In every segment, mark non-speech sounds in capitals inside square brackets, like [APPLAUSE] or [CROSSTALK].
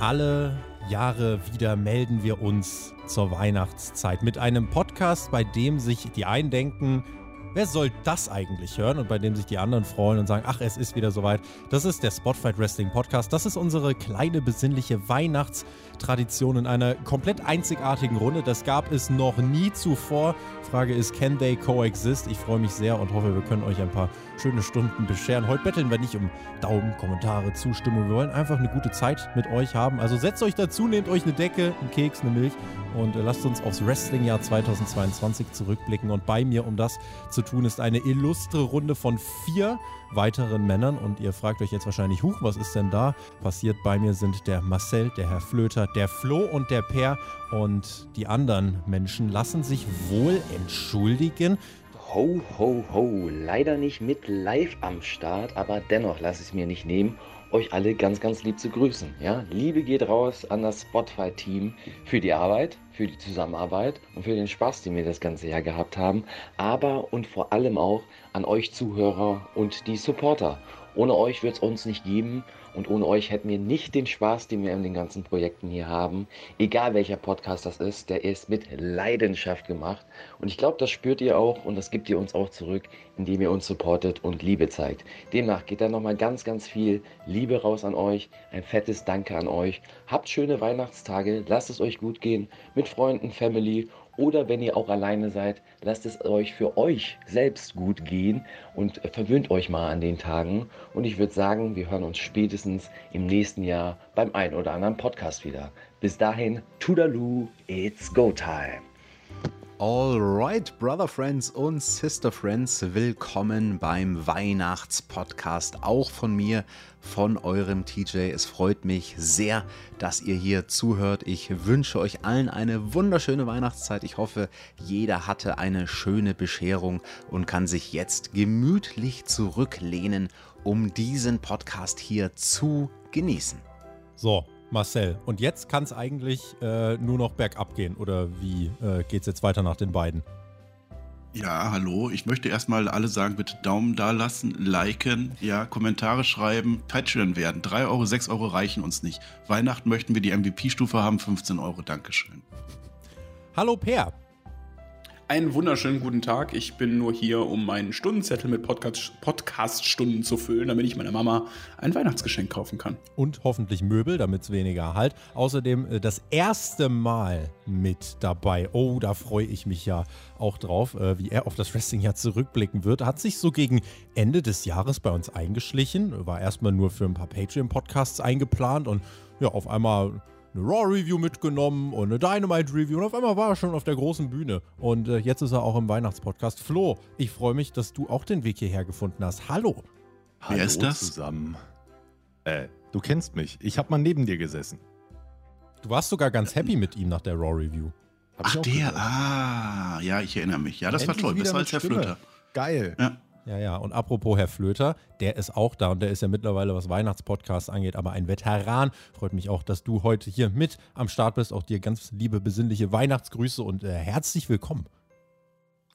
Alle Jahre wieder melden wir uns zur Weihnachtszeit mit einem Podcast, bei dem sich die einen denken, wer soll das eigentlich hören? Und bei dem sich die anderen freuen und sagen, ach, es ist wieder soweit. Das ist der Spotfight Wrestling Podcast. Das ist unsere kleine besinnliche Weihnachtstradition in einer komplett einzigartigen Runde. Das gab es noch nie zuvor. Frage ist, can they coexist? Ich freue mich sehr und hoffe, wir können euch ein paar schöne Stunden bescheren. Heute betteln wir nicht um Daumen, Kommentare, Zustimmung. Wir wollen einfach eine gute Zeit mit euch haben. Also setzt euch dazu, nehmt euch eine Decke, einen Keks, eine Milch und äh, lasst uns aufs Wrestling-Jahr 2022 zurückblicken. Und bei mir, um das zu tun, ist eine illustre Runde von vier weiteren Männern. Und ihr fragt euch jetzt wahrscheinlich, huch, was ist denn da? Passiert bei mir sind der Marcel, der Herr Flöter, der Flo und der Per. Und die anderen Menschen lassen sich wohl entschuldigen. Ho, ho, ho. Leider nicht mit live am Start, aber dennoch lasse ich es mir nicht nehmen, euch alle ganz, ganz lieb zu grüßen. Ja? Liebe geht raus an das Spotify-Team für die Arbeit, für die Zusammenarbeit und für den Spaß, den wir das ganze Jahr gehabt haben. Aber und vor allem auch an euch Zuhörer und die Supporter. Ohne euch wird es uns nicht geben und ohne euch hätten wir nicht den Spaß, den wir in den ganzen Projekten hier haben. Egal welcher Podcast das ist, der ist mit Leidenschaft gemacht. Und ich glaube, das spürt ihr auch und das gibt ihr uns auch zurück, indem ihr uns supportet und Liebe zeigt. Demnach geht da nochmal ganz, ganz viel Liebe raus an euch. Ein fettes Danke an euch. Habt schöne Weihnachtstage, lasst es euch gut gehen mit Freunden, Family oder wenn ihr auch alleine seid, lasst es euch für euch selbst gut gehen und verwöhnt euch mal an den Tagen. Und ich würde sagen, wir hören uns spätestens im nächsten Jahr beim ein oder anderen Podcast wieder. Bis dahin, Tudaloo, it's go time. Alright, Brother Friends und Sister Friends, willkommen beim Weihnachtspodcast. Auch von mir, von eurem TJ. Es freut mich sehr, dass ihr hier zuhört. Ich wünsche euch allen eine wunderschöne Weihnachtszeit. Ich hoffe, jeder hatte eine schöne Bescherung und kann sich jetzt gemütlich zurücklehnen, um diesen Podcast hier zu genießen. So, Marcel, und jetzt kann es eigentlich äh, nur noch bergab gehen, oder wie äh, geht es jetzt weiter nach den beiden? Ja, hallo. Ich möchte erstmal alle sagen, bitte Daumen da lassen, liken, ja, Kommentare schreiben, Patreon werden. 3 Euro, 6 Euro reichen uns nicht. Weihnachten möchten wir die MVP-Stufe haben, 15 Euro, Dankeschön. Hallo Per. Einen wunderschönen guten Tag. Ich bin nur hier, um meinen Stundenzettel mit Podcast-Stunden zu füllen, damit ich meiner Mama ein Weihnachtsgeschenk kaufen kann. Und hoffentlich Möbel, damit es weniger halt. Außerdem äh, das erste Mal mit dabei. Oh, da freue ich mich ja auch drauf, äh, wie er auf das Wrestling-Jahr zurückblicken wird. Hat sich so gegen Ende des Jahres bei uns eingeschlichen. War erstmal nur für ein paar Patreon-Podcasts eingeplant und ja, auf einmal eine Raw-Review mitgenommen und eine Dynamite-Review und auf einmal war er schon auf der großen Bühne. Und äh, jetzt ist er auch im Weihnachtspodcast. Flo, ich freue mich, dass du auch den Weg hierher gefunden hast. Hallo. Hallo Wer ist das? zusammen. Äh, du kennst mich. Ich habe mal neben dir gesessen. Du warst sogar ganz happy mit ihm nach der Raw-Review. Ach, der, gehört. ah, ja, ich erinnere mich. Ja, das Endlich war toll, besser als Herr Stimme. Flöter. Geil. Ja. Ja, ja. Und apropos Herr Flöter, der ist auch da und der ist ja mittlerweile, was Weihnachtspodcasts angeht, aber ein Veteran. Freut mich auch, dass du heute hier mit am Start bist. Auch dir ganz liebe, besinnliche Weihnachtsgrüße und äh, herzlich willkommen.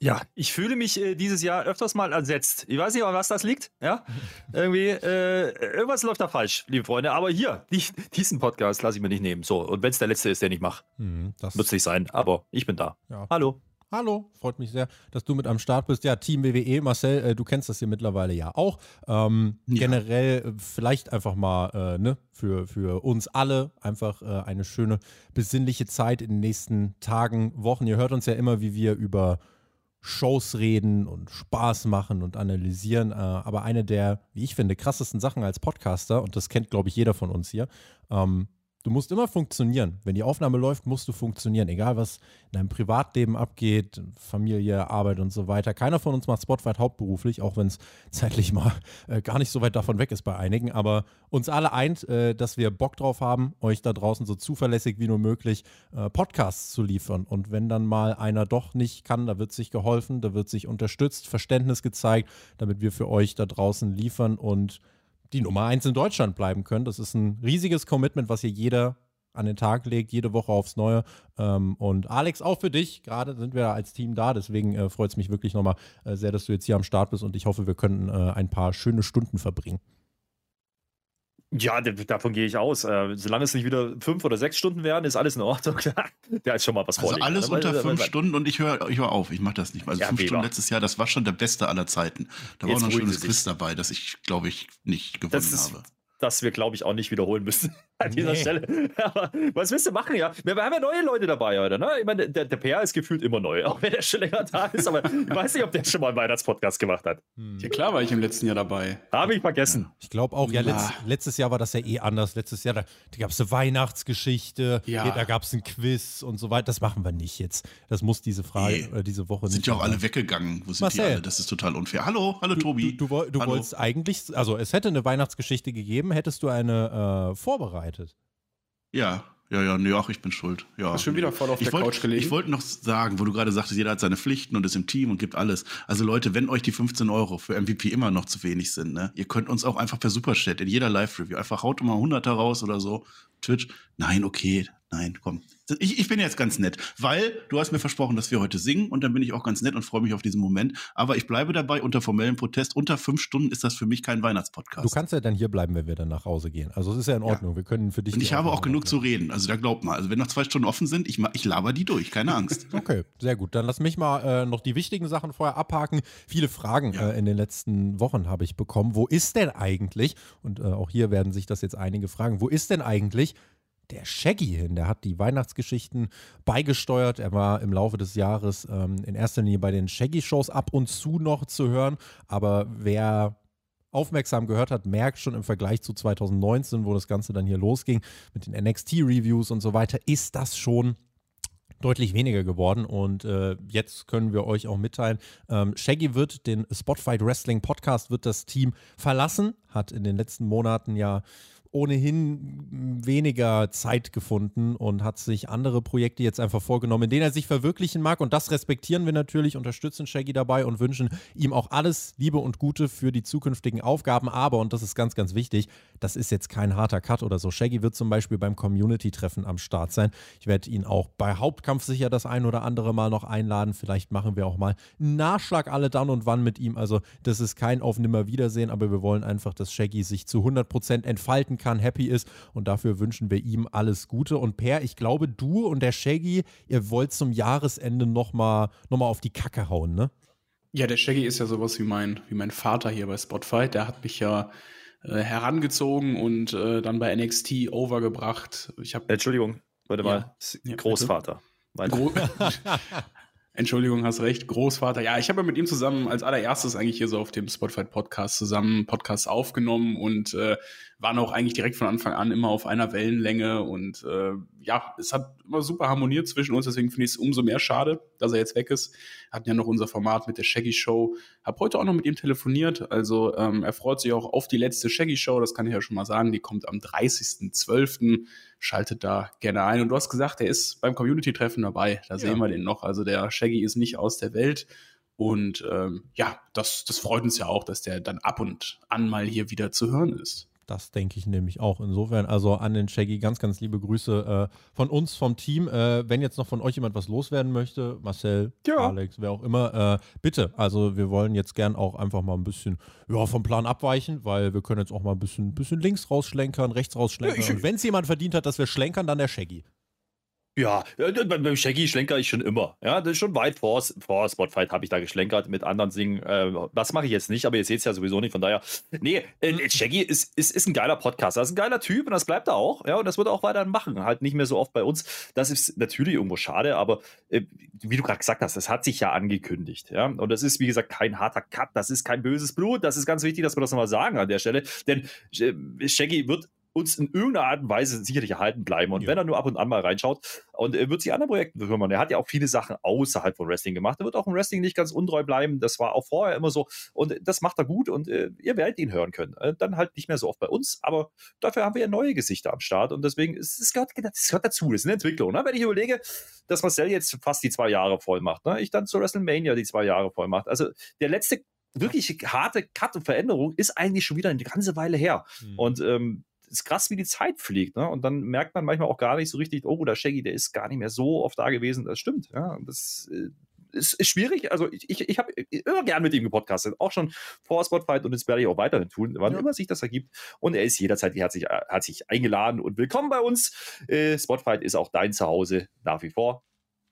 Ja, ich fühle mich äh, dieses Jahr öfters mal ersetzt. Ich weiß nicht, an was das liegt. Ja, [LAUGHS] irgendwie äh, irgendwas läuft da falsch, liebe Freunde. Aber hier, die, diesen Podcast lasse ich mir nicht nehmen. So und wenn es der letzte ist, den ich mache, Hm, das wird es nicht sein. Aber ich bin da. Ja. Hallo. Hallo, freut mich sehr, dass du mit am Start bist. Ja, Team WWE, Marcel, äh, du kennst das hier mittlerweile ja auch. Ähm, Ja. Generell äh, vielleicht einfach mal äh, ne, für, für uns alle einfach äh, eine schöne, besinnliche Zeit in den nächsten Tagen, Wochen. Ihr hört uns ja immer, wie wir über Shows reden und Spaß machen und analysieren. Äh, aber eine der, wie ich finde, krassesten Sachen als Podcaster, und das kennt, glaube ich, jeder von uns hier, ähm, du musst immer funktionieren. Wenn die Aufnahme läuft, musst du funktionieren. Egal, was in deinem Privatleben abgeht, Familie, Arbeit und so weiter. Keiner von uns macht Spotfight hauptberuflich, auch wenn es [LAUGHS] zeitlich mal äh, gar nicht so weit davon weg ist bei einigen. Aber uns alle eint, äh, dass wir Bock drauf haben, euch da draußen so zuverlässig wie nur möglich äh, Podcasts zu liefern. Und wenn dann mal einer doch nicht kann, da wird sich geholfen, da wird sich unterstützt, Verständnis gezeigt, damit wir für euch da draußen liefern und die Nummer eins in Deutschland bleiben können. Das ist ein riesiges Commitment, was hier jeder an den Tag legt, jede Woche aufs Neue. Ähm, und Alex, auch für dich. Gerade sind wir als Team da. Deswegen äh, freut es mich wirklich nochmal äh, sehr, dass du jetzt hier am Start bist. Und ich hoffe, wir können äh, ein paar schöne Stunden verbringen. Ja, davon gehe ich aus. Äh, solange es nicht wieder fünf oder sechs Stunden werden, ist alles in Ordnung. [LAUGHS] Der ist schon mal was Also vorlegen. alles Aber- unter fünf Stunden und ich höre ich hör auf. Ich mache das nicht. Also Ja, fünf Weber. Stunden letztes Jahr, das war schon der beste aller Zeiten. Da war Jetzt auch noch ein schönes Quiz dabei, das ich, glaube ich, nicht gewonnen Das ist- habe. das wir, glaube ich, auch nicht wiederholen müssen an dieser Nee. Stelle. [LAUGHS] Aber was willst du machen, ja? Wir, haben ja neue Leute dabei heute, ne? Ich meine, der, der PR ist gefühlt immer neu, [LAUGHS] auch wenn er schon länger da ist, aber ich weiß nicht, ob der schon mal einen Weihnachtspodcast gemacht hat. Ja, klar war ich im letzten Jahr dabei. Habe ich vergessen. Ich glaube auch, ja, letzt, letztes Jahr war das ja eh anders. Letztes Jahr, da, da gab es eine Weihnachtsgeschichte, Ja. da gab es ein Quiz und so weiter. Das machen wir nicht jetzt. Das muss diese Frage, Nee. äh, diese Woche Sind nicht ja auch alle weggegangen. Wo sind die Marcel. alle? Das ist total unfair. Hallo, hallo Du, Tobi. du, woll- du Hallo. wolltest eigentlich, also es hätte eine Weihnachtsgeschichte gegeben, hättest du eine äh, vorbereitet. Ja, ja, ja, nee, ach, ich bin schuld. Ja. Hast schon wieder voll auf ich der wollt- Couch gelegen? Ich wollte noch sagen, wo du gerade sagtest, jeder hat seine Pflichten und ist im Team und gibt alles. Also Leute, wenn euch die 15 Euro für MVP immer noch zu wenig sind, ne, ihr könnt uns auch einfach per Superchat in jeder Live-Review einfach haut mal 100 raus oder so. Twitch. Nein, okay, nein, komm. Ich, ich bin jetzt ganz nett, weil du hast mir versprochen, dass wir heute singen und dann bin ich auch ganz nett und freue mich auf diesen Moment. Aber ich bleibe dabei unter formellem Protest. Unter fünf Stunden ist das für mich kein Weihnachtspodcast. Du kannst ja dann hier bleiben, wenn wir dann nach Hause gehen. Also es ist ja in Ordnung. Wir können für dich. und ich habe auch genug zu aufnehmen. reden. Also da glaubt mal. Also wenn noch zwei Stunden offen sind, ich, ich laber die durch, keine Angst. [LAUGHS] Okay, sehr gut. Dann lass mich mal äh, noch die wichtigen Sachen vorher abhaken. Viele Fragen Ja. äh, in den letzten Wochen habe ich bekommen. Wo ist denn eigentlich, und äh, auch hier werden sich das jetzt einige fragen, wo ist denn eigentlich der Shaggy hin? Der hat die Weihnachtsgeschichten beigesteuert. Er war im Laufe des Jahres ähm, in erster Linie bei den Shaggy-Shows ab und zu noch zu hören. Aber wer aufmerksam gehört hat, merkt schon im Vergleich zu 2019, wo das Ganze dann hier losging mit den NXT-Reviews und so weiter, ist das schon deutlich weniger geworden und äh, jetzt können wir euch auch mitteilen, ähm, Shaggy wird den Spotfight Wrestling Podcast, wird das Team verlassen, hat in den letzten Monaten ja ohnehin weniger Zeit gefunden und hat sich andere Projekte jetzt einfach vorgenommen, in denen er sich verwirklichen mag und das respektieren wir natürlich, unterstützen Shaggy dabei und wünschen ihm auch alles Liebe und Gute für die zukünftigen Aufgaben, aber, und das ist ganz, ganz wichtig, das ist jetzt kein harter Cut oder so. Shaggy wird zum Beispiel beim Community-Treffen am Start sein. Ich werde ihn auch bei Hauptkampf sicher das ein oder andere Mal noch einladen. Vielleicht machen wir auch mal einen Nachschlag alle dann und wann mit ihm. Also das ist kein Auf Nimmerwiedersehen, aber wir wollen einfach, dass Shaggy sich zu 100% entfalten kann, happy ist und dafür wünschen wir ihm alles Gute. Und Per, ich glaube, du und der Shaggy, ihr wollt zum Jahresende nochmal noch mal auf die Kacke hauen, ne? Ja, der Shaggy ist ja sowas wie mein, wie mein Vater hier bei Spotify. Der hat mich ja äh, herangezogen und äh, dann bei NXT overgebracht. Ich habe Entschuldigung, warte Ja. mal. Ja, Großvater. Gro [LAUGHS] [LAUGHS] Entschuldigung, hast recht, Großvater. Ja, ich habe ja mit ihm zusammen als allererstes eigentlich hier so auf dem Spotify Podcast zusammen Podcast aufgenommen und äh, waren auch eigentlich direkt von Anfang an immer auf einer Wellenlänge und äh, ja, es hat immer super harmoniert zwischen uns, deswegen finde ich es umso mehr schade, dass er jetzt weg ist. Hatten ja noch unser Format mit der Shaggy Show. Hab heute auch noch mit ihm telefoniert, also ähm, er freut sich auch auf die letzte Shaggy Show, das kann ich ja schon mal sagen, die kommt am 30.12. Schaltet da gerne ein. Und du hast gesagt, er ist beim Community-Treffen dabei. Da sehen wir den noch. Also der Shaggy ist nicht aus der Welt. Und ähm, ja, das, das freut uns ja auch, dass der dann ab und an mal hier wieder zu hören ist. Das denke ich nämlich auch. Insofern, also an den Shaggy ganz, ganz liebe Grüße äh, von uns, vom Team. Äh, wenn jetzt noch von euch jemand was loswerden möchte, Marcel, Ja. Alex, wer auch immer, äh, bitte. Also wir wollen jetzt gern auch einfach mal ein bisschen ja, vom Plan abweichen, weil wir können jetzt auch mal ein bisschen, bisschen links rausschlenkern, rechts rausschlenkern. Ja, ich- Und wenn es jemand verdient hat, dass wir schlenkern, dann der Shaggy. Ja, äh, beim Shaggy schlenker ich schon immer. Ja, das ist schon weit vor, vor Spotfight habe ich da geschlenkert mit anderen Dingen. Äh, das mache ich jetzt nicht, aber ihr seht es ja sowieso nicht. Von daher, nee, äh, Shaggy ist, ist, ist ein geiler Podcast. Das ist ein geiler Typ und das bleibt er auch. Ja, und das wird er auch weiterhin machen. Halt nicht mehr so oft bei uns. Das ist natürlich irgendwo schade, aber äh, wie du gerade gesagt hast, das hat sich ja angekündigt. Ja, und das ist, wie gesagt, kein harter Cut. Das ist kein böses Blut. Das ist ganz wichtig, dass wir das nochmal sagen an der Stelle. Denn Shaggy wird uns in irgendeiner Art und Weise sicherlich erhalten bleiben. Und Ja. wenn er nur ab und an mal reinschaut und er wird sich anderen Projekten kümmern. Er hat ja auch viele Sachen außerhalb von Wrestling gemacht. Er wird auch im Wrestling nicht ganz untreu bleiben. Das war auch vorher immer so. Und das macht er gut und äh, ihr werdet ihn hören können. Äh, dann halt nicht mehr so oft bei uns, aber dafür haben wir ja neue Gesichter am Start. Und deswegen, ist, es gehört, das gehört dazu. Das ist eine Entwicklung. Ne? Wenn ich überlege, dass Marcel jetzt fast die zwei Jahre voll macht, ne? ich dann zu WrestleMania die zwei Jahre voll macht. Also der letzte wirklich harte Cut und Veränderung ist eigentlich schon wieder eine ganze Weile her. Und ähm, ist krass, wie die Zeit fliegt. Ne? Und dann merkt man manchmal auch gar nicht so richtig, oh, der Shaggy, der ist gar nicht mehr so oft da gewesen. Das stimmt. Ja, das äh, es ist schwierig. Also ich, ich, ich habe immer gern mit ihm gepodcastet, auch schon vor Spotfight und das werde ich auch weiterhin tun, wann Ja. immer sich das ergibt. Und er ist jederzeit herzlich, herzlich eingeladen und willkommen bei uns. Äh, Spotfight ist auch dein Zuhause nach wie vor.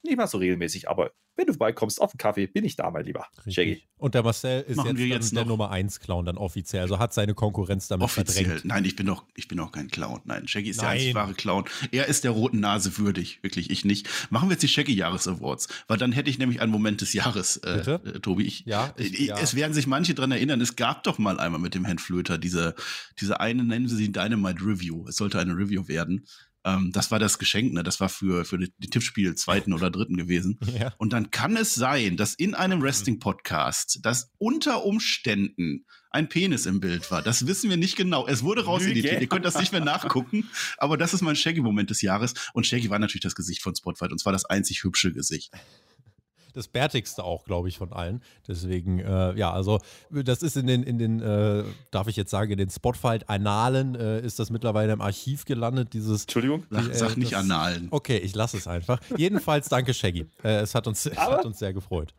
Nicht mal so regelmäßig, aber wenn du vorbeikommst auf den Kaffee, bin ich da, mein Lieber. Shaggy. Und der Marcel ist Machen jetzt, jetzt der Nummer 1 Clown dann offiziell. Also hat seine Konkurrenz damit Offiziell. verdrängt. Nein, ich bin doch, ich bin doch kein Clown. Nein, Shaggy ist der Nein. einzig wahre Clown. Er ist der roten Nase würdig, wirklich, ich nicht. Machen wir jetzt die Shaggy Jahres Awards, weil dann hätte ich nämlich einen Moment des Jahres, äh, Bitte? äh, Tobi. Ich, Ja, ich- ich, ja. Es werden sich manche dran erinnern, es gab doch mal einmal mit dem Herrn Flöter diese, diese eine, nennen Sie sie Dynamite Review. Es sollte eine Review werden. Ähm, das war das Geschenk, ne? Das war für, für die, die Tippspiel zweiten oder dritten gewesen. [LAUGHS] Ja. Und dann kann es sein, dass in einem. Wrestling-Podcast, dass unter Umständen ein Penis im Bild war. Das wissen wir nicht genau. Es wurde rauseditiert. Ihr könnt das nicht mehr nachgucken. Aber das ist mein Shaggy-Moment des Jahres. Und Shaggy war natürlich das Gesicht von Spotlight. Und zwar das einzig hübsche Gesicht. Das bärtigste auch, glaube ich, von allen. Deswegen, äh, ja, also das ist in den, in den, äh, darf ich jetzt sagen, in den Spotfight-Annalen äh, ist das mittlerweile im Archiv gelandet, dieses Entschuldigung. Sag, Äh, sag nicht das- Analen. Okay, ich lasse es einfach. Jedenfalls danke, Shaggy. Äh, es hat uns, [LAUGHS] es hat uns sehr gefreut.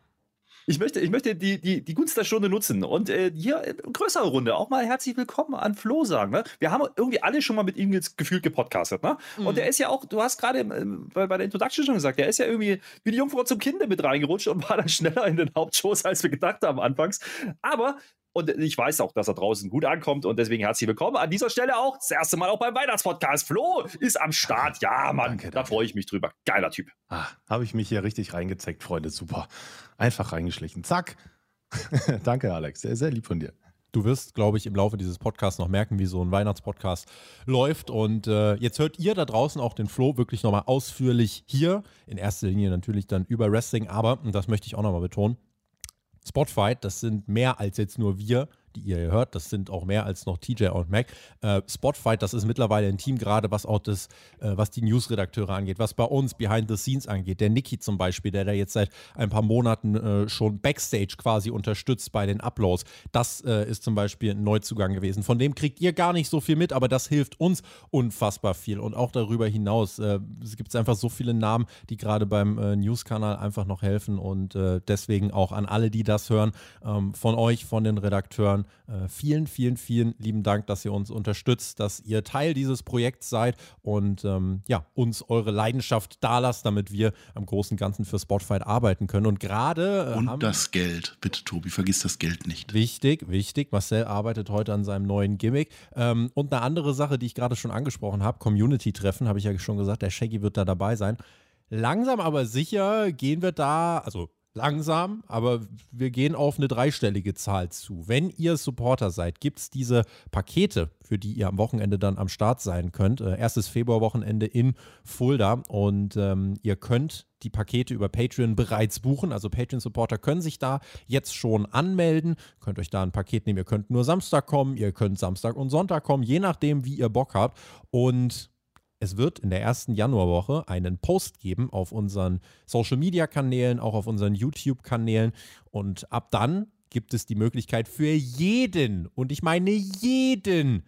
Ich möchte, ich möchte die, die, die Gunst der Stunde nutzen und äh, hier in größerer Runde auch mal herzlich willkommen an Flo sagen. Ne? Wir haben irgendwie alle schon mal mit ihm gefühlt gepodcastet. Ne? Und der ist ja auch, du hast gerade ähm, bei, bei der Introduction schon gesagt, der ist ja irgendwie wie die Jungfrau zum Kinde mit reingerutscht und [LAUGHS] war dann schneller in den Hauptshows, als wir gedacht haben anfangs. Aber und ich weiß auch, dass er draußen gut ankommt und deswegen herzlich willkommen. An dieser Stelle auch das erste Mal auch beim Weihnachtspodcast. Flo ist am Start. Ja, Mann, Danke, da freue ich mich drüber. Geiler Typ. Ah, Habe ich mich hier richtig reingezeckt, Freunde. Super. Einfach reingeschlichen. Zack. [LAUGHS] Danke, Alex. Sehr, sehr lieb von dir. Du wirst, glaube ich, im Laufe dieses Podcasts noch merken, wie so ein Weihnachtspodcast läuft. Und äh, jetzt hört ihr da draußen auch den Flo wirklich nochmal ausführlich hier. In erster Linie natürlich dann über Wrestling, aber, und das möchte ich auch nochmal betonen, Spotfight, das sind mehr als jetzt nur wir, die ihr hört. Das sind auch mehr als noch TJ und Mac. Äh, Spotfight, das ist mittlerweile ein Team, gerade was auch das, äh, was die Newsredakteure angeht, was bei uns Behind the Scenes angeht. Der Niki zum Beispiel, der da jetzt seit ein paar Monaten äh, schon Backstage quasi unterstützt bei den Uploads. Das äh, ist zum Beispiel ein Neuzugang gewesen. Von dem kriegt ihr gar nicht so viel mit, aber das hilft uns unfassbar viel. Und auch darüber hinaus äh, es gibt einfach so viele Namen, die gerade beim äh, News-Kanal einfach noch helfen. Und äh, deswegen auch an alle, die das hören, ähm, von euch, von den Redakteuren, äh, vielen, vielen, vielen lieben Dank, dass ihr uns unterstützt, dass ihr Teil dieses Projekts seid und ähm, ja, uns eure Leidenschaft da lasst, damit wir am großen Ganzen für Spotfight arbeiten können. Und gerade äh, Und das Geld. Bitte, Tobi, vergiss das Geld nicht. Wichtig, wichtig. Marcel arbeitet heute an seinem neuen Gimmick. Ähm, und eine andere Sache, die ich gerade schon angesprochen habe, Community-Treffen, habe ich ja schon gesagt, der Shaggy wird da dabei sein. Langsam aber sicher gehen wir da, also langsam, aber wir gehen auf eine dreistellige Zahl zu. Wenn ihr Supporter seid, gibt es diese Pakete, für die ihr am Wochenende dann am Start sein könnt. Äh, erstes Februarwochenende in Fulda und ähm, ihr könnt die Pakete über Patreon bereits buchen. Also Patreon-Supporter können sich da jetzt schon anmelden, könnt euch da ein Paket nehmen. Ihr könnt nur Samstag kommen, ihr könnt Samstag und Sonntag kommen, je nachdem, wie ihr Bock habt. Und es wird in der ersten Januarwoche einen Post geben auf unseren Social Media Kanälen, auch auf unseren YouTube-Kanälen. Und ab dann gibt es die Möglichkeit für jeden, und ich meine jeden,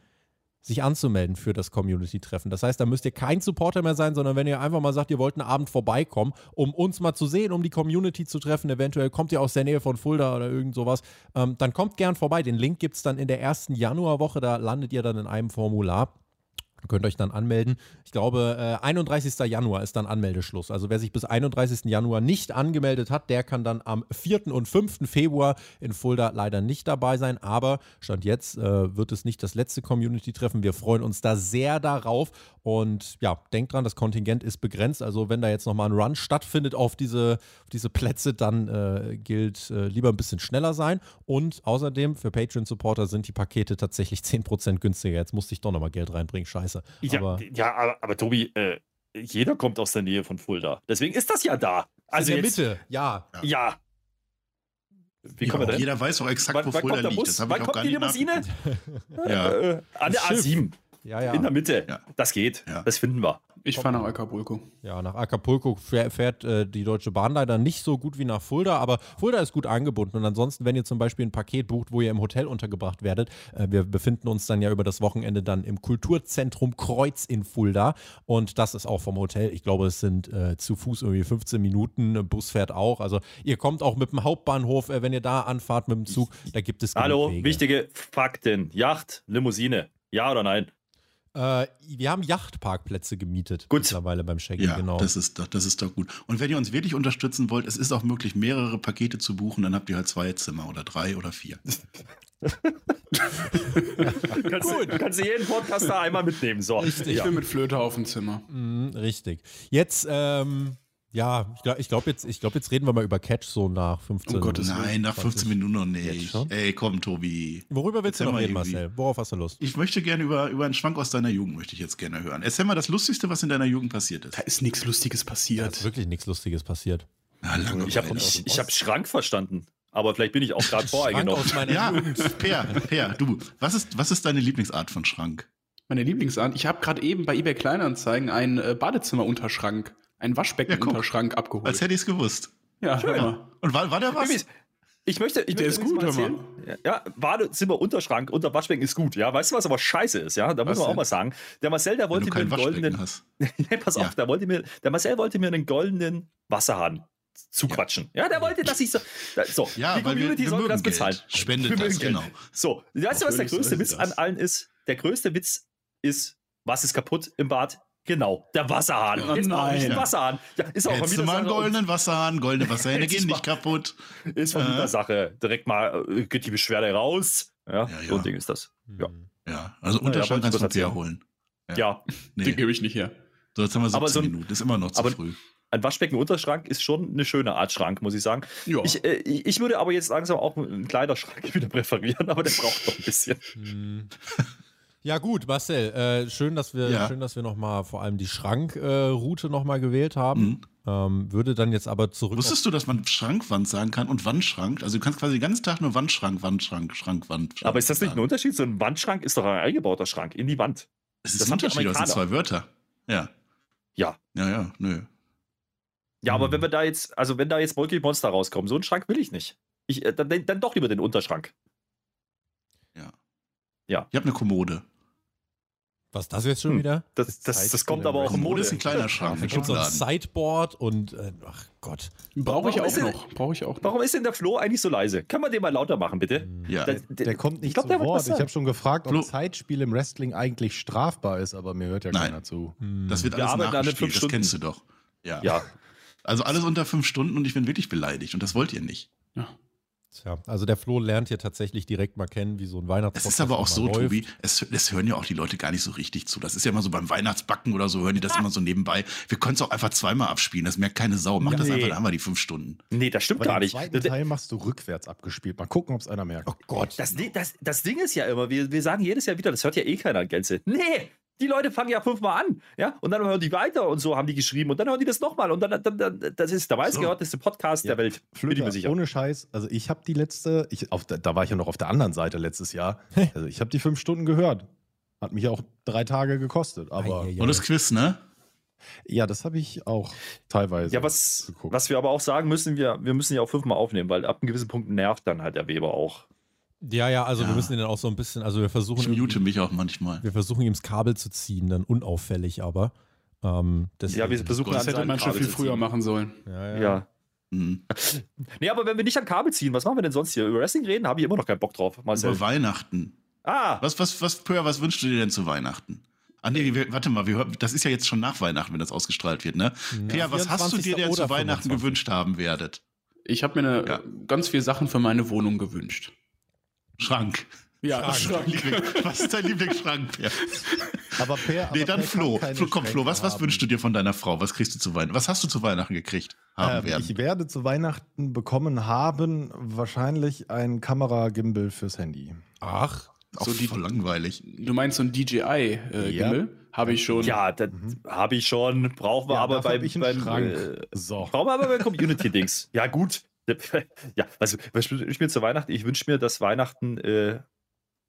sich anzumelden für das Community-Treffen. Das heißt, da müsst ihr kein Supporter mehr sein, sondern wenn ihr einfach mal sagt, ihr wollt einen Abend vorbeikommen, um uns mal zu sehen, um die Community zu treffen, eventuell kommt ihr aus der Nähe von Fulda oder irgend sowas, ähm, dann kommt gern vorbei. Den Link gibt es dann in der ersten Januarwoche, da landet ihr dann in einem Formular. Ihr könnt euch dann anmelden. Ich glaube, äh, 31. Januar ist dann Anmeldeschluss. Also wer sich bis 31. Januar nicht angemeldet hat, der kann dann am 4. und 5. Februar in Fulda leider nicht dabei sein. Aber Stand jetzt äh, wird es nicht das letzte Community-Treffen. Wir freuen uns da sehr darauf. Und ja, denkt dran, das Kontingent ist begrenzt. Also wenn da jetzt nochmal ein Run stattfindet auf diese, auf diese Plätze, dann äh, gilt äh, lieber ein bisschen schneller sein. Und außerdem für Patreon-Supporter sind die Pakete tatsächlich 10% günstiger. Jetzt musste ich doch nochmal Geld reinbringen. Scheiße. Ja, Aber ja aber, aber Tobi, äh, jeder kommt aus der Nähe von Fulda. Deswegen ist das ja da. Also in der jetzt, Mitte, ja. Ja. Wie Ja, kommen wir jeder weiß auch exakt, Wann, wo wann Fulda liegt. Bus? Das habe Wann ich auch kommt gar die nicht Limousine? nachgeguckt. [LAUGHS] Ja. Äh, an der Schiff. A7. Ja, ja. In der Mitte. Ja. Das geht. Ja. Das finden wir. Ich fahre nach Acapulco. Ja, nach Acapulco fährt, fährt äh, die Deutsche Bahn leider nicht so gut wie nach Fulda, aber Fulda ist gut angebunden. Und ansonsten, wenn ihr zum Beispiel ein Paket bucht, wo ihr im Hotel untergebracht werdet, äh, wir befinden uns dann ja über das Wochenende dann im Kulturzentrum Kreuz in Fulda. Und das ist auch vom Hotel. Ich glaube, es sind äh, zu Fuß irgendwie 15 Minuten. Bus fährt auch. Also ihr kommt auch mit dem Hauptbahnhof, äh, wenn ihr da anfahrt mit dem Zug, da gibt es Hallo, Wege. wichtige Fakten. Yacht, Limousine. Ja oder nein? Äh, wir haben Yachtparkplätze gemietet Gut. mittlerweile beim Check-in, Ja, genau. das, ist doch, das ist doch gut. Und wenn ihr uns wirklich unterstützen wollt, es ist auch möglich, mehrere Pakete zu buchen, dann habt ihr halt zwei Zimmer oder drei oder vier. [LAUGHS] Kannst, du, kannst du jeden Podcaster einmal mitnehmen. So. Ich Ja. bin mit Flöte auf dem Zimmer. Mhm, richtig. Jetzt, ähm, ja, ich glaube, ich glaub jetzt, ich glaub, jetzt reden wir mal über Catch so nach 15 Um Gottes Willen. Nein, nach 15 Minuten noch nicht. Ey, komm, Tobi. Worüber willst du Erzähl noch mal reden, irgendwie. Marcel? Worauf hast du Lust? Ich möchte gerne über, über einen Schwank aus deiner Jugend möchte ich jetzt gerne hören. Erzähl mal das Lustigste, was in deiner Jugend passiert ist. Da ist nichts Lustiges Da passiert. ist wirklich nichts Lustiges passiert. Na, Langeweile. Ich habe ich, ich hab Schrank verstanden. Aber vielleicht bin ich auch gerade [LAUGHS] Schrank voreingenommen. aus meiner ja, Jugend. Per, Per, du, was ist, was ist deine Lieblingsart von Schrank? Meine Lieblingsart. Ich habe gerade eben bei eBay Kleinanzeigen einen äh, Badezimmerunterschrank, einen Waschbeckenunterschrank abgeholt. Als hätte ich es gewusst. ja, mal. Und war, war der was? Ich möchte, ich Der möchte ist gut, mal erzählen. Ja, Badezimmer, Unterschrank, unter Waschbecken ist gut. Ja, weißt du, was aber scheiße ist? Ja, da muss Was man auch denn? mal sagen. Der Marcel, der wollte mir einen goldenen. [LAUGHS] Nee, pass Ja. auf, der, wollte mir, der Marcel wollte mir einen goldenen Wasserhahn zuquatschen. Ja, der wollte, dass ich so. Da, so, Ja, die weil wir, Community wir soll mir mögen das bezahlen. Geld. Spendet Wir das, mögen Geld. genau. So, weißt du, was der größte Witz sie an das. allen ist? Der größte Witz ist, was ist kaputt im Bad? Genau, der Wasserhahn. Oh Jetzt brauche ich nein. Wasserhahn. Ja, ist auch Hättest mal einen goldenen Wasserhahn, goldene Wasserhähne gehen nicht kaputt. ist von Äh. Mietersache. Direkt mal äh, geht die Beschwerde raus. Ja, Ja, ja. so ein Ding ist das. Ja. Mhm. Ja, also Unterschrank kannst du dir holen. Ja, Nee, Den gebe ich nicht her. so jetzt haben wir 17 Aber so ein- Minuten. Ist immer noch zu aber- früh. ein Waschbecken-Unterschrank ist schon eine schöne Art Schrank, muss ich sagen. Ja. Ich, äh, ich würde aber jetzt langsam auch einen Kleiderschrank [LAUGHS] wieder präferieren, aber der braucht noch ein bisschen. Ja gut, Marcel, äh, schön, dass wir, Ja. schön, dass wir noch mal vor allem die Schrankroute äh, noch mal gewählt haben. Mhm. Ähm, würde dann jetzt aber zurück. Wusstest du, dass man Schrankwand sagen kann und Wandschrank? Also du kannst quasi den ganzen Tag nur Wandschrank, Wandschrank, Schrankwand. Schrank Aber ist das nicht ein. Unterschied? So ein Wandschrank ist doch ein eingebauter Schrank in die Wand. Es ist das ein Unterschied, das sind zwei Wörter. Ja. Ja. Ja, ja, nö. Ja, aber Mhm. wenn wir da jetzt, also wenn da jetzt Molky Monster rauskommen, so einen Schrank will ich nicht. Ich, äh, dann, dann doch lieber den Unterschrank. Ja. Ja. Ich habe eine Kommode. Was das jetzt schon Hm. wieder? Das, das, das kommt aber auch im Mode. ist ein kleiner Schrank Da mit gibt es ein. Sideboard und äh, ach Gott. Brauche ich auch noch. Brauche ich auch noch. Warum ist denn der Flo eigentlich so leise? Kann man den mal lauter machen, bitte? Ja. Der, Der kommt nicht ich glaub, zu der wird was Wort. Ich habe schon gefragt, ob Flo- Zeitspiel im Wrestling eigentlich strafbar ist, aber mir hört ja Nein. keiner zu. Hm. Das wird Wir alles den nachgespielt, das Stunden. kennst du doch. Ja. ja, Also alles unter fünf Stunden und ich bin wirklich beleidigt und das wollt ihr nicht. Tja, also der Flo lernt hier tatsächlich direkt mal kennen, wie so ein Weihnachtspodcast Es ist aber auch so, läuft. Tobi, es, es hören ja auch die Leute gar nicht so richtig zu. Das ist ja immer so beim Weihnachtsbacken oder so, hören die das immer so nebenbei. Wir können es auch einfach zweimal abspielen, das merkt keine Sau. Mach das Nee. einfach, dann haben wir die fünf Stunden. nee, das stimmt Aber gar den nicht. zweiten Das, Teil machst du rückwärts abgespielt. Mal gucken, ob es einer merkt. Oh Gott. das, Ding- das, das Ding ist ja immer, wir, wir sagen jedes Jahr wieder, das hört ja eh keiner an Gänze. Nee, die Leute fangen ja fünfmal an, ja, und dann hören die weiter und so haben die geschrieben und dann hören die das nochmal und dann, dann, dann das ist der meistgehörteste Podcast Ja. der Welt, bin ich mir Flöter, ohne Scheiß. Also ich habe die letzte, ich, auf, da war ich ja noch auf der anderen Seite letztes Jahr. Also ich habe die fünf Stunden gehört. Hat mich auch drei Tage gekostet. Aber Ei, ei, ei. Und das Quiz, ne? ja, das habe ich auch teilweise Ja, was, geguckt. was wir aber auch sagen müssen, wir, wir müssen ja auch fünfmal aufnehmen, weil ab einem gewissen Punkt nervt dann halt der Weber auch. Ja, ja, also Ja. wir müssen ihn dann auch so ein bisschen, also wir versuchen, Ich mute mich auch manchmal. wir versuchen ihm das Kabel zu ziehen, dann unauffällig, aber ähm, deswegen- Ja, wir versuchen Das hätte man schon viel früher machen sollen. ja, ja. Ja. Mhm. [LAUGHS] Nee, aber wenn wir nicht an Kabel ziehen, was machen wir denn sonst hier? Über Wrestling reden, habe ich immer noch keinen Bock drauf. Marcel. Über Weihnachten. Ah, Was, was, was, Pöhr, was wünschst du dir denn zu Weihnachten? Ah, nee, wir, warte mal, wir, das ist ja jetzt schon nach Weihnachten, wenn das ausgestrahlt wird, ne? Pia, was hast du dir 24. denn zu Weihnachten 25. gewünscht haben werdet? Ich habe mir eine, Ja. ganz viele Sachen für meine Wohnung gewünscht. Schrank. Ja, Schrank. Was ist dein Lieblingsschrank, Pia? aber per, Nee, aber dann Per Flo. Flo. Komm, Flo, was, was haben. wünschst du dir von deiner Frau? Was kriegst du zu Weihnachten? Was hast du zu Weihnachten gekriegt? Haben Ähm, werden? ich werde zu Weihnachten bekommen haben wahrscheinlich ein Kameragimbal fürs Handy. Ach, Auch so die- voll langweilig. Du meinst so ein DJI-Gimbal? Ja. Äh, Habe ich schon. ja, das habe ich schon. Brauchen wir Ja, aber beim, beim Schrank. Äh, So. brauchen wir aber beim Community-Dings. Ja, gut. [LAUGHS] Ja, also, was wünsche ich mir zu Weihnachten? Ich wünsche mir, dass Weihnachten äh,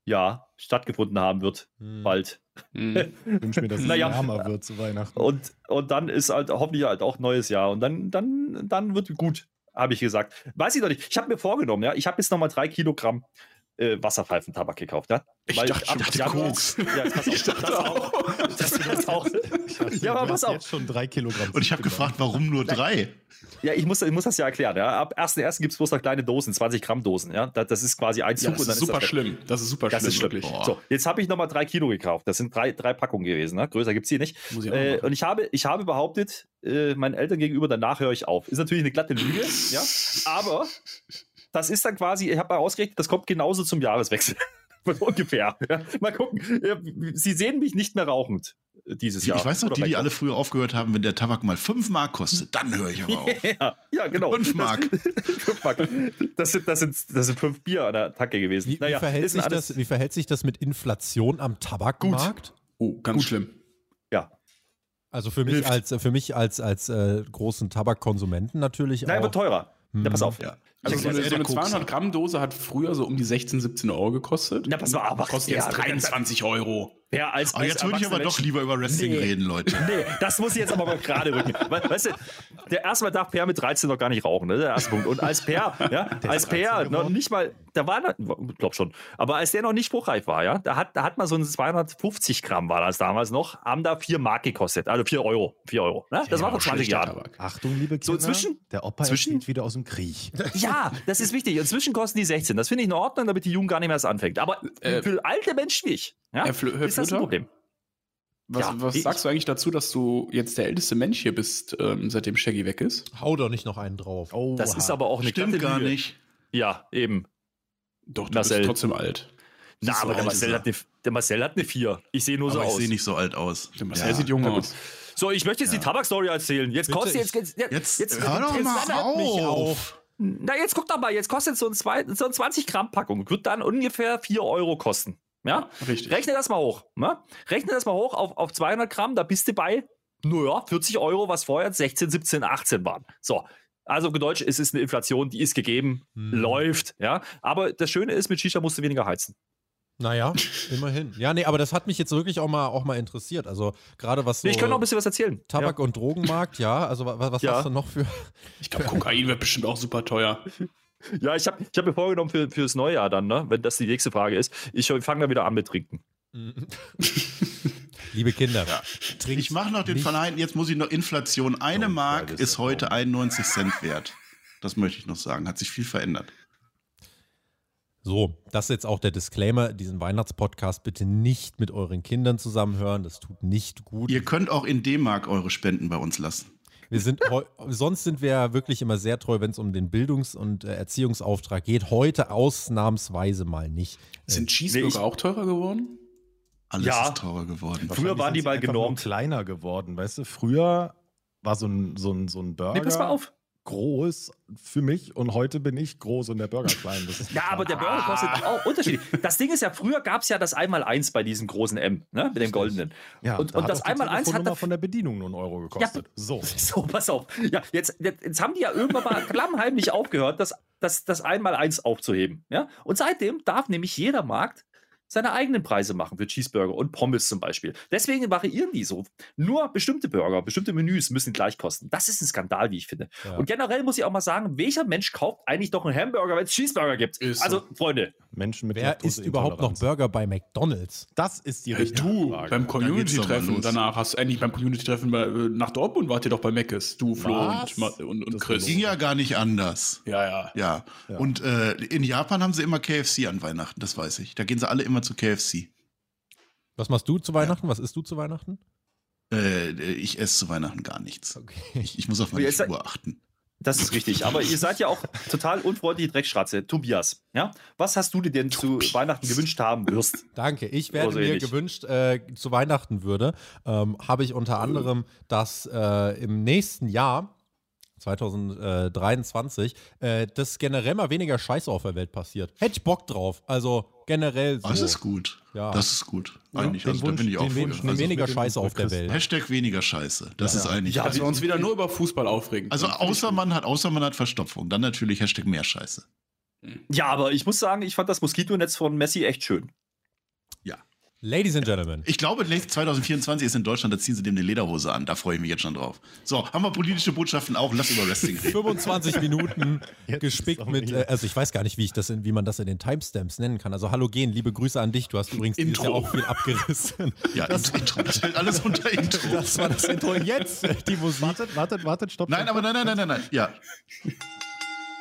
ja stattgefunden haben wird. hm. Bald. [LAUGHS] Mhm. Ich wünsche mir, dass es Naja. wärmer wird zu Weihnachten. Und, und dann ist halt hoffentlich halt auch neues Jahr. Und dann, dann, dann wird gut, habe ich gesagt. Weiß ich noch nicht. Ich habe mir vorgenommen, ja, ich habe jetzt nochmal drei Kilogramm äh, Wasserpfeifentabak gekauft. Ja? Ich Weil dachte ab dachte Januar- Koks. Ja, pass auf, [LAUGHS] Ich dachte das auch. Das, das auch. Ja, aber pass auf. jetzt schon drei Kilogramm. Und ich habe gefragt, warum nur drei? Ja, ich muss, ich muss das ja erklären. Ja. Ab 1.1. gibt es bloß noch kleine Dosen, 20 Gramm Dosen. Ja. Das, das ist quasi ein Zug Ja, das und dann ist super das schlimm. Das ist super Das schlimm, ist schlimm. wirklich. So, jetzt habe ich nochmal drei Kilo gekauft. Das sind drei, drei Packungen gewesen. Ne? Größer gibt es hier nicht. Muss ich auch Äh, und ich habe, ich habe behauptet, äh, meinen Eltern gegenüber, danach höre ich auf. Ist natürlich eine glatte Lüge, ja. Aber das ist dann quasi, ich habe mal ausgerechnet, das kommt genauso zum Jahreswechsel. [LAUGHS] Ungefähr. Ja. Mal gucken. Ja, Sie sehen mich nicht mehr rauchend äh, dieses Ich Jahr. weiß noch, die, die alle früher aufgehört haben, wenn der Tabak mal 5 Mark kostet, dann höre ich aber auf. [LAUGHS] Ja, ja, genau. 5 Mark. [LAUGHS] Fünf Mark. Das sind, das, sind, das sind fünf Bier an der Tacke gewesen. Wie, wie, verhält sich das, wie verhält sich das mit Inflation am Tabakmarkt? Oh, ganz schlimm. Ja. Also für mich Hilft. als, für mich als, als äh, großen Tabakkonsumenten natürlich Nein, auch. wird teurer. Ja, pass auf. Ja. Also so eine, so eine 200 Gramm Dose hat früher so um die 16, 17 Euro gekostet. Ja, pass mal, aber- kostet ja, jetzt 23 Euro. Wer als, Aber als jetzt würde ich aber erwachsener doch lieber über Wrestling Nee. reden, Leute. [LAUGHS] Nee, das muss ich jetzt aber mal gerade rücken. We weißt du, der erste Mal darf Per mit 13 noch gar nicht rauchen, ne? Der erste Punkt. Und als Per, [LAUGHS] ja, als Per noch nicht mal, da war, ich glaub schon, aber als der noch nicht spruchreif war, ja, da hat, da hat mal so ein 250 Gramm war das damals noch, haben da 4 Mark gekostet, also 4 Euro, 4 Euro, ne? Das war vor 20 Schlechter Jahren. Achtung, liebe So, Kinder. zwischen- der Opa zwischen- wieder aus dem Krieg. [LAUGHS] Ja, das ist wichtig. Inzwischen kosten die 16. Das finde ich in Ordnung, damit die Jugend gar nicht mehr erst anfängt. Aber Äh, für alte Menschen wie ich, ja, Herr Flö- Herr ist das ein? Problem. Was, Ja, was ich- sagst du eigentlich dazu, dass du jetzt der älteste Mensch hier bist, ähm, seitdem Shaggy weg ist? Hau doch nicht noch einen drauf. Oh, Das ist aber auch eine Stimmt gar Lüge. nicht. Ja, eben. Doch, du Marcel. bist trotzdem alt. Na, so aber der Marcel, hat eine, der Marcel hat eine 4. Ich sehe nur so Aber ich aus. sehe nicht so alt aus. Der Marcel Ja. sieht jung aus. So, ich möchte jetzt die Tabakstory erzählen. Jetzt Bitte, kostet jetzt, jetzt, Jetzt, jetzt, hör doch jetzt, mal jetzt, mich auf. Na, jetzt guck doch mal, jetzt kostet so, ein zwei, so eine 20 Gramm Packung, wird dann ungefähr 4 Euro kosten. Ja? Richtig. Rechne das mal hoch. Ne? Rechne das mal hoch auf, auf 200 Gramm, da bist du bei, naja, 40 Euro, was vorher 16, 17, 18 waren. So. Also auf Deutsch, es ist eine Inflation, die ist gegeben, Hm. läuft, ja. Aber das Schöne ist, mit Shisha musst du weniger heizen. Naja, immerhin. Ja, nee, aber das hat mich jetzt wirklich auch mal, auch mal interessiert. Also gerade was so ich kann noch ein bisschen was erzählen. Tabak- und Drogenmarkt, ja. Also wa- was Ja. hast du noch für... Ich glaube, Kokain wird bestimmt auch super teuer. Ja, ich habe ich hab mir vorgenommen für, fürs Neujahr dann, ne, wenn das die nächste Frage ist. Ich fange dann wieder an mit Trinken. [LAUGHS] Liebe Kinder, trinkt Ich mache noch den Vernein. Jetzt muss ich noch Inflation. Eine Oh, Mark ist ist heute 91 Cent wert. Das möchte ich noch sagen. Hat sich viel verändert. So, das ist jetzt auch der Disclaimer. Diesen Weihnachtspodcast bitte nicht mit euren Kindern zusammenhören. Das tut nicht gut. Ihr könnt auch in D-Mark eure Spenden bei uns lassen. Wir sind sonst sind wir ja wirklich immer sehr treu, wenn es um den Bildungs- und äh, Erziehungsauftrag geht. Heute ausnahmsweise mal nicht. Sind Cheeseburger nee, auch teurer geworden? Alles Ja. ist teurer geworden. Früher waren die mal genormt. kleiner geworden, weißt du? Früher war so ein, so ein, so ein Burger Nee, pass mal auf. Groß für mich und heute bin ich groß und der Burger klein. Das ist Ja, aber der Burger kostet auch unterschiedlich. Das Ding ist ja, früher gab es ja das Einmal-Eins bei diesem großen M, ne? Mit dem goldenen. Ja, und da und hat das Einmal-Eins hat von der Bedienung nur einen Euro gekostet. So. [LAUGHS] So, pass auf. Ja, jetzt, jetzt, jetzt haben die ja irgendwann mal [LAUGHS] klammheimlich aufgehört, das, das, das Einmal-Eins aufzuheben. Ja? Und seitdem darf nämlich jeder Markt seine eigenen Preise machen für Cheeseburger und Pommes zum Beispiel. Deswegen variieren die so. Nur bestimmte Burger, bestimmte Menüs müssen gleich kosten. Das ist ein Skandal, wie ich finde. Ja. Und generell muss ich auch mal sagen, welcher Mensch kauft eigentlich doch einen Hamburger, wenn es Cheeseburger gibt? Ist also, so. Freunde, Menschen mit Wer isst überhaupt noch. Burger bei McDonalds? Das ist die richtige du, Frage. beim Community-Treffen danach hast du endlich beim Community-Treffen äh, nach Dortmund wart ihr doch bei Meckes, du, Flo Was? und, und, und Das Chris. Ging ja gar nicht anders. Ja, ja. Ja. Ja. Und äh, in Japan haben sie immer KFC an Weihnachten, das weiß ich. Da gehen sie alle immer zu KFC. Was machst du zu Weihnachten? Was isst du zu Weihnachten? Äh, ich esse zu Weihnachten gar nichts. Okay. Ich, ich muss auf meine Figur achten. Das ist richtig. Aber ihr seid ja auch [LAUGHS] total unfreundliche Dreckschratze. Tobias, ja? Was hast du dir denn zu Weihnachten gewünscht haben wirst? Danke. Ich werde so mir ähnlich. gewünscht, äh, zu Weihnachten würde, ähm, habe ich unter anderem, dass äh, im nächsten Jahr, 2023, äh, dass generell mal weniger Scheiße auf der Welt passiert. Hätte ich Bock drauf. Also generell so. Das ist gut. Ja. Das ist gut. Eigentlich, den also da Wunsch- bin ich auch. Wunsch Also weniger Scheiße auf der Welt. Hashtag weniger Scheiße. Das ist eigentlich. Ja, dass wir uns wieder nur über Fußball aufregen. also außer man hat, außer man hat Verstopfung, dann natürlich Hashtag mehr Scheiße. Ja, aber ich muss sagen, ich fand das Moskitonetz von Messi echt schön. Ladies and Gentlemen. Ich glaube, 2024 ist in Deutschland, da ziehen sie dem eine Lederhose an. Da freue ich mich jetzt schon drauf. So, haben wir politische Botschaften auch. Lass über Wrestling reden. 25 [LAUGHS] Minuten gespickt mit, äh, also ich weiß gar nicht, wie, ich das in, wie man das in den Timestamps nennen kann. Also Halogen, liebe Grüße an dich. Du hast übrigens dieses Intro. Jahr auch viel abgerissen. Ja, das, Intro, das fällt alles unter Intro. Das war das Intro. Jetzt die Musik. Wartet, wartet, wartet, stopp. Nein, aber nein, nein, nein, nein, nein. Ja.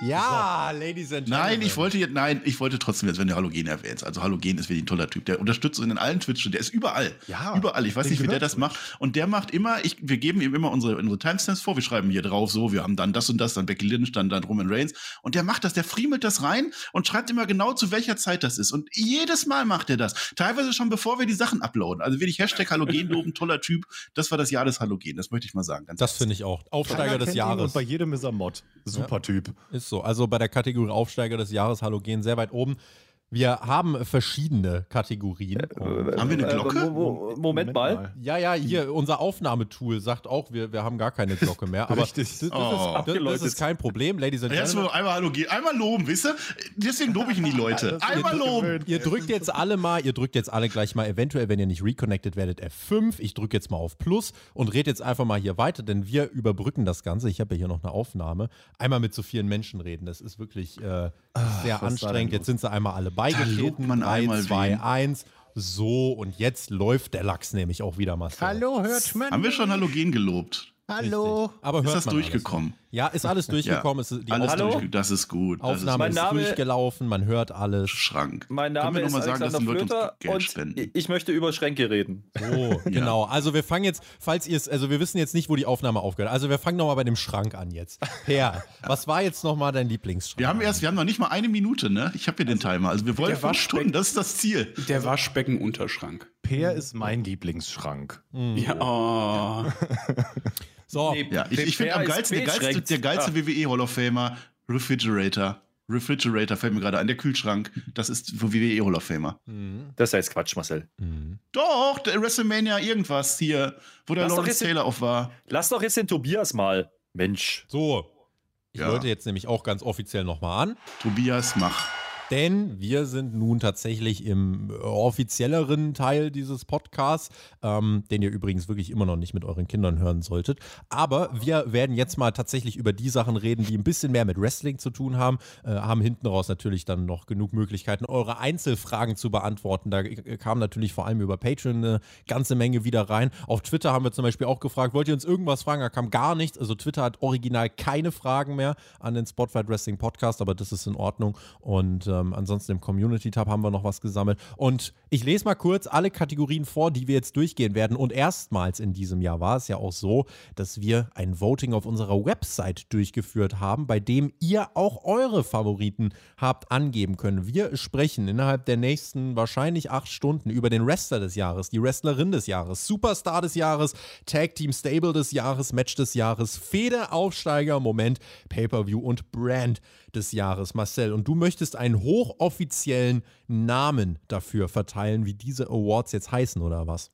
Ja, Ladies and Gentlemen. Nein, ich wollte jetzt, nein, ich wollte trotzdem jetzt, wenn du Halogen erwähnst. Also Halogen ist wirklich ein toller Typ. Der unterstützt uns in allen Twitch, der ist überall. Ja, Überall. Ich weiß nicht, wie der das Twitch. macht. Und der macht immer, ich, wir geben ihm immer unsere, unsere Timestamps vor. Wir schreiben hier drauf, so, wir haben dann das und das, dann Becky Lynch, dann, dann Roman Reigns. Und der macht das, der friemelt das rein und schreibt immer genau zu welcher Zeit das ist. Und jedes Mal macht er das. Teilweise schon bevor wir die Sachen uploaden. Also wirklich Hashtag Halogen loben, toller Typ. Das war das Jahr des Halogen. Das möchte ich mal sagen. Ganz Das finde ich auch. Aufsteiger des Jahres. Und bei jedem ist er Mod. Super Typ. Ist so. Also bei der Kategorie Aufsteiger des Jahres Halogen sehr weit oben. Wir haben verschiedene Kategorien. Und- Haben wir eine Glocke? Äh, Mo- Mo- Moment, mal. ja, ja, hier, unser Aufnahmetool sagt auch, wir, wir haben gar keine Glocke mehr. [LAUGHS] Aber Richtig. Das, das, Oh. ist, das, das ist kein Problem, Ladies and Gentlemen. mal einmal Halogen, einmal loben, wisst ihr? Deswegen lobe ich ihn die Leute. Einmal loben. Ihr drückt jetzt alle mal, ihr drückt jetzt alle gleich mal eventuell, wenn ihr nicht reconnected werdet, F5. Ich drücke jetzt mal auf Plus und red jetzt einfach mal hier weiter, denn wir überbrücken das Ganze. Ich habe ja hier noch eine Aufnahme. Einmal mit so vielen Menschen reden, das ist wirklich äh, sehr anstrengend. Jetzt sind sie einmal alle beigetreten. man 3, einmal 2, wen. 1. So, und jetzt läuft der Lachs nämlich auch wieder mal. hört man? Haben wir schon Halogen gelobt? Hallo. Aber hört Ist das man durchgekommen? Alles. Ja, ist alles [LAUGHS] durchgekommen. Es ist, die Alles Hallo? durchge- Das ist gut. Aufnahme Mein ist Name- durchgelaufen, man hört alles. ist Schrank. Mein Name ist noch mal sagen, Alexander Flöter Geld und spenden? ich möchte über Schränke reden. So, genau. Also wir fangen jetzt, falls ihr es, also wir wissen jetzt nicht, wo die Aufnahme aufgehört. Also wir fangen nochmal bei dem Schrank an jetzt. Per, [LAUGHS] was war jetzt nochmal dein Lieblingsschrank? Wir haben erst, wir haben noch nicht mal eine Minute, ne? Ich habe hier den Timer. Also wir wollen der fünf Waschbecken- Stunden, das ist das Ziel. Der Waschbeckenunterschrank. Peer ist mein Lieblingsschrank. Ja, oh. [LAUGHS] So, Nee, Ja, ich, ich finde am geilsten, der geilste, der geilste Ah. WWE Hall of Famer, Refrigerator. Refrigerator fällt mir gerade an, der Kühlschrank. Das ist für WWE Hall of Famer. Das ist jetzt Quatsch, Marcel. Doch, der WrestleMania irgendwas hier, wo der Lass doch Lawrence Taylor auf war. Lass doch jetzt den Tobias mal. Mensch. so. Ich Ja. wollte jetzt nämlich auch ganz offiziell nochmal an. Tobias, mach. Denn wir sind nun tatsächlich im äh, offizielleren Teil dieses Podcasts, ähm, den ihr übrigens wirklich immer noch nicht mit euren Kindern hören solltet. Aber wir werden jetzt mal tatsächlich über die Sachen reden, die ein bisschen mehr mit Wrestling zu tun haben. Äh, haben hinten raus natürlich dann noch genug Möglichkeiten, eure Einzelfragen zu beantworten. Da äh, kam natürlich vor allem über Patreon eine ganze Menge wieder rein. Auf Twitter haben wir zum Beispiel auch gefragt, wollt ihr uns irgendwas fragen? Da kam gar nichts. Also Twitter hat original keine Fragen mehr an den Spotlight Wrestling Podcast, aber das ist in Ordnung. Und ähm, ansonsten im Community Tab haben wir noch was gesammelt. Und ich lese mal kurz alle Kategorien vor, die wir jetzt durchgehen werden. Und erstmals in diesem Jahr war es ja auch so, dass wir ein Voting auf unserer Website durchgeführt haben, bei dem ihr auch eure Favoriten habt angeben können. Wir sprechen innerhalb der nächsten wahrscheinlich acht Stunden über den Wrestler des Jahres, die Wrestlerin des Jahres, Superstar des Jahres, Tag Team Stable des Jahres, Match des Jahres, Fede, Aufsteiger, Moment, Pay-Per-View und Brand des Jahres, Marcel. Und du möchtest einen hochoffiziellen Namen dafür verteilen, wie diese Awards jetzt heißen, oder was?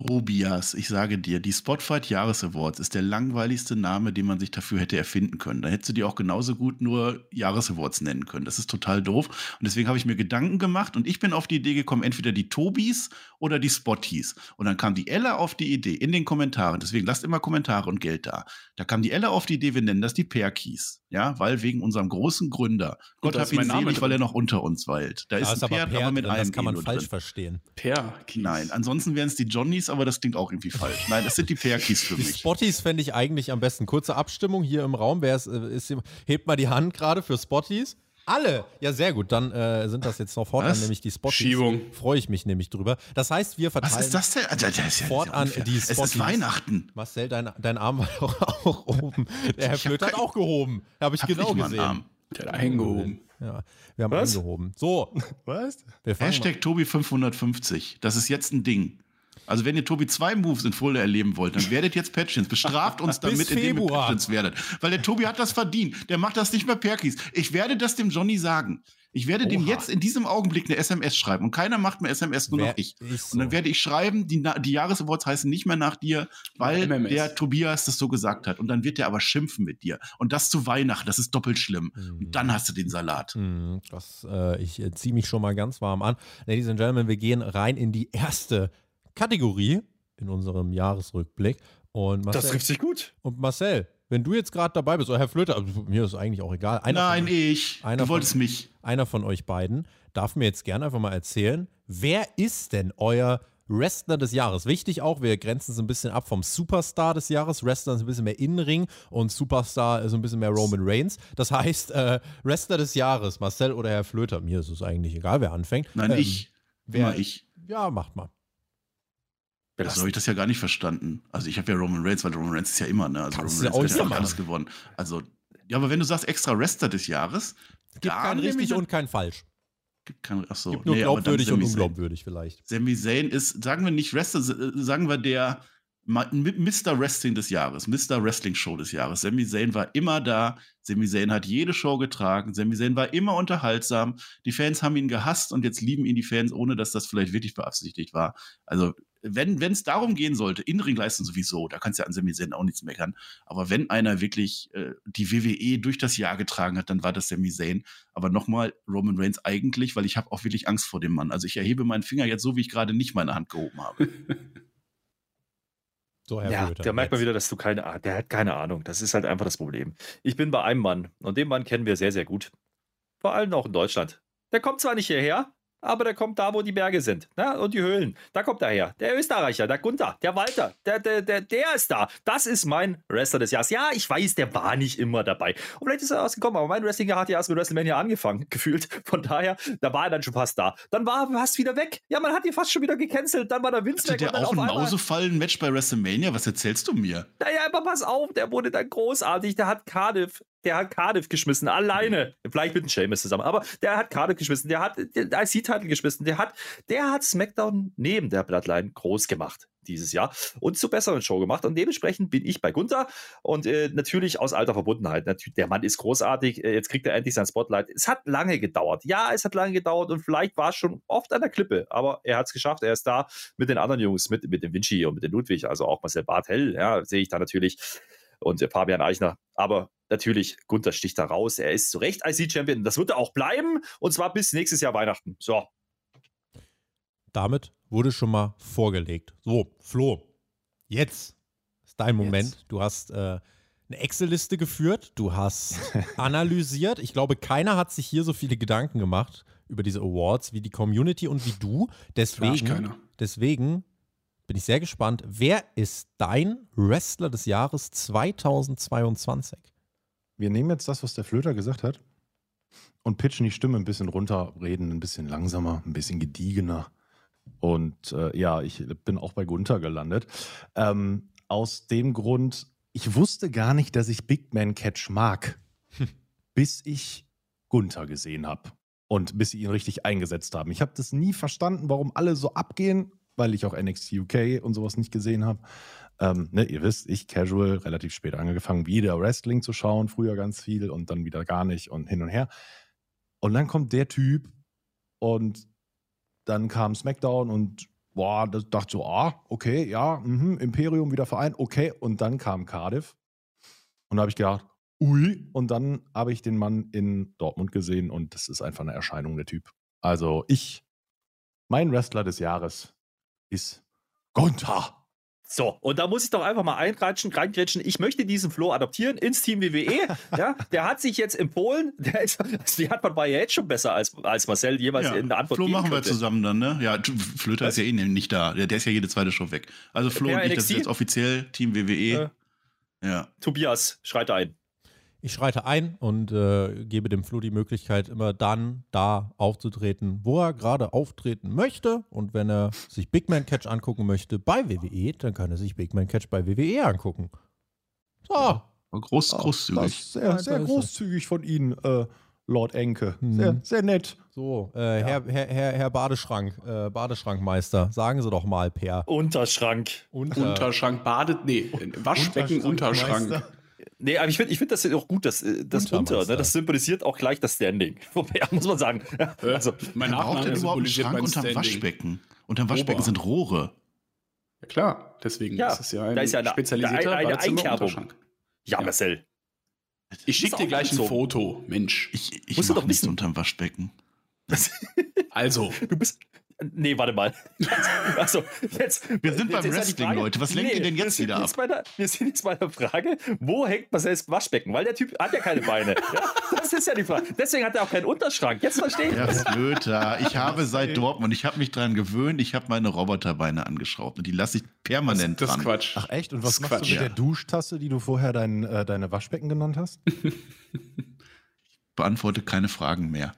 Robias, ich sage dir, die Spotfight Jahres Awards ist der langweiligste Name, den man sich dafür hätte erfinden können. Da hättest du dir auch genauso gut nur Jahres Awards nennen können. Das ist total doof. Und deswegen habe ich mir Gedanken gemacht und ich bin auf die Idee gekommen, entweder die Tobis oder die Spotties. Und dann kam die Ella auf die Idee in den Kommentaren. Deswegen lasst immer Kommentare und Geld da. Da kam die Ella auf die Idee, wir nennen das die Perkis. Ja, weil wegen unserem großen Gründer. Gott da hab ist ihn mein Name selig, weil er noch unter uns weilt. Da ist ein Pferd, aber mit drin, einem das kann E man nur falsch drin. verstehen. Per Kies. Nein, ansonsten wären es die Johnnies, aber das klingt auch irgendwie falsch. [LAUGHS] Nein, das sind die Perkis für Die mich. Spotties fände ich eigentlich am besten. Kurze Abstimmung hier im Raum. Wer ist, äh, ist, hebt mal die Hand gerade für Spotties. Alle! Ja, sehr gut. Dann äh, sind das jetzt noch fortan Was? nämlich die Spotties. Schiebung. Freue ich mich nämlich drüber. Das heißt, wir verteilen. Was ist das denn? Alter, das ist ja Fortan unfair. die Es ist Spotties. Weihnachten. Marcel, dein, dein Arm war doch auch oben. Der Herr Flöter hat auch gehoben. Habe ich Hab genau gesehen. Arm. Der hat eingehoben. Ja, wir haben Was? angehoben. So, [LAUGHS] Was? Hashtag Tobi550. Das ist jetzt ein Ding. Also wenn ihr Tobi zwei Moves in Fulda erleben wollt, dann werdet jetzt Patchins. Bestraft uns [LAUGHS] damit, indem ihr. Patchins werdet. Weil der Tobi hat das verdient. Der macht das nicht mehr Perkis. Ich werde das dem Johnny sagen. Ich werde dem Oha. jetzt in diesem Augenblick eine SMS schreiben. Und keiner macht mehr SMS, nur Wer noch ich. ist Und dann so? werde ich schreiben, die, die Jahresawards heißen nicht mehr nach dir, weil MMS. der Tobias das so gesagt hat. Und dann wird der aber schimpfen mit dir. Und das zu Weihnachten, das ist doppelt schlimm. Und dann hast du den Salat. Mhm, Das, äh, ich äh, ziehe mich schon mal ganz warm an. Ladies and Gentlemen, wir gehen rein in die erste Kategorie in unserem Jahresrückblick. Und Marcel, Das trifft sich gut. und Marcel, wenn du jetzt gerade dabei bist, oder Herr Flöter, also mir ist eigentlich auch egal. Einer Nein, von, ich. einer du von- wolltest mich. einer von euch beiden darf mir jetzt gerne einfach mal erzählen, wer ist denn euer Wrestler des Jahres? Wichtig auch, wir grenzen es ein bisschen ab vom Superstar des Jahres. Wrestler ist ein bisschen mehr Innenring und Superstar ist ein bisschen mehr Roman Reigns. Das heißt, äh, Wrestler des Jahres, Marcel oder Herr Flöter. Mir ist es eigentlich egal, wer anfängt. Nein, Ähm, ich. wer- Immer ich. Ja, macht mal. Das habe ich das ja gar nicht verstanden. Also ich habe ja Roman Reigns, weil Roman Reigns ist ja immer, ne? Also Kannst Roman Reigns hat ja alles gewonnen. Also, ja, aber wenn du sagst extra Wrestler des Jahres, Gibt kein richtig und kein falsch. gibt kein, ach so, Gibt nur nee, glaubwürdig und unglaubwürdig vielleicht. Sami Zayn ist, sagen wir nicht Wrestler, äh, sagen wir der Mr. Wrestling des Jahres, Mr. Wrestling Show des Jahres. Sami Zayn war immer da. Sami Zayn hat jede Show getragen. Sami Zayn war immer unterhaltsam. Die Fans haben ihn gehasst und jetzt lieben ihn die Fans, ohne dass das vielleicht wirklich beabsichtigt war. Also, wenn es darum gehen sollte, Innenringleistung sowieso, da kannst du ja an Sami Zayn auch nichts meckern. Aber wenn einer wirklich äh, die WWE durch das Jahr getragen hat, dann war das Sami Zayn. Aber nochmal, Roman Reigns eigentlich, weil ich habe auch wirklich Angst vor dem Mann. Also ich erhebe meinen Finger jetzt so, wie ich gerade nicht meine Hand gehoben habe. [LAUGHS] So, Herr Ja, da merkt man wieder, dass du keine Ahnung, der hat keine Ahnung. Das ist halt einfach das Problem. Ich bin bei einem Mann und den Mann kennen wir sehr, sehr gut. Vor allem auch in Deutschland. Der kommt zwar nicht hierher, aber der kommt da, wo die Berge sind. Ne? Und die Höhlen. Da kommt er her. Der Österreicher, der Gunther, der Walter, der, der, der, der ist da. Das ist mein Wrestler des Jahres. Ja, ich weiß, der war nicht immer dabei. Und vielleicht ist er ausgekommen, aber mein Wrestling hat ja erst mit WrestleMania angefangen, [LAUGHS] gefühlt. Von daher, da war er dann schon fast da. Dann war er fast wieder weg. Ja, man hat ihn fast schon wieder gecancelt. Dann war der Vince Hatte weg. der auch ein Mausefallen-Match bei WrestleMania? Was erzählst du mir? naja, aber pass auf, der wurde dann großartig. Der hat Cardiff, der hat Cardiff geschmissen, alleine. Vielleicht mit dem Sheamus zusammen, aber der hat Cardiff geschmissen, der hat den IC-Titel geschmissen, der hat, der hat SmackDown neben der Bloodline groß gemacht dieses Jahr und zur besseren Show gemacht. Und dementsprechend bin ich bei Gunther und äh, natürlich aus alter Verbundenheit. Natürlich, der Mann ist großartig. Äh, jetzt kriegt er endlich sein Spotlight. Es hat lange gedauert. Ja, es hat lange gedauert und vielleicht war es schon oft an der Klippe, aber er hat es geschafft. Er ist da mit den anderen Jungs, mit, mit dem Vinci und mit dem Ludwig, also auch Marcel Bartel, ja, sehe ich da natürlich und äh, Fabian Eichner. Aber natürlich, Gunther sticht da raus. Er ist zu Recht IC-Champion. Das wird er auch bleiben. Und zwar bis nächstes Jahr Weihnachten. So. Damit wurde schon mal vorgelegt. So, Flo, jetzt ist dein Moment. Du hast äh, eine Excel-Liste geführt, du hast [LAUGHS] analysiert. Ich glaube, keiner hat sich hier so viele Gedanken gemacht über diese Awards wie die Community und wie du. Deswegen, keiner. deswegen bin ich sehr gespannt. Wer ist dein Wrestler des Jahres 2022? Wir nehmen jetzt das, was der Flöter gesagt hat, und pitchen die Stimme ein bisschen runter, reden ein bisschen langsamer, ein bisschen gediegener. Und äh, ja, ich bin auch bei Gunther gelandet. Ähm, aus dem Grund, ich wusste gar nicht, dass ich Big Man Catch mag, [LAUGHS] bis ich Gunther gesehen habe und bis sie ihn richtig eingesetzt haben. Ich habe das nie verstanden, warum alle so abgehen, weil ich auch NXT UK und sowas nicht gesehen habe. Ähm, ne, ihr wisst, ich casual, relativ spät angefangen, wieder Wrestling zu schauen, früher ganz viel und dann wieder gar nicht und hin und her. Und dann kommt der Typ und dann kam SmackDown und boah, das dachte so, ah, okay, ja, mhm, Imperium wieder vereint, okay. Und dann kam Cardiff und da habe ich gedacht, ui. Und dann habe ich den Mann in Dortmund gesehen und das ist einfach eine Erscheinung, der Typ. Also ich, mein Wrestler des Jahres ist Gunther. So, und da muss ich doch einfach mal eingrätschen, reingrätschen. Ich möchte diesen Flo adoptieren ins Team WWE. [LAUGHS] ja, der hat sich jetzt in Polen, der ist, die hat man war ja jetzt schon besser als, als Marcel jeweils in der Antwort Flo machen wir könnte. zusammen dann, ne? Ja, Flöter Was? ist ja eh nicht da. Der, der ist ja jede zweite Show weg. Also Flo Per und ich, das ist jetzt offiziell Team WWE. Ja. Tobias, schreit ein. Ich schreite ein und äh, gebe dem Flo die Möglichkeit, immer dann da aufzutreten, wo er gerade auftreten möchte. Und wenn er sich Big Man Catch angucken möchte bei WWE, dann kann er sich Big Man Catch bei WWE angucken. So. War Groß, Ah, großzügig. Sehr, Ja, sehr großzügig von Ihnen, äh, Lord Enke. Mhm. Sehr, sehr nett. So, äh, Herr, Herr, Herr, Herr Badeschrank, äh, Badeschrankmeister, sagen Sie doch mal, Per. Unterschrank. Unter, Unterschrank, Badet, nee, Waschbecken, Unterschrank. Nee, aber ich finde ich find das auch gut, dass äh, das Unter, ne, das symbolisiert auch gleich das Standing. [LAUGHS] Ja, muss man sagen. [LAUGHS] Also, mein Nachname denn überhaupt einen Schrank unterm Standing. Waschbecken? Unterm Waschbecken Ober. sind Rohre. Ja, klar, deswegen Ja, ist es ja ein da ist ja eine- spezialisierter eine- eine Einkerbung. Ja, Ja. Marcel. Ich schicke Ist dir gleich ein angezogen. Foto, Mensch. Ich, ich Musst du doch nichts wissen. unterm Waschbecken. [LAUGHS] Also, Du bist. Nee, warte mal. [LAUGHS] Also, jetzt. Wir sind beim jetzt die Wrestling, Frage- Leute. Was lenkt ihr denn jetzt wieder Bei der, wir sind jetzt bei der Frage, wo hängt Marcells Waschbecken? Weil der Typ hat ja keine Beine. [LAUGHS] Ja, das ist ja die Frage. Deswegen hat er auch keinen Unterschrank. Jetzt verstehe ich. Ja, Flöter. Ich [LAUGHS] habe seit Dortmund, ich habe mich dran gewöhnt, ich habe meine Roboterbeine angeschraubt und die lasse ich permanent das ist dran. Quatsch. Ach echt? Und Das was ist machst du Quatsch, mit ja. der Duschtasse, die du vorher dein, äh, deine Waschbecken genannt hast? Beantworte keine Fragen mehr.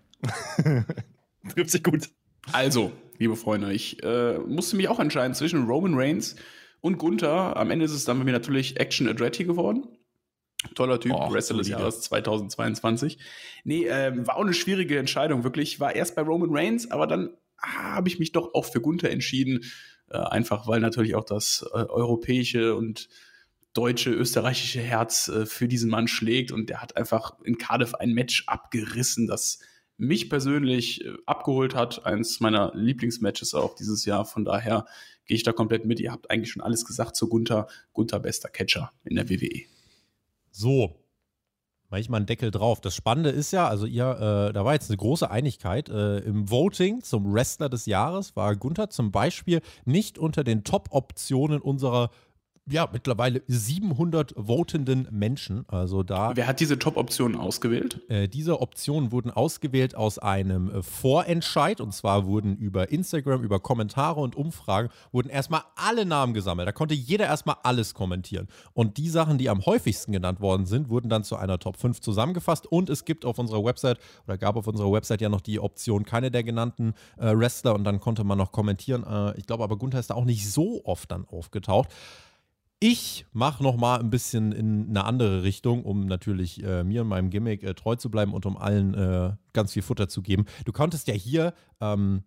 Trifft sich gut. Also, liebe Freunde, ich äh, musste mich auch entscheiden zwischen Roman Reigns und Gunther. Am Ende ist es dann bei mir natürlich Action Andretti geworden. Toller Typ, Och, Wrestler des. Jahres 2022. Nee, ähm, war auch eine schwierige Entscheidung, wirklich. War erst bei Roman Reigns, aber dann ah, habe ich mich doch auch für Gunther entschieden. Äh, einfach weil natürlich auch das äh, europäische und deutsche, österreichische Herz äh, für diesen Mann schlägt und der hat einfach in Cardiff ein Match abgerissen, das mich persönlich äh, abgeholt hat. Eins meiner Lieblingsmatches auch dieses Jahr. Von daher gehe ich da komplett mit. Ihr habt eigentlich schon alles gesagt zu Gunther. Gunther bester Catcher in der WWE. So. Mach ich mal einen Deckel drauf. Das Spannende ist ja, also ihr, äh, da war jetzt eine große Einigkeit. Äh, Im Voting zum Wrestler des Jahres war Gunther zum Beispiel nicht unter den Top-Optionen unserer, ja, mittlerweile 700 votenden Menschen. Also da. Wer hat diese Top-Optionen ausgewählt? Äh, diese Optionen wurden ausgewählt aus einem äh, Vorentscheid und zwar wurden über Instagram, über Kommentare und Umfragen wurden erstmal alle Namen gesammelt. Da konnte jeder erstmal alles kommentieren. Und die Sachen, die am häufigsten genannt worden sind, wurden dann zu einer Top 5 zusammengefasst und es gibt auf unserer Website oder gab auf unserer Website ja noch die Option, keine der genannten äh, Wrestler und dann konnte man noch kommentieren. Äh, ich glaube aber, Gunther ist da auch nicht so oft dann aufgetaucht. Ich mache noch mal ein bisschen in eine andere Richtung, um natürlich äh, mir und meinem Gimmick äh, treu zu bleiben und um allen äh, ganz viel Futter zu geben. Du konntest ja hier ähm,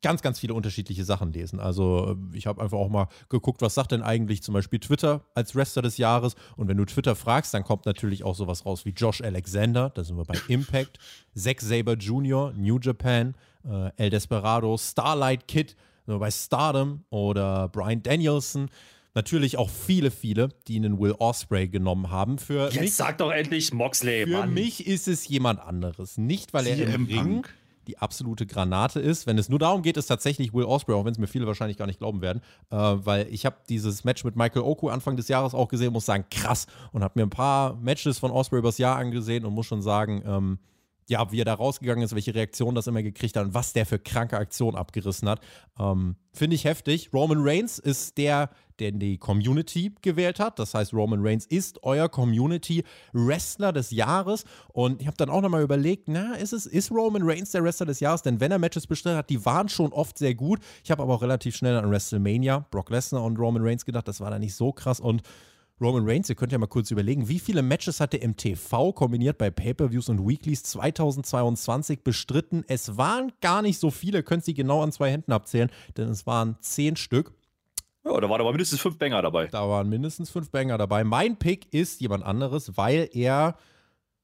ganz, ganz viele unterschiedliche Sachen lesen. Also äh, ich habe einfach auch mal geguckt, was sagt denn eigentlich zum Beispiel Twitter als Wrestler des Jahres. Und wenn du Twitter fragst, dann kommt natürlich auch sowas raus wie Josh Alexander, da sind wir bei Impact, Zack Saber Jr., New Japan, äh, El Desperado, Starlight Kid, sind wir bei Stardom oder Brian Danielson. Natürlich auch viele, viele, die einen Will Osprey genommen haben. Für mich, Jetzt sag doch endlich Moxley, für Mann. mich ist es jemand anderes. Nicht, weil er im Ring die absolute Granate ist. Wenn es nur darum geht, ist tatsächlich Will Osprey, auch wenn es mir viele wahrscheinlich gar nicht glauben werden, äh, weil ich habe dieses Match mit Michael Oku Anfang des Jahres auch gesehen, muss sagen, krass. Und habe mir ein paar Matches von Osprey übers Jahr angesehen und muss schon sagen, ähm, ja, wie er da rausgegangen ist, welche Reaktion das immer gekriegt hat und was der für kranke Aktionen abgerissen hat. Ähm, Finde ich heftig. Roman Reigns ist der, der die Community gewählt hat. Das heißt, Roman Reigns ist euer Community-Wrestler des Jahres. Und ich habe dann auch nochmal überlegt, na, ist es, ist Roman Reigns der Wrestler des Jahres? Denn wenn er Matches bestritten hat, die waren schon oft sehr gut. Ich habe aber auch relativ schnell an WrestleMania, Brock Lesnar und Roman Reigns gedacht, das war da nicht so krass. Und Roman Reigns, ihr könnt ja mal kurz überlegen, wie viele Matches hat er im TV kombiniert bei Pay-Per-Views und Weeklies 2022 bestritten? Es waren gar nicht so viele, könnt sie genau an zwei Händen abzählen, denn es waren zehn Stück. Ja, da waren aber mindestens fünf Banger dabei. Da waren mindestens fünf Banger dabei. Mein Pick ist jemand anderes, weil er,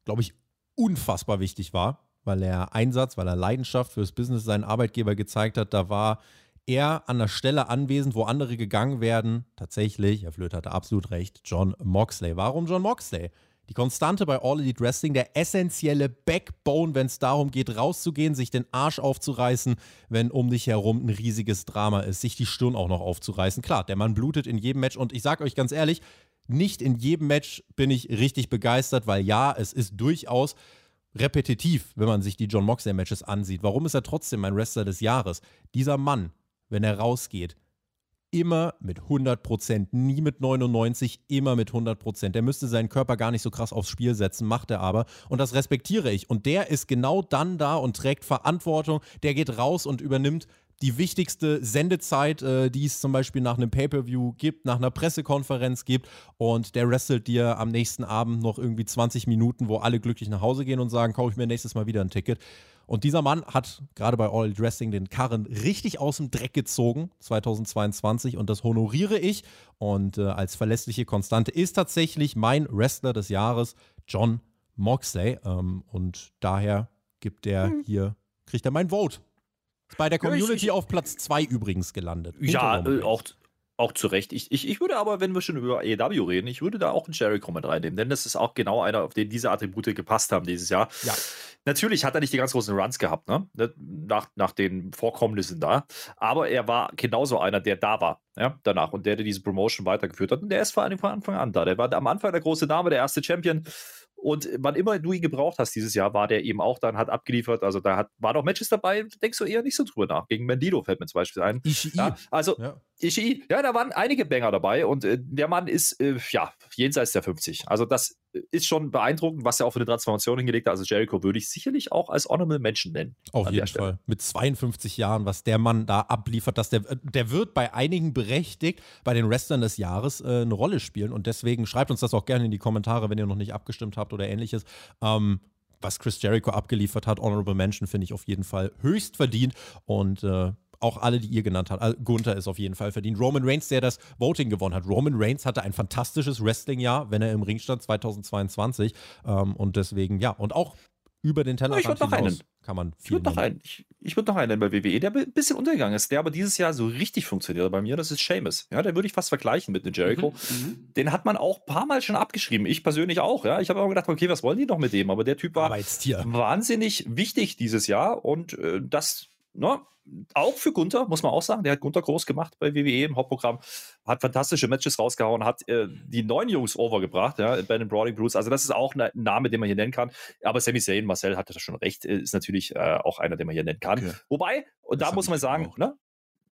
glaube ich, unfassbar wichtig war, weil er Einsatz, weil er Leidenschaft fürs Business seinen Arbeitgeber gezeigt hat. Da war er an der Stelle anwesend, wo andere gegangen werden. Tatsächlich, Herr Flöter hatte absolut recht, John Moxley. Warum John Moxley? Die Konstante bei All Elite Wrestling, der essentielle Backbone, wenn es darum geht, rauszugehen, sich den Arsch aufzureißen, wenn um dich herum ein riesiges Drama ist, sich die Stirn auch noch aufzureißen. Klar, der Mann blutet in jedem Match und ich sage euch ganz ehrlich, nicht in jedem Match bin ich richtig begeistert, weil ja, es ist durchaus repetitiv, wenn man sich die John Moxley Matches ansieht. Warum ist er trotzdem mein Wrestler des Jahres? Dieser Mann, wenn er rausgeht, immer mit 100%, nie mit 99, immer mit 100%. Der müsste seinen Körper gar nicht so krass aufs Spiel setzen, macht er aber. Und das respektiere ich. Und der ist genau dann da und trägt Verantwortung. Der geht raus und übernimmt die wichtigste Sendezeit, äh, die es zum Beispiel nach einem Pay-Per-View gibt, nach einer Pressekonferenz gibt und der wrestelt dir am nächsten Abend noch irgendwie 20 Minuten, wo alle glücklich nach Hause gehen und sagen, kaufe ich mir nächstes Mal wieder ein Ticket. Und dieser Mann hat gerade bei All Dressing den Karren richtig aus dem Dreck gezogen, 2022, und das honoriere ich. Und äh, als verlässliche Konstante ist tatsächlich mein Wrestler des Jahres John Moxley. Ähm, und daher gibt er hm. hier, kriegt er mein Vote. Ist bei der Community ja, ich, auf Platz 2 übrigens gelandet. Ja, äh, auch, auch zu Recht. Ich, ich, ich würde aber, wenn wir schon über AEW reden, ich würde da auch einen Jericho mit reinnehmen, denn das ist auch genau einer, auf den diese Attribute gepasst haben dieses Jahr. Ja. Natürlich hat er nicht die ganz großen Runs gehabt, ne? ne? Nach, nach den Vorkommnissen da. Aber er war genauso einer, der da war, ja, danach und der, der diese Promotion weitergeführt hat. Und der ist vor allem von Anfang an da. Der war am Anfang der große Name, der erste Champion. Und wann immer du ihn gebraucht hast dieses Jahr, war der eben auch dann, hat abgeliefert. Also da hat, waren auch Matches dabei, denkst du eher nicht so drüber nach. Gegen Mendido fällt mir zum Beispiel ein. Ja, also ja. Ishii, ja, da waren einige Banger dabei und äh, der Mann ist, äh, ja, jenseits der 50. Also das ist schon beeindruckend, was er auch für eine Transformation hingelegt hat. Also Jericho würde ich sicherlich auch als Honorable Menschen nennen. Auf jeden Fall. Mit 52 Jahren, was der Mann da abliefert, dass der, der wird bei einigen berechtigt, bei den Wrestlern des Jahres äh, eine Rolle spielen. Und deswegen schreibt uns das auch gerne in die Kommentare, wenn ihr noch nicht abgestimmt habt oder ähnliches. Ähm, was Chris Jericho abgeliefert hat, Honorable Mention, finde ich auf jeden Fall höchst verdient. Und äh, auch alle, die ihr genannt habt. Gunther ist auf jeden Fall verdient. Roman Reigns, der das Voting gewonnen hat. Roman Reigns hatte ein fantastisches Wrestling-Jahr, wenn er im Ring stand 2022. Ähm, und deswegen, ja, und auch über den Tellerrand ich noch einen. kann man viel Ich würde noch einen, ich, ich würd noch einen nennen bei WWE, der ein bisschen untergegangen ist, der aber dieses Jahr so richtig funktioniert bei mir, das ist Seamus. Ja, der würde ich fast vergleichen mit einem Jericho. Mhm, mhm, den hat man auch ein paar Mal schon abgeschrieben. Ich persönlich auch, ja. Ich habe auch gedacht, okay, was wollen die noch mit dem? Aber der Typ war wahnsinnig wichtig dieses Jahr und äh, das ne, auch für Gunther, muss man auch sagen. Der hat Gunther groß gemacht bei WWE im Hauptprogramm. Hat fantastische Matches rausgehauen, hat äh, die neuen Jungs overgebracht, ja, bei den Brawling Bruce. Also, das ist auch ein Name, den man hier nennen kann. Aber Sami Zayn, Marcel hatte da schon recht, äh, ist natürlich äh, auch einer, den man hier nennen kann. Okay. Wobei, und das da muss man sagen, ne,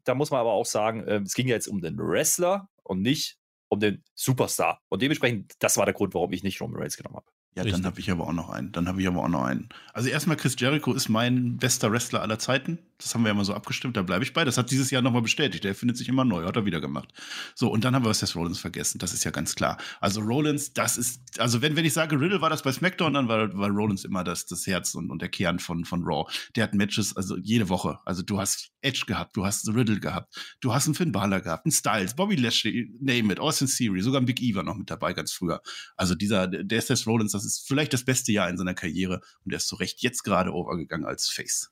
da muss man aber auch sagen, äh, es ging ja jetzt um den Wrestler und nicht um den Superstar. Und dementsprechend, das war der Grund, warum ich nicht Roman Reigns genommen habe. Ja, Richtig. dann habe ich aber auch noch einen. Dann habe ich aber auch noch einen. Also erstmal Chris Jericho ist mein bester Wrestler aller Zeiten. Das haben wir ja mal so abgestimmt, da bleibe ich bei. Das hat dieses Jahr nochmal bestätigt. Der findet sich immer neu, hat er wieder gemacht. So, und dann haben wir Seth Rollins vergessen. Das ist ja ganz klar. Also Rollins, das ist, also wenn, wenn ich sage, Riddle war das bei SmackDown, dann war, war Rollins immer das, das Herz und, und der Kern von, von Raw. Der hat Matches, also jede Woche. Also du hast Edge gehabt, du hast Riddle gehabt, du hast einen Finn Balor gehabt, einen Styles, Bobby Lashley, name it, Austin Theory, sogar ein Big E war noch mit dabei ganz früher. Also dieser, der Seth Rollins, das ist vielleicht das beste Jahr in seiner Karriere und er ist zu Recht jetzt gerade overgegangen als Face.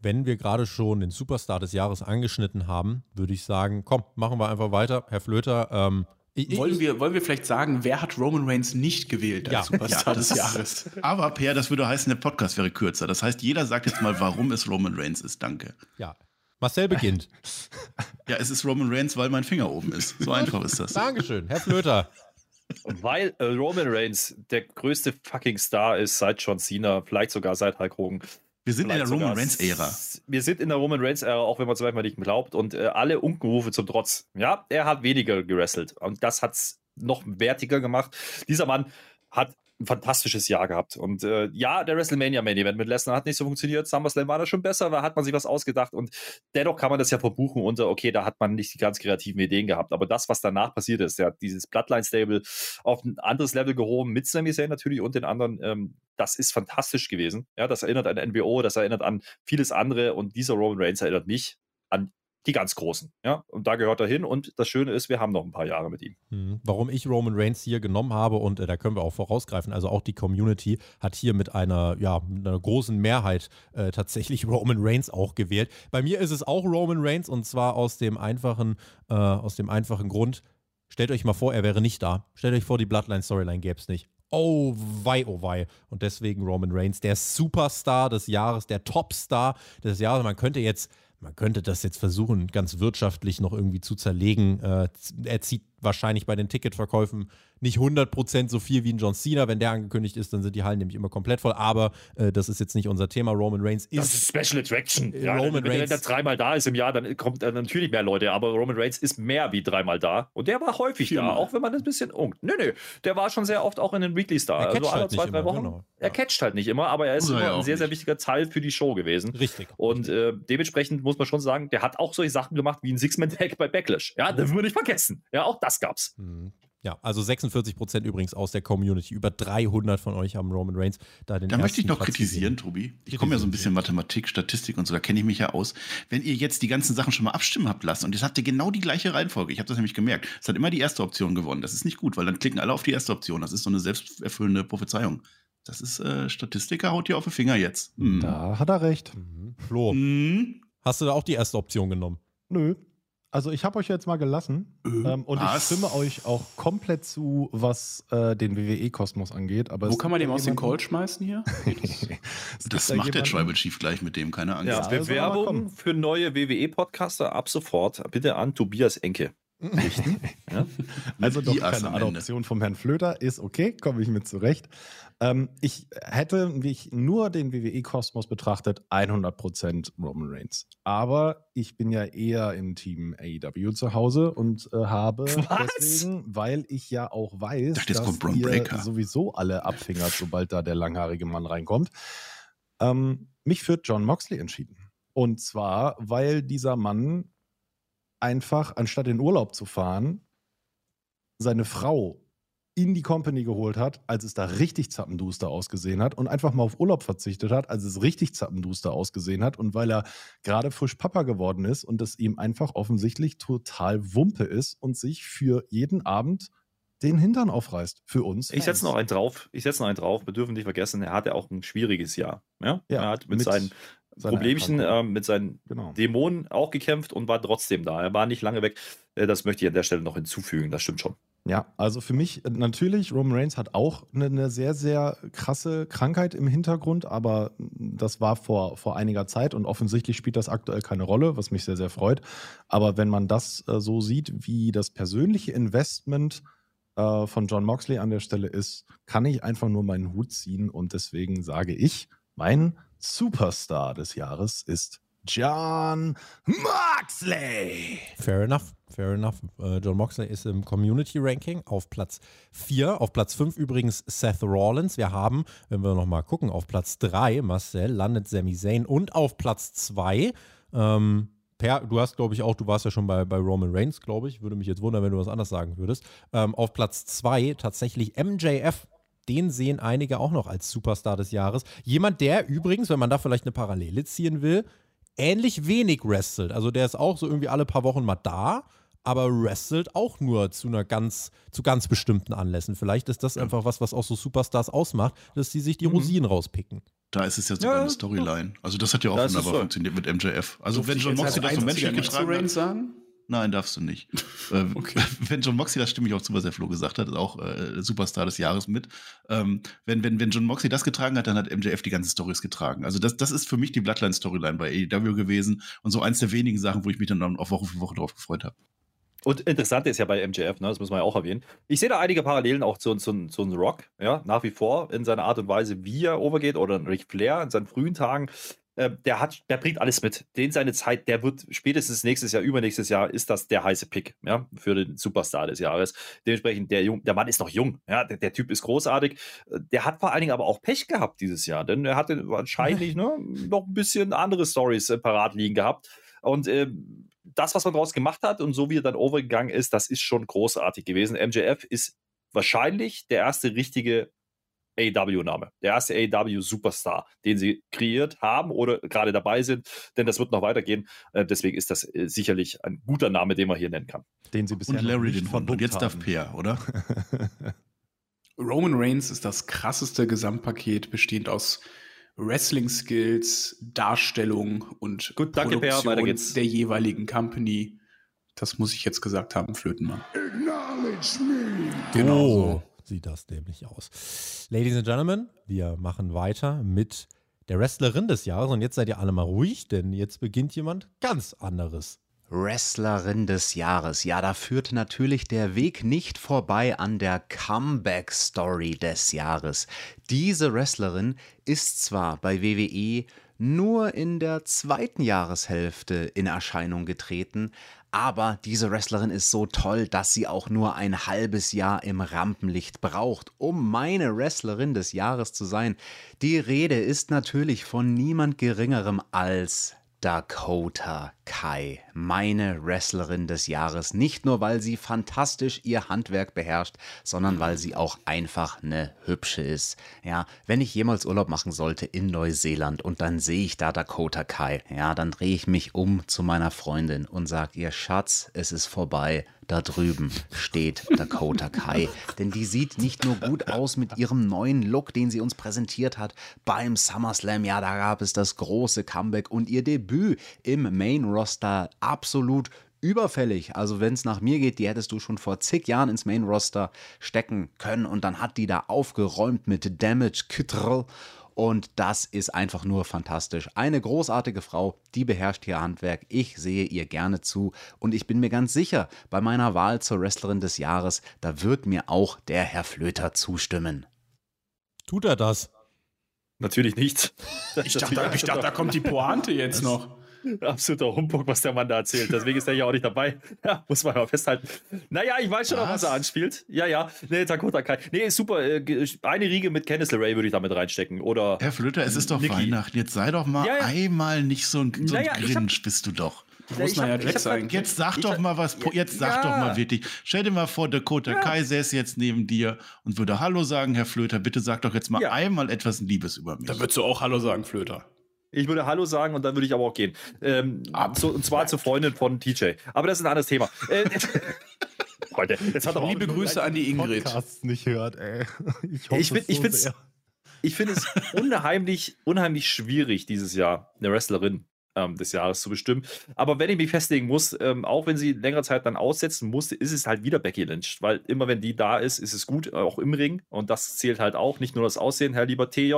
Wenn wir gerade schon den Superstar des Jahres angeschnitten haben, würde ich sagen, komm, machen wir einfach weiter. Herr Flöter, ähm, ich, wollen, wir, wollen wir vielleicht sagen, wer hat Roman Reigns nicht gewählt als ja, Superstar ja, des Jahres? [LAUGHS] Aber Per, das würde heißen, der Podcast wäre kürzer. Das heißt, jeder sagt jetzt mal, warum es Roman Reigns ist. Danke. Ja. Marcel beginnt. ja, es ist Roman Reigns, weil mein Finger oben ist. So einfach ist das. Dankeschön, Herr Flöter. Weil äh, Roman Reigns der größte fucking Star ist seit John Cena, vielleicht sogar seit Hulk Hogan. Wir sind in der Roman Reigns-Ära. Wir sind in der Roman Reigns-Ära, auch wenn man es manchmal nicht glaubt. Und äh, alle Unkenrufe zum Trotz. Ja, er hat weniger gewrestelt. Und das hat es noch wertiger gemacht. Dieser Mann hat ein fantastisches Jahr gehabt. Und äh, ja, der WrestleMania Main Event mit Lesnar hat nicht so funktioniert. SummerSlam war da schon besser, da hat man sich was ausgedacht. Und dennoch kann man das ja verbuchen unter, okay, da hat man nicht die ganz kreativen Ideen gehabt. Aber das, was danach passiert ist, der hat dieses Bloodline-Stable auf ein anderes Level gehoben, mit Sami Zayn natürlich und den anderen, ähm, das ist fantastisch gewesen. Ja, das erinnert an NWO, das erinnert an vieles andere. Und dieser Roman Reigns erinnert mich an die ganz Großen. Ja, und da gehört er hin. Und das Schöne ist, wir haben noch ein paar Jahre mit ihm. Mhm. Warum ich Roman Reigns hier genommen habe, und äh, da können wir auch vorausgreifen, also auch die Community hat hier mit einer, ja, mit einer großen Mehrheit äh, tatsächlich [LAUGHS] Roman Reigns auch gewählt. Bei mir ist es auch Roman Reigns und zwar aus dem einfachen, äh, aus dem einfachen Grund, stellt euch mal vor, er wäre nicht da. Stellt euch vor, die Bloodline-Storyline gäbe es nicht. Oh wei, oh wei. Und deswegen Roman Reigns, der Superstar des Jahres, der Topstar des Jahres. Man könnte jetzt man könnte das jetzt versuchen, ganz wirtschaftlich noch irgendwie zu zerlegen. Äh, er zieht wahrscheinlich bei den Ticketverkäufen nicht 100% so viel wie ein John Cena. Wenn der angekündigt ist, dann sind die Hallen nämlich immer komplett voll. Aber äh, das ist jetzt nicht unser Thema. Roman Reigns ist. Das ist Special Attraction. Ja, Roman wenn Reigns- er dreimal da ist im Jahr, dann kommt äh, natürlich mehr Leute. Aber Roman Reigns ist mehr wie dreimal da. Und der war häufig da, Viermal. auch wenn man das ein bisschen ungt. Nö, nö. Der war schon sehr oft auch in den Weekly Star. Er Also catcht alle halt zwei, nicht drei immer, Wochen. genau. Er Ja. catcht halt nicht immer, aber er ist er immer ja ein sehr, sehr nicht. wichtiger Teil für die Show gewesen. Richtig. Und äh, dementsprechend muss man schon sagen, der hat auch solche Sachen gemacht wie ein Six-Man-Tag bei Backlash. Ja, dürfen wir nicht vergessen. Ja, auch das gab's. Mhm. Ja, also 46% übrigens aus der Community. Über 300 von euch haben Roman Reigns da den Da möchte ich noch Platz kritisieren, gesehen. Tobi. Ich komme ja so ein bisschen Mathematik, Statistik und so, da kenne ich mich ja aus. Wenn ihr jetzt die ganzen Sachen schon mal abstimmen habt lassen und jetzt habt ihr genau die gleiche Reihenfolge, ich habe das nämlich gemerkt, es hat immer die erste Option gewonnen. Das ist nicht gut, weil dann klicken alle auf die erste Option. Das ist so eine selbsterfüllende Prophezeiung. Das ist äh, Statistiker, haut dir auf den Finger jetzt. Hm. Da hat er recht. Mhm. Flo, Hm. hast du da auch die erste Option genommen? Nö. Also ich habe euch jetzt mal gelassen Äh, ähm, und ich was? stimme euch auch komplett zu, was äh, den WWE-Kosmos angeht. Aber Wo kann man dem da aus dem Cold schmeißen hier? [LAUGHS] Das da macht der jemanden- Tribal Chief gleich mit dem, keine Angst. Ja, also kommen. für neue WWE-Podcaster ab sofort bitte an Tobias Enke. [LAUGHS] ja? [LAUGHS] Also doch keine. Adoption vom Herrn Flöter, ist okay, komme ich mit zurecht. Ähm, ich hätte, wie ich nur den WWE-Kosmos betrachtet, 100% Roman Reigns. Aber ich bin ja eher im Team AEW zu Hause und äh, habe Was? deswegen, weil ich ja auch weiß, jetzt dass ihr Breakker. sowieso alle abfingert, sobald da der langhaarige Mann reinkommt, ähm, mich für John Moxley entschieden. Und zwar, weil dieser Mann einfach, anstatt in Urlaub zu fahren, seine Frau in die Company geholt hat, als es da richtig zappenduster ausgesehen hat und einfach mal auf Urlaub verzichtet hat, als es richtig zappenduster ausgesehen hat und weil er gerade frisch Papa geworden ist und es ihm einfach offensichtlich total Wumpe ist und sich für jeden Abend den Hintern aufreißt. Für uns. Ich setze noch einen drauf. Ich setze noch einen drauf. Wir dürfen nicht vergessen, er hatte auch ein schwieriges Jahr. Ja? Ja, er hat mit, mit seinen Problemchen, ähm, mit seinen Genau. Dämonen auch gekämpft und war trotzdem da. Er war nicht lange weg. Äh, Das möchte ich an der Stelle noch hinzufügen. Das stimmt schon. Ja, also für mich äh, natürlich, Roman Reigns hat auch eine, eine sehr, sehr krasse Krankheit im Hintergrund, aber das war vor, vor einiger Zeit und offensichtlich spielt das aktuell keine Rolle, was mich sehr, sehr freut. Aber wenn man das äh, so sieht, wie das persönliche Investment äh, von John Moxley an der Stelle ist, kann ich einfach nur meinen Hut ziehen und deswegen sage ich, mein Superstar des Jahres ist John Moxley. Fair enough, fair enough. Äh, John Moxley ist im Community Ranking auf Platz 4. Auf Platz 5 übrigens Seth Rollins. Wir haben, wenn wir nochmal gucken, auf Platz 3 Marcel landet Sami Zayn und auf Platz 2 ähm, Per, du hast, glaube ich, auch, du warst ja schon bei, bei Roman Reigns, glaube ich. Würde mich jetzt wundern, wenn du was anderes sagen würdest. Ähm, auf Platz 2 tatsächlich MJF. Den sehen einige auch noch als Superstar des Jahres. Jemand, der übrigens, wenn man da vielleicht eine Parallele ziehen will, ähnlich wenig wrestelt. Also der ist auch so irgendwie alle paar Wochen mal da, aber wrestelt auch nur zu einer ganz, zu ganz bestimmten Anlässen. Vielleicht ist das einfach was, was auch so Superstars ausmacht, dass die sich die Rosinen rauspicken. Da ist es ja sogar Ja, eine Storyline. Also das hat ja auch wunderbar so. funktioniert mit MJF. Also Durfte wenn John Moxley das so menschlich getragen hat, sagen? Nein, darfst du nicht. [LAUGHS] ähm, Okay. [LAUGHS] Wenn John Moxley, das stimme ich auch zu, was der Flo gesagt hat, ist auch äh, Superstar des Jahres mit. Ähm, wenn, wenn, wenn John Moxley das getragen hat, dann hat MJF die ganze Storys getragen. Also das, das ist für mich die Bloodline-Storyline bei AEW gewesen und so eins der wenigen Sachen, wo ich mich dann auf Woche für Woche drauf gefreut habe. Und interessant ist ja bei MJF, ne, das muss man ja auch erwähnen. Ich sehe da einige Parallelen auch zu, zu, zu Rock, ja, nach wie vor in seiner Art und Weise, wie er overgeht, oder Ric Flair in seinen frühen Tagen. Äh, der hat, der bringt alles mit. Den seine Zeit, der wird spätestens nächstes Jahr, übernächstes Jahr, ist das der heiße Pick, ja, für den Superstar des Jahres. Dementsprechend, der, Jung, der Mann ist noch jung, ja, der, der Typ ist großartig. Äh, Der hat vor allen Dingen aber auch Pech gehabt dieses Jahr, denn er hatte wahrscheinlich [LAUGHS] ne, noch ein bisschen andere Stories äh, parat liegen gehabt. Und ähm, das, was man daraus gemacht hat und so wie er dann overgegangen ist, das ist schon großartig gewesen. MJF ist wahrscheinlich der erste richtige AW-Name, der erste AW-Superstar, den sie kreiert haben oder gerade dabei sind, denn das wird noch weitergehen. Äh, deswegen ist das äh, sicherlich ein guter Name, den man hier nennen kann. Den sie bisher Und Larry nicht den Hund. Und jetzt darf. Peer, oder? Roman Reigns ist das krasseste Gesamtpaket, bestehend aus Wrestling-Skills, Darstellung und Gut, danke, Produktion weiter geht's. der jeweiligen Company. Das muss ich jetzt gesagt haben, Flötenmann. Genau so sieht das nämlich aus. Ladies and Gentlemen, wir machen weiter mit der Wrestlerin des Jahres und jetzt seid ihr alle mal ruhig, denn jetzt beginnt jemand ganz anderes. Wrestlerin des Jahres. Ja, da führt natürlich der Weg nicht vorbei an der Comeback-Story des Jahres. Diese Wrestlerin ist zwar bei WWE nur in der zweiten Jahreshälfte in Erscheinung getreten, aber diese Wrestlerin ist so toll, dass sie auch nur ein halbes Jahr im Rampenlicht braucht, um meine Wrestlerin des Jahres zu sein. Die Rede ist natürlich von niemand Geringerem als Dakota Kai, meine Wrestlerin des Jahres. Nicht nur, weil sie fantastisch ihr Handwerk beherrscht, sondern weil sie auch einfach eine hübsche ist. Ja, wenn ich jemals Urlaub machen sollte in Neuseeland und dann sehe ich da Dakota Kai, ja, dann drehe ich mich um zu meiner Freundin und sage ihr Schatz, es ist vorbei da drüben steht Dakota Kai. Denn die sieht nicht nur gut aus mit ihrem neuen Look, den sie uns präsentiert hat beim SummerSlam. Ja, da gab es das große Comeback und ihr Debüt im Main Roster absolut überfällig. Also wenn es nach mir geht, die hättest du schon vor zig Jahren ins Main Roster stecken können und dann hat die da aufgeräumt mit Damage Kittrell und das ist einfach nur fantastisch. Eine großartige Frau, die beherrscht ihr Handwerk. Ich sehe ihr gerne zu. Und ich bin mir ganz sicher, bei meiner Wahl zur Wrestlerin des Jahres, da wird mir auch der Herr Flöter zustimmen. Tut er das? Natürlich nicht. Ich dachte, ich dachte, da kommt die Pointe jetzt noch. [LAUGHS] Absoluter Humbug, was der Mann da erzählt. Deswegen ist er ja auch nicht dabei. [LAUGHS] Ja, muss man mal festhalten. Naja, ich weiß schon, was? was er anspielt. Ja, ja. Nee, Dakota Kai. Nee, super. Äh, eine Riege mit Kenneth LeRae würde ich damit reinstecken. Oder. Herr Flöter, es ist doch Nikki. Weihnachten. Jetzt sei doch mal ja, ja. einmal nicht so ein, so ein naja, Grinch, hab, bist du doch. Muss man ja Jack sagen. Jetzt sag doch mal was, jetzt sag doch mal wirklich. Stell dir mal vor, Dakota ja. Kai säße jetzt neben dir und würde Hallo sagen, Herr Flöter, bitte sag doch jetzt mal einmal etwas Liebes über mich. Da würdest du auch Hallo sagen, Flöter. Ich würde Hallo sagen und dann würde ich aber auch gehen. Ähm, so, und zwar zur Freundin von TJ. Aber das ist ein anderes Thema. Äh, [LAUGHS] Freunde, jetzt hat auch Liebe Grüße an die Ingrid. Podcasts nicht hört, ey. [LAUGHS] Ich, ich, find, ich finde ich finde es unheimlich, unheimlich schwierig dieses Jahr, eine Wrestlerin ähm, des Jahres zu bestimmen. Aber wenn ich mich festlegen muss, ähm, auch wenn sie längere Zeit dann aussetzen musste, ist es halt wieder Becky Lynch, weil immer wenn die da ist, ist es gut, auch im Ring. Und das zählt halt auch, nicht nur das Aussehen, Herr lieber TJ.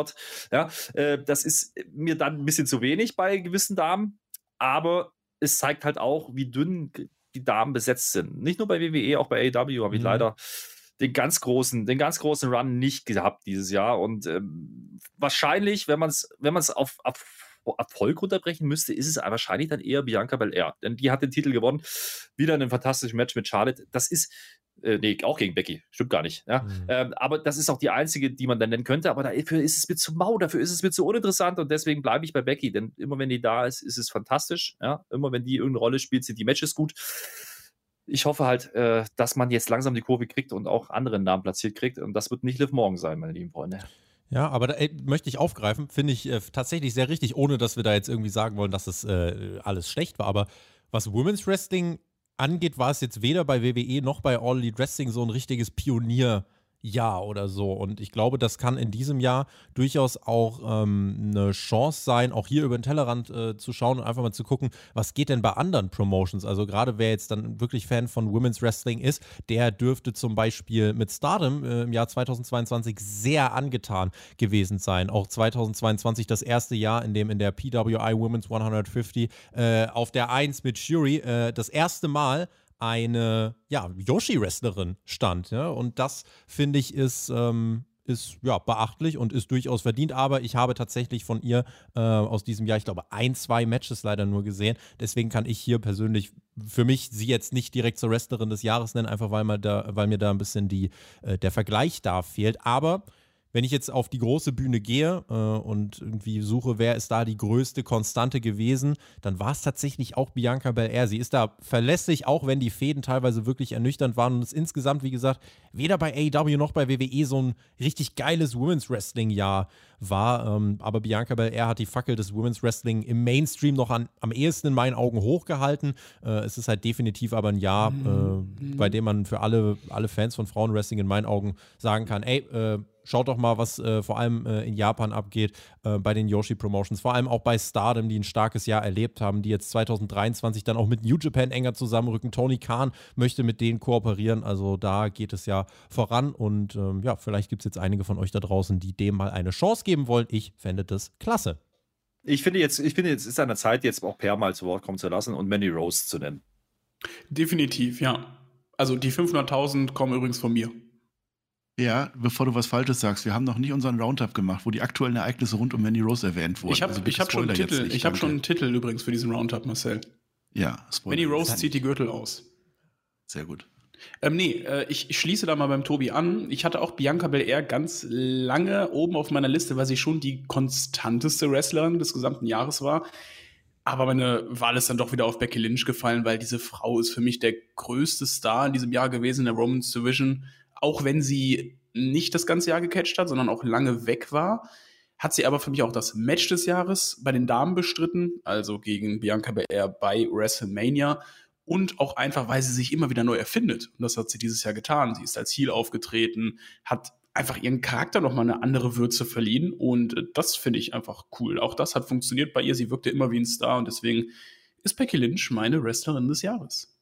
Ja, äh, das ist mir dann ein bisschen zu wenig bei gewissen Damen, aber es zeigt halt auch, wie dünn die Damen besetzt sind. Nicht nur bei WWE, auch bei AEW habe ich mhm. leider den ganz großen, den ganz großen Run nicht gehabt dieses Jahr. Und ähm, wahrscheinlich, wenn man es, wenn man es auf, auf Erfolg runterbrechen müsste, ist es wahrscheinlich dann eher Bianca Belair. Denn die hat den Titel gewonnen. Wieder in einem fantastischen Match mit Charlotte. Das ist, äh, nee, auch gegen Becky. Stimmt gar nicht. Ja? Mhm. Ähm, aber das ist auch die einzige, die man dann nennen könnte. Aber dafür ist es mir zu mau, dafür ist es mir zu uninteressant und deswegen bleibe ich bei Becky. Denn immer wenn die da ist, ist es fantastisch. Ja? Immer wenn die irgendeine Rolle spielt, sind die Matches gut ich hoffe halt, äh, dass man jetzt langsam die Kurve kriegt und auch andere Namen platziert kriegt. Und das wird nicht Liv Morgan sein, meine lieben Freunde. Ja, aber da ey, möchte ich aufgreifen, finde ich äh, tatsächlich sehr richtig, ohne dass wir da jetzt irgendwie sagen wollen, dass es äh, alles schlecht war. Aber was Women's Wrestling angeht, war es jetzt weder bei WWE noch bei All Elite Wrestling so ein richtiges Pionier- Jahr oder so. Und ich glaube, das kann in diesem Jahr durchaus auch ähm, eine Chance sein, auch hier über den Tellerrand äh, zu schauen und einfach mal zu gucken, was geht denn bei anderen Promotions. Also gerade wer jetzt dann wirklich Fan von Women's Wrestling ist, der dürfte zum Beispiel mit Stardom äh, im Jahr 2022 sehr angetan gewesen sein. Auch 2022 das erste Jahr, in dem in der PWI Women's 150 äh, auf der 1 mit Shuri äh, das erste Mal eine ja, Yoshi-Wrestlerin stand. Ja? Und das, finde ich, ist, ähm, ist ja, beachtlich und ist durchaus verdient. Aber ich habe tatsächlich von ihr äh, aus diesem Jahr, ich glaube, ein, zwei Matches leider nur gesehen. Deswegen kann ich hier persönlich für mich sie jetzt nicht direkt zur Wrestlerin des Jahres nennen, einfach weil, da, weil mir da ein bisschen die, äh, der Vergleich da fehlt. Aber wenn ich jetzt auf die große Bühne gehe äh, und irgendwie suche, wer ist da die größte Konstante gewesen, dann war es tatsächlich auch Bianca Belair. Sie ist da verlässlich, auch wenn die Fäden teilweise wirklich ernüchternd waren und es insgesamt, wie gesagt, weder bei AEW noch bei WWE so ein richtig geiles Women's Wrestling-Jahr war. Ähm, aber Bianca Belair hat die Fackel des Women's Wrestling im Mainstream noch an, am ehesten in meinen Augen hochgehalten. Äh, es ist halt definitiv aber ein Jahr, mhm. äh, bei dem man für alle, alle Fans von Frauenwrestling in meinen Augen sagen kann, ey, äh, Schaut doch mal, was äh, vor allem äh, in Japan abgeht äh, bei den Yoshi Promotions, vor allem auch bei Stardom, die ein starkes Jahr erlebt haben, die jetzt 2023 dann auch mit New Japan enger zusammenrücken. Tony Khan möchte mit denen kooperieren, also da geht es ja voran und ähm, ja, vielleicht gibt es jetzt einige von euch da draußen, die dem mal eine Chance geben wollen. Ich fände das klasse. Ich finde jetzt, ich finde jetzt ist an der Zeit, jetzt auch Per mal zu Wort kommen zu lassen und Manny Rose zu nennen. Definitiv, ja. Also die 500.000 kommen übrigens von mir. Ja, bevor du was Falsches sagst, wir haben noch nicht unseren Roundup gemacht, wo die aktuellen Ereignisse rund um Manny Rose erwähnt wurden. Ich habe Also hab schon, einen Titel- nicht, ich hab schon einen Titel übrigens für diesen Roundup, Marcel. Ja, Spoiler. Manny Rose zieht die. Gürtel aus. Sehr gut. Ähm, nee, äh, ich, ich schließe da mal beim Tobi an. Ich hatte auch Bianca Belair ganz lange oben auf meiner Liste, weil sie schon die konstanteste Wrestlerin des gesamten Jahres war. Aber meine Wahl ist dann doch wieder auf Becky Lynch gefallen, weil diese Frau ist für mich der größte Star in diesem Jahr gewesen in der Romans Division. Auch wenn sie nicht das ganze Jahr gecatcht hat, sondern auch lange weg war, hat sie aber für mich auch das Match des Jahres bei den Damen bestritten, also gegen Bianca Belair bei WrestleMania und auch einfach, weil sie sich immer wieder neu erfindet. Und das hat sie dieses Jahr getan. Sie ist als Heel aufgetreten, hat einfach ihren Charakter nochmal eine andere Würze verliehen und das finde ich einfach cool. Auch das hat funktioniert bei ihr. Sie wirkte immer wie ein Star und deswegen ist Becky Lynch meine Wrestlerin des Jahres.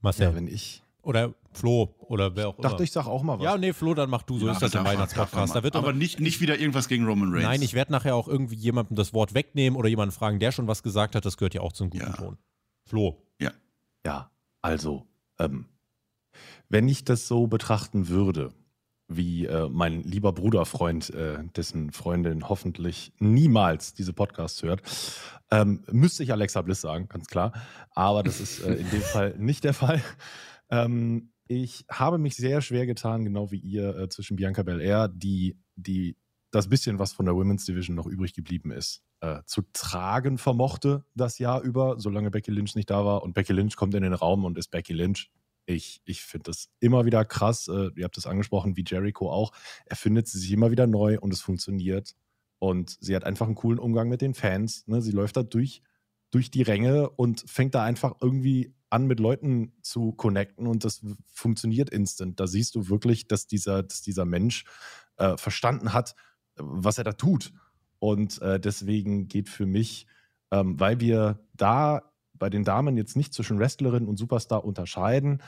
Marcel. Ja, wenn ich. Oder Flo oder wer auch immer. Dachte, ich sag auch mal was. ja, nee, Flo, dann mach du. So Ja, ist das im Weihnachtspodcast. Da wird aber nicht, nicht wieder irgendwas gegen Roman Reigns. Nein, ich werde nachher auch irgendwie jemandem das Wort wegnehmen oder jemanden fragen, der schon was gesagt hat. Das gehört ja auch zum guten Ja. Ton. Flo. Ja, also, ähm, wenn ich das so betrachten würde, wie äh, mein lieber Bruderfreund, äh, dessen Freundin hoffentlich niemals diese Podcasts hört, ähm, müsste ich Alexa Bliss sagen, ganz klar. Aber das ist äh, in dem [LAUGHS] Fall nicht der Fall. Ähm, ich habe mich sehr schwer getan, genau wie ihr, äh, zwischen Bianca Belair, die, die das bisschen, was von der Women's Division noch übrig geblieben ist, äh, zu tragen vermochte das Jahr über, solange Becky Lynch nicht da war. Und Becky Lynch kommt in den Raum und ist Becky Lynch. Ich, ich finde das immer wieder krass. Äh, ihr habt es angesprochen, wie Jericho auch. Er findet sie sich immer wieder neu und es funktioniert. Und sie hat einfach einen coolen Umgang mit den Fans. Ne? Sie läuft da durch, durch die Ränge und fängt da einfach irgendwie an, mit Leuten zu connecten und das funktioniert instant. Da siehst du wirklich, dass dieser, dass dieser Mensch äh, verstanden hat, was er da tut. Und äh, deswegen geht für mich, ähm, weil wir da bei den Damen jetzt nicht zwischen Wrestlerin und Superstar unterscheiden,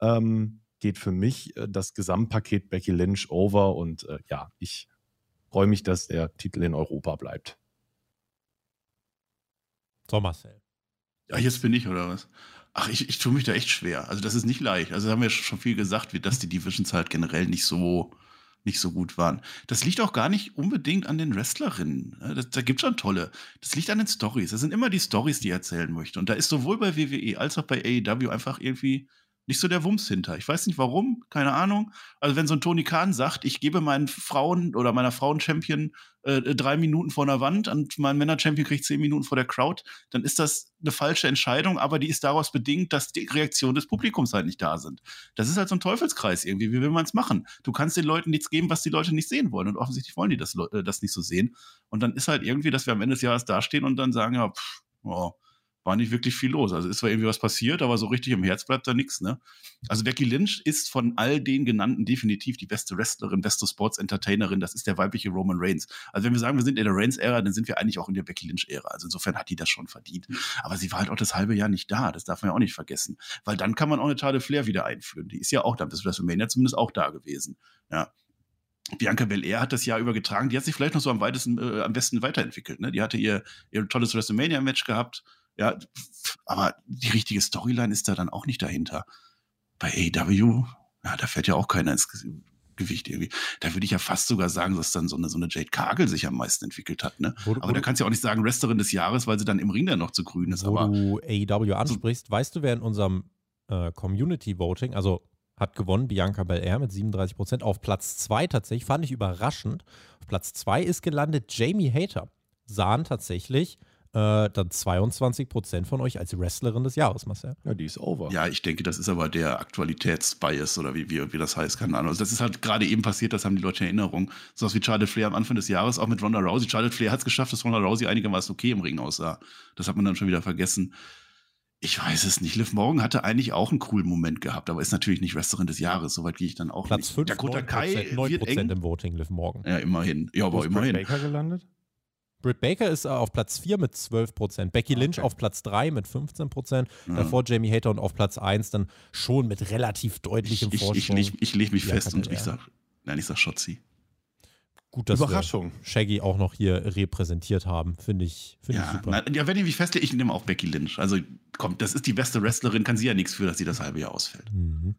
ähm, geht für mich äh, das Gesamtpaket Becky Lynch over und äh, ja, ich freue mich, dass der Titel in Europa bleibt. So, Marcel. Ja, jetzt bin ich, oder was? Ach, ich, ich tue mich da echt schwer. Also, das ist nicht leicht. Also, haben wir schon viel gesagt, wie dass die Divisions halt generell nicht so, nicht so gut waren. Das liegt auch gar nicht unbedingt an den Wrestlerinnen. Ja, Das, da gibt schon tolle. Das liegt an den Stories. Das sind immer die Stories, die ich erzählen möchte. Und da ist sowohl bei WWE als auch bei AEW einfach irgendwie nicht so der Wumms hinter. Ich weiß nicht warum, keine Ahnung. Also wenn so ein Tony Khan sagt, ich gebe meinen Frauen oder meiner Frauen-Champion äh, drei Minuten vor einer Wand und mein Männer-Champion kriegt zehn Minuten vor der Crowd, dann ist das eine falsche Entscheidung, aber die ist daraus bedingt, dass die Reaktionen des Publikums halt nicht da sind. Das ist halt so ein Teufelskreis irgendwie. Wie will man es machen? Du kannst den Leuten nichts geben, was die Leute nicht sehen wollen. Und offensichtlich wollen die das, äh, das nicht so sehen. Und dann ist halt irgendwie, dass wir am Ende des Jahres dastehen und dann sagen, ja, pff, oh, war nicht wirklich viel los. Also ist zwar irgendwie was passiert, aber so richtig im Herz bleibt da nichts, ne? Also Becky Lynch ist von all den genannten definitiv die beste Wrestlerin, beste Sports Entertainerin. Das ist der weibliche Roman Reigns. Also wenn wir sagen, wir sind in der Reigns-Ära, dann sind wir eigentlich auch in der Becky Lynch-Ära. Also insofern hat die das schon verdient. Aber sie war halt auch das halbe Jahr nicht da. Das darf man ja auch nicht vergessen. Weil dann kann man auch eine Charlotte Flair wieder einführen. Die ist ja auch da, bis WrestleMania zumindest auch da gewesen. Ja. Bianca Belair hat das Jahr über getragen. Die hat sich vielleicht noch so am weitesten, äh, am besten weiterentwickelt. Ne? Die hatte ihr, ihr tolles WrestleMania-Match gehabt. Ja, aber die richtige Storyline ist da dann auch nicht dahinter. Bei AEW, ja, da fällt ja auch keiner ins Ge- Gewicht irgendwie. Da würde ich ja fast sogar sagen, dass dann so eine, so eine Jade Cargill sich am meisten entwickelt hat. Ne? Wo, Aber wo, da kannst du ja auch nicht sagen Wrestlerin des Jahres, weil sie dann im Ring dann noch zu grün ist. wo Aber du AEW ansprichst, weißt du, wer in unserem äh, Community Voting, also hat gewonnen Bianca Belair mit 37 Prozent. Auf Platz 2 tatsächlich, fand ich überraschend. Auf Platz 2 ist gelandet Jamie Hater. Sahen tatsächlich äh, dann 22 Prozent von euch als Wrestlerin des Jahres, Marcel. Ja, die ist over. Ja, ich denke, das ist aber der Aktualitätsbias oder wie, wie, wie das heißt, keine Ahnung. Also das ist halt gerade eben passiert, das haben die Leute in Erinnerung. So was wie Charlotte Flair am Anfang des Jahres, auch mit Ronda Rousey. Charlotte Flair hat es geschafft, dass Ronda Rousey einigermaßen okay im Ring aussah. Das hat man dann schon wieder vergessen. Ich weiß es nicht. Liv Morgan hatte eigentlich auch einen coolen Moment gehabt, aber ist natürlich nicht Wrestlerin des Jahres. Soweit gehe ich dann auch Platz nicht. 5, Dakota 9%, Kai 9 wird eng. im Voting, Liv Morgan. Ja, immerhin. Ja, aber Britt immerhin. Baker gelandet? Britt Baker ist äh, auf Platz 4 mit 12 Prozent. Becky Lynch Okay. auf Platz 3 mit 15 Prozent. Ja. Davor Jamie Hater und auf Platz 1 dann schon mit relativ Ich, deutlichem ich, ich, Vorsprung. leg, ich leg mich Bianca fest und ich Belair. sag, nein, ich sag Schotzi. gut, dass Überraschung. wir Shaggy auch noch hier repräsentiert haben. Finde ich, find ich Ja, super. na, ja, wenn ich mich festlege, ich nehme auch Becky Lynch. Also komm, das ist die beste Wrestlerin, kann sie ja nichts für, dass sie das halbe Jahr ausfällt. Mhm.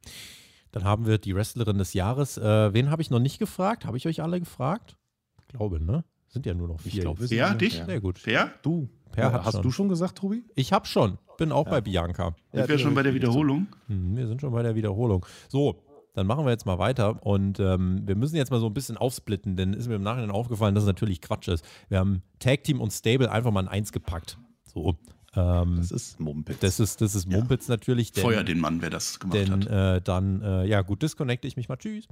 Dann haben wir die Wrestlerin des Jahres. Äh, wen habe ich noch nicht gefragt? Habe ich euch alle gefragt? Ich glaube, ne? Sind ja nur noch vier. Ich glaube, jetzt. Ja, sind- dich? Sehr gut. Fair? Du. Per Ja, hat hast schon. du schon gesagt, Tobi? Ich habe schon. Bin auch bei Bianca. Sind wir schon bei der Wiederholung? Mhm, wir sind schon bei der Wiederholung. So, dann machen wir jetzt mal weiter und ähm, wir müssen jetzt mal so ein bisschen aufsplitten, denn ist mir im Nachhinein aufgefallen, dass es natürlich Quatsch ist. Wir haben Tag Team und Stable einfach mal in eins gepackt. So. Ähm, Das ist Mumpitz. das ist, das ist Mumpitz natürlich. Denn, Feuer den Mann, wer das gemacht denn hat. äh, dann, äh, ja gut, disconnecte ich mich mal. Tschüss.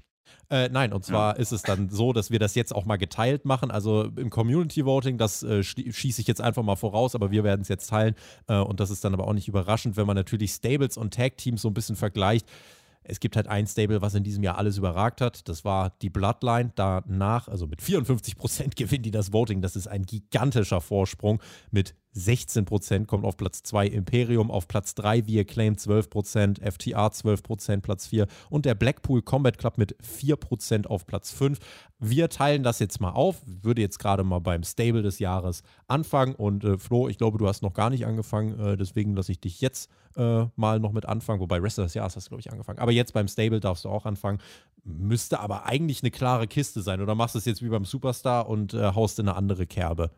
Äh, nein, und zwar ist es dann so, dass wir das jetzt auch mal geteilt machen. Also im Community Voting, das äh, schieße ich jetzt einfach mal voraus, aber wir werden es jetzt teilen. Äh, und das ist dann aber auch nicht überraschend, wenn man natürlich Stables und Tag Teams so ein bisschen vergleicht. Es gibt halt ein Stable, was in diesem Jahr alles überragt hat. Das war die Bloodline. Danach, also mit 54% [LAUGHS] gewinnen die das Voting. Das ist ein gigantischer Vorsprung. Mit 16% kommt auf Platz 2 Imperium, auf Platz 3 wie Acclaim 12%, FTA 12%, Platz 4 und der Blackpool Combat Club mit 4% auf Platz 5. Wir teilen das jetzt mal auf. Würde jetzt gerade mal beim Stable des Jahres anfangen. Und äh, Flo, ich glaube, du hast noch gar nicht angefangen. Äh, deswegen lasse ich dich jetzt äh, mal noch mit anfangen. Wobei Rest des Jahres hast du, glaube ich, angefangen. Aber jetzt beim Stable darfst du auch anfangen. Müsste aber eigentlich eine klare Kiste sein. Oder machst du es jetzt wie beim Superstar und äh, haust in eine andere Kerbe?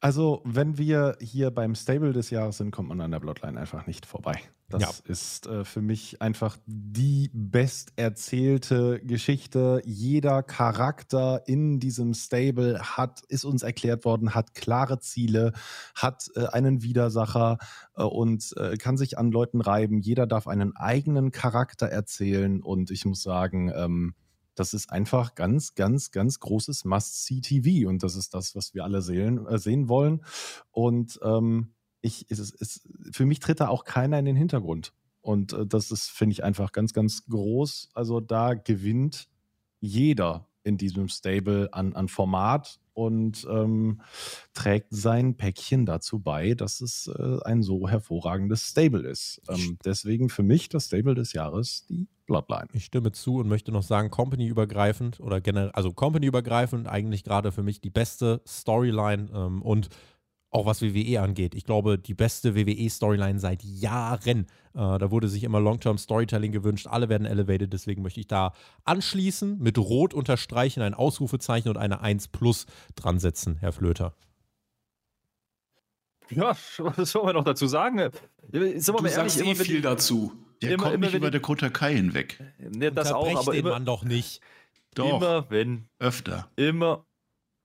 Also, wenn wir hier beim Stable des Jahres sind, kommt man an der Bloodline einfach nicht vorbei. Das Ja. ist äh, für mich einfach die best erzählte Geschichte. Jeder Charakter in diesem Stable hat, ist uns erklärt worden, hat klare Ziele, hat äh, einen Widersacher äh, und äh, kann sich an Leuten reiben. Jeder darf einen eigenen Charakter erzählen und ich muss sagen, ähm, das ist einfach ganz, ganz, ganz großes Must-See-TV und das ist das, was wir alle sehen, äh, sehen wollen. Und ähm, ich, es, es, für mich tritt da auch keiner in den Hintergrund. Und äh, das ist, finde ich, einfach ganz, ganz groß. Also da gewinnt jeder in diesem Stable an, an Format und ähm, trägt sein Päckchen dazu bei, dass es äh, ein so hervorragendes Stable ist. Ähm, deswegen für mich das Stable des Jahres die Bloodline. Ich stimme zu und möchte noch sagen, Company-übergreifend oder generell, also Company-übergreifend eigentlich gerade für mich die beste Storyline ähm, und auch was WWE angeht. Ich glaube, die beste WWE-Storyline seit Jahren. Äh, da wurde sich immer Long-Term Storytelling gewünscht. Alle werden elevated, deswegen möchte ich da anschließen, mit Rot unterstreichen, ein Ausrufezeichen und eine 1 plus dran setzen, Herr Flöter. Ja, [LAUGHS] was soll man noch dazu sagen? Sind wir Du mal sagst ehrlich, eh immer wenn viel dazu. Der immer- kommt immer nicht über die- Dakota Kai hinweg. Ne, das auch, aber den immer, Mann doch nicht. Doch, immer wenn, öfter. immer,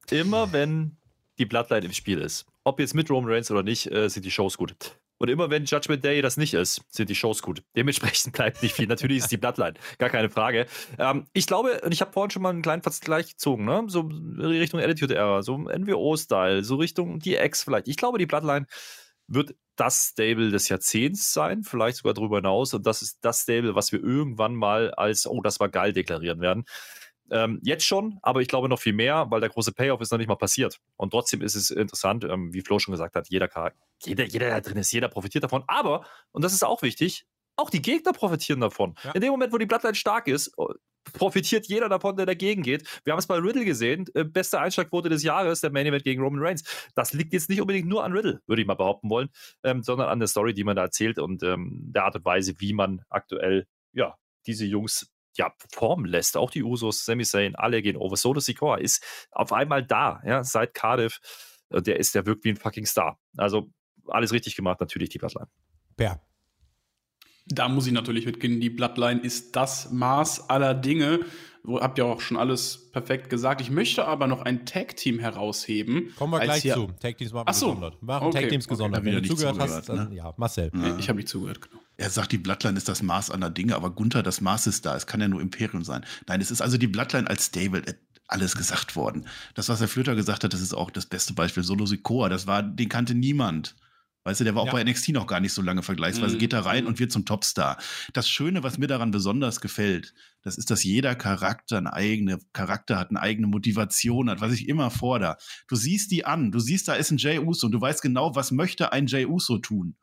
immer wenn die Bloodline im Spiel ist. Ob jetzt mit Roman Reigns oder nicht, äh, sind die Shows gut. Und immer wenn Judgment Day das nicht ist, sind die Shows gut. Dementsprechend [LAUGHS] bleibt nicht viel. Natürlich ist die Bloodline, gar keine Frage. Ähm, ich glaube, und ich habe vorhin schon mal einen kleinen Vergleich gezogen, ne? so in Richtung Attitude Era, so NWO-Style, so Richtung DX vielleicht. Ich glaube, die Bloodline wird das Stable des Jahrzehnts sein, vielleicht sogar darüber hinaus. Und das ist das Stable, was wir irgendwann mal als, oh, das war geil deklarieren werden. Ähm, jetzt schon, aber ich glaube noch viel mehr, weil der große Payoff ist noch nicht mal passiert. Und trotzdem ist es interessant, ähm, wie Flo schon gesagt hat, jeder, jeder, jeder, der drin ist, jeder profitiert davon. Aber, und das ist auch wichtig, auch die Gegner profitieren davon. Ja. In dem Moment, wo die Bloodline stark ist, äh, profitiert jeder davon, der dagegen geht. Wir haben es bei Riddle gesehen, äh, beste Einschlagquote des Jahres, der Main Event gegen Roman Reigns. Das liegt jetzt nicht unbedingt nur an Riddle, würde ich mal behaupten wollen, ähm, sondern an der Story, die man da erzählt und ähm, der Art und Weise, wie man aktuell ja, diese Jungs ja, formen lässt. Auch die Usos, Sami Zayn, alle gehen over. Solo Sikoa ist auf einmal da, ja, seit Cardiff. Der ist, der wirkt wie ein fucking Star. Also alles richtig gemacht, natürlich die Bloodline. Bär. Da muss ich natürlich mitgehen. Die Bloodline ist das Maß aller Dinge. Wo, habt ihr auch schon alles perfekt gesagt. Ich möchte aber noch ein Tag-Team herausheben. Kommen wir gleich zu. Tag Teams machen Ach so. gesondert. Wir machen Okay, Tag Teams okay. gesondert. Hab Wenn du nicht zugehört hast, zugehört, dann ne? ja, Marcel. Ja. Ich habe nicht zugehört, genau. Er sagt, die Bloodline ist das Maß aller Dinge, aber Gunther, das Maß ist da. Es kann ja nur Imperium sein. Nein, es ist also die Bloodline als Stable. äh, Alles gesagt worden. Das, was der Flöter gesagt hat, das ist auch das beste Beispiel. Solo Sikoa, das war, den kannte niemand. Weißt du, der war auch Ja. bei NXT noch gar nicht so lange vergleichsweise. Mhm. Geht da rein und wird zum Topstar. Das Schöne, was mir daran besonders gefällt, das ist, dass jeder Charakter eine eigene Charakter hat, eine eigene Motivation hat, was ich immer fordere. Du siehst die an, du siehst, da ist ein Jay Uso und du weißt genau, was möchte ein Jay Uso tun.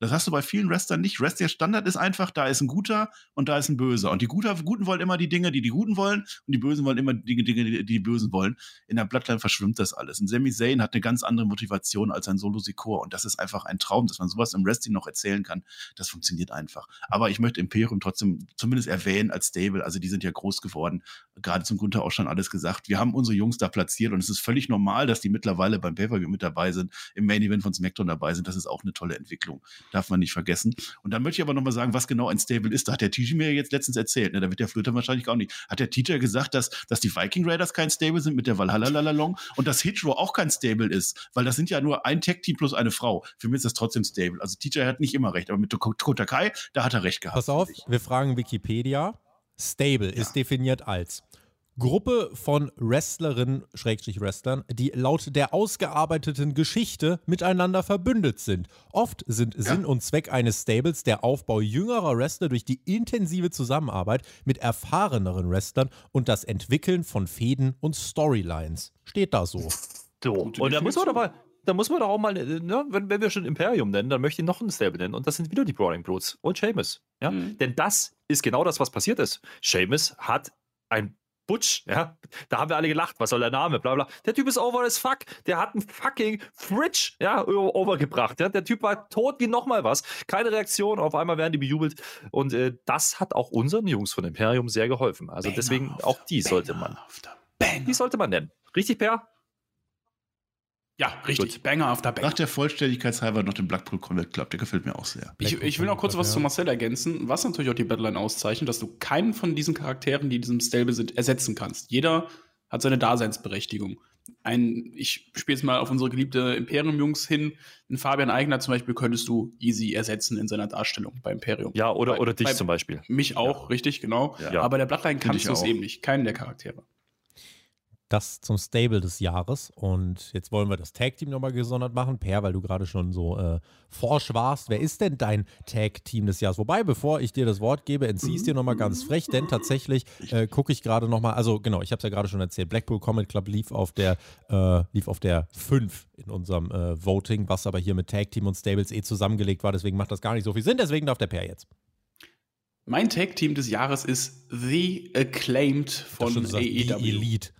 Das hast du bei vielen Wrestlern nicht. Wrestling Standard ist einfach, da ist ein Guter und da ist ein Böser. Und die Guter, Guten wollen immer die Dinge, die die Guten wollen und die Bösen wollen immer die Dinge, die die Bösen wollen. In der Bloodline verschwimmt das alles. Und Sami Zayn hat eine ganz andere Motivation als ein Solo Sikor. Und das ist einfach ein Traum, dass man sowas im Wrestling noch erzählen kann. Das funktioniert einfach. Aber ich möchte Imperium trotzdem zumindest erwähnen als Stable. Also die sind ja groß geworden. Gerade zum Gunther auch schon alles gesagt. Wir haben unsere Jungs da platziert und es ist völlig normal, dass die mittlerweile beim Pay-Per-View mit dabei sind, im Main Event von SmackDown dabei sind. Das ist auch eine tolle Entwicklung. Darf man nicht vergessen. Und dann möchte ich aber nochmal sagen, was genau ein Stable ist. Da hat der TJ mir jetzt letztens erzählt. Ne? Da wird der Flöter wahrscheinlich auch nicht. Hat der TJ gesagt, dass, dass die Viking Raiders kein Stable sind mit der Valhalla Lalalong und dass Hitro auch kein Stable ist, weil das sind ja nur ein Tech-Team plus eine Frau. Für mich ist das trotzdem Stable. Also TJ hat nicht immer recht, aber mit Kota Kai, da hat er recht gehabt. Pass auf, wir fragen Wikipedia. Stable ja. ist definiert als Gruppe von Wrestlerinnen, Schrägstrich Wrestlern, die laut der ausgearbeiteten Geschichte miteinander verbündet sind. Oft sind ja. Sinn und Zweck eines Stables der Aufbau jüngerer Wrestler durch die intensive Zusammenarbeit mit erfahreneren Wrestlern und das Entwickeln von Fäden und Storylines. Steht da so. So, und da muss man doch mal, da muss man doch auch mal, ne, wenn, wenn, wir schon Imperium nennen, dann möchte ich noch ein Stable nennen. Und das sind wieder die Brawling Brutes und Seamus. Ja? Mhm. Denn das ist genau das, was passiert ist. Seamus hat ein Butch, ja, da haben wir alle gelacht, was soll der Name, bla bla. Der Typ ist over as fuck, der hat einen fucking Fridge, ja, overgebracht, ja, der Typ war tot wie nochmal was, keine Reaktion, auf einmal werden die bejubelt. Und äh, das hat auch unseren Jungs von Imperium sehr geholfen, also Banger deswegen auch die sollte man, die sollte man nennen. Richtig, Per? Ja, richtig. Gut. Banger after Banger. Nach der Vollständigkeit halber noch den Blackpool Combat Club, der gefällt mir auch sehr. Ich, ich will noch kurz was ja. zu Marcel ergänzen, was natürlich auch die Battleline auszeichnet, dass du keinen von diesen Charakteren, die in diesem Stable sind, ersetzen kannst. Jeder hat seine Daseinsberechtigung. Ein, ich spiele jetzt mal auf unsere geliebte Imperium-Jungs hin. Ein Fabian Eigner zum Beispiel könntest du easy ersetzen in seiner Darstellung bei Imperium. Ja, oder, bei, oder dich zum Beispiel. Mich auch, ja. richtig, genau. Ja. Aber bei der Bloodline kannst du es eben nicht. Keinen der Charaktere das zum Stable des Jahres. Und jetzt wollen wir das Tag-Team nochmal gesondert machen. Per, weil du gerade schon so äh, forsch warst. Wer ist denn dein Tag-Team des Jahres? Wobei, bevor ich dir das Wort gebe, entziehst dir nochmal ganz frech, denn tatsächlich äh, gucke ich gerade nochmal, also genau, ich habe es ja gerade schon erzählt, Blackpool Comet Club lief auf der, äh, lief auf der 5 in unserem äh, Voting, was aber hier mit Tag-Team und Stables eh zusammengelegt war. Deswegen macht das gar nicht so viel Sinn. Deswegen darf der Per jetzt. Mein Tag-Team des Jahres ist The Acclaimed von AEW. Die Elite.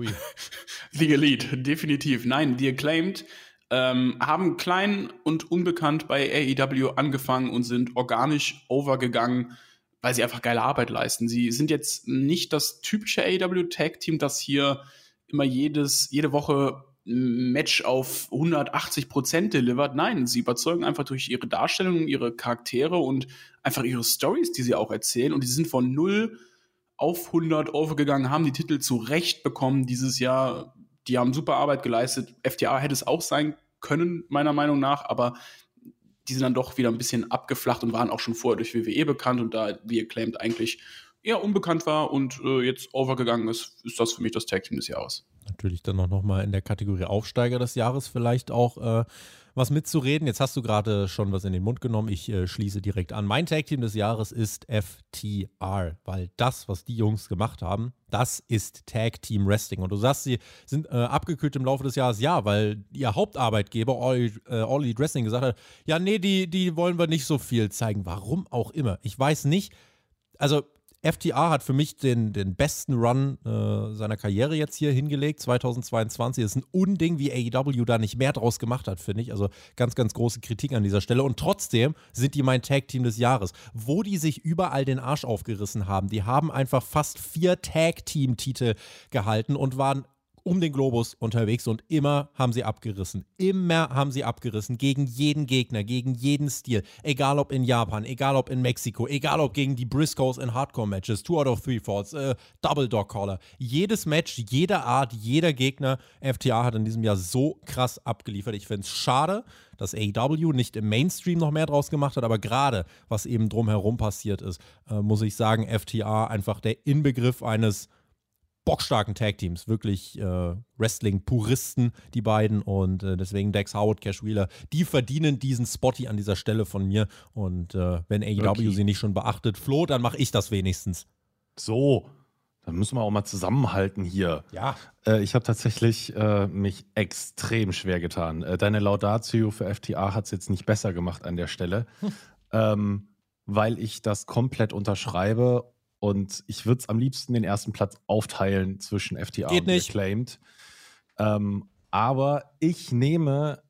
Hui. [LAUGHS] The Elite, definitiv. Nein, The Acclaimed ähm, haben klein und unbekannt bei AEW angefangen und sind organisch overgegangen, weil sie einfach geile Arbeit leisten. Sie sind jetzt nicht das typische AEW Tag Team, das hier immer jedes, jede Woche Match auf 180 Prozent delivert. Nein, sie überzeugen einfach durch ihre Darstellung, ihre Charaktere und einfach ihre Stories, die sie auch erzählen. Und die sind von null auf 100 overgegangen, haben die Titel zu Recht bekommen dieses Jahr. Die haben super Arbeit geleistet. FTA hätte es auch sein können, meiner Meinung nach, aber die sind dann doch wieder ein bisschen abgeflacht und waren auch schon vorher durch WWE bekannt und da wie Acclaimed eigentlich eher unbekannt war und äh, jetzt overgegangen ist, ist das für mich das Tag Team des Jahres. Natürlich dann auch nochmal in der Kategorie Aufsteiger des Jahres vielleicht auch äh, was mitzureden. Jetzt hast du gerade schon was in den Mund genommen. Ich äh, schließe direkt an. Mein Tag-Team des Jahres ist FTR, weil das, was die Jungs gemacht haben, das ist Tag-Team Wrestling. Und du sagst, sie sind äh, abgekühlt im Laufe des Jahres, ja, weil ihr Hauptarbeitgeber All, äh, Elite Wrestling gesagt hat, ja, nee, die, die wollen wir nicht so viel zeigen. Warum auch immer. Ich weiß nicht. Also FTA hat für mich den, den besten Run äh, seiner Karriere jetzt hier hingelegt, 2022. Das ist ein Unding, wie AEW da nicht mehr draus gemacht hat, finde ich. Also ganz, ganz große Kritik an dieser Stelle. Und trotzdem sind die mein Tag-Team des Jahres. Wo die sich überall den Arsch aufgerissen haben. Die haben einfach fast vier Tag-Team-Titel gehalten und waren um den Globus unterwegs und immer haben sie abgerissen. Immer haben sie abgerissen gegen jeden Gegner, gegen jeden Stil. Egal ob in Japan, egal ob in Mexiko, egal ob gegen die Briscoes in Hardcore-Matches, Two out of Three Falls, äh, Double Dog Collar. Jedes Match, jede Art, jeder Gegner. FTA hat in diesem Jahr so krass abgeliefert. Ich finde es schade, dass AEW nicht im Mainstream noch mehr draus gemacht hat, aber gerade was eben drumherum passiert ist, äh, muss ich sagen, FTA einfach der Inbegriff eines bockstarken Tag-Teams, wirklich äh, Wrestling-Puristen, die beiden. Und äh, deswegen Dex Howard, Cash Wheeler, die verdienen diesen Spotty an dieser Stelle von mir. Und äh, wenn AEW okay. sie nicht schon beachtet, Flo, dann mache ich das wenigstens. So, Dann müssen wir auch mal zusammenhalten hier. Ja. Äh, ich habe tatsächlich äh, mich extrem schwer getan. Äh, deine Laudatio für FTA hat es jetzt nicht besser gemacht an der Stelle, ähm, weil ich das komplett unterschreibe und ich würde es am liebsten den ersten Platz aufteilen zwischen FTA Geht und nicht. Acclaimed. Ähm, aber ich nehme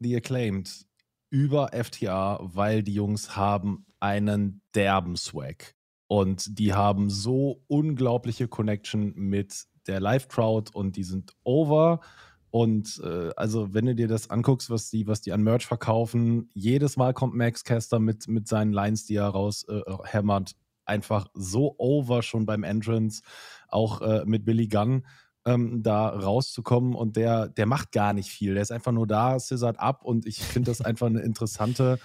The Acclaimed über FTA, weil die Jungs haben einen derben Swag. Und die haben so unglaubliche Connection mit der Live-Crowd und die sind over. Und äh, also, wenn du dir das anguckst, was die, was die an Merch verkaufen, jedes Mal kommt Max Caster mit, mit seinen Lines, die er raus äh, hämmert, einfach so over schon beim Entrance, auch äh, mit Billy Gunn ähm, da rauszukommen und der, der macht gar nicht viel. Der ist einfach nur da, scissert ab und ich finde das einfach eine interessante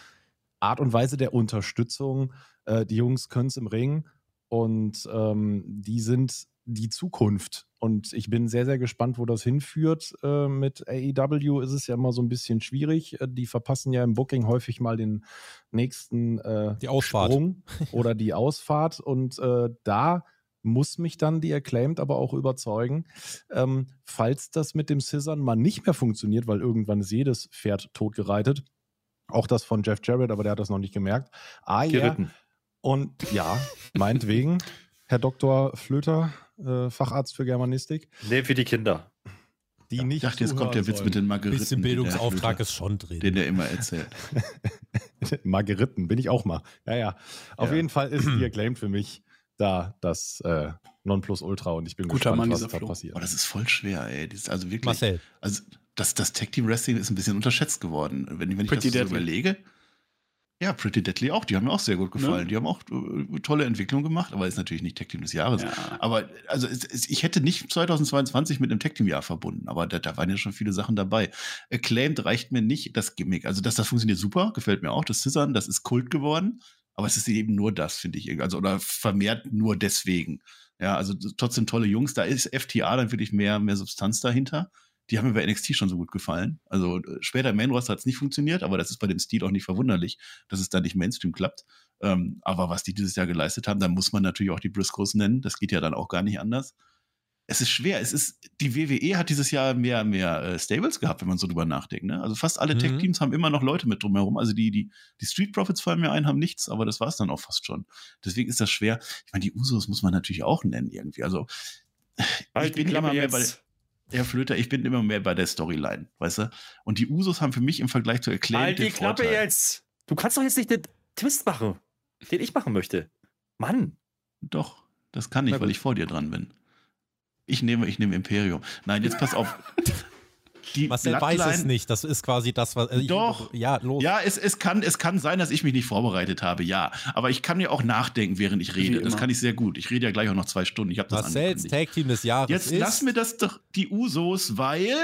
Art und Weise der Unterstützung. Äh, die Jungs können es im Ring und ähm, die sind die Zukunft. Und ich bin sehr, sehr gespannt, wo das hinführt. Äh, mit AEW ist es ja immer so ein bisschen schwierig. Äh, Die verpassen ja im Booking häufig mal den nächsten äh, Die Ausfahrt. Sprung [LAUGHS] oder die Ausfahrt. Und äh, da muss mich dann die Acclaimed aber auch überzeugen. Ähm, falls das mit dem Scissern mal nicht mehr funktioniert, weil irgendwann ist jedes Pferd totgereitet, auch das von Jeff Jarrett, aber der hat das noch nicht gemerkt. Ah, ja. Geritten. Und ja, meinetwegen, Herr Dr. Flöter, äh, Facharzt für Germanistik, Nee, für die Kinder. die Ich nicht. dachte, jetzt kommt der Witz mit den Margeriten. bisschen Bildungsauftrag ist schon drin. Den der immer erzählt. [LAUGHS] Margeriten, bin ich auch mal. Ja, ja. Auf Ja. jeden Fall ist [CLEARS THROAT] die Acclaimed für mich da das äh, Nonplusultra und ich bin Guter gespannt, Mann, was dieser da Flo. passiert. Oh, das ist voll schwer, ey. Das ist also wirklich. Marcel. Also, das, das Tag Team Wrestling ist ein bisschen unterschätzt geworden. Wenn, wenn ich Pretty das so überlege. Ja, Pretty Deadly auch. Die haben mir auch sehr gut gefallen. Ne? Die haben auch äh, tolle Entwicklung gemacht, aber ist natürlich nicht Tag Team des Jahres. Ja. Aber also es, es, ich hätte nicht 2022 mit einem Tag Team Jahr verbunden, aber da, da waren ja schon viele Sachen dabei. Acclaimed reicht mir nicht das Gimmick. Also dass das funktioniert super, gefällt mir auch. Das Scissern, das ist Kult geworden, aber es ist eben nur das, finde ich. Also oder vermehrt nur deswegen. Ja, also trotzdem tolle Jungs. Da ist FTA dann wirklich mehr, mehr Substanz dahinter. Die haben mir bei NXT schon so gut gefallen. Also äh, später im Main Roster hat es nicht funktioniert, aber das ist bei dem Stil auch nicht verwunderlich, dass es da nicht Mainstream klappt. Ähm, aber was die dieses Jahr geleistet haben, da muss man natürlich auch die Briscoes nennen. Das geht ja dann auch gar nicht anders. Es ist schwer. Es ist, die WWE hat dieses Jahr mehr, mehr äh, Stables gehabt, wenn man so drüber nachdenkt. Ne? Also fast alle Mhm. Tech-Teams haben immer noch Leute mit drumherum. Also die, die, die Street Profits fallen mir ein, haben nichts, aber das war es dann auch fast schon. Deswegen ist das schwer. Ich meine, die Usos muss man natürlich auch nennen irgendwie. Also Halt die bin immer mehr bei. Herr Flöter, ich bin immer mehr bei der Storyline, weißt du? Und die Usos haben für mich im Vergleich zu Acclaim Halt die Klappe Vorteil. jetzt. Du kannst doch jetzt nicht den Twist machen, den ich machen möchte. Mann. Doch, das kann ich, weil ich vor dir dran bin. Ich nehme, ich nehme Imperium. Nein, jetzt pass auf. [LAUGHS] Die Marcel weiß es nicht. Das ist quasi das, was. äh, ich- Doch. Ja, los. Ja, es, es, kann, es kann sein, dass ich mich nicht vorbereitet habe, ja. Aber ich kann mir auch nachdenken, während ich rede. Das kann ich sehr gut. Ich rede ja gleich auch noch zwei Stunden. Ich habe das Marcel's. Tag Team des Jahres Jetzt ist. lass mir das doch die Usos, weil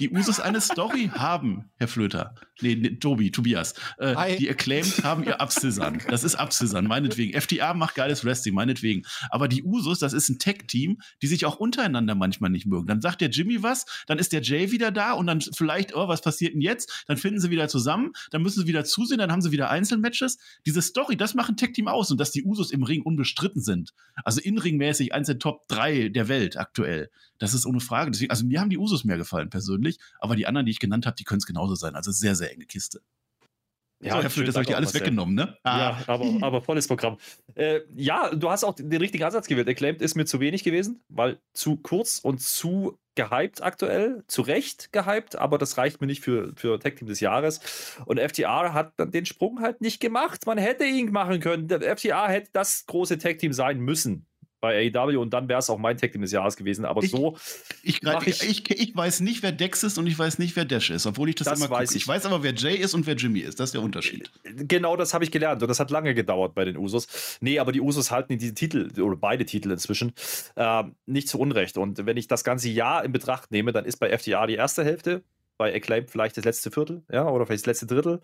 die Usos eine Story haben, Herr Flöter. Nee, nee Tobi, Tobias. Äh, die Acclaimed haben ihr Abscissern. Das ist Abscissern, meinetwegen. FTA macht geiles Wrestling, meinetwegen. Aber die Usos, das ist ein Tech-Team, die sich auch untereinander manchmal nicht mögen. Dann sagt der Jimmy was, dann ist der Jay wieder da und dann vielleicht, oh, was passiert denn jetzt? Dann finden sie wieder zusammen, dann müssen sie wieder zusehen, dann haben sie wieder Einzelmatches. Diese Story, das macht ein Tech-Team aus und dass die Usos im Ring unbestritten sind. Also in-ring-mäßig eins der Top 3 der Welt aktuell. Das ist ohne Frage. Deswegen, also mir haben die Usos mehr gefallen persönlich, aber die anderen, die ich genannt habe, die können es genauso sein. Also sehr, sehr enge Kiste. Ja, so, Herr Flöter, das habe ich dir alles weggenommen, ne? Ja, aber, [LAUGHS] aber volles Programm. Äh, ja, du hast auch den richtigen Ansatz gewählt. Acclaimed ist mir zu wenig gewesen, weil zu kurz und zu gehypt aktuell. Zu Recht gehypt, aber das reicht mir nicht für, für Tag Team des Jahres. Und FTR hat dann den Sprung halt nicht gemacht. Man hätte ihn machen können. Der FTR hätte das große Tag Team sein müssen bei AEW und dann wäre es auch mein Tag Team des Jahres gewesen. Aber Ich- so, Ich, ich, ich, ich weiß nicht, wer Dex ist und ich weiß nicht, wer Dash ist, obwohl ich das, Das immer weiß gucke. ich. Weiß aber, wer Jay ist und wer Jimmy ist. Das ist der Unterschied. Genau das habe ich gelernt und das hat lange gedauert bei den Usos. Nee, aber die Usos halten diese Titel, oder beide Titel inzwischen, ähm, nicht zu Unrecht. Und wenn ich das ganze Jahr in Betracht nehme, dann ist bei FTA die erste Hälfte, bei Acclaim vielleicht das letzte Viertel, ja, oder vielleicht das letzte Drittel.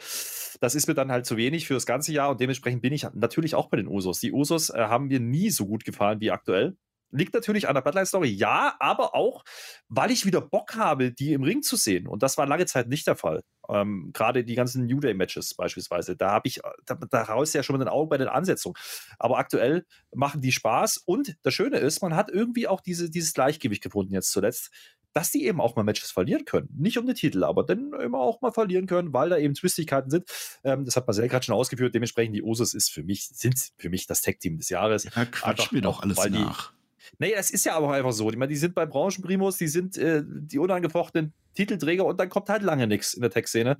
Das ist mir dann halt zu wenig für das ganze Jahr und dementsprechend bin ich natürlich auch bei den Usos. Die Usos äh, haben mir nie so gut gefallen wie aktuell. Liegt natürlich an der Bloodline-Story, ja, aber auch, weil ich wieder Bock habe, die im Ring zu sehen. Und das war lange Zeit nicht der Fall. Ähm, Gerade die ganzen New Day-Matches beispielsweise. Da habe ich, da, da raus ja schon mit den Augen bei den Ansetzungen. Aber aktuell machen die Spaß. Und das Schöne ist, man hat irgendwie auch diese, dieses Gleichgewicht gefunden jetzt zuletzt dass die eben auch mal Matches verlieren können. Nicht um den Titel, aber dann immer auch mal verlieren können, weil da eben Zwistigkeiten sind. Ähm, das hat Marcel gerade schon ausgeführt. Dementsprechend die Usos ist für mich, sind für mich das Tech-Team des Jahres. Ja, quatsch mir doch alles nach. Nee, das ist ja aber einfach so. Ich meine, die sind bei Branchenprimus, die sind äh, die unangefochtenen Titelträger und dann kommt halt lange nichts in der Tech-Szene.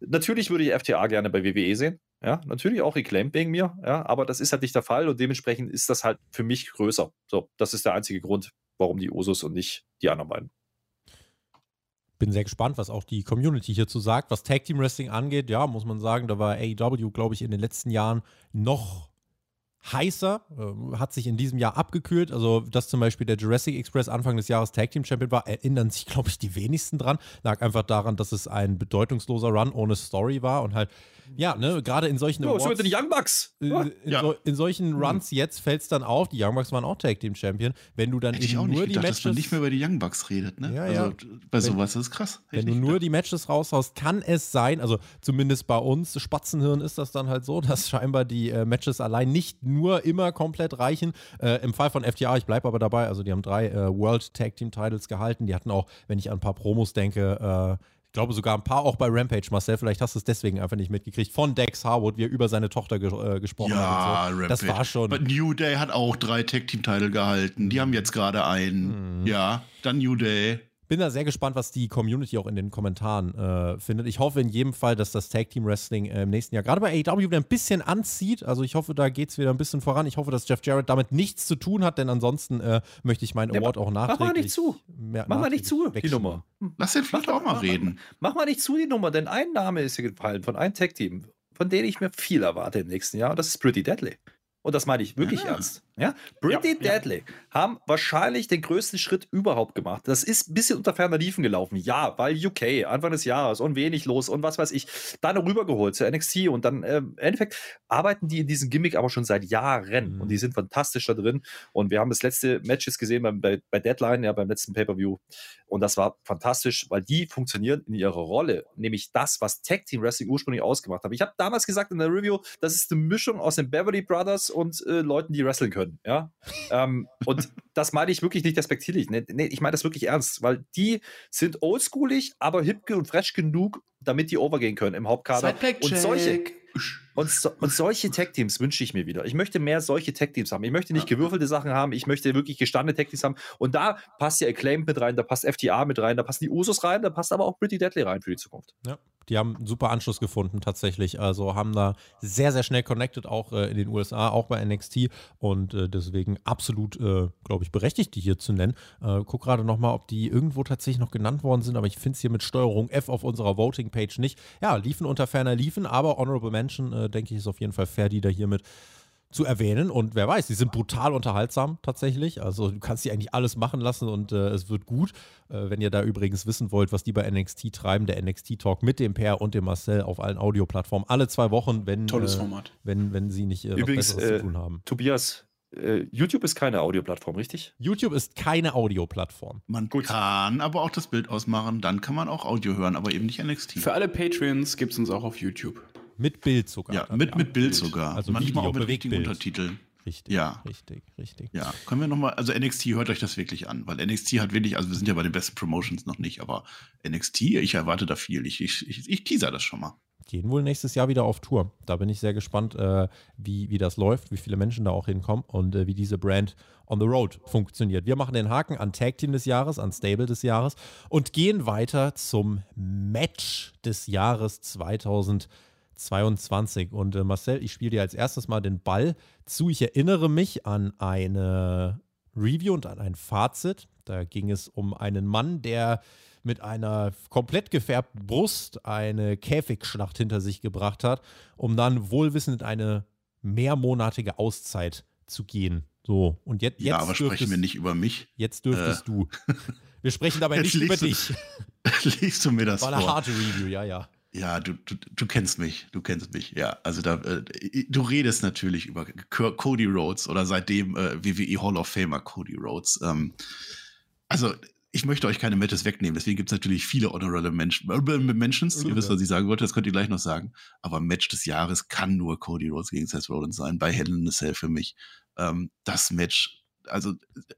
Natürlich würde ich FTA gerne bei WWE sehen. Ja, natürlich auch Reclaim wegen mir, ja, aber das ist halt nicht der Fall und dementsprechend ist das halt für mich größer. So, das ist der einzige Grund, warum die Usos und nicht die anderen beiden. Bin sehr gespannt, was auch die Community hierzu sagt. Was Tag Team Wrestling angeht, ja, muss man sagen, da war AEW, glaube ich, in den letzten Jahren noch heißer, äh, hat sich in diesem Jahr abgekühlt. Also, dass zum Beispiel der Jurassic Express Anfang des Jahres Tag Team Champion war, erinnern sich, [LAUGHS] glaube ich, die wenigsten dran. Lag einfach daran, dass es ein bedeutungsloser Run ohne Story war und halt ja, ne, gerade in solchen oh, so mit den Young Bucks. Äh, in, ja. so, in, solchen hm. Runs jetzt fällt es dann auf, die Young Bucks waren auch Tag Team Champion, wenn du dann Hätte eben nur gedacht, die Matches dass man nicht mehr über die Young Bucks redet, ne? Ja, also ja. bei sowas ist es krass. Hätte wenn du nur gedacht. die Matches raushaust, kann es sein, also zumindest bei uns Spatzenhirn ist das dann halt so, [LAUGHS] dass scheinbar die äh, Matches allein nicht nur immer komplett reichen. Äh, Im Fall von FTA, ich bleibe aber dabei, also die haben drei äh, World Tag Team Titles gehalten, die hatten auch, wenn ich an ein paar Promos denke, äh, glaube sogar ein paar auch bei Rampage, Marcel. Vielleicht hast du es deswegen einfach nicht mitgekriegt. Von Dex Harwood, wie er über seine Tochter ge äh, gesprochen ja, hat. So. Das war schon. But New Day hat auch drei Tag-Team-Titel gehalten. Die haben jetzt gerade einen. Mhm. Ja, dann New Day bin da sehr gespannt, was die Community auch in den Kommentaren äh, findet. Ich hoffe in jedem Fall, dass das Tag Team Wrestling äh, im nächsten Jahr gerade bei AEW wieder ein bisschen anzieht. Also ich hoffe, da geht es wieder ein bisschen voran. Ich hoffe, dass Jeff Jarrett damit nichts zu tun hat, denn ansonsten äh, möchte ich meinen Award auch nachträglich. Mach mal nicht zu. Mach mal nicht zu, die Nummer. Lass den vielleicht auch mal reden. Mach, mach mal nicht zu, die Nummer, denn ein Name ist hier gefallen von einem Tag Team, von dem ich mir viel erwarte im nächsten Jahr. Und das ist Pretty Deadly. Und das meine ich wirklich ja. ernst. Ja? Pretty ja, Deadly ja. haben wahrscheinlich den größten Schritt überhaupt gemacht. Das ist ein bisschen unter ferner Liefen gelaufen. Ja, weil UK, Anfang des Jahres und wenig los und was weiß ich, dann rübergeholt zur NXT und dann äh, im Endeffekt arbeiten die in diesem Gimmick aber schon seit Jahren mhm. und die sind fantastisch da drin. Und wir haben das letzte Matches gesehen bei, bei Deadline, ja, beim letzten Pay-Per-View. Und das war fantastisch, weil die funktionieren in ihrer Rolle, nämlich das, was Tag Team Wrestling ursprünglich ausgemacht hat. Ich habe damals gesagt in der Review, das ist eine Mischung aus den Beverly Brothers und äh, Leuten, die wresteln können können. Ja? ähm, und das meine ich wirklich nicht respektierlich. Nee, nee, ich meine das wirklich ernst, weil die sind oldschoolig, aber hip und fresh genug, damit die overgehen können im Hauptkader. Und solche, und, so, und solche Tech-Teams wünsche ich mir wieder. Ich möchte mehr solche Tech-Teams haben. Ich möchte nicht gewürfelte Sachen haben. Ich möchte wirklich gestandene Tech-Teams haben. Und da passt ja Acclaimed mit rein, da passt FTA mit rein, da passen die Usos rein, da passt aber auch Pretty Deadly rein für die Zukunft. Ja, die haben einen super Anschluss gefunden tatsächlich. Also haben da sehr, sehr schnell connected, auch äh, in den USA, auch bei NXT. Und äh, deswegen absolut, äh, glaube ich, berechtigt, die hier zu nennen. Äh, guck gerade nochmal, ob die irgendwo tatsächlich noch genannt worden sind, aber ich finde es hier mit Steuerung F auf unserer Voting-Page nicht. Ja, liefen unter ferner liefen, aber Honorable Mention, äh, denke ich, ist auf jeden Fall fair, die da hiermit zu erwähnen. Und wer weiß, die sind brutal unterhaltsam tatsächlich. Also du kannst die eigentlich alles machen lassen und äh, es wird gut. Äh, wenn ihr da übrigens wissen wollt, was die bei NXT treiben, der NXT Talk mit dem Per und dem Marcel auf allen Audioplattformen, alle zwei Wochen, wenn, Tolles äh, Format. wenn, wenn sie nicht äh, übrigens, zu tun haben. Tobias, äh, YouTube ist keine Audioplattform, richtig? YouTube ist keine Audioplattform. Man Gut. kann aber auch das Bild ausmachen, dann kann man auch Audio hören, aber eben nicht NXT. Für alle Patreons gibt es uns auch auf YouTube. Mit Bild sogar. Ja, mit, mit Bild, sogar. Also Manchmal Video, auch mit richtigen Untertiteln. Richtig, ja. richtig, richtig. Ja, können wir nochmal, also NXT, hört euch das wirklich an, weil NXT hat wirklich, also wir sind ja bei den besten Promotions noch nicht, aber NXT, ich erwarte da viel. Ich, ich, ich, ich teaser das schon mal. Gehen wohl nächstes Jahr wieder auf Tour. Da bin ich sehr gespannt, äh, wie, wie das läuft, wie viele Menschen da auch hinkommen und äh, wie diese Brand on the road funktioniert. Wir machen den Haken an Tag Team des Jahres, an Stable des Jahres und gehen weiter zum Match des Jahres 2020. 22. Und äh, Marcel, ich spiele dir als erstes mal den Ball zu. Ich erinnere mich an eine Review und an ein Fazit. Da ging es um einen Mann, der mit einer komplett gefärbten Brust eine Käfigschlacht hinter sich gebracht hat, um dann wohlwissend eine mehrmonatige Auszeit zu gehen. So, und jetzt. Ja, aber sprechen wir nicht über mich. Jetzt dürftest äh. du. Wir sprechen dabei [LAUGHS] nicht über dich. [LAUGHS] Liest du mir das War eine harte Review, ja, ja. Ja, du, du, du kennst mich, du kennst mich, ja. Also da, äh, du redest natürlich über Cody Rhodes oder seitdem äh, WWE Hall of Famer Cody Rhodes. Ähm, also ich möchte euch keine Matches wegnehmen, deswegen gibt es natürlich viele Honorable Menschen, äh, Mentions, ihr wisst, was ich sagen wollte, das könnt ihr gleich noch sagen. Aber Match des Jahres kann nur Cody Rhodes gegen Seth Rollins sein, bei Hell in a Cell für mich. Ähm, das Match, also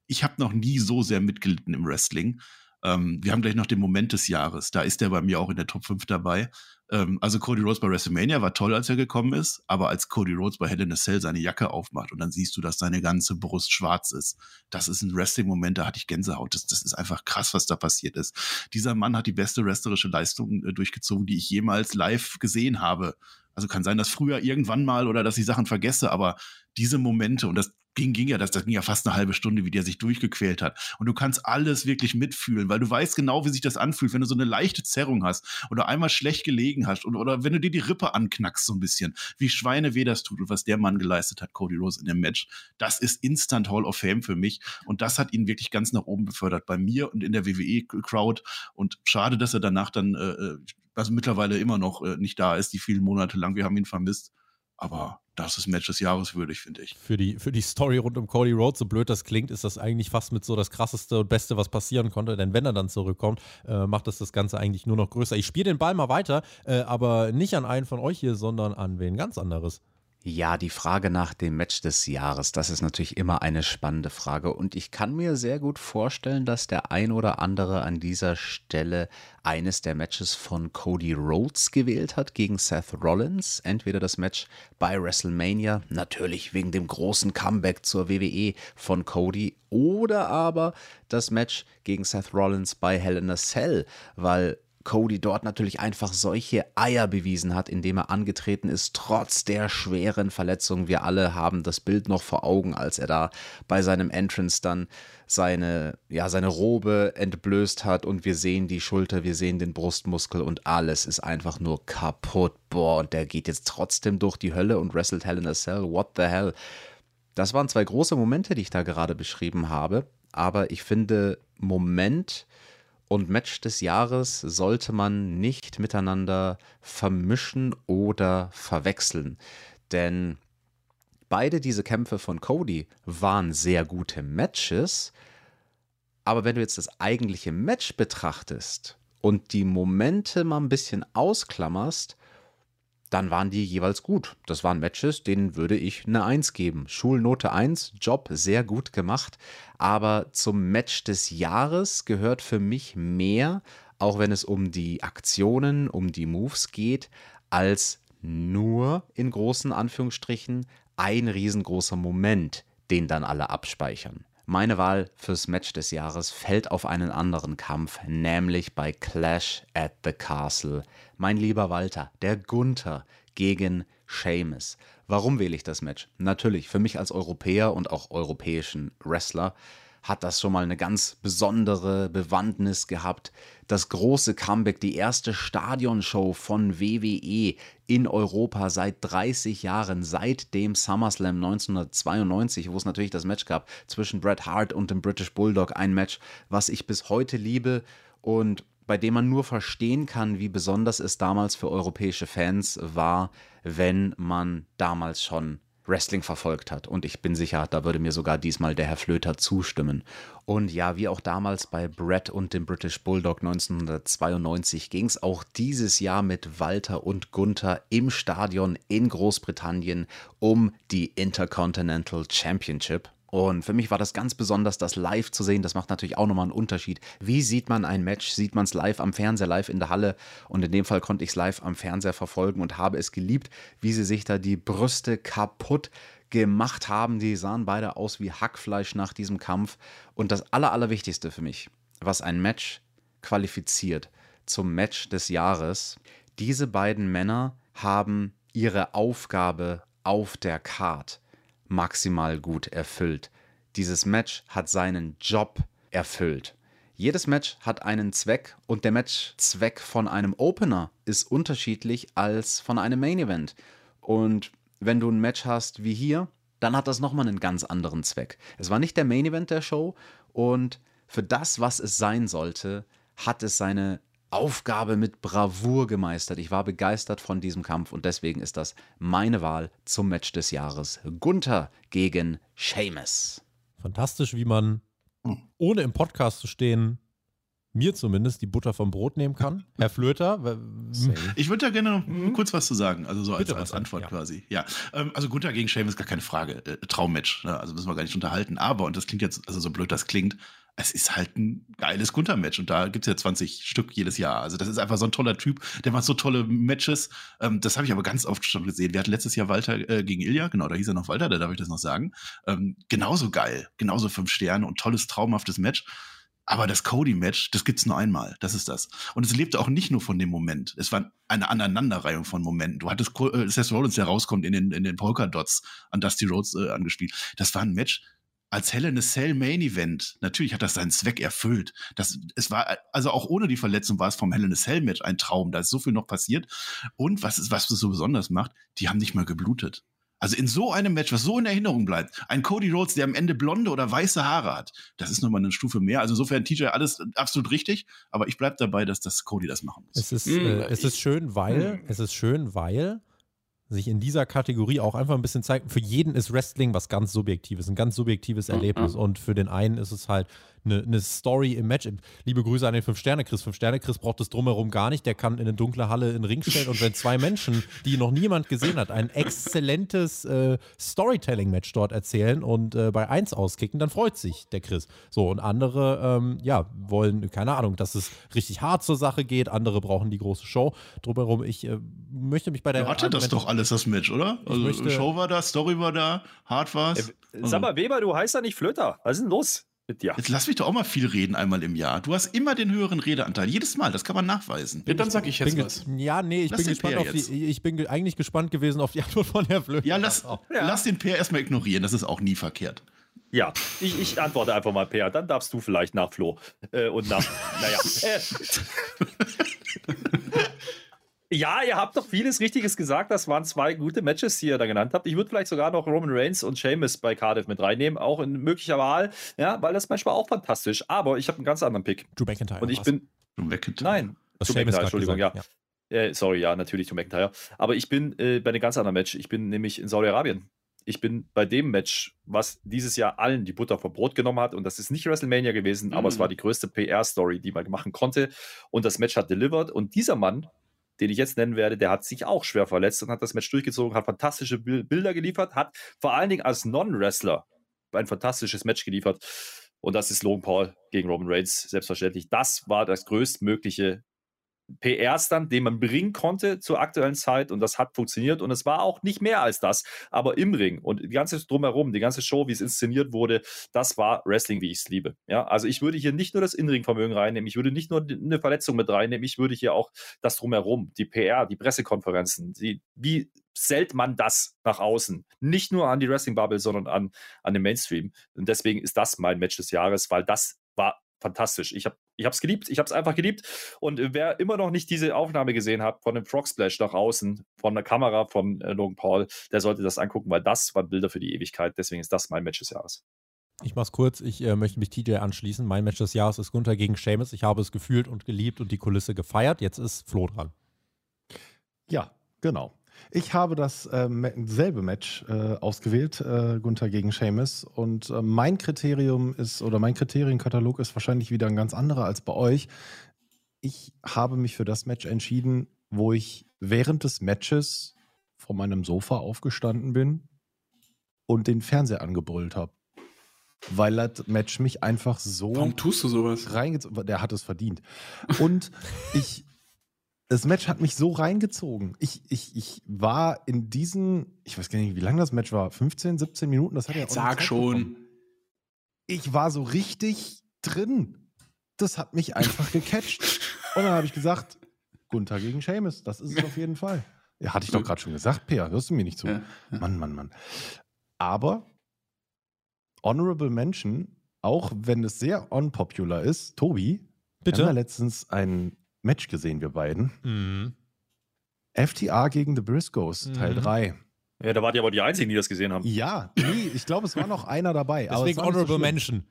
ich habe noch nie so sehr mitgelitten im Wrestling. Ähm, wir haben gleich noch den Moment des Jahres. Da ist er bei mir auch in der Top 5 dabei. Ähm, also Cody Rhodes bei WrestleMania war toll, als er gekommen ist, aber als Cody Rhodes bei Hell in a Cell seine Jacke aufmacht und dann siehst du, dass seine ganze Brust schwarz ist. Das ist ein Wrestling-Moment, da hatte ich Gänsehaut. Das, das ist einfach krass, was da passiert ist. Dieser Mann hat die beste wrestlerische Leistung äh, durchgezogen, die ich jemals live gesehen habe. Also kann sein, dass früher irgendwann mal oder dass ich Sachen vergesse, aber diese Momente und das ging, ging ja, das, das ging ja fast eine halbe Stunde, wie der sich durchgequält hat. Und du kannst alles wirklich mitfühlen, weil du weißt genau, wie sich das anfühlt, wenn du so eine leichte Zerrung hast oder einmal schlecht gelegen hast oder, oder wenn du dir die Rippe anknackst so ein bisschen, wie Schweineweh das tut und was der Mann geleistet hat, Cody Rose in dem Match. Das ist Instant Hall of Fame für mich und das hat ihn wirklich ganz nach oben befördert bei mir und in der WWE-Crowd und schade, dass er danach dann äh, also mittlerweile immer noch äh, nicht da ist, die vielen Monate lang. Wir haben ihn vermisst. Aber das ist Match des Jahres würdig, finde ich. Für die, für die Story rund um Cody Rhodes, so blöd das klingt, ist das eigentlich fast mit so das krasseste und beste, was passieren konnte. Denn wenn er dann zurückkommt, äh, macht das das Ganze eigentlich nur noch größer. Ich spiele den Ball mal weiter, äh, aber nicht an einen von euch hier, sondern an wen ganz anderes. Ja, die Frage nach dem Match des Jahres, das ist natürlich immer eine spannende Frage. Und ich kann mir sehr gut vorstellen, dass der ein oder andere an dieser Stelle eines der Matches von Cody Rhodes gewählt hat gegen Seth Rollins. Entweder das Match bei WrestleMania, natürlich wegen dem großen Comeback zur WWE von Cody, oder aber das Match gegen Seth Rollins bei Hell in a Cell, weil Cody dort natürlich einfach solche Eier bewiesen hat, indem er angetreten ist, trotz der schweren Verletzung. Wir alle haben das Bild noch vor Augen, als er da bei seinem Entrance dann seine, ja, seine Robe entblößt hat und wir sehen die Schulter, wir sehen den Brustmuskel und alles ist einfach nur kaputt. Boah, und der geht jetzt trotzdem durch die Hölle und wrestelt Hell in a Cell. What the hell? Das waren zwei große Momente, die ich da gerade beschrieben habe. Aber ich finde, Moment und Match des Jahres sollte man nicht miteinander vermischen oder verwechseln. Denn beide diese Kämpfe von Cody waren sehr gute Matches. Aber wenn du jetzt das eigentliche Match betrachtest und die Momente mal ein bisschen ausklammerst, dann waren die jeweils gut. Das waren Matches, denen würde ich eine 1 geben. Schulnote 1, Job sehr gut gemacht. Aber zum Match des Jahres gehört für mich mehr, auch wenn es um die Aktionen, um die Moves geht, als nur in großen Anführungsstrichen ein riesengroßer Moment, den dann alle abspeichern. Meine Wahl fürs Match des Jahres fällt auf einen anderen Kampf, nämlich bei Clash at the Castle. Mein lieber Walter, der Gunther gegen Seamus. Warum wähle ich das Match? Natürlich, für mich als Europäer und auch europäischen Wrestler hat das schon mal eine ganz besondere Bewandtnis gehabt. Das große Comeback, die erste Stadionshow von WWE in Europa seit 30 Jahren, seit dem SummerSlam 1992, wo es natürlich das Match gab zwischen Bret Hart und dem British Bulldog. Ein Match, was ich bis heute liebe und bei dem man nur verstehen kann, wie besonders es damals für europäische Fans war, wenn man damals schon Wrestling verfolgt hat. Und ich bin sicher, da würde mir sogar diesmal der Herr Flöter zustimmen. Und ja, wie auch damals bei Brett und dem British Bulldog 1992 ging es auch dieses Jahr mit Walter und Gunther im Stadion in Großbritannien um die Intercontinental Championship. Und für mich war das ganz besonders, das live zu sehen. Das macht natürlich auch nochmal einen Unterschied. Wie sieht man ein Match? Sieht man es live am Fernseher, live in der Halle? Und in dem Fall konnte ich es live am Fernseher verfolgen und habe es geliebt, wie sie sich da die Brüste kaputt gemacht haben. Die sahen beide aus wie Hackfleisch nach diesem Kampf. Und das Aller, Allerwichtigste für mich, was ein Match qualifiziert zum Match des Jahres, diese beiden Männer haben ihre Aufgabe auf der Card maximal gut erfüllt. Dieses Match hat seinen Job erfüllt. Jedes Match hat einen Zweck und der Matchzweck von einem Opener ist unterschiedlich als von einem Main Event. Und wenn du ein Match hast wie hier, dann hat das nochmal einen ganz anderen Zweck. Es war nicht der Main Event der Show und für das, was es sein sollte, hat es seine Aufgabe mit Bravour gemeistert. Ich war begeistert von diesem Kampf und deswegen ist das meine Wahl zum Match des Jahres. Gunther gegen Seamus. Fantastisch, wie man, ohne im Podcast zu stehen, mir zumindest die Butter vom Brot nehmen kann. [LAUGHS] Herr Flöter, Ich würde da gerne noch kurz was zu sagen, also so als, als Antwort ja. quasi. Ja, ähm, also Gunther gegen Sheamus gar keine Frage, äh, Traummatch, ne? also müssen wir gar nicht unterhalten. Aber, und das klingt jetzt, also so blöd das klingt, es ist halt ein geiles Gunther-Match und da gibt es ja 20 Stück jedes Jahr. Also das ist einfach so ein toller Typ, der macht so tolle Matches. Ähm, das habe ich aber ganz oft schon gesehen. Wir hatten letztes Jahr Walter äh, gegen Ilja, genau, da hieß er noch Walter, da darf ich das noch sagen. Ähm, genauso geil, genauso fünf Sterne und tolles, traumhaftes Match. Aber das Cody-Match, das gibt's nur einmal. Das ist das. Und es lebte auch nicht nur von dem Moment. Es war eine Aneinanderreihung von Momenten. Du hattest äh, Seth Rollins, der rauskommt in den, in den Polka-Dots an Dusty Rhodes äh, angespielt. Das war ein Match als Hell in a Cell Main Event. Natürlich hat das seinen Zweck erfüllt. Das, es war, also auch ohne die Verletzung war es vom Hell in a Cell Match ein Traum. Da ist so viel noch passiert. Und was es, was es so besonders macht, die haben nicht mal geblutet. Also in so einem Match, was so in Erinnerung bleibt, ein Cody Rhodes, der am Ende blonde oder weiße Haare hat, das ist nochmal eine Stufe mehr. Also insofern TJ alles absolut richtig, aber ich bleib dabei, dass das Cody das machen muss. Es ist, Mm, äh, es ist schön, weil, Mm. es ist schön, weil sich in dieser Kategorie auch einfach ein bisschen zeigt, für jeden ist Wrestling was ganz Subjektives, ein ganz subjektives Erlebnis. Und für den einen ist es halt eine, eine Story im Match. Liebe Grüße an den Fünf-Sterne-Chris. Fünf-Sterne-Chris braucht es drumherum gar nicht. Der kann in eine dunkle Halle in den Ring stellen und wenn zwei Menschen, die noch niemand gesehen hat, ein exzellentes äh, Storytelling-Match dort erzählen und äh, bei eins auskicken, dann freut sich der Chris. So, und andere, ähm, ja, wollen, keine Ahnung, dass es richtig hart zur Sache geht. Andere brauchen die große Show. Drumherum, ich äh, möchte mich bei der. Er hatte das doch alles, das Match, oder? Also möchte- Show war da, Story war da, hart war's. Äh, Sag mal, Weber, du heißt ja nicht Flöter. Was ist denn los dir? Jetzt lass mich doch auch mal viel reden einmal im Jahr. Du hast immer den höheren Redeanteil. Jedes Mal, das kann man nachweisen. Ja, dann sag ich jetzt bin was. Ja, nee, ich Lass bin gespannt Peer auf jetzt. die. Ich bin ge eigentlich gespannt gewesen auf die [LAUGHS] Antwort von Herrn Flöter. Ja, lass, Ja. lass den Peer erstmal ignorieren, das ist auch nie verkehrt. Ja, ich, ich antworte einfach mal, Per. Dann darfst du vielleicht nach Flo. Äh, und nach, [LAUGHS] naja. Äh. [LAUGHS] Ja, ihr habt doch vieles Richtiges gesagt. Das waren zwei gute Matches, die ihr da genannt habt. Ich würde vielleicht sogar noch Roman Reigns und Sheamus bei Cardiff mit reinnehmen, auch in möglicher Wahl. Ja, weil das Match war auch fantastisch. Aber ich habe einen ganz anderen Pick. Drew McIntyre. Und ich bin, Schon weggetan. nein, Das Drew Sheamus McIntyre, Entschuldigung, gesagt, ja. Äh, sorry, ja, natürlich Drew McIntyre. Aber ich bin äh, bei einem ganz anderen Match. Ich bin nämlich in Saudi-Arabien. Ich bin bei dem Match, was dieses Jahr allen die Butter vom Brot genommen hat. Und das ist nicht WrestleMania gewesen, aber es Mhm. war die größte PR-Story, die man machen konnte. Und das Match hat delivered. Und dieser Mann, den ich jetzt nennen werde, der hat sich auch schwer verletzt und hat das Match durchgezogen, hat fantastische Bil- Bilder geliefert, hat vor allen Dingen als Non-Wrestler ein fantastisches Match geliefert. Und das ist Logan Paul gegen Roman Reigns, selbstverständlich. Das war das größtmögliche PR-Stand, den man bringen konnte zur aktuellen Zeit und das hat funktioniert und es war auch nicht mehr als das, aber im Ring und die ganze drumherum, die ganze Show, wie es inszeniert wurde, das war Wrestling, wie ich es liebe. Ja, also ich würde hier nicht nur das Inring-Vermögen reinnehmen, ich würde nicht nur eine Verletzung mit reinnehmen, ich würde hier auch das drumherum, die PR, die Pressekonferenzen, die, wie zählt man das nach außen? Nicht nur an die Wrestling-Bubble, sondern an, an den Mainstream. Und deswegen ist das mein Match des Jahres, weil das war fantastisch. Ich habe ich es geliebt. Ich habe es einfach geliebt. Und äh, wer immer noch nicht diese Aufnahme gesehen hat von dem Frog Splash nach außen, von der Kamera von äh, Logan Paul, der sollte das angucken, weil das waren Bilder für die Ewigkeit. Deswegen ist das mein Match des Jahres. Ich mach's kurz. Ich äh, möchte mich TJ anschließen. Mein Match des Jahres ist Gunther gegen Sheamus. Ich habe es gefühlt und geliebt und die Kulisse gefeiert. Jetzt ist Flo dran. Ja, genau. Ich habe das ähm, selbe Match äh, ausgewählt, äh, Gunther gegen Seamus. Und äh, mein Kriterium ist, oder mein Kriterienkatalog ist wahrscheinlich wieder ein ganz anderer als bei euch. Ich habe mich für das Match entschieden, wo ich während des Matches von meinem Sofa aufgestanden bin und den Fernseher angebrüllt habe. Weil das Match mich einfach so Warum tust du sowas? reingezogen. Der hat es verdient. Und ich, das Match hat mich so reingezogen. Ich, ich, ich war in diesen, ich weiß gar nicht, wie lang das Match war, 15, 17 Minuten. Das hat ja auch Sag schon. bekommen. Ich war so richtig drin. Das hat mich einfach gecatcht. Und dann habe ich gesagt, Gunther gegen Seamus, das ist es auf jeden Fall. Ja, hatte ich doch gerade schon gesagt, Peer, hörst du mir nicht zu? Ja, ja. Mann, Mann, Mann. Aber Honorable Mention, auch wenn es sehr unpopular ist, Tobi, wir haben ja Bitte? letztens ein Match gesehen, wir beiden. Mhm. FTA gegen The Briscoes, Teil Mhm. 3. Ja, da wart ihr aber die Einzigen, die das gesehen haben. Ja, nee, ich glaube, es war noch [LAUGHS] einer dabei. Deswegen so Honorable schlimm. Mention.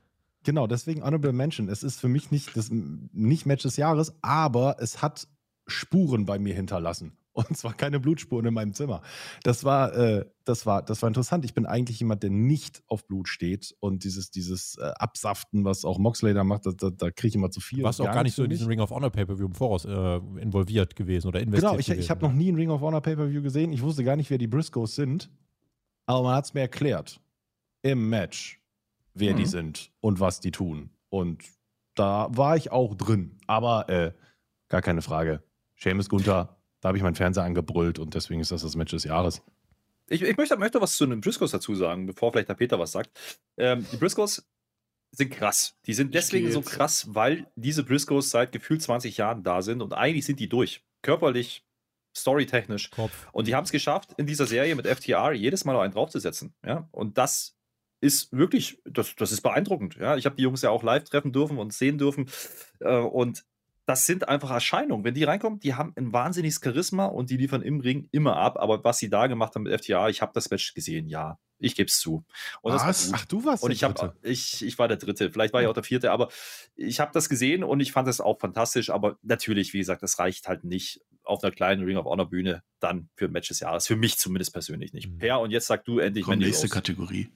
genau, deswegen Honorable Mention. Es ist für mich nicht, das, nicht Match des Jahres, aber es hat Spuren bei mir hinterlassen. Und zwar keine Blutspuren in meinem Zimmer. Das war, äh, das war, das war interessant. Ich bin eigentlich jemand, der nicht auf Blut steht. Und dieses, dieses äh, Absaften, was auch Moxley da macht, da, da, da kriege ich immer zu viel. Du warst auch gar nicht so in diesem Ring of Honor Pay-Per-View im Voraus äh, involviert gewesen oder investiert Genau, ich, gewesen. ich habe noch nie einen Ring of Honor Pay-Per-View gesehen. Ich wusste gar nicht, wer die Briscoes sind. Aber man hat es mir erklärt. Im Match, wer die Mhm. sind und was die tun. Und da war ich auch drin. Aber äh, gar keine Frage. Seamus Gunther, da habe ich meinen Fernseher angebrüllt und deswegen ist das das Match des Jahres. Ich, ich möchte, möchte was zu den Briscoes dazu sagen, bevor vielleicht der Peter was sagt. Ähm, die Briscoes sind krass. Die sind deswegen so krass, weil diese Briscoes seit gefühlt 20 Jahren da sind und eigentlich sind die durch. Körperlich, storytechnisch. Kopf. Und die haben es geschafft, in dieser Serie mit FTR jedes Mal noch einen draufzusetzen. Ja? Und das ist wirklich, das, das ist beeindruckend. Ja? Ich habe die Jungs ja auch live treffen dürfen und sehen dürfen. Äh, und das sind einfach Erscheinungen. Wenn die reinkommen, die haben ein wahnsinniges Charisma und die liefern im Ring immer ab. Aber was sie da gemacht haben mit FTA, ich habe das Match gesehen, ja. Ich gebe es zu. Und Was? Ach, du warst Und der ich, hab, Dritte. ich, ich war der Dritte, vielleicht war ich auch der Vierte, aber ich habe das gesehen und ich fand das auch fantastisch. Aber natürlich, wie gesagt, das reicht halt nicht auf einer kleinen Ring of Honor Bühne dann für ein Match des Jahres. Für mich zumindest persönlich nicht. Mhm. Per, und jetzt sag du endlich Komm, nächste Rose. Kategorie.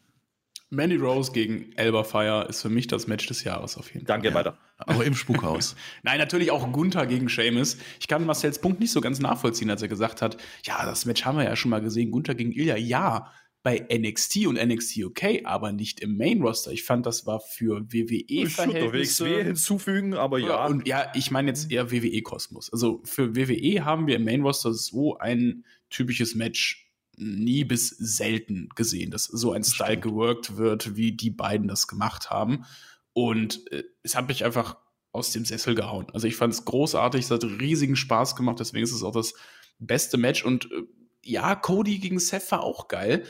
Mandy Rose gegen Elba Fire ist für mich das Match des Jahres auf jeden Fall. Danke, Ja. weiter. Aber im Spukhaus. [LAUGHS] Nein, natürlich auch Gunther gegen Sheamus. Ich kann Marcells Punkt nicht so ganz nachvollziehen, als er gesagt hat, ja, das Match haben wir ja schon mal gesehen, Gunther gegen Ilya. Ja, bei NXT und NXT UK, aber nicht im Main Roster. Ich fand, das war für Ich würde doch WWE-Verhältnisse. WXW hinzufügen, aber ja. Ja, und ja, ich meine jetzt eher WWE-Kosmos. Also für WWE haben wir im Main Roster so ein typisches Match nie bis selten gesehen, dass so ein Style geworkt wird, wie die beiden das gemacht haben. Und äh, es hat mich einfach aus dem Sessel gehauen. Also ich fand es großartig, es hat riesigen Spaß gemacht, deswegen ist es auch das beste Match. Und äh, ja, Cody gegen Seth war auch geil.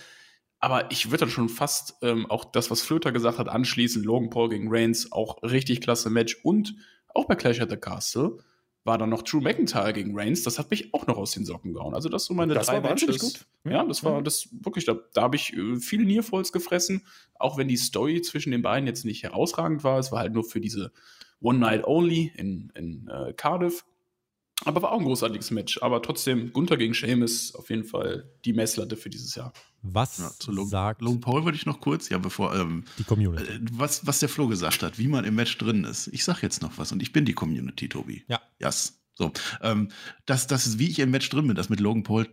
Aber ich würde dann schon fast ähm, auch das, was Flöter gesagt hat, anschließen. Logan Paul gegen Reigns, auch richtig klasse Match. Und auch bei Clash at the Castle war dann noch Drew McIntyre gegen Reigns. Das hat mich auch noch aus den Socken gehauen. Also das so meine Das drei war Matches. gut. Ja, das war das wirklich, da, da habe ich äh, viele Nearfalls gefressen. Auch wenn die Story zwischen den beiden jetzt nicht herausragend war. Es war halt nur für diese One Night Only in, in äh, Cardiff. Aber war auch ein großartiges Match. Aber trotzdem, Gunther gegen Sheamus auf jeden Fall die Messlatte für dieses Jahr. Was Ja, zu Logan, sagt Logan Paul würde ich noch kurz, ja, bevor, ähm, die Community? äh, was, was der Flo gesagt hat, wie man im Match drin ist. Ich sag jetzt noch was und ich bin die Community, Tobi. Ja. Yes. So. Ähm, das, das ist, wie ich im Match drin bin, das mit Logan Paul,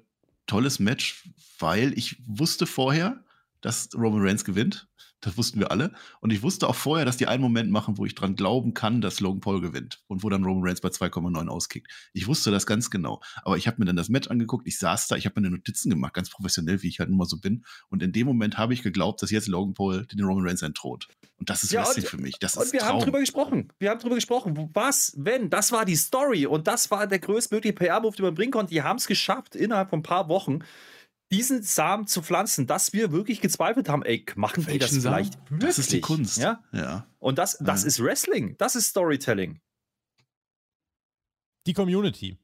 tolles Match, weil ich wusste vorher, dass Roman Reigns gewinnt. Das wussten wir alle. Und ich wusste auch vorher, dass die einen Moment machen, wo ich dran glauben kann, dass Logan Paul gewinnt. Und wo dann Roman Reigns bei 2,9 auskickt. Ich wusste das ganz genau. Aber ich habe mir dann das Match angeguckt. Ich saß da, ich habe mir Notizen gemacht, ganz professionell, wie ich halt immer so bin. Und in dem Moment habe ich geglaubt, dass jetzt Logan Paul den Roman Reigns entthront. Und das ist Ja, Wrestling und- für mich. Das Und ist wir haben Traum. drüber gesprochen. Wir haben drüber gesprochen. Was, wenn? Das war die Story und das war der größtmögliche PR-Move, den man bringen konnte. Die haben es geschafft, innerhalb von ein paar Wochen diesen Samen zu pflanzen, dass wir wirklich gezweifelt haben, ey, machen die das Welchen Samen? vielleicht wirklich? Das ist die Kunst. Ja? ja. Und das, das Mhm. ist Wrestling. Das ist Storytelling. Die Community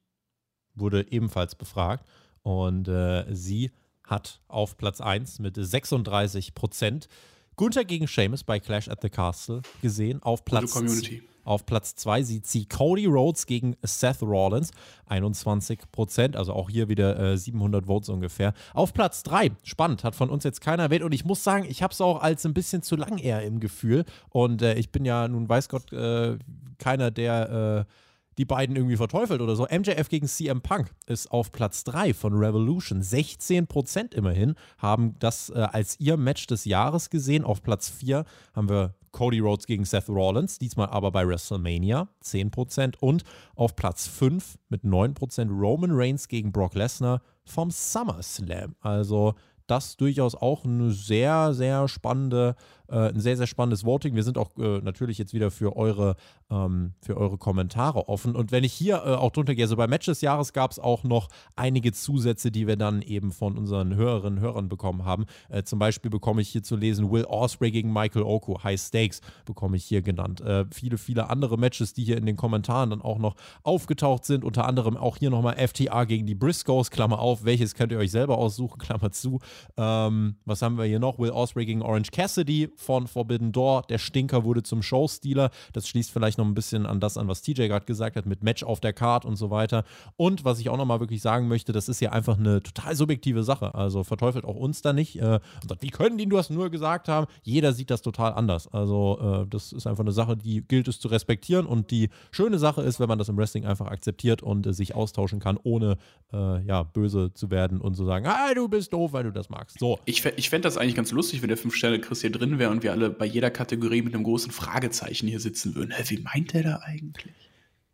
wurde ebenfalls befragt und äh, sie hat auf Platz 1 mit 36 Prozent Gunther gegen Sheamus bei Clash at the Castle gesehen. Auf Gute Platz, Community. Auf Platz 2 sieht sie Cody Rhodes gegen Seth Rollins, 21 Prozent, also auch hier wieder äh, 700 Votes ungefähr. Auf Platz 3, spannend, hat von uns jetzt keiner erwähnt und ich muss sagen, ich habe es auch als ein bisschen zu lang eher im Gefühl und äh, ich bin ja nun, weiß Gott, äh, keiner, der... Äh, die beiden irgendwie verteufelt oder so. MJF gegen CM Punk ist auf Platz 3 von Revolution. 16% immerhin haben das äh, als ihr Match des Jahres gesehen. Auf Platz 4 haben wir Cody Rhodes gegen Seth Rollins, diesmal aber bei WrestleMania 10%. Und auf Platz 5 mit 9% Roman Reigns gegen Brock Lesnar vom SummerSlam. Also das durchaus auch eine sehr, sehr spannende, äh, ein sehr, sehr spannendes Voting. Wir sind auch äh, natürlich jetzt wieder für eure, ähm, für eure Kommentare offen. Und wenn ich hier äh, auch drunter gehe, also bei Match des Jahres gab es auch noch einige Zusätze, die wir dann eben von unseren Hörerinnen und Hörern bekommen haben. Äh, zum Beispiel bekomme ich hier zu lesen Will Osprey gegen Michael Oko, High Stakes bekomme ich hier genannt. Äh, viele, viele andere Matches, die hier in den Kommentaren dann auch noch aufgetaucht sind. Unter anderem auch hier nochmal FTA gegen die Briscoes, Klammer auf, welches könnt ihr euch selber aussuchen, [LAUGHS] Klammer zu. Ähm, was haben wir hier noch? Will Osprey gegen Orange Cassidy von Forbidden Door. Der Stinker wurde zum Showstealer. Das schließt vielleicht noch ein bisschen an das an, was TJ gerade gesagt hat, mit Match auf der Card und so weiter. Und was ich auch nochmal wirklich sagen möchte, das ist ja einfach eine total subjektive Sache. Also verteufelt auch uns da nicht äh, und sagt, wie können die das nur gesagt haben? Jeder sieht das total anders. Also äh, das ist einfach eine Sache, die gilt es zu respektieren. Und die schöne Sache ist, wenn man das im Wrestling einfach akzeptiert und äh, sich austauschen kann, ohne äh, ja, böse zu werden und zu sagen, ah, du bist doof, weil du das magst. So. Ich, ich fände das eigentlich ganz lustig, wenn der Fünf-Sterne-Chris hier drin wäre und wir alle bei jeder Kategorie mit einem großen Fragezeichen hier sitzen würden. Hä, wie meint der da eigentlich?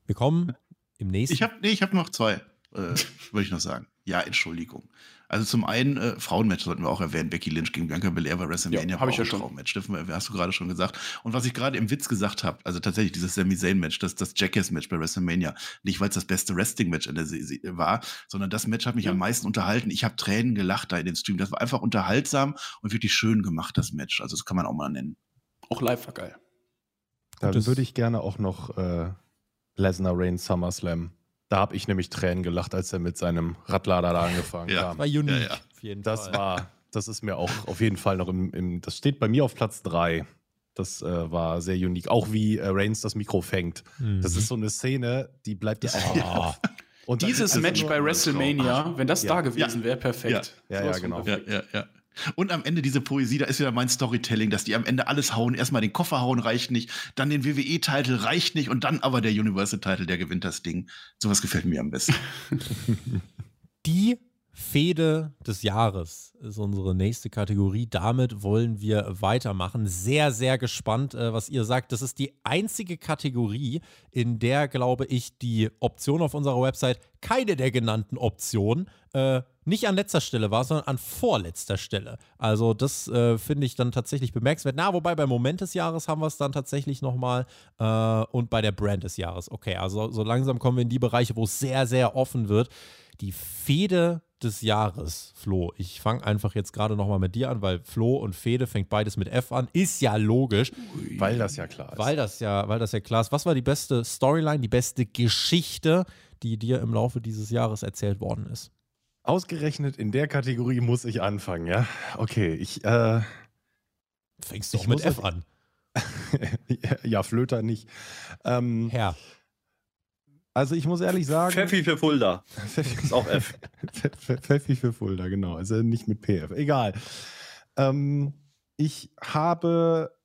Wir kommen im nächsten. Ich habe nee, ich hab noch zwei, äh, [LAUGHS] würde ich noch sagen. Ja, Entschuldigung. Also zum einen, äh, Frauenmatch sollten wir auch erwähnen. Becky Lynch gegen Bianca Belair bei WrestleMania. Ja, hab ich ja ein schon. Wir- hast du gerade schon gesagt. Und was ich gerade im Witz gesagt habe, also tatsächlich dieses Sami Zayn-Match, das, das Jackass-Match bei WrestleMania. Nicht, weil es das beste Wrestling-Match in der Se Se war, sondern das Match hat mich Ja. am meisten unterhalten. Ich habe Tränen gelacht da in den Stream. Das war einfach unterhaltsam und wirklich schön gemacht, das Match. Also das kann man auch mal nennen. Auch live war geil. Dann würde ich gerne auch noch äh, Lesnar Reigns SummerSlam. Da habe ich nämlich Tränen gelacht, als er mit seinem Radlader da angefangen Ja. kam. war unique. Ja, ja. Auf jeden Das Fall. war, das ist mir auch auf jeden Fall noch im, im das steht bei mir auf Platz 3. Das äh, war sehr unique. Auch wie äh, Reigns das Mikro fängt. Mhm. Das ist so eine Szene, die bleibt dir auch. Dieses Match bei WrestleMania, wenn das Ja. da gewesen wäre, perfekt. Ja, ja, genau. perfekt. Ja, ja. Und am Ende diese Poesie, da ist wieder mein Storytelling, dass die am Ende alles hauen. Erstmal den Koffer hauen reicht nicht, dann den WWE-Titel reicht nicht und dann aber der Universal-Titel, der gewinnt das Ding. Sowas gefällt mir am besten. [LAUGHS] Die Fehde des Jahres ist unsere nächste Kategorie. Damit wollen wir weitermachen. Sehr, sehr gespannt, äh, was ihr sagt. Das ist die einzige Kategorie, in der, glaube ich, die Option auf unserer Website keine der genannten Optionen äh, nicht an letzter Stelle war, sondern an vorletzter Stelle. Also das äh, finde ich dann tatsächlich bemerkenswert. Na, wobei beim Moment des Jahres haben wir es dann tatsächlich nochmal äh, und bei der Brand des Jahres. Okay, also so langsam kommen wir in die Bereiche, wo es sehr, sehr offen wird. Die Fehde des Jahres, Flo. Ich fange einfach jetzt gerade nochmal mit dir an, weil Flo und Fehde fängt beides mit F an. Ist ja logisch, Weil das ja klar ist. weil das ja, weil das ja klar ist. Was war die beste Storyline, die beste Geschichte, die dir im Laufe dieses Jahres erzählt worden ist? Ausgerechnet in der Kategorie muss ich anfangen, ja? Okay, ich, äh, Fängst auch mit F an. [LAUGHS] ja, Flöter nicht. Ähm, Herr. also ich muss ehrlich sagen. Pfeffi für Fulda. Ist auch F. Pfe- [LAUGHS] Pfe- Pfeffi für Fulda, genau. Also nicht mit PF. Egal. Ähm, ich habe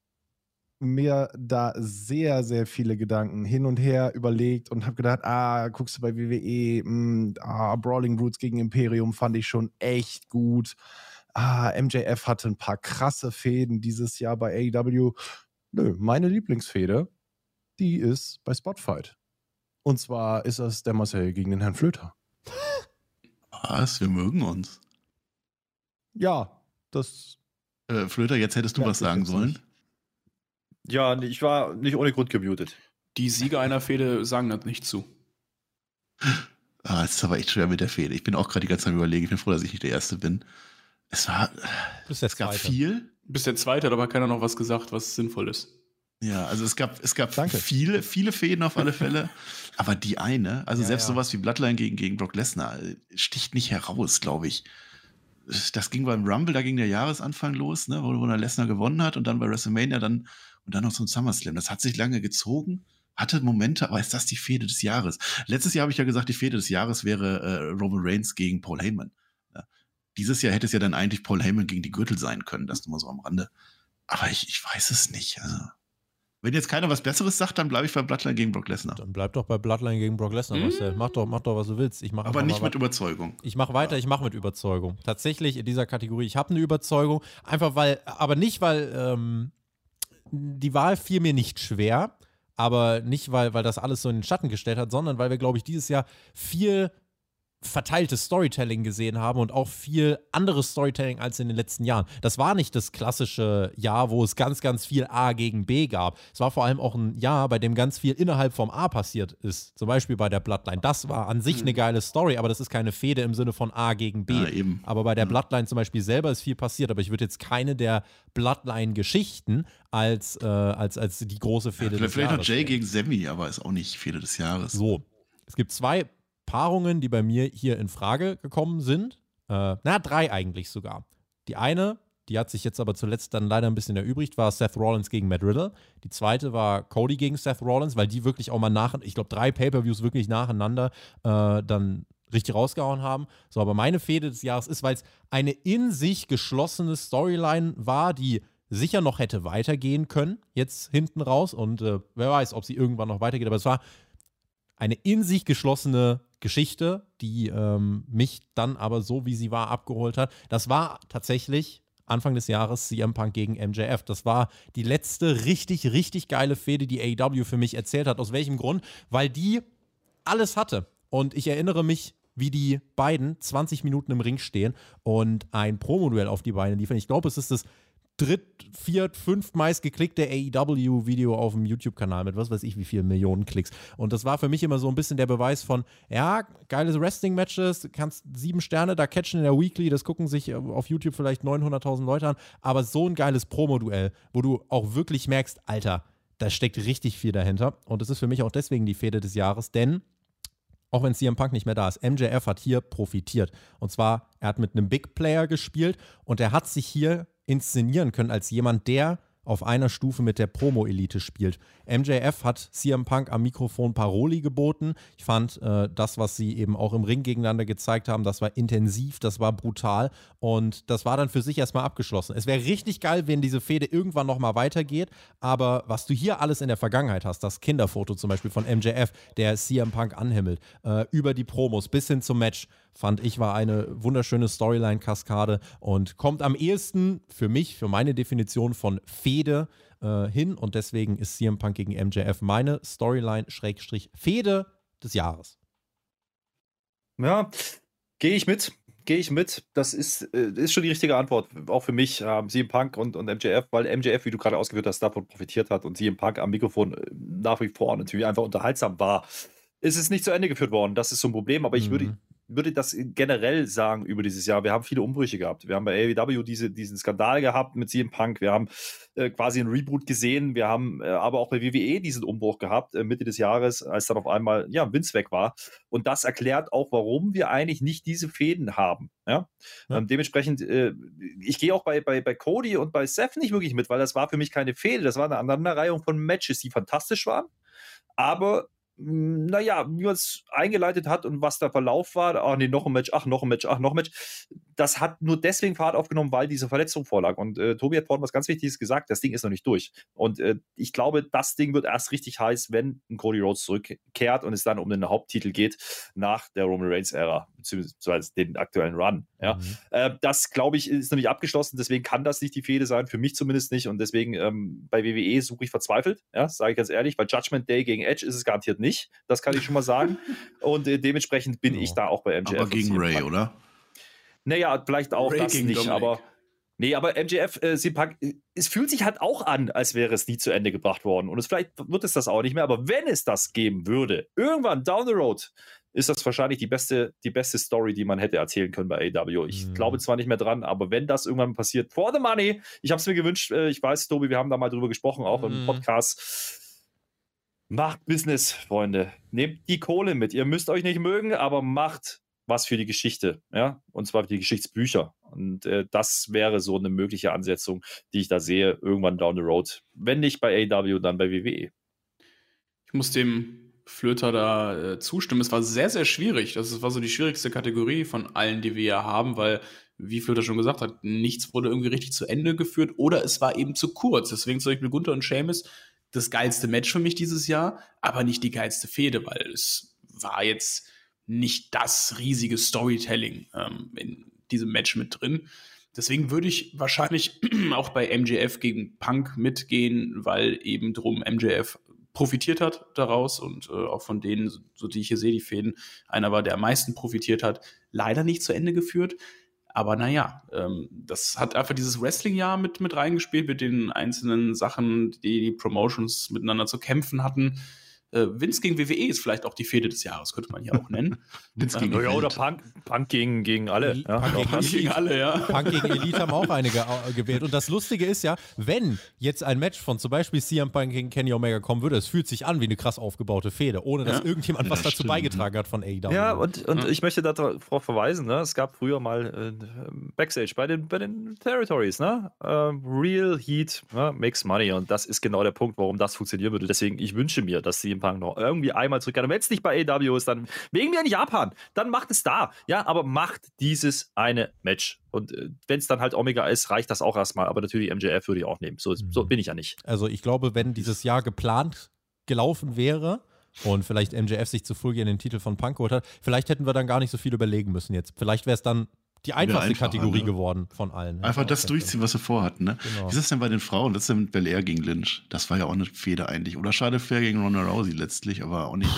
mir da sehr, sehr viele Gedanken hin und her überlegt und habe gedacht, ah, guckst du bei WWE, mh, ah, Brawling Roots gegen Imperium fand ich schon echt gut. Ah, MJF hatte ein paar krasse Fäden dieses Jahr bei AEW. Nö, meine Lieblingsfehde, die ist bei Spotfight. Und zwar ist das der Marcel gegen den Herrn Flöter. Was? Wir mögen uns. Ja, das Äh, Flöter, jetzt hättest du Ja, was sagen sollen. nicht. Ja, ich war nicht ohne Grund gemutet. Die Sieger einer Fehde sagen das nicht zu. Ah, es ist aber echt schwer mit der Fehde. Ich bin auch gerade die ganze Zeit überlegen. Ich bin froh, dass ich nicht der Erste bin. Es war, Du bist der es gab Zweite. viel. Bis der Zweite hat aber keiner noch was gesagt, was sinnvoll ist. Ja, also es gab, es gab Danke. viele, viele Fäden auf alle Fälle. [LAUGHS] aber die eine, also Ja, selbst ja. sowas wie Bloodline gegen, gegen Brock Lesnar, äh, sticht nicht heraus, glaube ich. Das ging beim Rumble, da ging der Jahresanfang los, ne, wo, wo der Lesnar gewonnen hat und dann bei WrestleMania dann und dann noch zum SummerSlam. Das hat sich lange gezogen, hatte Momente, aber ist das die Fehde des Jahres? Letztes Jahr habe ich ja gesagt, die Fehde des Jahres wäre äh, Roman Reigns gegen Paul Heyman. Ja. Dieses Jahr hätte es ja dann eigentlich Paul Heyman gegen die Gürtel sein können, das nur mal so am Rande. Aber ich, ich weiß es nicht. Also, wenn jetzt keiner was Besseres sagt, dann bleibe ich bei Bloodline gegen Brock Lesnar. Dann bleib doch bei Bloodline gegen Brock Lesnar, Marcel. Mach doch, mach doch, was du willst. Ich mach Aber nicht mit Überzeugung. Ich mache weiter, ich mache mit Überzeugung. Tatsächlich in dieser Kategorie, ich habe eine Überzeugung, einfach weil, aber nicht, weil ähm, die Wahl fiel mir nicht schwer, aber nicht, weil, weil das alles so in den Schatten gestellt hat, sondern weil wir, glaube ich, dieses Jahr viel verteiltes Storytelling gesehen haben und auch viel anderes Storytelling als in den letzten Jahren. Das war nicht das klassische Jahr, wo es ganz, ganz viel A gegen B gab. Es war vor allem auch ein Jahr, bei dem ganz viel innerhalb vom A passiert ist. Zum Beispiel bei der Bloodline. Das war an sich eine geile Story, aber das ist keine Fehde im Sinne von A gegen B. Ja, eben. Aber bei der Bloodline zum Beispiel selber ist viel passiert, aber ich würde jetzt keine der Bloodline-Geschichten als, äh, als, als die große Fehde des Vielleicht noch Jahres Jay sehen. gegen Sammy, aber ist auch nicht Fehde des Jahres. So, es gibt zwei Paarungen, die bei mir hier in Frage gekommen sind. Äh, na, drei eigentlich sogar. Die eine die hat sich jetzt aber zuletzt dann leider ein bisschen erübrigt, war Seth Rollins gegen Matt Riddle. Die zweite war Cody gegen Seth Rollins, weil die wirklich auch mal nach, ich glaube, drei Pay-Per-Views wirklich nacheinander äh, dann richtig rausgehauen haben. So, aber meine Fehde des Jahres ist, weil es eine in sich geschlossene Storyline war, die sicher noch hätte weitergehen können, jetzt hinten raus. Und äh, wer weiß, ob sie irgendwann noch weitergeht. Aber es war eine in sich geschlossene Geschichte, die ähm, mich dann aber so, wie sie war, abgeholt hat. Das war tatsächlich Anfang des Jahres CM Punk gegen MJF. Das war die letzte richtig, richtig geile Fehde, die AEW für mich erzählt hat. Aus welchem Grund? Weil die alles hatte. Und ich erinnere mich, wie die beiden 20 Minuten im Ring stehen und ein Promoduell auf die Beine liefern. Ich glaube, es ist das dritt, viert, fünft meist geklickte AEW-Video auf dem YouTube-Kanal mit was weiß ich wie vielen Millionen Klicks. Und das war für mich immer so ein bisschen der Beweis von, ja, geile Wrestling-Matches, kannst sieben Sterne da catchen in der Weekly, das gucken sich auf YouTube vielleicht 900.000 Leute an, aber so ein geiles Promo-Duell, wo du auch wirklich merkst, Alter, da steckt richtig viel dahinter. Und das ist für mich auch deswegen die Fehde des Jahres, denn auch wenn CM Punk nicht mehr da ist, MJF hat hier profitiert. Und zwar, er hat mit einem Big Player gespielt und er hat sich hier inszenieren können als jemand, der auf einer Stufe mit der Promo-Elite spielt. MJF hat CM Punk am Mikrofon Paroli geboten. Ich fand äh, das, was sie eben auch im Ring gegeneinander gezeigt haben, das war intensiv, das war brutal und das war dann für sich erstmal abgeschlossen. Es wäre richtig geil, wenn diese Fehde irgendwann nochmal weitergeht, aber was du hier alles in der Vergangenheit hast, das Kinderfoto zum Beispiel von MJF, der CM Punk anhimmelt, äh, über die Promos bis hin zum Match, fand ich, war eine wunderschöne Storyline-Kaskade und kommt am ehesten für mich, für meine Definition von Fehde äh, hin. Und deswegen ist CM Punk gegen MJF meine Storyline-Fehde des Jahres. Ja, gehe ich mit. Gehe ich mit. Das ist, äh, ist schon die richtige Antwort. Auch für mich, äh, CM Punk und, und MJF, weil MJF, wie du gerade ausgeführt hast, davon profitiert hat und CM Punk am Mikrofon äh, nach wie vor natürlich einfach unterhaltsam war. Ist es nicht zu Ende geführt worden. Das ist so ein Problem, aber ich Mhm würde das generell sagen über dieses Jahr. Wir haben viele Umbrüche gehabt. Wir haben bei AEW diese, diesen Skandal gehabt mit CM Punk. Wir haben äh, quasi einen Reboot gesehen. Wir haben äh, aber auch bei WWE diesen Umbruch gehabt, äh, Mitte des Jahres, als dann auf einmal, ja, Vince weg war. Und das erklärt auch, warum wir eigentlich nicht diese Fäden haben. Ja? ja. Ähm, dementsprechend, äh, ich gehe auch bei, bei, bei Cody und bei Seth nicht wirklich mit, weil das war für mich keine Fehde. Das war eine Aneinanderreihung von Matches, die fantastisch waren. Aber naja, wie man es eingeleitet hat und was der Verlauf war, ach nee, noch ein Match, ach, noch ein Match, ach, noch ein Match, das hat nur deswegen Fahrt aufgenommen, weil diese Verletzung vorlag. Und äh, Tobi hat vorhin was ganz Wichtiges gesagt, das Ding ist noch nicht durch. Und äh, ich glaube, das Ding wird erst richtig heiß, wenn Cody Rhodes zurückkehrt und es dann um den Haupttitel geht nach der Roman Reigns-Ära, beziehungsweise den aktuellen Run. Ja. Mhm. Äh, das, glaube ich, ist noch nicht abgeschlossen, deswegen kann das nicht die Fehde sein, für mich zumindest nicht. Und deswegen ähm, bei WWE suche ich verzweifelt, ja, sage ich ganz ehrlich, bei Judgment Day gegen Edge ist es garantiert nicht nicht. Das kann ich schon mal sagen. [LAUGHS] Und äh, dementsprechend bin oh. ich da auch bei MJF. Aber gegen Ray, oder? Naja, vielleicht auch Ray das nicht, Dominic. aber. Nee, aber MJF, äh, Punk, äh, es fühlt sich halt auch an, als wäre es nie zu Ende gebracht worden. Und es, vielleicht wird es das auch nicht mehr, aber wenn es das geben würde, irgendwann down the road, ist das wahrscheinlich die beste, die beste Story, die man hätte erzählen können bei AW. Ich mhm. glaube zwar nicht mehr dran, aber wenn das irgendwann passiert, for the money, ich habe es mir gewünscht, äh, ich weiß, Tobi, wir haben da mal drüber gesprochen, auch mhm. im Podcast Macht Business, Freunde. Nehmt die Kohle mit. Ihr müsst euch nicht mögen, aber macht was für die Geschichte, ja, und zwar für die Geschichtsbücher. Und äh, das wäre so eine mögliche Ansetzung, die ich da sehe, irgendwann down the road. Wenn nicht bei AW, dann bei WWE. Ich muss dem Flöter da äh, zustimmen. Es war sehr, sehr schwierig. Das war so die schwierigste Kategorie von allen, die wir ja haben, weil, wie Flöter schon gesagt hat, nichts wurde irgendwie richtig zu Ende geführt oder es war eben zu kurz. Deswegen zum Beispiel Gunther und Seamus das geilste Match für mich dieses Jahr, aber nicht die geilste Fehde, weil es war jetzt nicht das riesige Storytelling ähm, in diesem Match mit drin. Deswegen würde ich wahrscheinlich [CLEARS THROAT] auch bei MJF gegen Punk mitgehen, weil eben drum MJF profitiert hat daraus und äh, auch von denen, so die ich hier sehe, die Fäden, einer war, der am meisten profitiert hat, leider nicht zu Ende geführt. Aber naja, ähm, das hat einfach dieses Wrestling-Jahr mit, mit reingespielt, mit den einzelnen Sachen, die die Promotions miteinander zu kämpfen hatten. Äh, Vince gegen WWE ist vielleicht auch die Fehde des Jahres, könnte man hier auch nennen. [LAUGHS] Vince gegen Ja, die oder. Punk, Punk gegen, gegen alle. Ja, Punk gegen Gegen alle, ja. Punk gegen [LAUGHS] Elite haben auch einige äh, gewählt. Und das Lustige ist ja, wenn jetzt ein Match von zum Beispiel CM Punk gegen Kenny Omega kommen würde, es fühlt sich an wie eine krass aufgebaute Fehde, ohne dass Ja. irgendjemand was Ja, dazu beigetragen hat von AEW. Ja, und, und Ja. ich möchte darauf verweisen, ne? es gab früher mal äh, Backstage bei den, bei den Territories, ne? Ähm, Real Heat ne? makes money und das ist genau der Punkt, warum das funktionieren würde. Deswegen, ich wünsche mir, dass CM Punk noch irgendwie einmal zurück kann. Und wenn es nicht bei AEW ist, dann wegen mir in Japan, dann macht es da. Ja, aber macht dieses eine Match. Und äh, wenn es dann halt Omega ist, reicht das auch erstmal. Aber natürlich MJF würde ich auch nehmen. So, ist- so Mhm. bin ich ja nicht. Also ich glaube, wenn dieses Jahr geplant gelaufen wäre und vielleicht MJF sich zu früh in den Titel von Punk geholt hat, vielleicht hätten wir dann gar nicht so viel überlegen müssen jetzt. Vielleicht wäre es dann die einfachste einfacher, Kategorie ne? geworden von allen. Einfach das durchziehen, was sie vorhatten. Ne? Genau. Wie ist das denn bei den Frauen? Das ist ja mit Belair gegen Lynch. Das war ja auch eine Fehde eigentlich. Oder Schade Flair gegen Ronda Rousey letztlich, aber auch nicht.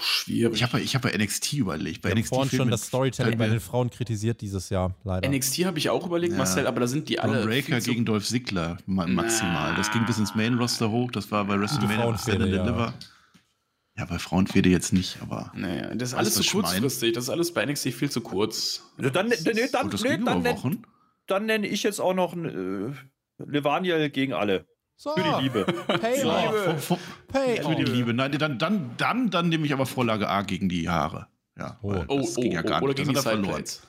Schwierig. Ich habe ja, ich hab ja NXT überlegt. Bei Wir NXT vorhin schon das Storytelling bei den Frauen kritisiert dieses Jahr, leider. NXT habe ich auch überlegt, Ja. Marcel, aber da sind die alle. Breaker viel zu- gegen Dolph Ziggler ma maximal. Das ging bis ins Main-Roster hoch. Das war bei WrestleMania Stand and. Deliver. Ja, bei Frauenfehde jetzt nicht, aber. Naja, das ist alles zu mein? kurzfristig. Das ist alles bei NXT viel zu kurz. Dann, dann, nee, dann, das nee, dann, nenn- dann nenne ich jetzt auch noch äh, Levaniel gegen alle. so, Für die Liebe. [LAUGHS] Pay So. Vor- vor- pay Für die. Liebe. Nein, dann, dann, dann, dann nehme ich aber Vorlage A gegen die Haare. Ja, Oh. Oh, das oh, ging ja gar oh, oder nicht. gegen die Das hat verloren. Sideplates.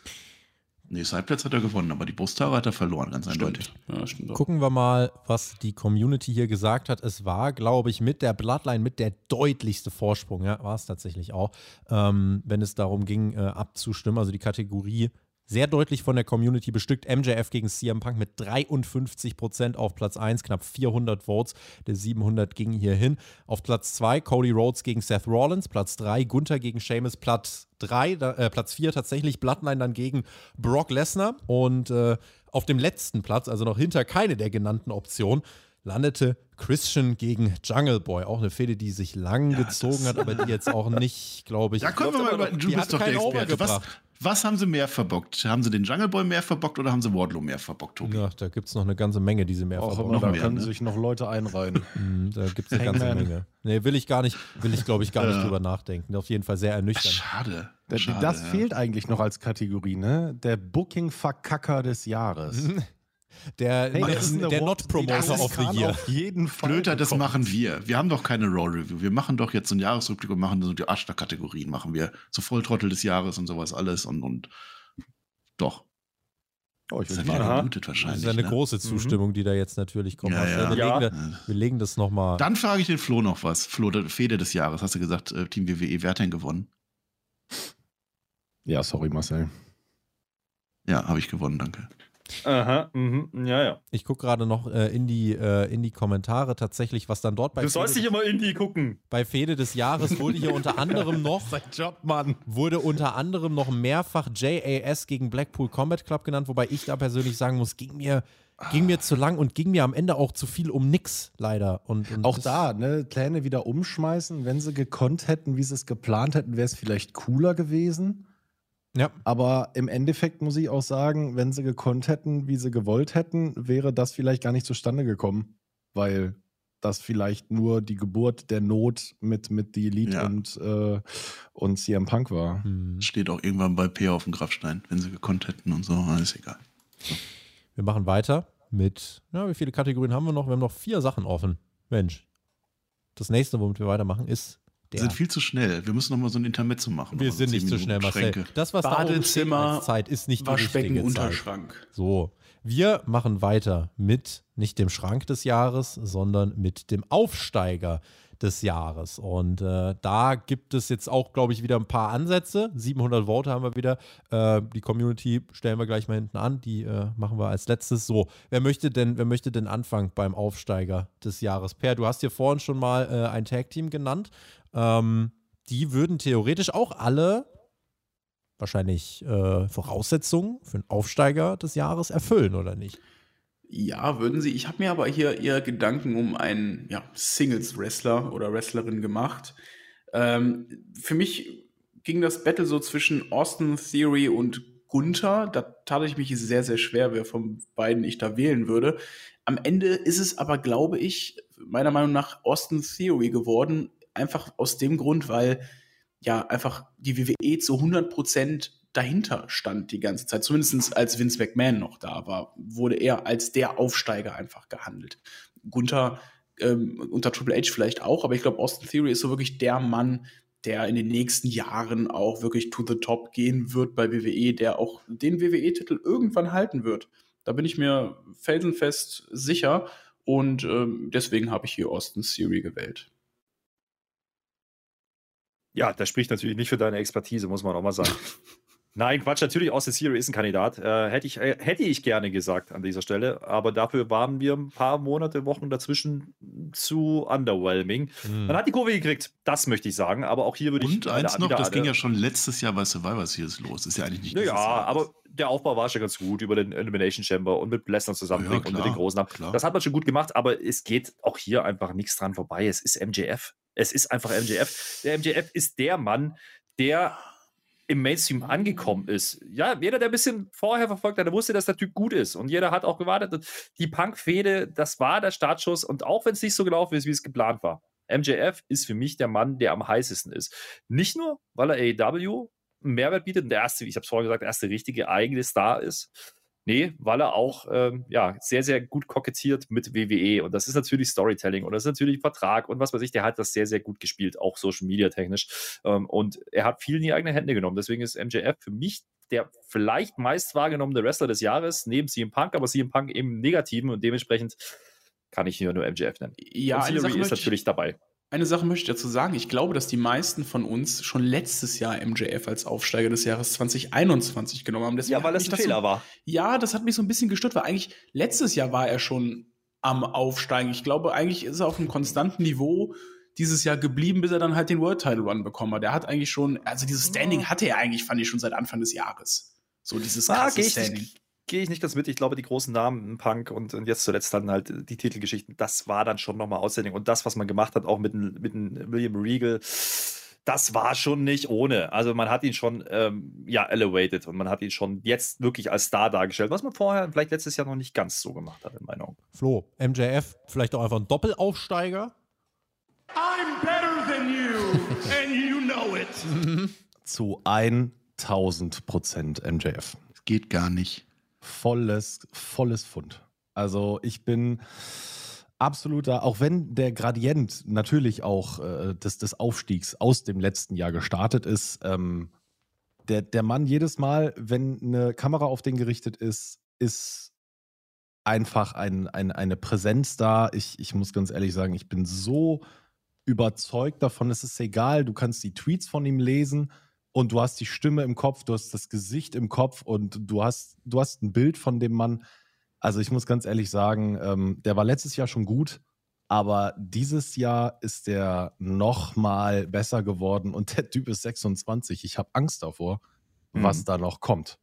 Nee, Sideplates hat er gewonnen, aber die Brusthaare hat er verloren, ganz eindeutig. Ja, stimmt. Gucken wir mal, was die Community hier gesagt hat. Es war, glaube ich, mit der Bloodline mit der deutlichste Vorsprung, ja, war es tatsächlich auch, ähm, wenn es darum ging, äh, abzustimmen. Also die Kategorie sehr deutlich von der Community bestückt. MJF gegen CM Punk mit 53% auf Platz 1, knapp 400 Votes. Der 700 ging hier hin. Auf Platz 2 Cody Rhodes gegen Seth Rollins. Platz 3 Gunther gegen Sheamus. Platz 3, äh, Platz 4 tatsächlich Bloodline dann gegen Brock Lesnar. Und äh, auf dem letzten Platz, also noch hinter keine der genannten Optionen, landete Christian gegen Jungle Boy. Auch eine Fehde, die sich lang gezogen hat, aber die jetzt auch nicht, glaube [LAUGHS] ich. Da können wir mal über, du bist doch der Experte. Was. Was haben sie mehr verbockt? Haben sie den Jungle Boy mehr verbockt oder haben sie Wardlow mehr verbockt, Tobi? Ja, da gibt es noch eine ganze Menge, die sie mehr Auch verbauen. immer, da mehr, können ne? sich noch Leute einreihen. [LAUGHS] Mhm, Da gibt es eine ganze. Menge. Nee, will ich gar nicht, will ich, glaube ich, gar nicht drüber nachdenken. Auf jeden Fall sehr ernüchternd. Schade. Das, Schade, das ja. fehlt eigentlich noch als Kategorie, ne? Der Booking-Verkacker des Jahres. [LAUGHS] Der, Hey, der, das ist eine der Not-Promoter das of the kann Year. Auf jeden Fall. Flöter, das machen wir. Wir haben doch keine Raw-Review. Wir machen doch jetzt so einen Jahresrückblick und machen so die Arschloch-Kategorien. Machen wir so Volltrottel des Jahres und sowas alles und, und doch. Oh, ich Das will ist ja gemutet Das wahrscheinlich. ist eine ne? große Zustimmung, die da jetzt natürlich kommt. Ja, ja. Wir, Ja. Legen, da- wir legen das nochmal. Dann frage ich den Flo noch was. Flo, der Fehde des Jahres. Hast du gesagt, äh, Team WWE, wer hat denn gewonnen? Ja, sorry, Marcel. Ja, habe ich gewonnen, danke. Aha, mhm, ja, ja. Ich gucke gerade noch äh, in, die, äh, in die Kommentare tatsächlich, was dann dort bei Du sollst Fehde, nicht immer Indie gucken. bei Fehde des Jahres wurde hier unter anderem noch [LAUGHS] Job, Mann. wurde unter anderem noch mehrfach JAS gegen Blackpool Combat Club genannt, wobei ich da persönlich sagen muss, ging mir, ging mir zu lang und ging mir am Ende auch zu viel um nix, leider. Und, und Auch da, ne, Pläne wieder umschmeißen. Wenn sie gekonnt hätten, wie sie es geplant hätten, wäre es vielleicht cooler gewesen. Ja, Aber im Endeffekt muss ich auch sagen, wenn sie gekonnt hätten, wie sie gewollt hätten, wäre das vielleicht gar nicht zustande gekommen. Weil das vielleicht nur die Geburt der Not mit, mit die Elite Ja. und, äh, und CM Punk war. hm. Steht auch irgendwann bei P auf dem Grabstein, wenn sie gekonnt hätten und so. Alles egal. wir machen weiter mit, ja, wie viele Kategorien haben wir noch? Wir haben noch vier Sachen offen. Mensch. Das nächste, womit wir weitermachen, ist Wir sind viel zu schnell. Wir müssen noch mal so ein Intermezzo machen. wir sind so nicht zehn zu schnell, Minuten Marcel. Schränke. Das, was da oben Badezimmer, Zeit, ist nicht die richtige Zeit. Unterschrank. So, wir machen weiter mit nicht dem Schrank des Jahres, sondern mit dem Aufsteiger des Jahres. Und äh, da gibt es jetzt auch, glaube ich, wieder ein paar Ansätze. 700 Vote haben wir wieder. Äh, die Community stellen wir gleich mal hinten an. Die äh, machen wir als letztes. So, wer möchte denn, wer möchte denn anfangen beim Aufsteiger des Jahres? Per, du hast hier vorhin schon mal äh, ein Tag-Team genannt. Ähm, die würden theoretisch auch alle wahrscheinlich äh, Voraussetzungen für einen Aufsteiger des Jahres erfüllen, oder nicht? Ja, würden sie. Ich habe mir aber hier eher Gedanken um einen ja, Singles-Wrestler oder Wrestlerin gemacht. Ähm, für mich ging das Battle so zwischen Austin Theory und Gunther. Da tat ich mich sehr, sehr schwer, wer von beiden ich da wählen würde. Am Ende ist es aber, glaube ich, meiner Meinung nach Austin Theory geworden. Einfach aus dem Grund, weil ja einfach die WWE zu 100 Prozent dahinter stand die ganze Zeit. Zumindest als Vince McMahon noch da war, wurde er als der Aufsteiger einfach gehandelt. Gunther ähm, unter Triple H vielleicht auch, aber ich glaube, Austin Theory ist so wirklich der Mann, der in den nächsten Jahren auch wirklich to the top gehen wird bei WWE, der auch den WWE-Titel irgendwann halten wird. Da bin ich mir felsenfest sicher und ähm, deswegen habe ich hier Austin Theory gewählt. Ja, das spricht natürlich nicht für deine Expertise, muss man auch mal sagen. [LAUGHS] Nein, Quatsch, natürlich Austin Theory ist ein Kandidat. Äh, hätte, ich, äh, hätte ich gerne gesagt an dieser Stelle, aber dafür waren wir ein paar Monate, Wochen dazwischen zu underwhelming. Hm. Man hat die Kurve gekriegt, das möchte ich sagen, aber auch hier würde ich. Und eins noch, das ging ja schon letztes Jahr bei Survivor Series los. Ist ja eigentlich nicht Naja, Jahr. aber der Aufbau war schon ganz gut über den Elimination Chamber und mit Lesnar zusammenbringen Ja, und mit den großen klar. Das hat man schon gut gemacht, aber es geht auch hier einfach nichts dran vorbei. Es ist MJF. Es ist einfach MJF. Der MJF ist der Mann, der im Mainstream angekommen ist. Ja, jeder, der ein bisschen vorher verfolgt hat, wusste, dass der Typ gut ist. Und jeder hat auch gewartet. Und Die Punk-Fehde, das war der Startschuss. Und auch wenn es nicht so gelaufen ist, wie es geplant war. MJF ist für mich der Mann, der am heißesten ist. Nicht nur, weil er AEW einen Mehrwert bietet und der erste, ich habe es vorhin gesagt, der erste richtige eigene Star ist. Nee, weil er auch ähm, ja, sehr, sehr gut kokettiert mit WWE. Und das ist natürlich Storytelling und das ist natürlich Vertrag und was weiß ich. Der hat das sehr, sehr gut gespielt, auch Social Media technisch. Ähm, und er hat viel in die eigenen Hände genommen. Deswegen ist MJF für mich der vielleicht meist wahrgenommene Wrestler des Jahres, neben CM Punk, aber CM Punk eben im Negativen und dementsprechend kann ich hier nur MJF nennen. Ja, und Sache, ist natürlich dabei. Eine Sache möchte ich dazu sagen. Ich glaube, dass die meisten von uns schon letztes Jahr MJF als Aufsteiger des Jahres 2021 genommen haben. Deswegen Ja, weil das ein Fehler so, war. Ja, das hat mich so ein bisschen gestört, weil eigentlich letztes Jahr war er schon am Aufsteigen. Ich glaube, eigentlich ist er auf einem konstanten Niveau dieses Jahr geblieben, bis er dann halt den World Title Run bekommen hat. Er hat eigentlich schon, also dieses Standing hatte er eigentlich, fand ich schon seit Anfang des Jahres. So dieses Ah, krasse ich, Standing. nicht- gehe ich nicht ganz mit. Ich glaube, die großen Namen, Punk und, und jetzt zuletzt dann halt die Titelgeschichten, das war dann schon nochmal outstanding. Und das, was man gemacht hat, auch mit, mit William Regal, das war schon nicht ohne. Also man hat ihn schon ähm, ja elevated und man hat ihn schon jetzt wirklich als Star dargestellt, was man vorher vielleicht letztes Jahr noch nicht ganz so gemacht hat, in meinen Augen. Flo, MJF, vielleicht auch einfach ein Doppelaufsteiger? I'm better than you, [LAUGHS] and you know it. Zu 1000 Prozent MJF. Das geht gar nicht. Volles, volles Fund. Also ich bin absoluter, auch wenn der Gradient natürlich auch äh, des, des Aufstiegs aus dem letzten Jahr gestartet ist, ähm, der, der Mann jedes Mal, wenn eine Kamera auf den gerichtet ist, ist einfach ein, ein, eine Präsenz da. Ich, ich muss ganz ehrlich sagen, ich bin so überzeugt davon, es ist egal, du kannst die Tweets von ihm lesen und du hast die Stimme im Kopf, du hast das Gesicht im Kopf und du hast, du hast ein Bild von dem Mann. Also ich muss ganz ehrlich sagen, ähm, der war letztes Jahr schon gut, aber dieses Jahr ist der noch mal besser geworden und der Typ ist 26. Ich habe Angst davor, was Mhm. da noch kommt.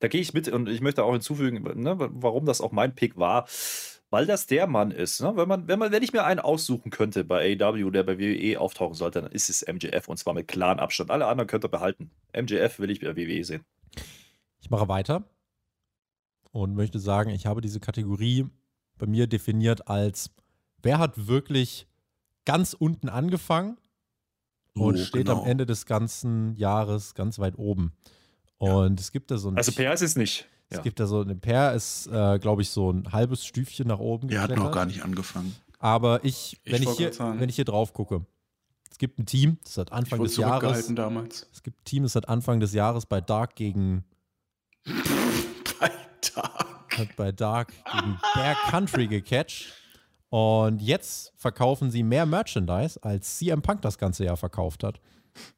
Da gehe ich mit und ich möchte auch hinzufügen, ne, warum das auch mein Pick war, weil das der Mann ist. Ne? Wenn, man, wenn, man, wenn ich mir einen aussuchen könnte bei AEW, der bei WWE auftauchen sollte, dann ist es MJF und zwar mit klaren Abstand. Alle anderen könnt ihr behalten. MJF will ich bei WWE sehen. Ich mache weiter und möchte sagen, ich habe diese Kategorie bei mir definiert als, wer hat wirklich ganz unten angefangen und So, steht genau. am Ende des ganzen Jahres ganz weit oben. Und es gibt da so ein Also PR ist es nicht. Es Ja. gibt da so eine Per ist, äh, glaube ich, so ein halbes Stüfchen nach oben Er hat noch gar nicht angefangen. Aber ich, Ich wenn, ich wollte hier, sagen. wenn ich hier drauf gucke, es gibt ein Team, das hat Ich Anfang des Jahres, damals. es gibt ein Team, das hat Anfang des Jahres bei Dark gegen [LAUGHS] Bei Tag. hat bei Dark gegen Bear Country gecatcht. Und jetzt verkaufen sie mehr Merchandise, als CM Punk das ganze Jahr verkauft hat.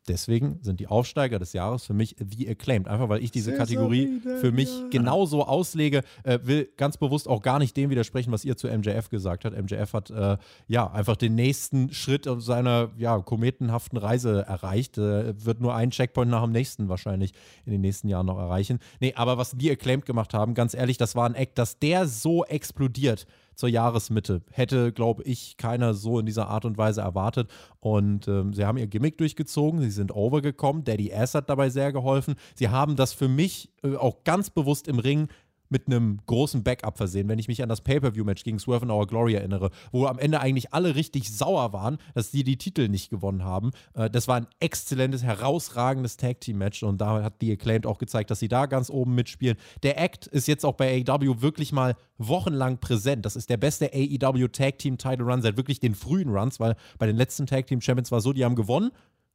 Deswegen sind die Aufsteiger des Jahres für mich The Acclaimed. Einfach weil ich diese Kategorie für mich genauso auslege. Äh, will ganz bewusst auch gar nicht dem widersprechen, was ihr zu MJF gesagt habt. MJF hat äh, ja einfach den nächsten Schritt auf seiner ja, kometenhaften Reise erreicht. Äh, wird nur einen Checkpoint nach dem nächsten wahrscheinlich in den nächsten Jahren noch erreichen. Nee, aber was die Acclaimed gemacht haben, ganz ehrlich, das war ein Act, dass der so explodiert zur Jahresmitte. Hätte, glaube ich, keiner so in dieser Art und Weise erwartet. Und ähm, sie haben ihr Gimmick durchgezogen, sie sind overgekommen. Daddy Ass hat dabei sehr geholfen. Sie haben das für mich äh, auch ganz bewusst im Ring mit einem großen Backup versehen, wenn ich mich an das Pay-Per-View-Match gegen Swerve in Our Glory erinnere, wo am Ende eigentlich alle richtig sauer waren, dass die die Titel nicht gewonnen haben. Äh, das war ein exzellentes, herausragendes Tag-Team-Match und da hat The Acclaimed auch gezeigt, dass sie da ganz oben mitspielen. Der Act ist jetzt auch bei AEW wirklich mal wochenlang präsent. Das ist der beste AEW Tag-Team-Title Run seit wirklich den frühen Runs, weil bei den letzten Tag-Team-Champions war so, die haben gewonnen,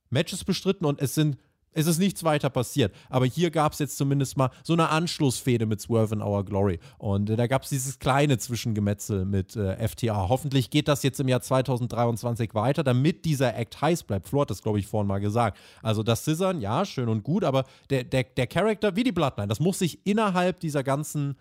Matches bestritten und es sind es ist nichts weiter passiert. Aber hier gab es jetzt zumindest mal so eine Anschlussfehde mit Swerve in Our Glory. Und äh, da gab es dieses kleine Zwischengemetzel mit äh, FTA. Hoffentlich geht das jetzt im Jahr 2023 weiter, damit dieser Act heiß bleibt. Flo hat das, glaube ich, vorhin mal gesagt. Also das Scissern, ja, schön und gut, aber der, der, der Charakter, wie die Bloodline, das muss sich innerhalb dieser ganzen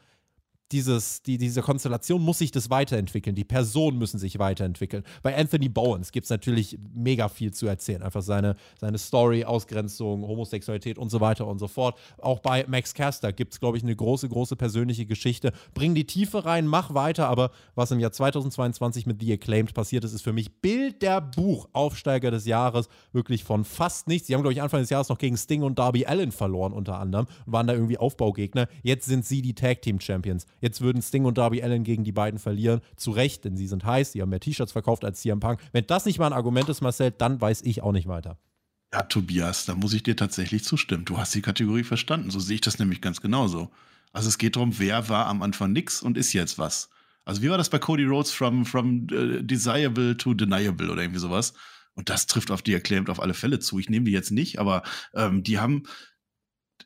dieses, die, diese Konstellation muss sich das weiterentwickeln. Die Personen müssen sich weiterentwickeln. Bei Anthony Bowens gibt es natürlich mega viel zu erzählen. Einfach seine, seine Story, Ausgrenzung, Homosexualität und so weiter und so fort. Auch bei Max Caster gibt es, glaube ich, eine große, große persönliche Geschichte. Bring die Tiefe rein, mach weiter, aber was im Jahr 2022 mit The Acclaimed passiert ist, ist für mich Bild der Buch, Aufsteiger des Jahres, wirklich von fast nichts. Sie haben, glaube ich, Anfang des Jahres noch gegen Sting und Darby Allen verloren, unter anderem, waren da irgendwie Aufbaugegner. Jetzt sind sie die Tag Team Champions. Jetzt würden Sting und Darby Allen gegen die beiden verlieren. Zu Recht, denn sie sind heiß, sie haben mehr T-Shirts verkauft als CM Punk. Wenn das nicht mal ein Argument ist, Marcel, dann weiß ich auch nicht weiter. Ja, Tobias, da muss ich dir tatsächlich zustimmen. Du hast die Kategorie verstanden. So sehe ich das nämlich ganz genauso. Also es geht darum, wer war am Anfang nix und ist jetzt was. Also wie war das bei Cody Rhodes from, from uh, desirable to deniable oder irgendwie sowas? Und das trifft auf die Acclaimed auf alle Fälle zu. Ich nehme die jetzt nicht, aber ähm, die haben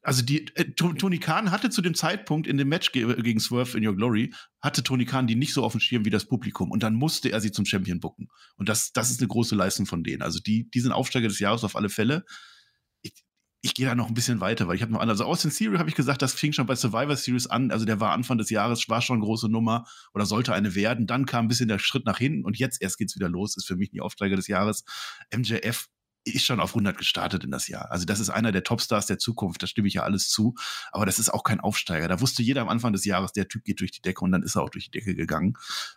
also die äh, Tony Khan hatte zu dem Zeitpunkt in dem Match ge gegen Swerve in Your Glory, hatte Tony Khan die nicht so auf dem Schirm wie das Publikum und dann musste er sie zum Champion bucken. Und das, das ist eine große Leistung von denen. Also die, die sind Aufsteiger des Jahres auf alle Fälle. Ich, ich gehe da noch ein bisschen weiter, weil ich habe noch andere. Also Austin Theory habe ich gesagt, das fing schon bei Survivor Series an. Also der war Anfang des Jahres, war schon eine große Nummer oder sollte eine werden. Dann kam ein bisschen der Schritt nach hinten und jetzt erst geht's wieder los. Ist für mich die Aufsteiger des Jahres. MJF ist schon auf 100 gestartet in das Jahr. Also das ist einer der Topstars der Zukunft, da stimme ich ja alles zu. Aber das ist auch kein Aufsteiger. Da wusste jeder am Anfang des Jahres, der Typ geht durch die Decke und dann ist er auch durch die Decke gegangen.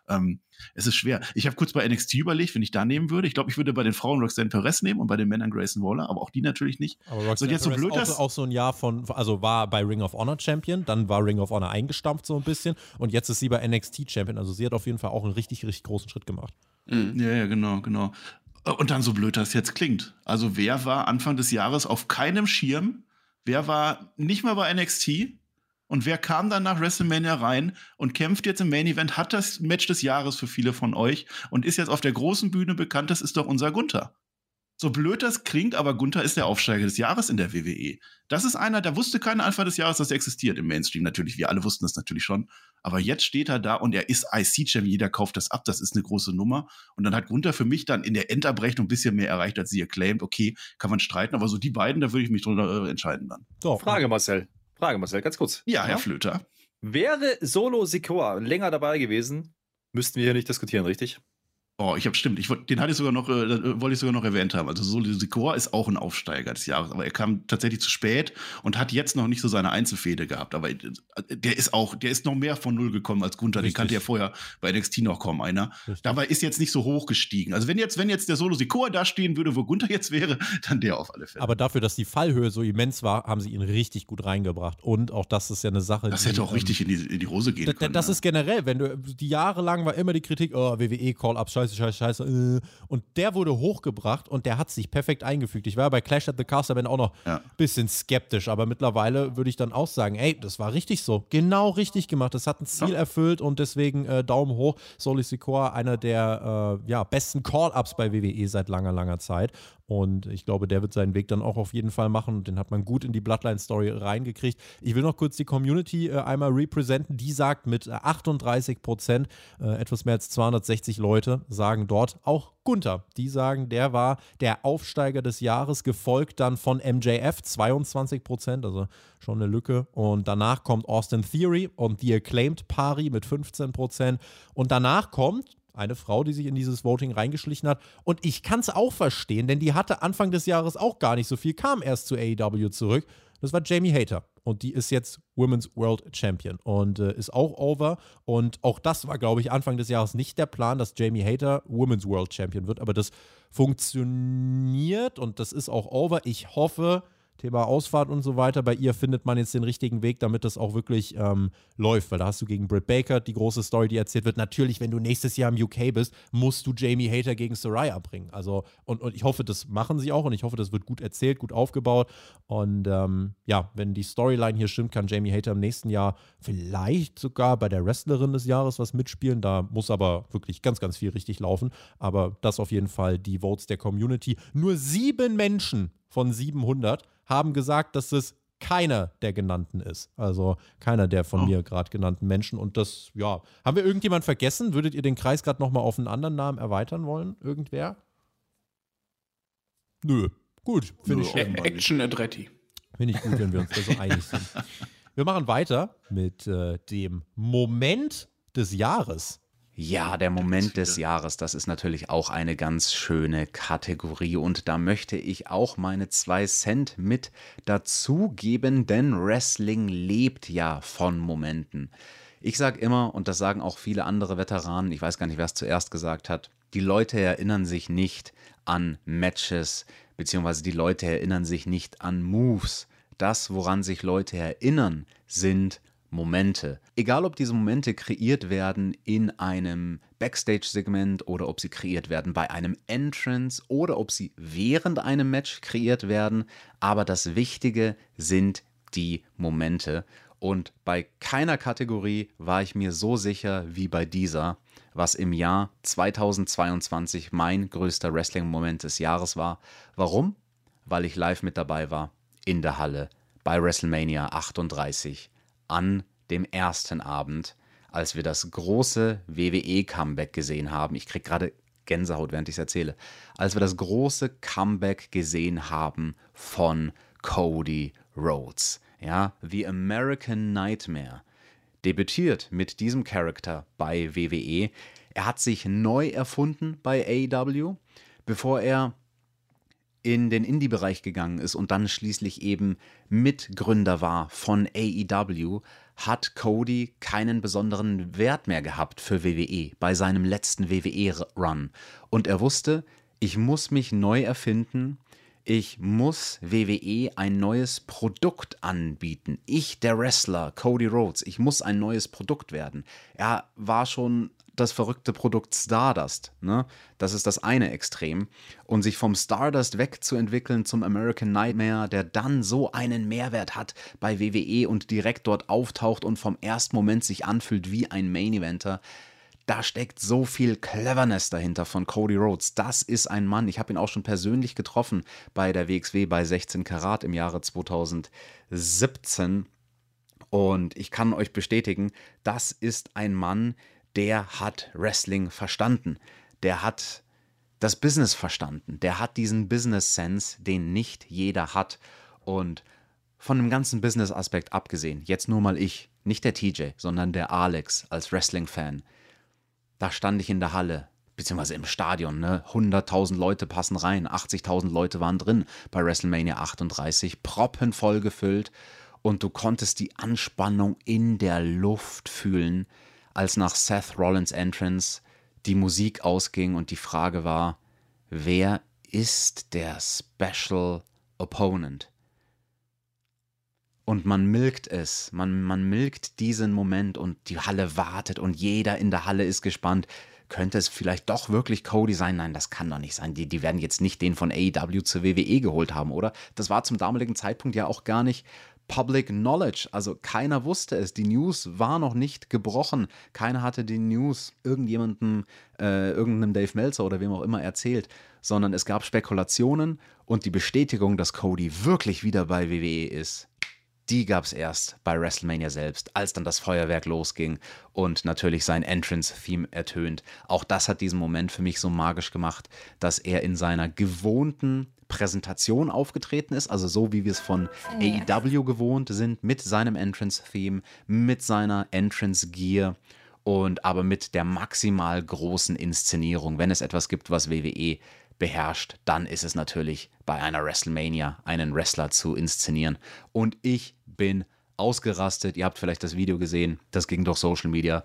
Ähm, es ist schwer. Ich habe kurz bei NXT überlegt, wenn ich da nehmen würde. Ich glaube, ich würde bei den Frauen Roxanne Perez nehmen und bei den Männern Grayson Waller, aber auch die natürlich nicht. Aber Roxanne so, jetzt so blöd, auch, auch so ein Jahr von, also war bei Ring of Honor Champion, dann war Ring of Honor eingestampft so ein bisschen und jetzt ist sie bei NXT Champion. Also sie hat auf jeden Fall auch einen richtig, richtig großen Schritt gemacht. Mhm. Ja, ja, genau, genau. Und dann so blöd das jetzt klingt. Also wer war Anfang des Jahres auf keinem Schirm? Wer war nicht mal bei NXT? Und wer kam dann nach WrestleMania rein und kämpft jetzt im Main Event, hat das Match des Jahres für viele von euch und ist jetzt auf der großen Bühne bekannt, das ist doch unser Gunther. So blöd das klingt, aber Gunther ist der Aufsteiger des Jahres in der WWE. Das ist einer, da wusste keiner Anfang des Jahres, dass er existiert im Mainstream natürlich. Wir alle wussten das natürlich schon. Aber jetzt steht er da und er ist IC-Champion. Jeder kauft das ab. Das ist eine große Nummer. Und dann hat Gunther für mich dann in der Endabrechnung ein bisschen mehr erreicht, als sie acclaimed. Okay, kann man streiten. Aber so die beiden, da würde ich mich drunter äh, entscheiden dann. So, Frage Marcel. Frage Marcel, ganz kurz. Ja, Herr ja? Flöter. Wäre Solo Sikoa länger dabei gewesen, müssten wir hier nicht diskutieren, richtig? Oh, ich habe stimmt. Ich, den hatte ich sogar noch, äh, wollte ich sogar noch erwähnt haben. Also Solo Sikoa ist auch ein Aufsteiger des Jahres, aber er kam tatsächlich zu spät und hat jetzt noch nicht so seine Einzelfäde gehabt. Aber äh, der ist auch, der ist noch mehr von null gekommen als Gunther. Richtig. Den kannte ja vorher bei NXT noch kaum einer. Richtig. Dabei ist jetzt nicht so hoch gestiegen. Also wenn jetzt, wenn jetzt der Solo Sikoa da stehen würde, wo Gunther jetzt wäre, [LAUGHS] dann der auf alle Fälle. Aber dafür, dass die Fallhöhe so immens war, haben sie ihn richtig gut reingebracht. Und auch das ist ja eine Sache. Das die, hätte auch ähm, richtig in die, in die Hose gehen können. Das ist generell, wenn du die Jahre lang war immer die Kritik, oh, WWE Call-Ups, scheiße, scheiße, scheiße. Äh, und der wurde hochgebracht und der hat sich perfekt eingefügt. Ich war bei Clash at the Castle bin auch noch ein ja. bisschen skeptisch, aber mittlerweile würde ich dann auch sagen, ey, das war richtig so. Genau richtig gemacht. Das hat ein Ziel ja. erfüllt und deswegen äh, Daumen hoch. Solis Sikoa, einer der äh, ja, besten Call-Ups bei WWE seit langer, langer Zeit. Und ich glaube, der wird seinen Weg dann auch auf jeden Fall machen. Den hat man gut in die Bloodline-Story reingekriegt. Ich will noch kurz die Community äh, einmal representen. Die sagt mit 38 äh, Prozent, äh, etwas mehr als 260 Leute, sagen dort auch Gunther. Die sagen, der war der Aufsteiger des Jahres, gefolgt dann von MJF, 22 Prozent, also schon eine Lücke. Und danach kommt Austin Theory und The Acclaimed Pari mit 15 Prozent. Und danach kommt eine Frau, die sich in dieses Voting reingeschlichen hat. Und ich kann es auch verstehen, denn die hatte Anfang des Jahres auch gar nicht so viel, kam erst zu AEW zurück. Das war Jamie Hater. Und die ist jetzt Women's World Champion und äh, ist auch over. Und auch das war, glaube ich, Anfang des Jahres nicht der Plan, dass Jamie Hater Women's World Champion wird. Aber das funktioniert und das ist auch over. Ich hoffe, Thema Ausfahrt und so weiter. Bei ihr findet man jetzt den richtigen Weg, damit das auch wirklich ähm, läuft, weil da hast du gegen Britt Baker die große Story, die erzählt wird. Natürlich, wenn du nächstes Jahr im UK bist, musst du Jamie Hater gegen Soraya bringen. Also, und, und ich hoffe, das machen sie auch und ich hoffe, das wird gut erzählt, gut aufgebaut. Und ähm, ja, wenn die Storyline hier stimmt, kann Jamie Hater im nächsten Jahr vielleicht sogar bei der Wrestlerin des Jahres was mitspielen. Da muss aber wirklich ganz, ganz viel richtig laufen. Aber das auf jeden Fall die Votes der Community. Nur sieben Menschen von 700 haben gesagt, dass es keiner der genannten ist. Also keiner der von Oh. mir gerade genannten Menschen. Und das, ja, haben wir irgendjemand vergessen? Würdet ihr den Kreis gerade nochmal auf einen anderen Namen erweitern wollen? Irgendwer? Nö. Gut, finde ich schön. Action Adretti. Finde ich gut, wenn wir uns da so einig sind. [LAUGHS] Wir machen weiter mit äh, dem Moment des Jahres. Ja, der Moment des Jahres, das ist natürlich auch eine ganz schöne Kategorie und da möchte ich auch meine zwei Cent mit dazugeben, denn Wrestling lebt ja von Momenten. Ich sage immer, und das sagen auch viele andere Veteranen, ich weiß gar nicht, wer es zuerst gesagt hat, die Leute erinnern sich nicht an Matches, beziehungsweise die Leute erinnern sich nicht an Moves. Das, woran sich Leute erinnern, sind Momente. Egal, ob diese Momente kreiert werden in einem Backstage-Segment oder ob sie kreiert werden bei einem Entrance oder ob sie während einem Match kreiert werden. Aber das Wichtige sind die Momente. Und bei keiner Kategorie war ich mir so sicher wie bei dieser, was im Jahr 2022 mein größter Wrestling-Moment des Jahres war. Warum? Weil ich live mit dabei war in der Halle bei WrestleMania 38 an dem ersten Abend, als wir das große WWE-Comeback gesehen haben. Ich kriege gerade Gänsehaut, während ich es erzähle. Als wir das große Comeback gesehen haben von Cody Rhodes. Ja, The American Nightmare. Debütiert mit diesem Charakter bei WWE. Er hat sich neu erfunden bei AEW, bevor er in den Indie-Bereich gegangen ist und dann schließlich eben Mitgründer war von AEW, hat Cody keinen besonderen Wert mehr gehabt für WWE bei seinem letzten WWE-Run. Und er wusste, ich muss mich neu erfinden, ich muss WWE ein neues Produkt anbieten. Ich, der Wrestler, Cody Rhodes, ich muss ein neues Produkt werden. Er war schon das verrückte Produkt Stardust. Ne? Das ist das eine Extrem. Und sich vom Stardust wegzuentwickeln zum American Nightmare, der dann so einen Mehrwert hat bei WWE und direkt dort auftaucht und vom ersten Moment sich anfühlt wie ein Main Eventer. Da steckt so viel Cleverness dahinter von Cody Rhodes. Das ist ein Mann. Ich habe ihn auch schon persönlich getroffen bei der WXW bei 16 Karat im Jahre 2017. Und ich kann euch bestätigen, das ist ein Mann, der hat Wrestling verstanden. Der hat das Business verstanden. Der hat diesen Business Sense, den nicht jeder hat. Und von dem ganzen Business-Aspekt abgesehen, jetzt nur mal ich, nicht der TJ, sondern der Alex als Wrestling-Fan. Da stand ich in der Halle, beziehungsweise im Stadion, ne? 100.000 Leute passen rein, 80.000 Leute waren drin bei WrestleMania 38, proppenvoll gefüllt und du konntest die Anspannung in der Luft fühlen, als nach Seth Rollins Entrance die Musik ausging und die Frage war, wer ist der Special Opponent? Und man milkt es, man, man milkt diesen Moment und die Halle wartet und jeder in der Halle ist gespannt. Könnte es vielleicht doch wirklich Cody sein? Nein, das kann doch nicht sein. Die, die werden jetzt nicht den von AEW zur WWE geholt haben, oder? Das war zum damaligen Zeitpunkt ja auch gar nicht Public Knowledge. Also keiner wusste es. Die News war noch nicht gebrochen. Keiner hatte die News irgendjemandem, äh, irgendeinem Dave Meltzer oder wem auch immer erzählt, sondern es gab Spekulationen und die Bestätigung, dass Cody wirklich wieder bei WWE ist. Die gab es erst bei WrestleMania selbst, als dann das Feuerwerk losging und natürlich sein Entrance-Theme ertönt. Auch das hat diesen Moment für mich so magisch gemacht, dass er in seiner gewohnten Präsentation aufgetreten ist, also so wie wir es von AEW gewohnt sind, mit seinem Entrance-Theme, mit seiner Entrance-Gear und aber mit der maximal großen Inszenierung. Wenn es etwas gibt, was WWE beherrscht, dann ist es natürlich bei einer WrestleMania einen Wrestler zu inszenieren. Und ich bin ausgerastet. Ihr habt vielleicht das Video gesehen, das ging durch Social Media.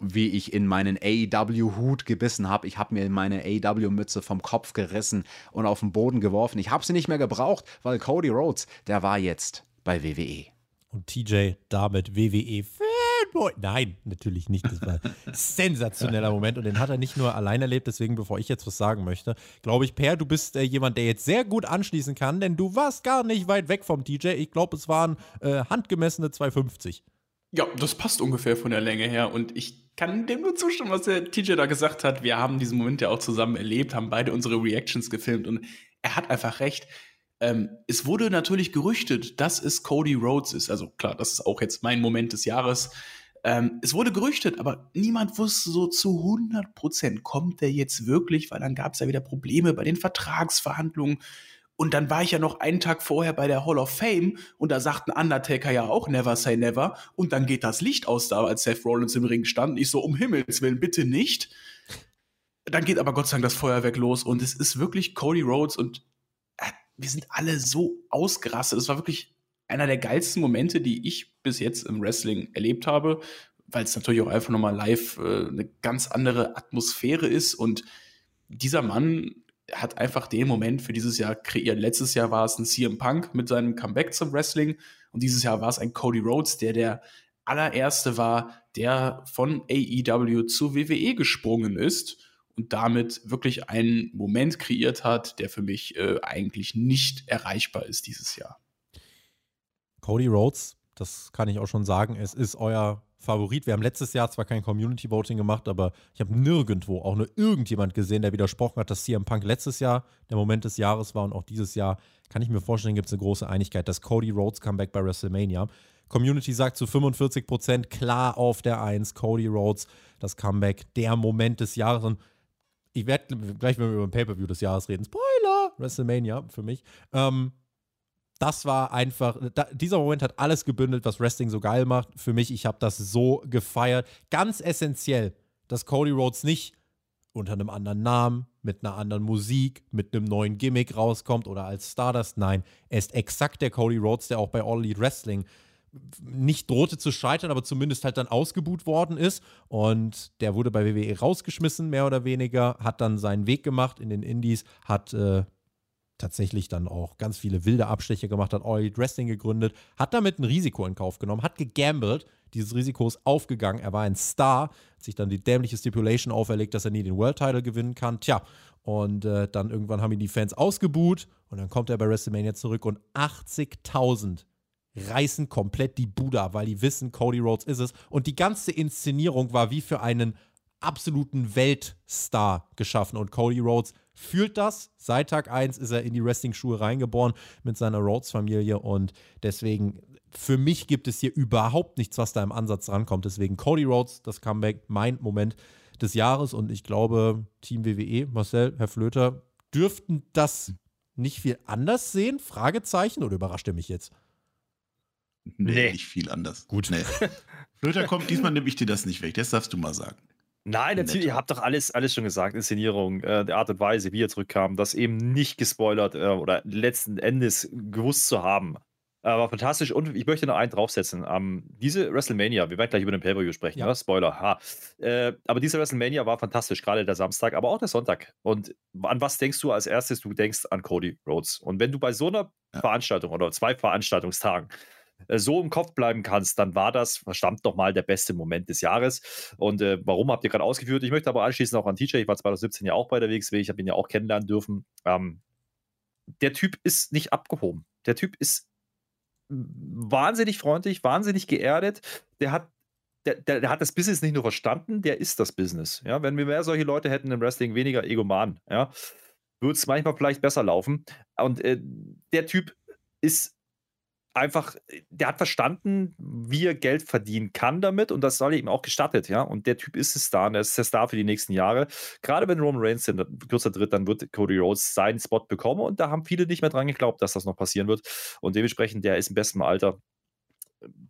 Wie ich in meinen AEW-Hut gebissen habe. Ich habe mir meine AEW-Mütze vom Kopf gerissen und auf den Boden geworfen. Ich habe sie nicht mehr gebraucht, weil Cody Rhodes, der war jetzt bei WWE. Und TJ damit WWE Fanboy. Nein, natürlich nicht. Das war ein sensationeller Moment und den hat er nicht nur allein erlebt. Deswegen, bevor ich jetzt was sagen möchte, glaube ich, Per, du bist äh, jemand, der jetzt sehr gut anschließen kann, denn du warst gar nicht weit weg vom TJ. Ich glaube, es waren äh, handgemessene 250. Ja, das passt ungefähr von der Länge her und ich kann dem nur zustimmen, was der TJ da gesagt hat. Wir haben diesen Moment ja auch zusammen erlebt, haben beide unsere Reactions gefilmt und er hat einfach recht. Ähm, es wurde natürlich gerüchtet, dass es Cody Rhodes ist. Also klar, das ist auch jetzt mein Moment des Jahres. Ähm, es wurde gerüchtet, aber niemand wusste so zu 100 Prozent, kommt der jetzt wirklich, weil dann gab es ja wieder Probleme bei den Vertragsverhandlungen. Und dann war ich ja noch einen Tag vorher bei der Hall of Fame und da sagten Undertaker ja auch Never Say Never. Und dann geht das Licht aus da, als Seth Rollins im Ring stand. Ich so, um Himmels Willen, bitte nicht. Dann geht aber Gott sei Dank das Feuerwerk los und es ist wirklich Cody Rhodes und äh, wir sind alle so ausgerastet. Es war wirklich einer der geilsten Momente, die ich bis jetzt im Wrestling erlebt habe, weil es natürlich auch einfach nochmal live äh, eine ganz andere Atmosphäre ist und dieser Mann hat einfach den Moment für dieses Jahr kreiert. Letztes Jahr war es ein CM Punk mit seinem Comeback zum Wrestling und dieses Jahr war es ein Cody Rhodes, der der allererste war, der von AEW zu WWE gesprungen ist und damit wirklich einen Moment kreiert hat, der für mich äh, eigentlich nicht erreichbar ist dieses Jahr. Cody Rhodes, das kann ich auch schon sagen, es ist euer Favorit. Wir haben letztes Jahr zwar kein Community Voting gemacht, aber ich habe nirgendwo auch nur irgendjemand gesehen, der widersprochen hat, dass CM Punk letztes Jahr der Moment des Jahres war und auch dieses Jahr kann ich mir vorstellen, gibt es eine große Einigkeit, dass Cody Rhodes Comeback bei WrestleMania. Community sagt zu 45 Prozent klar auf der 1, Cody Rhodes, das Comeback, der Moment des Jahres. Und ich werde gleich, wenn wir über ein Pay-Per-View des Jahres reden, Spoiler, WrestleMania für mich. Ähm, das war einfach, da, dieser Moment hat alles gebündelt, was Wrestling so geil macht. Für mich, ich habe das so gefeiert. Ganz essentiell, dass Cody Rhodes nicht unter einem anderen Namen, mit einer anderen Musik, mit einem neuen Gimmick rauskommt oder als Stardust. Nein, er ist exakt der Cody Rhodes, der auch bei All Elite Wrestling nicht drohte zu scheitern, aber zumindest halt dann ausgebuht worden ist. Und der wurde bei WWE rausgeschmissen, mehr oder weniger, hat dann seinen Weg gemacht in den Indies, hat äh, tatsächlich dann auch ganz viele wilde Abstecher gemacht, hat All Elite Wrestling gegründet, hat damit ein Risiko in Kauf genommen, hat gegambelt, dieses Risiko ist aufgegangen, er war ein Star, hat sich dann die dämliche Stipulation auferlegt, dass er nie den World Title gewinnen kann. Tja, und äh, dann irgendwann haben ihn die Fans ausgebuht und dann kommt er bei WrestleMania zurück und 80.000 reißen komplett die Bude ab, weil die wissen, Cody Rhodes ist es. Und die ganze Inszenierung war wie für einen absoluten Weltstar geschaffen. Und Cody Rhodes fühlt das. Seit Tag 1 ist er in die Wrestling-Schuhe reingeboren mit seiner Rhodes-Familie. Und deswegen, für mich gibt es hier überhaupt nichts, was da im Ansatz rankommt. Deswegen Cody Rhodes, das Comeback, mein Moment des Jahres. Und ich glaube, Team WWE, Marcel, Herr Flöter, dürften das nicht viel anders sehen? Fragezeichen oder überrascht er mich jetzt? Nee, nee. nicht viel anders. Gut. Nee. [LAUGHS] Flöter kommt, diesmal nehme ich dir das nicht weg. Das darfst du mal sagen. Nein, natürlich, ihr habt doch alles, alles schon gesagt. Inszenierung, äh, der Art und Weise, wie er zurückkam, das eben nicht gespoilert äh, oder letzten Endes gewusst zu haben. Äh, war fantastisch und ich möchte noch einen draufsetzen. Ähm, diese WrestleMania, wir werden gleich über den Pay-Per-View sprechen, ja. ne? Spoiler, ha. Äh, aber diese WrestleMania war fantastisch, gerade der Samstag, aber auch der Sonntag. Und an was denkst du als erstes? Du denkst an Cody Rhodes. Und wenn du bei so einer ja. Veranstaltung oder zwei Veranstaltungstagen so im Kopf bleiben kannst, dann war das verdammt nochmal der beste Moment des Jahres. Und äh, warum habt ihr gerade ausgeführt? Ich möchte aber anschließend auch an TJ, ich war 2017 ja auch bei der WXW, ich habe ihn ja auch kennenlernen dürfen. Ähm, der Typ ist nicht abgehoben. Der Typ ist wahnsinnig freundlich, wahnsinnig geerdet. Der hat der, der, der, hat das Business nicht nur verstanden, der ist das Business. Ja, wenn wir mehr solche Leute hätten im Wrestling, weniger Egoman, ja, würde es manchmal vielleicht besser laufen. Und äh, der Typ ist einfach, der hat verstanden, wie er Geld verdienen kann damit und das soll ihm auch gestattet, ja. Und der Typ ist es da und er ist der Star für die nächsten Jahre. Gerade wenn Roman Reigns in kürzer tritt, dann wird Cody Rhodes seinen Spot bekommen und da haben viele nicht mehr dran geglaubt, dass das noch passieren wird. Und dementsprechend, der ist im besten Alter.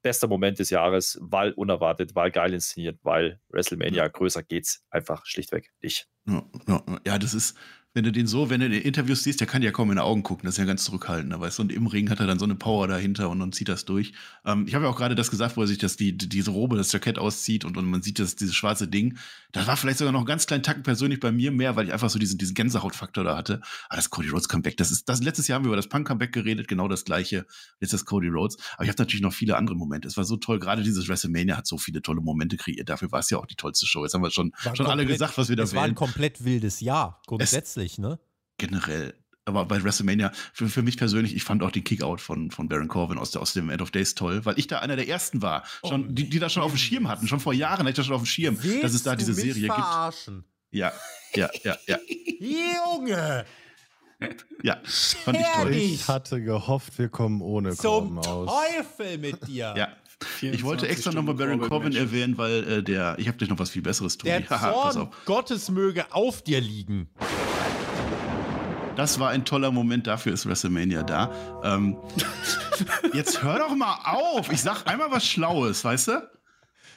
Bester Moment des Jahres, weil unerwartet, weil geil inszeniert, weil WrestleMania größer geht's einfach schlichtweg nicht. Ja, ja, ja das ist, wenn du den so, wenn du den Interviews siehst, der kann ja kaum in die Augen gucken, das ist ja ganz zurückhaltend, ne, weißt du, und im Ring hat er dann so eine Power dahinter und, und zieht das durch. Ähm, ich habe ja auch gerade das gesagt, wo er sich das, die, diese Robe, das Jackett auszieht und, und man sieht das, dieses schwarze Ding. Das war vielleicht sogar noch einen ganz kleinen Tacken persönlich bei mir mehr, weil ich einfach so diesen, diesen Gänsehautfaktor da hatte. Aber das Cody Rhodes Comeback, das ist, das letztes Jahr haben wir über das Punk Comeback geredet, genau das gleiche. Jetzt das Cody Rhodes. Aber ich habe natürlich noch viele andere Momente. Es war so toll, gerade dieses WrestleMania hat so viele tolle Momente kreiert. Dafür war es ja auch die tollste Show. Jetzt haben wir schon, War schon alle komplett- gesagt, was wir da Es war ein wählen. komplett wildes Jahr, grundsätzlich, ne? generell. Aber bei WrestleMania, für, für mich persönlich, ich fand auch den Kickout von, von Baron Corbin aus, der, aus dem End of Days toll, weil ich da einer der ersten war, schon, die, die das schon auf dem Schirm hatten. Schon vor Jahren hatte ich das schon auf dem Schirm, dass es da diese Serie gibt. verarschen? Ja, ja, ja, ja, Junge! ja. Fand ich toll. Ich hatte gehofft, wir kommen ohne Zum Korben aus. Teufel mit dir! Ja. Ich wollte 24 extra nochmal Baron Corbin erwähnen, weil äh, der, ich habe gleich noch was viel Besseres tun. Der [LAUGHS] Zorn auf. Gottes möge auf dir liegen. Das war ein toller Moment, dafür ist WrestleMania da. Ähm, jetzt hör doch mal auf. Ich sag einmal was Schlaues, weißt du?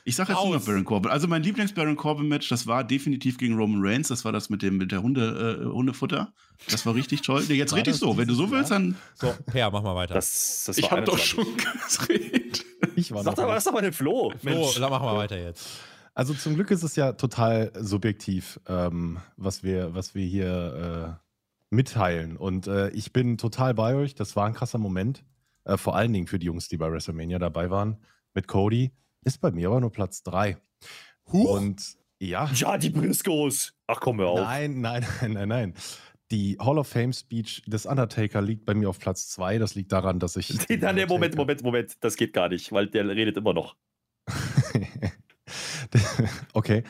Ich sag jetzt nur noch. Baron Corbin. Also mein Lieblings-Baron Corbin-Match, das war definitiv gegen Roman Reigns. Das war das mit dem mit der Hunde, äh, Hundefutter. Das war richtig toll. Nee, jetzt War red ich das so. Wenn du so willst, dann. So, Per, mach mal weiter. Das, das Ich war habe doch 21. schon [LAUGHS] geredet. Ich war Sag doch, nicht. lass doch mal den Flo. so, dann machen wir weiter jetzt. Also zum Glück ist es ja total subjektiv, ähm, was, wir, was wir hier äh, mitteilen. Und äh, ich bin total bei euch. Das war ein krasser Moment. Äh, vor allen Dingen für die Jungs, die bei WrestleMania dabei waren. Mit Cody. Ist bei mir aber nur Platz 3. Und ja. Ja, die Briscoes. Ach, komm, hör auf. Nein, nein, [LAUGHS] nein, nein, nein. Die Hall of Fame Speech des Undertaker liegt bei mir auf Platz 2. Das liegt daran, dass ich. Nee, [LAUGHS] nein, nee, Moment, Moment, Moment. Das geht gar nicht, weil der redet immer noch. [LAUGHS] okay.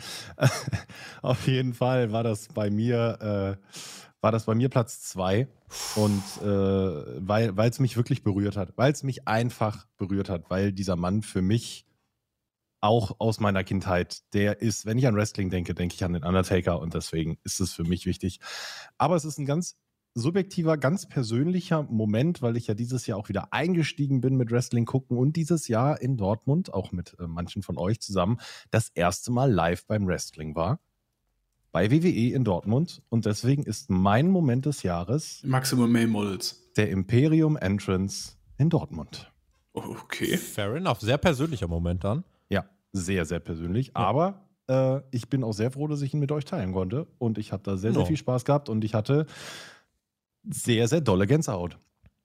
Auf jeden Fall war das bei mir, äh, war das bei mir Platz zwei. Und äh, weil es mich wirklich berührt hat, weil es mich einfach berührt hat, weil dieser Mann für mich auch aus meiner Kindheit, der ist, wenn ich an Wrestling denke, denke ich an den Undertaker und deswegen ist es für mich wichtig. Aber es ist ein ganz subjektiver, ganz persönlicher Moment, weil ich ja dieses Jahr auch wieder eingestiegen bin mit Wrestling gucken und dieses Jahr in Dortmund, auch mit äh, manchen von euch zusammen, das erste Mal live beim Wrestling war. Bei WWE in Dortmund. Und deswegen ist mein Moment des Jahres Maximum May Models. der Imperium Entrance in Dortmund. Okay. Fair enough. Sehr persönlicher Moment dann. Ja, sehr, sehr persönlich. Aber äh, ich bin auch sehr froh, dass ich ihn mit euch teilen konnte. Und ich habe da sehr, sehr Ja. viel Spaß gehabt und ich hatte sehr, sehr dolle Gänsehaut.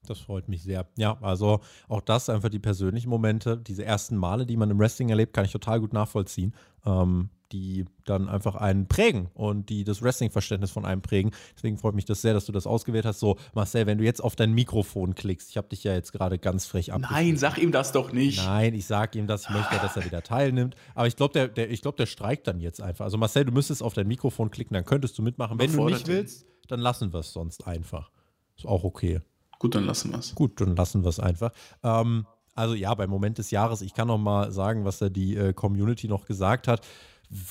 Das freut mich sehr. Ja, also auch das einfach die persönlichen Momente, diese ersten Male, die man im Wrestling erlebt, kann ich total gut nachvollziehen. Ähm, die dann einfach einen prägen und die das Wrestling-Verständnis von einem prägen. Deswegen freut mich das sehr, dass du das ausgewählt hast. So, Marcel, wenn du jetzt auf dein Mikrofon klickst, ich habe dich ja jetzt gerade ganz frech ab. Nein, sag ihm das doch nicht. Nein, ich sage ihm das, ich möchte, dass er wieder teilnimmt. Aber ich glaube, der, der, ich glaub, der streikt dann jetzt einfach. Also Marcel, du müsstest auf dein Mikrofon klicken, dann könntest du mitmachen. Wenn du Überfordert nicht willst, dann lassen wir es sonst einfach. Ist auch okay. Gut, dann lassen wir es. Gut, dann lassen wir es einfach. Ähm, also ja, beim Moment des Jahres, ich kann noch mal sagen, was da die äh, Community noch gesagt hat.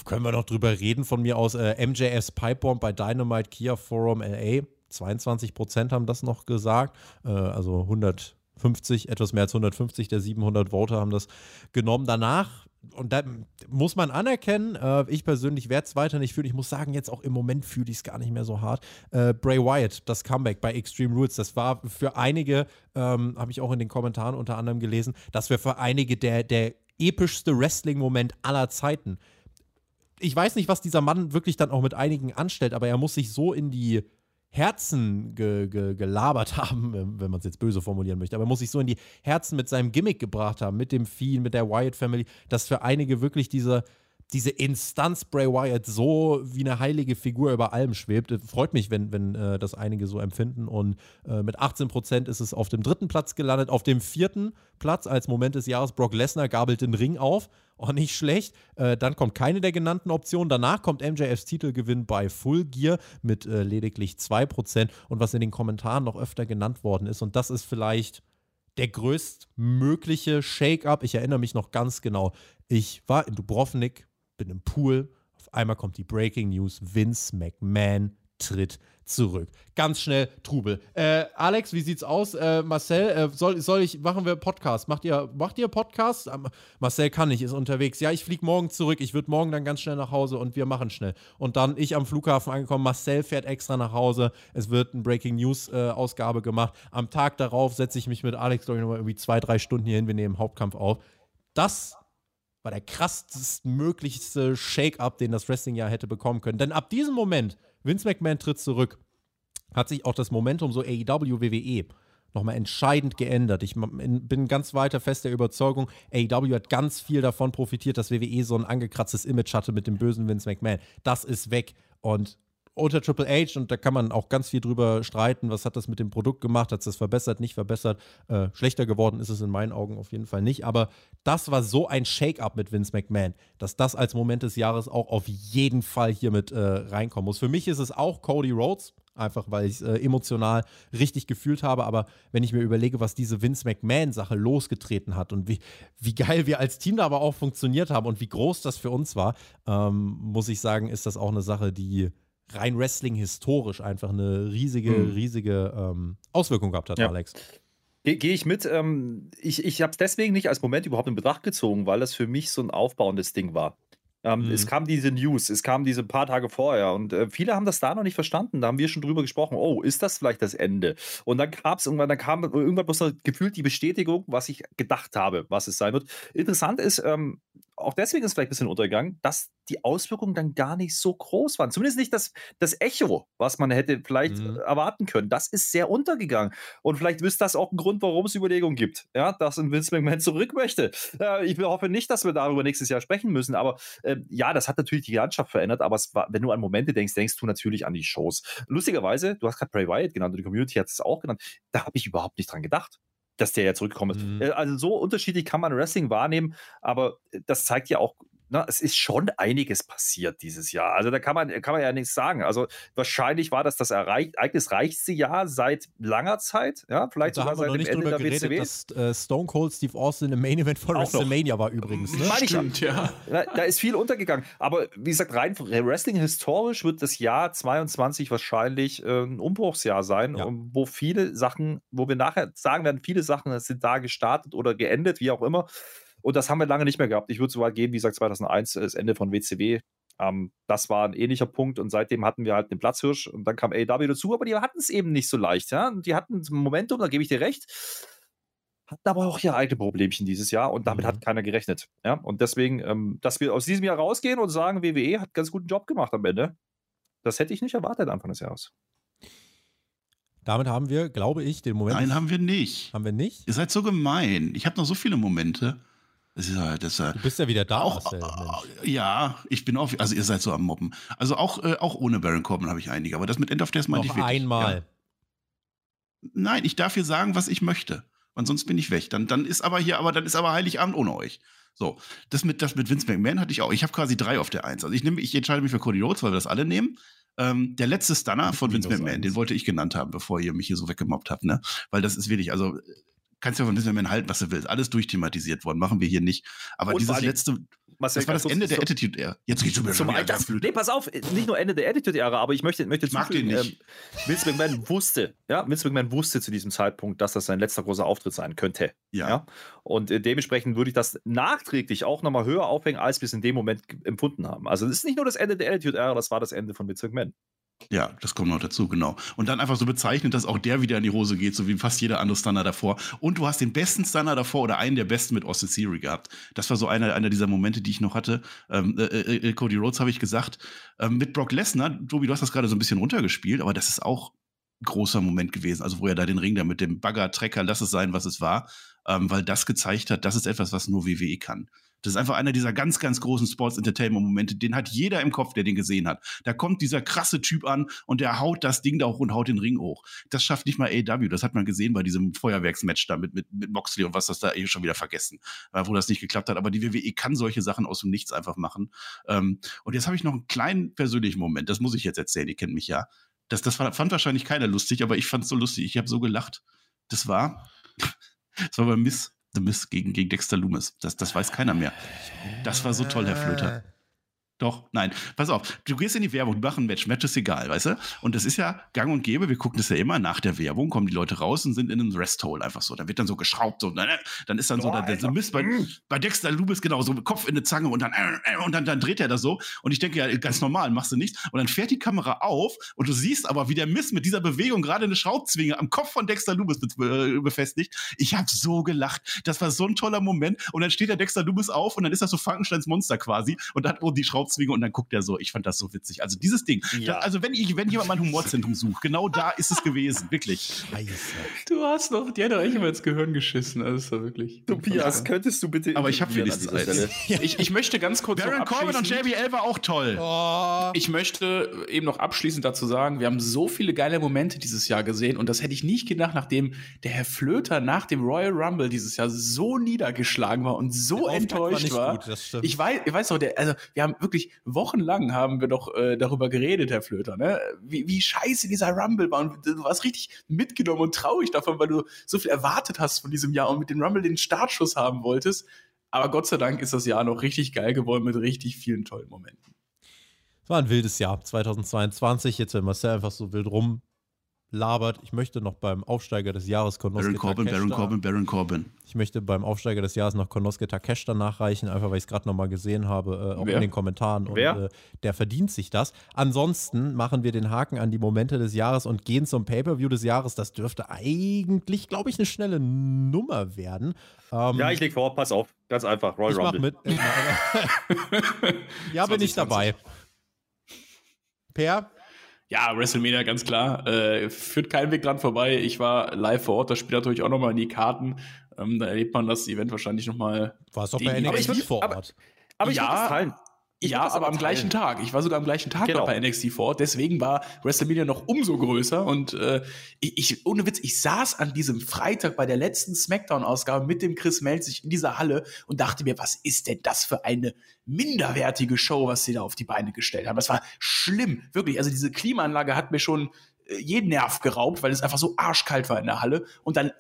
Können wir noch drüber reden von mir aus. Äh, MJS Pipebomb bei Dynamite Kia Forum LA. 22 Prozent haben das noch gesagt. Äh, also 150, etwas mehr als 150 der 700 Voter haben das genommen. Danach, und da muss man anerkennen, äh, ich persönlich werde es weiter nicht fühlen. Ich muss sagen, jetzt auch im Moment fühle ich es gar nicht mehr so hart. Äh, Bray Wyatt, das Comeback bei Extreme Rules, das war für einige, ähm, habe ich auch in den Kommentaren unter anderem gelesen, das wäre für einige der, der epischste Wrestling-Moment aller Zeiten. Ich weiß nicht, was dieser Mann wirklich dann auch mit einigen anstellt, aber er muss sich so in die Herzen ge, ge, gelabert [LAUGHS] haben, wenn man es jetzt böse formulieren möchte, aber er muss sich so in die Herzen mit seinem Gimmick gebracht haben, mit dem Fiend, mit der Wyatt Family, dass für einige wirklich diese, diese Instanz Bray Wyatt so wie eine heilige Figur über allem schwebt. Äh, Freut mich, wenn, wenn äh, das einige so empfinden. Und äh, mit 18 Prozent ist es auf dem dritten Platz gelandet. Auf dem vierten Platz als Moment des Jahres Brock Lesnar gabelt den Ring auf. Oh, nicht schlecht. Äh, dann kommt keine der genannten Optionen. Danach kommt MJFs Titelgewinn bei Full Gear mit äh, lediglich 2%. Und was in den Kommentaren noch öfter genannt worden ist, und das ist vielleicht der größtmögliche Shake-up. Ich erinnere mich noch ganz genau. Ich war in Dubrovnik, bin im Pool. Auf einmal kommt die Breaking News: Vince McMahon tritt zurück. Ganz schnell Trubel. Äh, Alex, wie sieht's aus? Äh, Marcel, äh, soll, soll ich, machen wir Podcast? Macht ihr, macht ihr Podcast? Ähm, Marcel kann nicht, ist unterwegs. Ja, ich fliege morgen zurück. Ich würde morgen dann ganz schnell nach Hause und wir machen schnell. Und dann ich am Flughafen angekommen. Marcel fährt extra nach Hause. Es wird eine Breaking News äh, Ausgabe gemacht. Am Tag darauf setze ich mich mit Alex, glaube ich, nochmal irgendwie zwei, drei Stunden hier hin. Wir nehmen Hauptkampf auf. Das war der krassest möglichste Shake-up, den das Wrestling-Jahr hätte bekommen können. Denn ab diesem Moment, Vince McMahon tritt zurück, hat sich auch das Momentum so AEW, WWE nochmal entscheidend geändert. Ich bin ganz weiter fest der Überzeugung, AEW hat ganz viel davon profitiert, dass WWE so ein angekratztes Image hatte mit dem bösen Vince McMahon. Das ist weg. Und unter Triple H, und da kann man auch ganz viel drüber streiten, was hat das mit dem Produkt gemacht, hat es das verbessert, nicht verbessert, äh, schlechter geworden ist es in meinen Augen auf jeden Fall nicht, aber das war so ein Shake-up mit Vince McMahon, dass das als Moment des Jahres auch auf jeden Fall hier mit äh, reinkommen muss. Für mich ist es auch Cody Rhodes, einfach weil ich es äh, emotional richtig gefühlt habe. Aber wenn ich mir überlege, was diese Vince McMahon-Sache losgetreten hat und wie, wie geil wir als Team da aber auch funktioniert haben und wie groß das für uns war, ähm, muss ich sagen, ist das auch eine Sache, die rein Wrestling historisch einfach eine riesige, mhm. riesige ähm, Auswirkung gehabt hat, ja. Alex. Gehe ich mit. Ähm, ich ich habe es deswegen nicht als Moment überhaupt in Betracht gezogen, weil das für mich so ein aufbauendes Ding war. Ähm, mhm. Es kam diese News, es kam diese paar Tage vorher und äh, viele haben das da noch nicht verstanden. Da haben wir schon drüber gesprochen. Oh, ist das vielleicht das Ende? Und dann gab es irgendwann, dann kam irgendwann bloß gefühlt die Bestätigung, was ich gedacht habe, was es sein wird. Interessant ist, ähm, auch deswegen ist es vielleicht ein bisschen untergegangen, dass die Auswirkungen dann gar nicht so groß waren. Zumindest nicht das, das Echo, was man hätte vielleicht mhm. erwarten können. Das ist sehr untergegangen. Und vielleicht ist das auch ein Grund, warum es Überlegungen gibt, ja, dass ein Vince McMahon zurück möchte. Äh, ich hoffe nicht, dass wir darüber nächstes Jahr sprechen müssen. Aber äh, ja, das hat natürlich die Landschaft verändert. Aber war, wenn du an Momente denkst, denkst du natürlich an die Shows. Lustigerweise, du hast gerade Bray Wyatt genannt und die Community hat es auch genannt. Da habe ich überhaupt nicht dran gedacht dass der ja zurückgekommen ist. Mhm. Äh, also so unterschiedlich kann man Wrestling wahrnehmen, aber äh, das zeigt ja auch na, es ist schon einiges passiert dieses Jahr. Also da kann man, kann man ja nichts sagen. Also wahrscheinlich war das das Ereignis reichste Jahr seit langer Zeit. Ja, vielleicht da sogar seit dem Ende der geredet, WCW. Dass äh, Stone Cold Steve Austin im Main Event von Auch WrestleMania noch. war übrigens. Ne? Stimmt, ja. Da, da, ist viel untergegangen. Aber wie gesagt, rein Wrestling historisch wird das Jahr 22 wahrscheinlich äh, ein Umbruchsjahr sein, ja. wo viele Sachen, wo wir nachher sagen werden, viele Sachen sind da gestartet oder geendet, wie auch immer. Und das haben wir lange nicht mehr gehabt. Ich würde so weit gehen, wie gesagt, 2001, das Ende von WCW. Ähm, das war ein ähnlicher Punkt und seitdem hatten wir halt den Platzhirsch und dann kam AEW dazu, aber die hatten es eben nicht so leicht. Ja? Die hatten ein Momentum, da gebe ich dir recht. Hatten aber auch ihr eigene Problemchen dieses Jahr und damit mhm. hat keiner gerechnet. Ja? Und deswegen, ähm, dass wir aus diesem Jahr rausgehen und sagen, WWE hat einen ganz guten Job gemacht am Ende, das hätte ich nicht erwartet Anfang des Jahres. Damit haben wir, glaube ich, den Moment. Nein, haben wir nicht. Haben wir nicht? Ihr seid so gemein. Ich habe noch so viele Momente. Das ist halt, das, du bist ja wieder da. Auch, äh, ja, ich bin auch, also ihr seid so am Mobben. Also auch, äh, auch ohne Baron Corbin habe ich einige, aber das mit End of Death meinte ich wirklich. einmal. Ja. Nein, ich darf hier sagen, was ich möchte. Und sonst bin ich weg. Dann, dann ist aber hier, aber dann ist aber Heiligabend ohne euch. So, das mit, das mit Vince McMahon hatte ich auch. Ich habe quasi drei auf der Eins. Also ich nehme, ich entscheide mich für Cody Rhodes, weil wir das alle nehmen. Ähm, der letzte Stunner von Vince McMahon, den wollte ich genannt haben, bevor ihr mich hier so weggemobbt habt, ne? Weil das ist wirklich, also kannst ja von Businessman halten, was du willst. Alles durchthematisiert worden, machen wir hier nicht. Aber und dieses letzte, Marcel, das war das Ende der Attitude Era. Jetzt geht's schon wieder zum das, Nee, pass auf, nicht nur Ende der Attitude Era, aber ich möchte, möchte ich mag den nicht. Ähm, Vince McMahon wusste, ja, Vince McMahon wusste zu diesem Zeitpunkt, dass das sein letzter großer Auftritt sein könnte. Ja. ja? Und äh, dementsprechend würde ich das nachträglich auch nochmal höher aufhängen, als wir es in dem Moment empfunden haben. Also, es ist nicht nur das Ende der Attitude Era, das war das Ende von Vince McMahon. Ja, das kommt noch dazu, genau. Und dann einfach so bezeichnet, dass auch der wieder in die Hose geht, so wie fast jeder andere Stunner davor. Und du hast den besten Stunner davor oder einen der besten mit Austin Theory gehabt. Das war so einer, einer dieser Momente, die ich noch hatte. Ähm, äh, äh, äh Cody Rhodes habe ich gesagt. Ähm, mit Brock Lesnar, Tobi, du hast das gerade so ein bisschen runtergespielt, aber das ist auch ein großer Moment gewesen. Also wo er da den Ring da mit dem Bagger-Trecker, lass es sein, was es war, ähm, weil das gezeigt hat, das ist etwas, was nur WWE kann. Das ist einfach einer dieser ganz, ganz großen Sports Entertainment Momente. Den hat jeder im Kopf, der den gesehen hat. Da kommt dieser krasse Typ an und der haut das Ding da hoch und haut den Ring hoch. Das schafft nicht mal AW. Das hat man gesehen bei diesem Feuerwerksmatch da mit, mit, mit Moxley und was das da eh schon wieder vergessen, äh, wo das nicht geklappt hat. Aber die WWE kann solche Sachen aus dem Nichts einfach machen. Ähm, und jetzt habe ich noch einen kleinen persönlichen Moment. Das muss ich jetzt erzählen. Ihr kennt mich ja. Das, das fand wahrscheinlich keiner lustig, aber ich fand es so lustig. Ich habe so gelacht. Das war, [LAUGHS] das war bei Miss The Miss gegen, gegen Dexter Loomis. Das, das weiß keiner mehr. Das war so toll, Herr Flöter. Doch, nein. Pass auf, du gehst in die Werbung, du machst ein Match, Match ist egal, weißt du? Und das ist ja gang und gäbe, wir gucken das ja immer nach der Werbung, kommen die Leute raus und sind in einem Resthole einfach so. Da wird dann so geschraubt, so, dann, dann ist dann so, dann, dann Mist bei, bei Dexter Lubis genau so Kopf in eine Zange und dann, äh, und dann, dann dreht er das so. Und ich denke ja, ganz normal, machst du nichts. Und dann fährt die Kamera auf und du siehst aber, wie der Mist mit dieser Bewegung gerade eine Schraubzwinge am Kopf von Dexter Lubis be befestigt. Ich habe so gelacht. Das war so ein toller Moment. Und dann steht der Dexter Lubis auf und dann ist das so Frankensteins Monster quasi und dann oh, die Schraubzwinge und dann guckt er so. Ich fand das so witzig. Also dieses Ding. Ja. Das, also wenn ich, wenn jemand mein Humorzentrum sucht, genau da ist es gewesen. Wirklich. Du hast noch, die hat doch echt immer ins Gehirn geschissen. Also wirklich. Tobias, könntest du bitte. Aber ich habe wenigstens eins. Ich, ich möchte ganz kurz Baron Corbin und JBL war auch toll. Oh. Ich möchte eben noch abschließend dazu sagen, wir haben so viele geile Momente dieses Jahr gesehen und das hätte ich nicht gedacht, nachdem der Herr Flöter nach dem Royal Rumble dieses Jahr so niedergeschlagen war und so war enttäuscht nicht war. gut. Ich weiß, ich weiß doch, der, also wir haben wirklich wochenlang haben wir doch äh, darüber geredet, Herr Flöter, ne? Wie, wie scheiße dieser Rumble war und du warst richtig mitgenommen und traurig davon, weil du so viel erwartet hast von diesem Jahr und mit dem Rumble den Startschuss haben wolltest. Aber Gott sei Dank ist das Jahr noch richtig geil geworden mit richtig vielen tollen Momenten. Es war ein wildes Jahr, 2022. Jetzt, wenn Marcel einfach so wild rumlabert. Ich möchte noch beim Aufsteiger des Jahres Konosuke Baron Corbin, Takeshita- Baron Corbin, Baron Corbin. Ich möchte beim Aufsteiger des Jahres noch Konosuke Takeshita nachreichen, einfach weil ich es gerade nochmal gesehen habe, äh, auch Wer? in den Kommentaren. Und Wer? äh, der verdient sich das. Ansonsten machen wir den Haken an die Momente des Jahres und gehen zum Pay-Per-View des Jahres. Das dürfte eigentlich, glaube ich, eine schnelle Nummer werden. Ähm, Ja, ich leg vor, pass auf. Ganz einfach. Royal ich mach Rumble. mit. ja, [LAUGHS] bin ich 2020. dabei. Per? Ja, WrestleMania ganz klar. Äh, führt keinen Weg dran vorbei. Ich war live vor Ort, das spielt natürlich auch nochmal in die Karten. Ähm, da erlebt man das Event wahrscheinlich nochmal. War es doch bei aber NXT ich würd- vor aber- Ort. Aber ich Ja, würde das teilen. Ich ja, aber am teilen. gleichen Tag. Ich war sogar am gleichen Tag Genau. noch bei NXT vor. Deswegen war WrestleMania noch umso größer. Und äh, ich, ich, ohne Witz, ich saß an diesem Freitag bei der letzten SmackDown-Ausgabe mit dem Chris Melzig in dieser Halle und dachte mir, was ist denn das für eine minderwertige Show, was sie da auf die Beine gestellt haben. Das war schlimm, wirklich. Also diese Klimaanlage hat mir schon äh, jeden Nerv geraubt, weil es einfach so arschkalt war in der Halle. Und dann äh,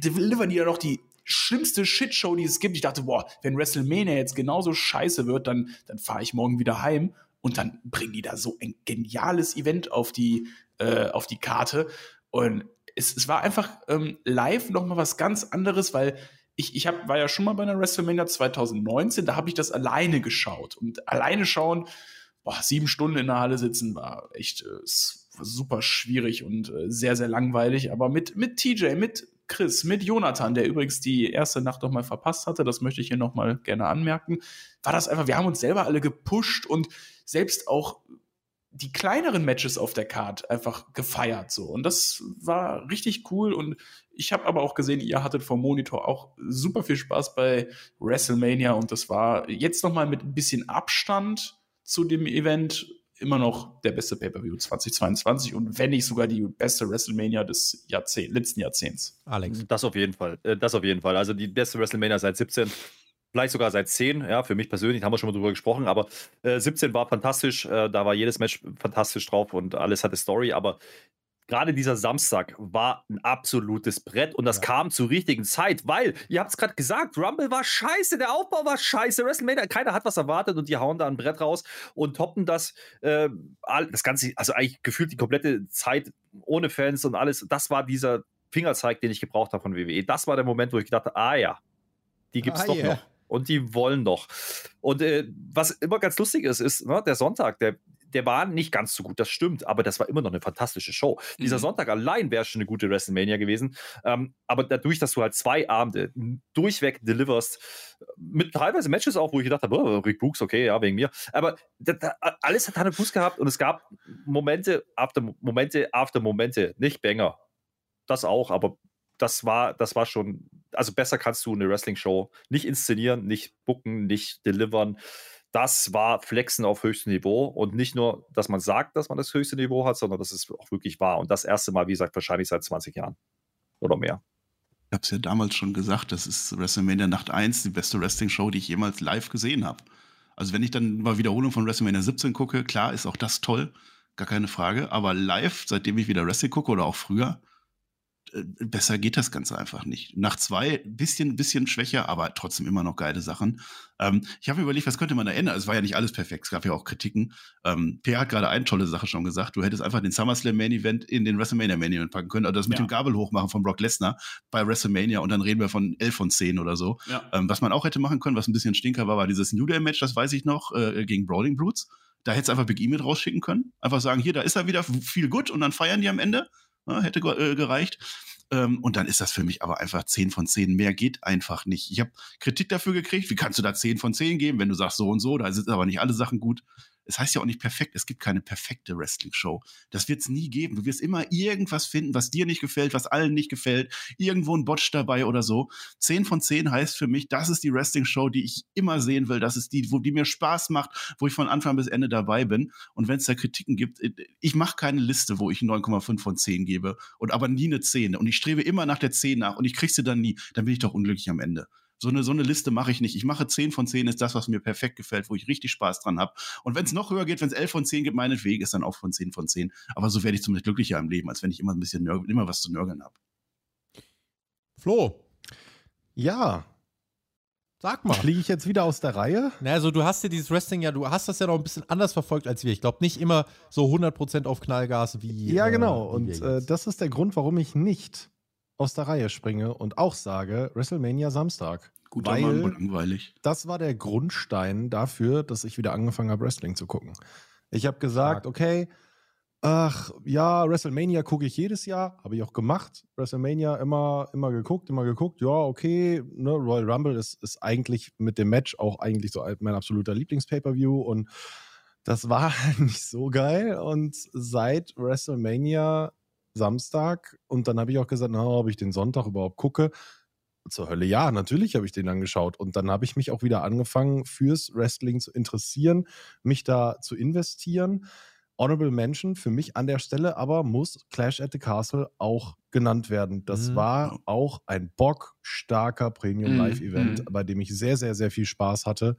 delivern die ja noch die schlimmste Shitshow, die es gibt. Ich dachte, boah, wenn WrestleMania jetzt genauso scheiße wird, dann, dann fahre ich morgen wieder heim und dann bringen die da so ein geniales Event auf die, äh, auf die Karte. Und es, es war einfach ähm, live noch mal was ganz anderes, weil ich, ich hab, war ja schon mal bei einer WrestleMania 2019, da habe ich das alleine geschaut. Und alleine schauen, boah, sieben Stunden in der Halle sitzen, war echt äh, super schwierig und äh, sehr, sehr langweilig. Aber mit, mit TJ, mit Chris, mit Jonathan, der übrigens die erste Nacht noch mal verpasst hatte, das möchte ich hier noch mal gerne anmerken, war das einfach, wir haben uns selber alle gepusht und selbst auch die kleineren Matches auf der Card einfach gefeiert so. Und das war richtig cool. Und ich habe aber auch gesehen, ihr hattet vom Monitor auch super viel Spaß bei WrestleMania. Und das war jetzt noch mal mit ein bisschen Abstand zu dem Event immer noch der beste Pay-per-View 2022 und wenn nicht sogar die beste WrestleMania des Jahrzehnt, letzten Jahrzehnts. Alex. Das auf jeden Fall. Äh, Das auf jeden Fall. Also die beste WrestleMania seit 17. Vielleicht sogar seit 10, ja, für mich persönlich, haben wir schon mal drüber gesprochen, aber äh, 17 war fantastisch, äh, da war jedes Match fantastisch drauf und alles hatte Story, aber gerade dieser Samstag war ein absolutes Brett und das Ja. kam zur richtigen Zeit, weil, ihr habt es gerade gesagt, Rumble war scheiße, der Aufbau war scheiße, WrestleMania, keiner hat was erwartet und die hauen da ein Brett raus und toppen das, äh, das Ganze, also eigentlich gefühlt die komplette Zeit ohne Fans und alles, das war dieser Fingerzeig, den ich gebraucht habe von WWE. Das war der Moment, wo ich gedacht habe, ah ja, die gibt's Ah, doch yeah. noch. Und die wollen doch. Und äh, was immer ganz lustig ist, ist, ne, der Sonntag, der, der war nicht ganz so gut, das stimmt, aber das war immer noch eine fantastische Show. Dieser Mhm. Sonntag allein wäre schon eine gute WrestleMania gewesen. Ähm, aber dadurch, dass du halt zwei Abende durchweg deliverst, mit teilweise Matches auch, wo ich gedacht habe, oh, Rick Books, okay, ja, wegen mir. Aber da, da, alles hat und Fuß gehabt und es gab Momente after Momente after Momente, nicht Banger. Das auch, aber das war, das war schon, also besser kannst du eine Wrestling-Show nicht inszenieren, nicht booken, nicht delivern. Das war Flexen auf höchstem Niveau und nicht nur, dass man sagt, dass man das höchste Niveau hat, sondern dass es auch wirklich war. Und das erste Mal, wie gesagt, wahrscheinlich seit 20 Jahren oder mehr. Ich habe es ja damals schon gesagt, das ist WrestleMania Nacht 1, die beste Wrestling-Show, die ich jemals live gesehen habe. Also wenn ich dann mal Wiederholung von WrestleMania 17 gucke, klar ist auch das toll, gar keine Frage. Aber live, seitdem ich wieder Wrestling gucke oder auch früher, besser geht das Ganze einfach nicht. Nach zwei bisschen, bisschen schwächer, aber trotzdem immer noch geile Sachen. Ähm, ich habe mir überlegt, was könnte man da ändern? Es war ja nicht alles perfekt, es gab ja auch Kritiken. Ähm, Per hat gerade eine tolle Sache schon gesagt. Du hättest einfach den SummerSlam Main Event in den WrestleMania Main Event packen können, oder das mit Ja. dem Gabel hochmachen von Brock Lesnar bei WrestleMania und dann reden wir von 11 von 10 oder so. Ja. Ähm, was man auch hätte machen können, was ein bisschen stinker war, war dieses New Day Match, das weiß ich noch, äh, gegen Brawling Brutes. Da hättest du einfach Big E mit rausschicken können. Einfach sagen, hier, da ist er wieder, viel gut und dann feiern die am Ende. Ja, hätte äh, gereicht. Ähm, und dann ist das für mich aber einfach 10 von 10. Mehr geht einfach nicht. Ich habe Kritik dafür gekriegt. Wie kannst du da 10 von 10 geben, wenn du sagst so und so? Da sind aber nicht alle Sachen gut. Es heißt ja auch nicht perfekt. Es gibt keine perfekte Wrestling-Show. Das wird es nie geben. Du wirst immer irgendwas finden, was dir nicht gefällt, was allen nicht gefällt. Irgendwo ein Botch dabei oder so. 10 von 10 heißt für mich, das ist die Wrestling-Show, die ich immer sehen will. Das ist die, wo die mir Spaß macht, wo ich von Anfang bis Ende dabei bin. Und wenn es da Kritiken gibt, äh, ich mache keine Liste, wo ich 9,5 von 10 gebe und aber nie eine 10. Und ich strebe immer nach der 10 nach und ich krieg sie dann nie. Dann bin ich doch unglücklich am Ende. So eine, so eine Liste mache ich nicht. Ich mache 10 von 10 ist das, was mir perfekt gefällt, wo ich richtig Spaß dran habe. Und wenn es noch höher geht, wenn es 11 von 10 gibt, meinetwegen ist dann auch von 10 von 10. Aber so werde ich zumindest glücklicher im Leben, als wenn ich immer ein bisschen immer was zu nörgeln habe. Flo, Ja, sag mal. fliege ich jetzt wieder aus der Reihe? Na, also du hast ja dieses Wrestling ja, du hast das ja noch ein bisschen anders verfolgt als wir. Ich glaube nicht immer so 100% auf Knallgas wie Ja, äh, genau. wie Und wir äh, das ist der Grund, warum ich nicht aus der Reihe springe und auch sage WrestleMania Samstag. Guter Weil- Mann langweilig. Das war der Grundstein dafür, dass ich wieder angefangen habe, Wrestling zu gucken. Ich habe gesagt, okay, ach ja, WrestleMania gucke ich jedes Jahr, habe ich auch gemacht. WrestleMania immer, immer geguckt, immer geguckt. Ja, okay, ne, Royal Rumble ist, ist eigentlich mit dem Match auch eigentlich so mein absoluter Lieblings-Pay-Per-View und das war [LAUGHS] nicht so geil. Und seit WrestleMania Samstag und dann habe ich auch gesagt, na, ob ich den Sonntag überhaupt gucke. Zur Hölle, ja, natürlich habe ich den angeschaut. Und dann habe ich mich auch wieder angefangen, fürs Wrestling zu interessieren, mich da zu investieren. Honorable Mention für mich an der Stelle aber muss Clash at the Castle auch genannt werden. Das Mhm. war auch ein bockstarker Premium Mhm, Live-Event, mhm. bei dem ich sehr, sehr, sehr viel Spaß hatte.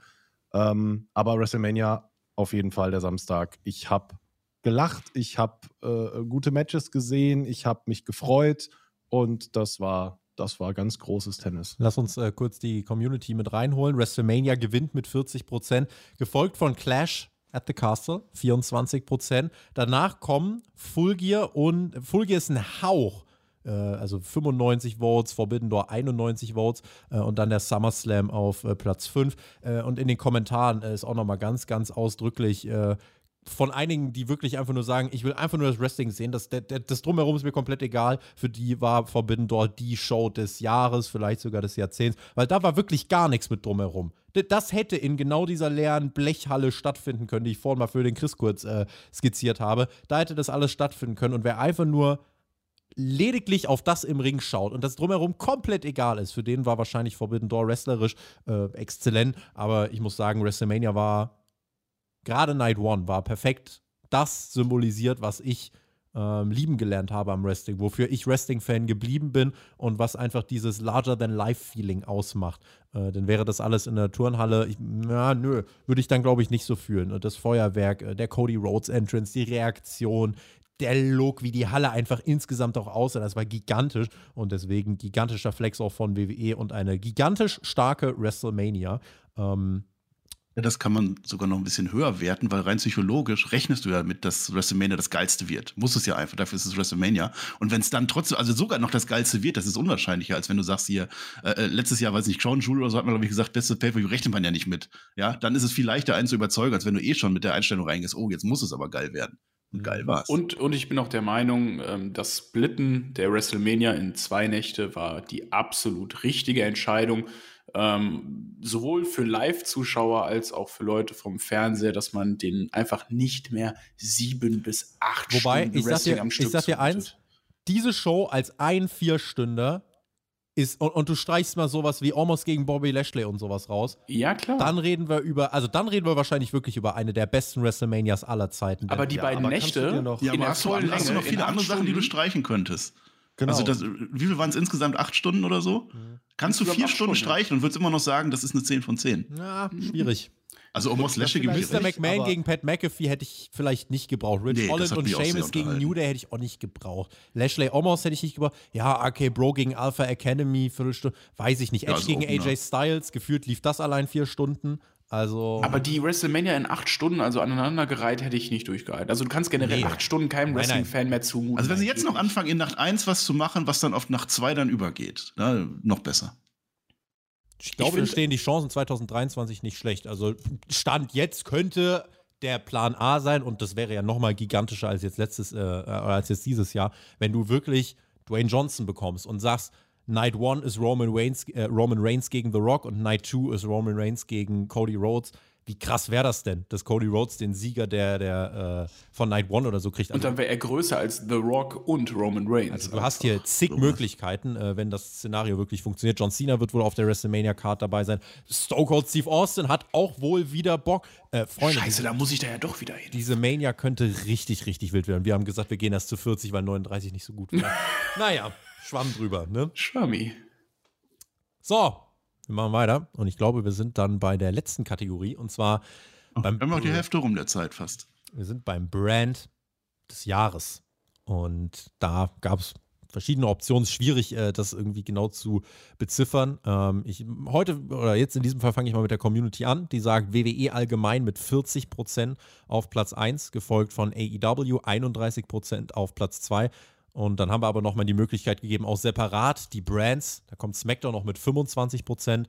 Ähm, aber WrestleMania auf jeden Fall der Samstag. Ich habe gelacht, ich habe äh, gute Matches gesehen, ich habe mich gefreut und das war, das war ganz großes Tennis. Lass uns äh, kurz die Community mit reinholen. WrestleMania gewinnt mit 40%, gefolgt von Clash at the Castle, 24%. Danach kommen Full Gear und Full Gear ist ein Hauch. äh, Also 95 Votes, Forbidden Door 91 Votes äh, und dann der SummerSlam auf äh, Platz 5. Äh, Und in den Kommentaren ist auch nochmal ganz, ganz ausdrücklich von einigen, die wirklich einfach nur sagen, ich will einfach nur das Wrestling sehen, das, das, das Drumherum ist mir komplett egal. Für die war Forbidden Door die Show des Jahres, vielleicht sogar des Jahrzehnts, weil da war wirklich gar nichts mit Drumherum. Das hätte in genau dieser leeren Blechhalle stattfinden können, die ich vorhin mal für den Chris kurz äh, skizziert habe. Da hätte das alles stattfinden können und wer einfach nur lediglich auf das im Ring schaut und das drumherum komplett egal ist, für den war wahrscheinlich Forbidden Door wrestlerisch äh, exzellent, aber ich muss sagen, WrestleMania war gerade Night One war perfekt das symbolisiert, was ich ähm, lieben gelernt habe am Wrestling, wofür ich Wrestling-Fan geblieben bin und was einfach dieses Larger-than-Life-Feeling ausmacht. Äh, dann wäre das alles in der Turnhalle, ich, na, nö, würde ich dann glaube ich nicht so fühlen. Das Feuerwerk, äh, der Cody Rhodes Entrance, die Reaktion, der Look, wie die Halle einfach insgesamt auch aussah, das war gigantisch und deswegen gigantischer Flex auch von WWE und eine gigantisch starke WrestleMania. Ähm, Ja, das kann man sogar noch ein bisschen höher werten, weil rein psychologisch rechnest du ja mit, dass WrestleMania das geilste wird. Muss es ja einfach, dafür ist es WrestleMania. Und wenn es dann trotzdem, also sogar noch das geilste wird, das ist unwahrscheinlicher, als wenn du sagst hier, äh, äh, letztes Jahr, weiß nicht, Crown Jewel oder so hat man, glaube ich, gesagt, beste Pay-Per-View rechnet man ja nicht mit. Ja, dann ist es viel leichter, einen zu überzeugen, als wenn du eh schon mit der Einstellung reingehst, oh, jetzt muss es aber geil werden. Und geil war's. Und, und ich bin auch der Meinung, ähm, das Splitten der WrestleMania in zwei Nächte war die absolut richtige Entscheidung. Ähm, sowohl für Live-Zuschauer als auch für Leute vom Fernseher, dass man denen einfach nicht mehr sieben bis acht Wobei, Stunden ich Wrestling dir, am Stück ich sag dir eins, diese Show als ein Vierstünder ist, und, und du streichst mal sowas wie Almost gegen Bobby Lashley und sowas raus, Ja, klar. dann reden wir über, also dann reden wir wahrscheinlich wirklich über eine der besten WrestleManias aller Zeiten. aber die Ja, beiden aber Nächte noch- ja, in aber der hast du, hast du noch viele andere acht Sachen, die du Stunden. streichen könntest? Genau. Also das, wie viel waren es insgesamt? Acht Stunden oder so? Kannst du vier Stunden Stunden, ja. streichen und würdest immer noch sagen, das ist eine 10 von 10. ja, schwierig. Also Omos Lashley gebe ich Mr. McMahon gegen Pat McAfee hätte ich vielleicht nicht gebraucht. Rich Nee, Holland und Sheamus gegen. New Day hätte ich auch nicht gebraucht. Lashley Omos hätte ich nicht gebraucht. Ja, RK Bro gegen Alpha Academy, Viertelstunde, weiß ich nicht. Ja, Edge also gegen. AJ Styles, gefühlt lief das allein vier Stunden. Also, Aber die WrestleMania in acht Stunden, also aneinandergereiht, hätte ich nicht durchgehalten. Also du kannst generell Nee. acht Stunden keinem. Wrestling-Fan mehr zumuten. Also wenn sie jetzt noch anfangen, in Nacht 1 was zu machen, was dann auf Nacht 2 dann übergeht, na, noch besser. ich glaube, da finde- stehen die Chancen 2023 nicht schlecht. Also, Stand jetzt könnte der Plan A sein und das wäre ja noch mal gigantischer als jetzt letztes, äh, äh, als jetzt dieses Jahr, wenn du wirklich Dwayne Johnson bekommst und sagst, Night 1 ist Roman Reigns, äh, Roman Reigns gegen The Rock und Night 2 ist Roman Reigns gegen Cody Rhodes. Wie krass wäre das denn, dass Cody Rhodes den Sieger der, der äh, von Night 1 oder so kriegt? Und dann wäre er größer als The Rock und Roman Reigns. also du hast hier zig Möglichkeiten, äh, wenn das Szenario wirklich funktioniert. John Cena wird wohl auf der WrestleMania-Card dabei sein. Stone Cold Steve Austin hat auch wohl wieder Bock. Äh, Freunde, Scheiße, da muss ich da ja doch wieder hin. diese Mania könnte richtig, richtig wild werden. Wir haben gesagt, wir gehen erst zu 40, weil 39 nicht so gut war. [LAUGHS] naja, schwamm drüber, ne? Schwammi. So, wir machen weiter. Und ich glaube, wir sind dann bei der letzten Kategorie. Und zwar beim Wir haben auch die Hälfte rum der Zeit fast. Wir sind beim Brand des Jahres. Und da gab es verschiedene Optionen. Es ist schwierig, äh, das irgendwie genau zu beziffern. Ähm, ich, heute oder jetzt in diesem Fall fange ich mal mit der Community an. Die sagt WWE allgemein mit 40% auf Platz 1, gefolgt von AEW 31% auf Platz 2. Und dann haben wir aber nochmal die Möglichkeit gegeben, auch separat die Brands. Da kommt SmackDown noch mit 25%.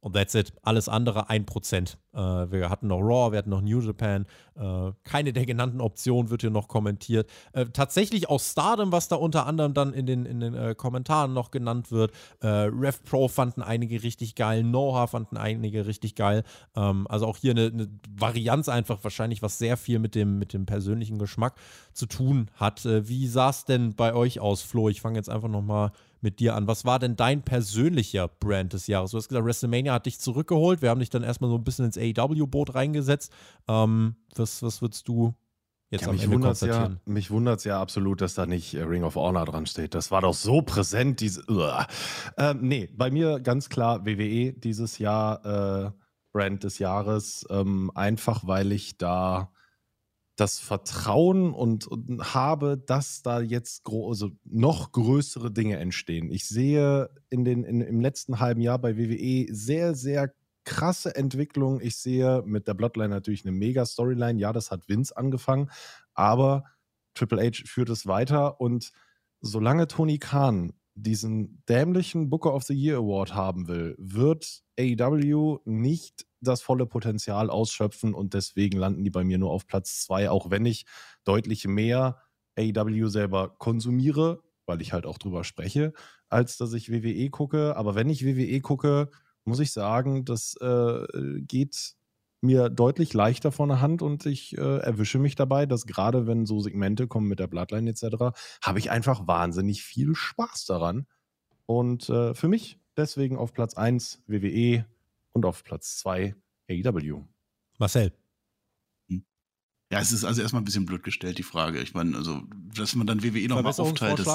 Und that's it. Alles andere 1%. Äh, wir hatten noch Raw, wir hatten noch New Japan. Äh, keine der genannten Optionen wird hier noch kommentiert. Äh, tatsächlich auch Stardom, was da unter anderem dann in den, in den äh, Kommentaren noch genannt wird. Äh, Rev Pro fanden einige richtig geil. Noah fanden einige richtig geil. Ähm, also auch hier eine, eine Varianz einfach wahrscheinlich, was sehr viel mit dem, mit dem persönlichen Geschmack zu tun hat. Äh, wie sah es denn bei euch aus, Flo? Ich fange jetzt einfach nochmal mit dir an. Was war denn dein persönlicher Brand des Jahres? Du hast gesagt, WrestleMania hat dich zurückgeholt. Wir haben dich dann erstmal so ein bisschen ins AEW-Boot reingesetzt. Ähm, was, was würdest du jetzt Ja, am mich Ende wundert es ja, konstatieren? mich wundert's ja absolut, dass da nicht äh, Ring of Honor dran steht. Das war doch so präsent, diese. Ähm, nee, bei mir ganz klar WWE dieses Jahr äh, Brand des Jahres. Ähm, einfach weil ich da das Vertrauen und, und habe, dass da jetzt also noch größere Dinge entstehen. Ich sehe in den, in, im letzten halben Jahr bei WWE sehr, sehr krasse Entwicklung. Ich sehe mit der Bloodline natürlich eine mega Storyline. Ja, das hat Vince angefangen, aber Triple H führt es weiter und solange Tony Khan diesen dämlichen Booker of the Year Award haben will, wird AEW nicht das volle Potenzial ausschöpfen und deswegen landen die bei mir nur auf Platz zwei, auch wenn ich deutlich mehr AEW selber konsumiere, weil ich halt auch drüber spreche, als dass ich WWE gucke. Aber wenn ich WWE gucke, muss ich sagen, das äh, geht mir deutlich leichter von der Hand und ich äh, erwische mich dabei, dass gerade wenn so Segmente kommen mit der Bloodline etc., habe ich einfach wahnsinnig viel Spaß daran. Und äh, für mich deswegen auf Platz 1 WWE und auf Platz 2 AEW. Marcel. Ja, es ist also erstmal ein bisschen blöd gestellt, die Frage. Ich meine, also, dass man dann WWE nochmal aufteilt, ist?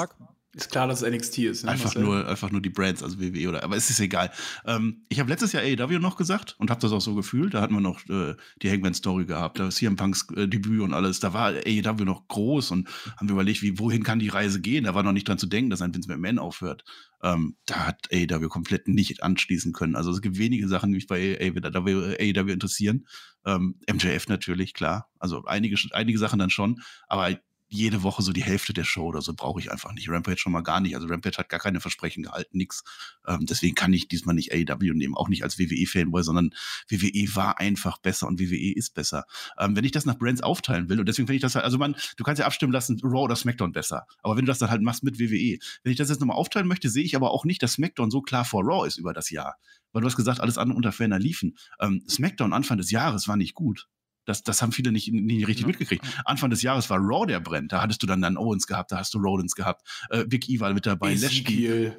Ist klar, dass es NXT ist. Ne, einfach Marcel? nur, einfach nur die Brands, also WWE oder, aber es ist egal. Ähm, ich habe letztes Jahr AEW noch gesagt und habe das auch so gefühlt. Da hatten wir noch äh, die Hangman-Story gehabt, da ist CM Punks äh, Debüt und alles. Da war AEW noch groß und haben wir überlegt, wie, wohin kann die Reise gehen? Da war noch nicht dran zu denken, dass ein Vince McMahon aufhört. Ähm, da hat AEW komplett nicht anschließen können. Also es gibt wenige Sachen, die mich bei AEW, AEW interessieren. Ähm, MJF natürlich, klar. Also einige, einige Sachen dann schon, aber jede Woche so die Hälfte der Show oder so brauche ich einfach nicht. Rampage schon mal gar nicht. Also Rampage hat gar keine Versprechen gehalten, nix. Ähm, deswegen kann ich diesmal nicht AEW nehmen, auch nicht als WWE-Fanboy, sondern WWE war einfach besser und WWE ist besser. Ähm, wenn ich das nach Brands aufteilen will, und deswegen finde ich das halt, also man, du kannst ja abstimmen lassen, Raw oder SmackDown besser. Aber wenn du das dann halt machst mit WWE, wenn ich das jetzt nochmal aufteilen möchte, sehe ich aber auch nicht, dass SmackDown so klar vor Raw ist über das Jahr. Weil du hast gesagt, alles andere unter ferner liefen. Ähm, SmackDown Anfang des Jahres war nicht gut. Das, das haben viele nicht, nicht richtig Ja. mitgekriegt. Anfang des Jahres war Raw der brennt. Da hattest du dann dann Owens gehabt, da hast du Rollins gehabt, äh, Big E war mit dabei. Ezekiel.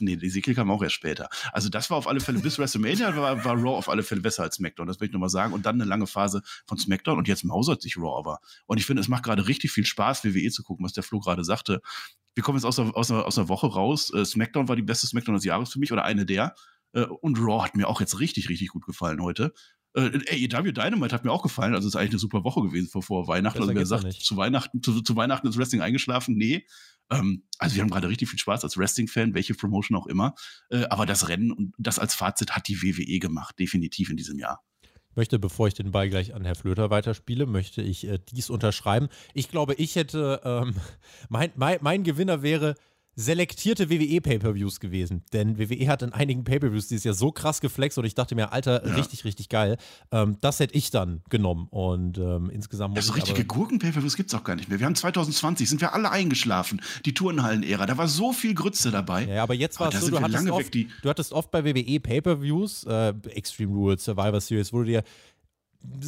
Nee, Ezekiel kam auch erst später. Also das war auf alle Fälle, bis [LAUGHS] WrestleMania war, war Raw auf alle Fälle besser als SmackDown. Das will ich nochmal sagen. Und dann eine lange Phase von SmackDown und jetzt mausert sich Raw aber. Und ich finde, es macht gerade richtig viel Spaß, WWE zu gucken, was der Flo gerade sagte. Wir kommen jetzt aus einer, aus einer, aus einer Woche raus. Äh, SmackDown war die beste SmackDown des Jahres für mich oder eine der. Äh, und Raw hat mir auch jetzt richtig, richtig gut gefallen heute. Äh, AEW Dynamite hat mir auch gefallen, also ist eigentlich eine super Woche gewesen vor, vor Weihnachten. Besser also wer sagt, zu Weihnachten, zu, zu Weihnachten ist Wrestling eingeschlafen, nee. Ähm, also wir haben gerade richtig viel Spaß als Wrestling-Fan, welche Promotion auch immer. Äh, aber das Rennen und das als Fazit hat die WWE gemacht, definitiv in diesem Jahr. Ich möchte, bevor ich den Ball gleich an Herr Flöter weiterspiele, möchte ich äh, dies unterschreiben. Ich glaube, ich hätte, ähm, [LAUGHS] mein, mein, mein Gewinner wäre selektierte WWE-Pay-Per-Views gewesen. Denn WWE hat in einigen Pay-Per-Views dieses Jahr so krass geflext und ich dachte mir, Alter, Ja. richtig, richtig geil. Ähm, das hätte ich dann genommen. Und ähm, insgesamt muss Das richtige Gurken-Pay-Per-Views gibt's auch gar nicht mehr. Wir haben 2020, sind wir alle eingeschlafen. Die Turnhallen-Ära, da war so viel Grütze dabei. Ja, aber jetzt war es so, du hattest, lange oft, weg, die- du hattest oft bei WWE Pay-Per-Views, äh, Extreme Rules, Survivor Series, wo du dir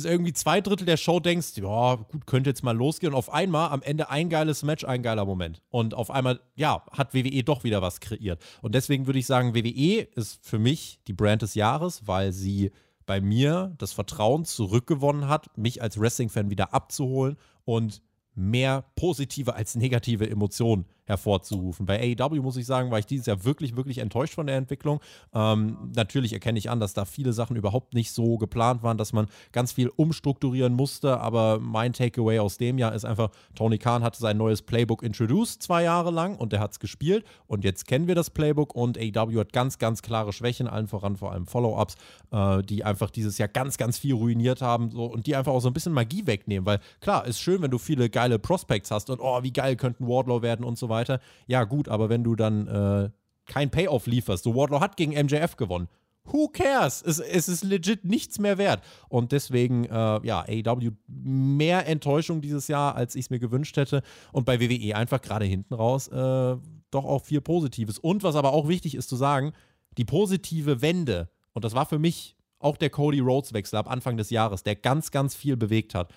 irgendwie zwei Drittel der Show denkst, ja, gut, könnte jetzt mal losgehen. Und auf einmal am Ende ein geiles Match, ein geiler Moment. Und auf einmal, ja, hat WWE doch wieder was kreiert. Und deswegen würde ich sagen, WWE ist für mich die Brand des Jahres, weil sie bei mir das Vertrauen zurückgewonnen hat, mich als Wrestling-Fan wieder abzuholen und mehr positive als negative Emotionen hervorzurufen. Bei AEW muss ich sagen, war ich dieses Jahr wirklich, wirklich enttäuscht von der Entwicklung. Ähm, natürlich erkenne ich an, dass da viele Sachen überhaupt nicht so geplant waren, dass man ganz viel umstrukturieren musste, aber mein Takeaway aus dem Jahr ist einfach, Tony Khan hatte sein neues Playbook introduced zwei Jahre lang und der hat es gespielt und jetzt kennen wir das Playbook und AEW hat ganz, ganz klare Schwächen, allen voran vor allem Follow-ups, äh, die einfach dieses Jahr ganz, ganz viel ruiniert haben so, und die einfach auch so ein bisschen Magie wegnehmen, weil klar, ist schön, wenn du viele geile Prospects hast und oh, wie geil könnten Wardlow werden und so weiter. Ja, gut, aber wenn du dann äh, kein Payoff lieferst, so Wardlow hat gegen MJF gewonnen. Who cares? Es, es ist legit nichts mehr wert. Und deswegen, äh, ja, AEW mehr Enttäuschung dieses Jahr, als ich es mir gewünscht hätte. Und bei WWE einfach gerade hinten raus äh, doch auch viel Positives. Und was aber auch wichtig ist zu sagen, die positive Wende, und das war für mich auch der Cody Rhodes-Wechsel ab Anfang des Jahres, der ganz, ganz viel bewegt hat.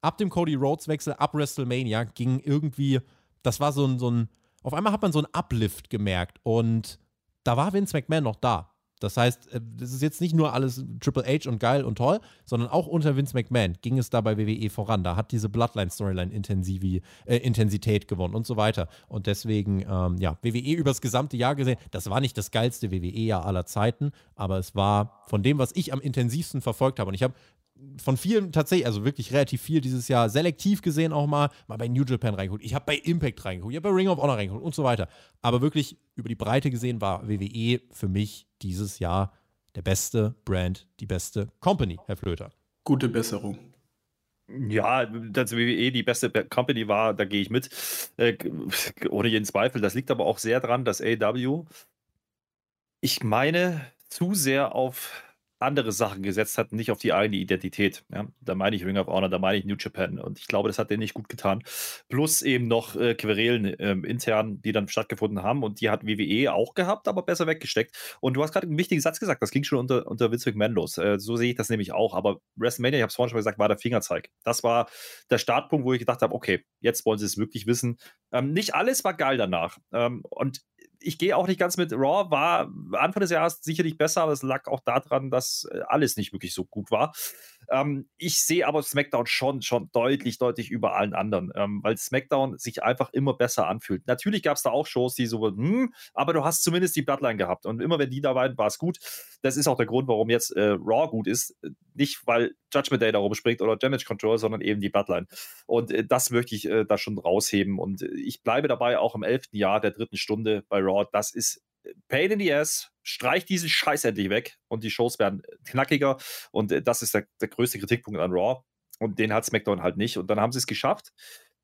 Ab dem Cody Rhodes-Wechsel, ab WrestleMania, ging irgendwie, das war so ein, so ein, auf einmal hat man so einen Uplift gemerkt und da war Vince McMahon noch da. Das heißt, äh, das ist jetzt nicht nur alles Triple H und geil und toll, sondern auch unter Vince McMahon ging es da bei WWE voran. Da hat diese Bloodline-Storyline äh, Intensität gewonnen und so weiter. Und deswegen, ähm, ja, WWE übers gesamte Jahr gesehen, das war nicht das geilste WWE-Jahr aller Zeiten, aber es war von dem, was ich am intensivsten verfolgt habe. Und ich habe von vielen tatsächlich, also wirklich relativ viel dieses Jahr selektiv gesehen auch mal, mal bei New Japan reingeguckt, ich habe bei Impact reingeguckt, ich habe bei Ring of Honor reingeguckt und so weiter. Aber wirklich über die Breite gesehen war WWE für mich dieses Jahr der beste Brand, die beste Company, Herr Flöter. Gute Besserung. Ja, dass WWE die beste Company war, da gehe ich mit. Äh, ohne jeden Zweifel. Das liegt aber auch sehr daran, dass AEW, ich meine, zu sehr auf andere Sachen gesetzt hat, nicht auf die eigene Identität. Ja, da meine ich Ring of Honor, da meine ich New Japan. Und ich glaube, das hat denen nicht gut getan. Plus eben noch äh, Querelen ähm, intern, die dann stattgefunden haben. Und die hat WWE auch gehabt, aber besser weggesteckt. Und du hast gerade einen wichtigen Satz gesagt, das ging schon unter, unter Vince McMahon los. Äh, so sehe ich das nämlich auch. Aber WrestleMania, ich habe es vorhin schon mal gesagt, war der Fingerzeig. Das war der Startpunkt, wo ich gedacht habe, okay, jetzt wollen sie es wirklich wissen. Ähm, nicht alles war geil danach. Ähm, und ich gehe auch nicht ganz mit. Raw war Anfang des Jahres sicherlich besser, aber es lag auch daran, dass äh, alles nicht wirklich so gut war. Ähm, ich sehe aber SmackDown schon, schon deutlich, deutlich über allen anderen, ähm, weil SmackDown sich einfach immer besser anfühlt. Natürlich gab es da auch Shows, die so, hm, aber du hast zumindest die Bloodline gehabt. Und immer wenn die da waren, war es gut. Das ist auch der Grund, warum jetzt äh, Raw gut ist. Nicht, weil Judgment Day da rumspringt oder Damage Control, sondern eben die Bloodline. Und äh, das möchte ich äh, da schon rausheben. Und ich bleibe dabei auch im elften Jahr der dritten Stunde bei Raw. Das ist Pain in the ass, streich diesen Scheiß endlich weg und die Shows werden knackiger und äh, das ist der, der größte Kritikpunkt an Raw und den hat SmackDown halt nicht und dann haben sie es geschafft,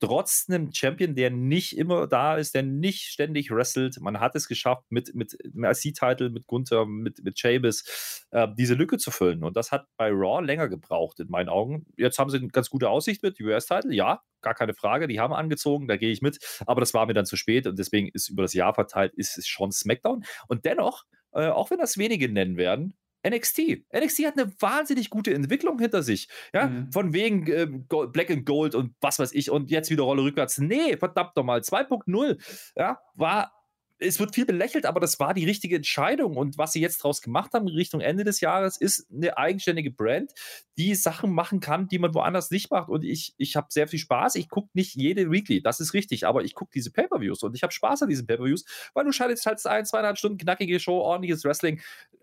trotz einem Champion, der nicht immer da ist, der nicht ständig wrestelt, man hat es geschafft mit, mit dem IC-Title, mit Gunther, mit, mit Sheamus, äh, diese Lücke zu füllen. Und das hat bei Raw länger gebraucht in meinen Augen. Jetzt haben sie eine ganz gute Aussicht mit US-Title, ja, gar keine Frage, die haben angezogen, da gehe ich mit, aber das war mir dann zu spät und deswegen ist über das Jahr verteilt, ist es schon SmackDown. Und dennoch, äh, auch wenn das wenige nennen werden, NXT. NXT hat eine wahnsinnig gute Entwicklung hinter sich. Ja, Mhm. von wegen äh, Gold, Black and Gold und was weiß ich und jetzt wieder Rolle rückwärts. Nee, verdammt nochmal. 2.0. Ja, war. Es wird viel belächelt, aber das war die richtige Entscheidung. Und was sie jetzt draus gemacht haben Richtung Ende des Jahres, ist eine eigenständige Brand, die Sachen machen kann, die man woanders nicht macht. Und ich, ich habe sehr viel Spaß. Ich gucke nicht jede Weekly, das ist richtig, aber ich gucke diese Pay-Per-Views und ich habe Spaß an diesen Pay-Per-Views, weil du schaltest halt ein, zweieinhalb Stunden knackige Show, ordentliches Wrestling